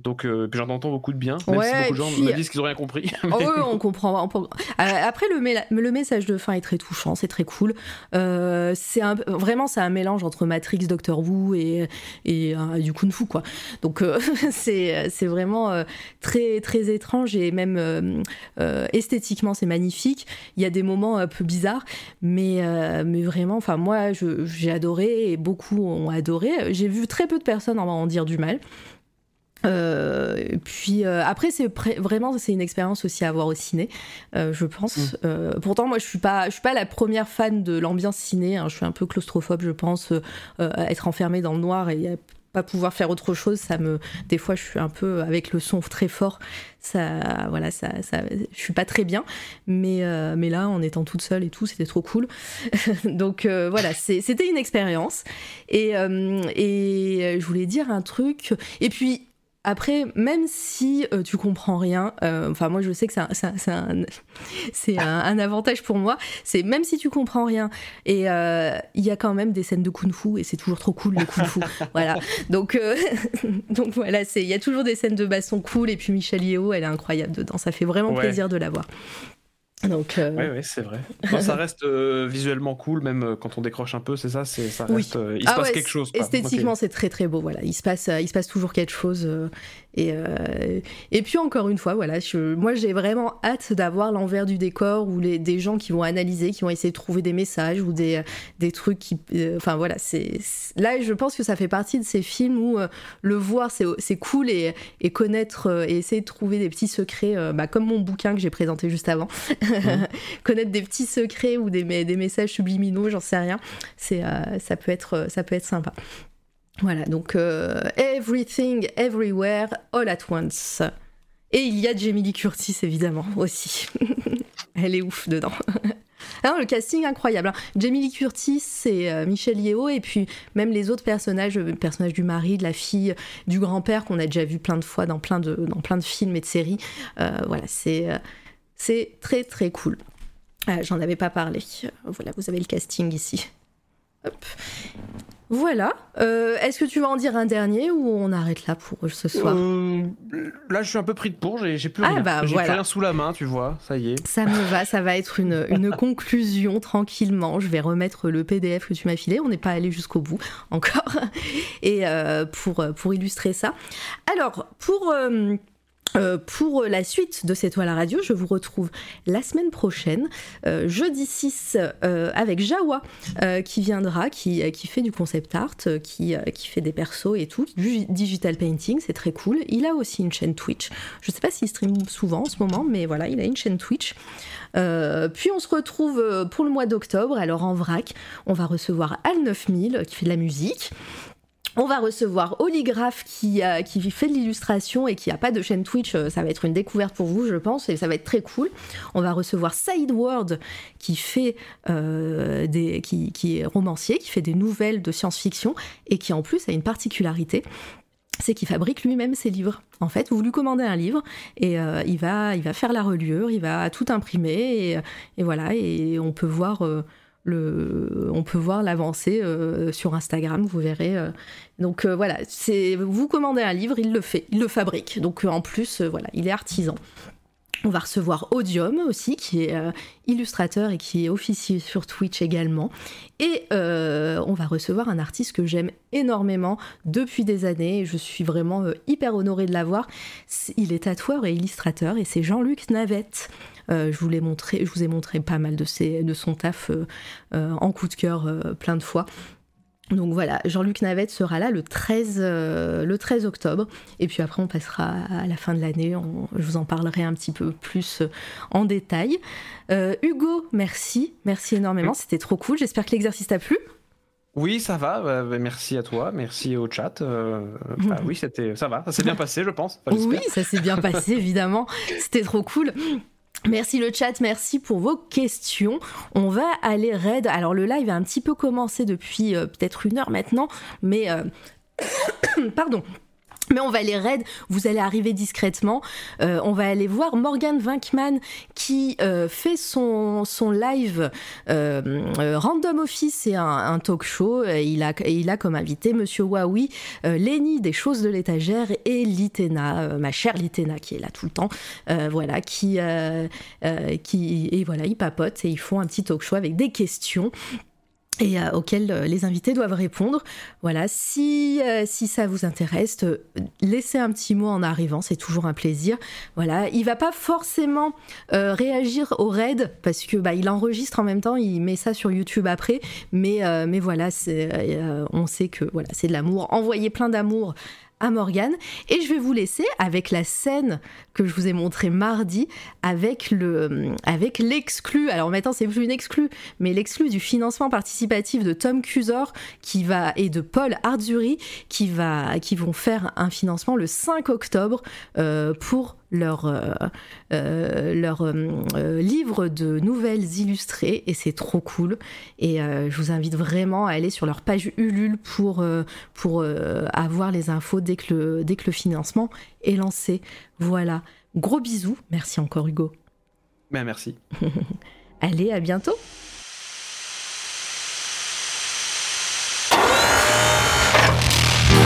donc, euh, puis j'en entends beaucoup de bien, même si beaucoup de gens me disent qu'ils n'ont rien compris. Oh, oui, on comprend. Euh, après, le, le, message de fin est très touchant, c'est très cool. Euh, c'est vraiment, c'est un mélange entre Matrix, Doctor Who et, et du Kung Fu, quoi. Donc, c'est vraiment très, très étrange et même esthétiquement, c'est magnifique. Il y a des moments un peu bizarres, mais, mais vraiment, enfin, moi, j'ai adoré et beaucoup ont adoré. J'ai vu très peu de personnes en, en dire du mal. Euh, puis euh, après c'est vraiment c'est une expérience aussi à voir au ciné euh, je pense. Mm. euh, pourtant moi je suis pas je suis pas la première fan de l'ambiance ciné hein. je suis un peu claustrophobe je pense être enfermée dans le noir et pas pouvoir faire autre chose ça me des fois je suis un peu avec le son très fort. Ça voilà ça, ça je suis pas très bien. Mais mais là en étant toute seule et tout c'était trop cool. Donc voilà c'était une expérience. Et et je voulais dire un truc. Et puis après, même si euh, tu comprends rien, euh, enfin moi je sais que c'est un, avantage pour moi, c'est même si tu comprends rien, et euh, il y a quand même des scènes de kung-fu et c'est toujours trop cool le kung-fu, voilà. Donc donc voilà, il y a toujours des scènes de baston cool et puis Michelle Yeo, elle est incroyable dedans, ça fait vraiment plaisir de la voir. Donc, euh, Oui, c'est vrai. ça reste euh, visuellement cool, même euh, quand on décroche un peu, c'est ça, c'est ça reste. il se ah passe quelque chose. Esthétiquement, c'est très très beau. Voilà, il se passe, il se passe toujours quelque chose. Et et puis encore une fois, voilà, moi j'ai vraiment hâte d'avoir l'envers du décor ou les des gens qui vont analyser, qui vont essayer de trouver des messages ou des des trucs qui, enfin voilà, c'est là je pense que ça fait partie de ces films où le voir c'est cool et, et connaître et essayer de trouver des petits secrets, bah, comme mon bouquin que j'ai présenté juste avant. connaître des petits secrets ou des, des messages subliminaux, j'en sais rien. C'est, euh, ça, peut être, ça peut être sympa. Voilà, donc euh, Everything, Everywhere, All at Once. Et il y a Jamie Lee Curtis, évidemment, aussi. Elle est ouf dedans. Ah le casting incroyable. Hein. Jamie Lee Curtis, c'est euh, Michel Yeo, et puis même les autres personnages, le personnage du mari, de la fille, du grand-père, qu'on a déjà vu plein de fois dans plein de, dans plein de films et de séries. voilà, c'est c'est très très cool. Ah, j'en avais pas parlé. Voilà, vous avez le casting ici. Hop. Voilà. Euh, Est-ce que tu vas en dire un dernier ou on arrête là pour ce soir? Euh, là, je suis un peu pris de pour, j'ai plus Ah, rien. bah, j'ai voilà. plus rien sous la main, tu vois, ça y est. Ça me va, ça va être une, une conclusion tranquillement. Je vais remettre le PDF que tu m'as filé. On n'est pas allé jusqu'au bout encore. Et euh, pour, pour illustrer ça. Alors, pour. Euh, pour la suite de cette toile à radio, je vous retrouve la semaine prochaine, euh, jeudi 6, euh, avec Jawa, qui viendra, qui, fait du concept art, qui, fait des persos et tout, du digital painting, c'est très cool. Il a aussi une chaîne Twitch. Je sais pas s'il stream souvent en ce moment, mais voilà, il a une chaîne Twitch. Puis on se retrouve pour le mois d'octobre. Alors en vrac, on va recevoir Al 9000 qui fait de la musique. On va recevoir Oligraphe qui, euh, qui fait de l'illustration et qui a pas de chaîne Twitch. Euh, Ça va être une découverte pour vous, je pense, et ça va être très cool. On va recevoir Sideward qui fait euh, des, qui, est romancier, qui fait des nouvelles de science-fiction et qui en plus a une particularité c'est qu'il fabrique lui-même ses livres. En fait, vous lui commandez un livre et il, va, faire la reliure, il va tout imprimer et, voilà, et on peut voir on peut voir l'avancée euh, sur Instagram, vous verrez. euh. Donc euh, voilà, vous commandez un livre, il le fait, il le fabrique. Donc en plus, voilà, il est artisan. On va recevoir Odium aussi, qui est illustrateur et qui est officier sur Twitch également. Et on va recevoir un artiste que j'aime énormément depuis des années. Je suis vraiment hyper honorée de l'avoir. Il est tatoueur et illustrateur et c'est Jean-Luc Navette. Euh, je, vous l'ai montré, je vous ai montré pas mal de, ses, de son taf euh, euh, en coup de cœur plein de fois. Donc voilà, Jean-Luc Navette sera là le 13, euh, le 13 octobre. Et puis après, on passera à la fin de l'année. Je vous en parlerai un petit peu plus en détail. Euh, Hugo, merci. Merci énormément. C'était trop cool. J'espère que l'exercice t'a plu. Oui, ça va. bah, bah, merci à toi, merci au chat. euh, bah, oui, c'était, ça va, ça s'est bien passé, je pense. Enfin, Oui, ça s'est bien passé, évidemment. C'était trop cool. Merci le chat, merci pour vos questions. On va aller raid. Alors le live a un petit peu commencé depuis euh, peut-être une heure maintenant, mais euh, pardon. Mais on va aller raid, vous allez arriver discrètement. Euh, on va aller voir Morgan Winkman qui euh, fait son, live euh, Random Office, c'est un, talk show. Il, a, comme invité Monsieur euh, Lenny des choses de l'étagère et Litena, ma chère Litena qui est là tout le temps. Voilà, qui, qui. Et voilà, ils papotent et ils font un petit talk show avec des questions et euh, auxquelles euh, les invités doivent répondre. Voilà, si, euh, si ça vous intéresse, euh, laissez un petit mot en arrivant, c'est toujours un plaisir. Voilà, il va pas forcément réagir au raid parce que bah, il enregistre en même temps, il met ça sur YouTube après, mais, mais voilà, on sait que voilà, c'est de l'amour. Envoyez plein d'amour à Morgane. Et je vais vous laisser avec la scène que je vous ai montrée mardi avec le avec l'exclu alors maintenant c'est plus une exclu mais l'exclu du financement participatif de Tom Cusor qui va et de Paul Arzuri qui va qui vont faire un financement le 5 octobre euh, pour leur, euh, euh, leur euh, euh, livre de nouvelles illustrées et c'est trop cool et euh, je vous invite vraiment à aller sur leur page Ulule pour, euh, pour euh, avoir les infos dès que, le, dès que le financement est lancé. Voilà, gros bisous, merci encore Hugo. Ben, merci. Allez, à bientôt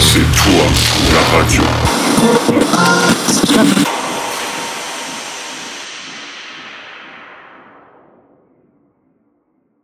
C'est toi, la radio.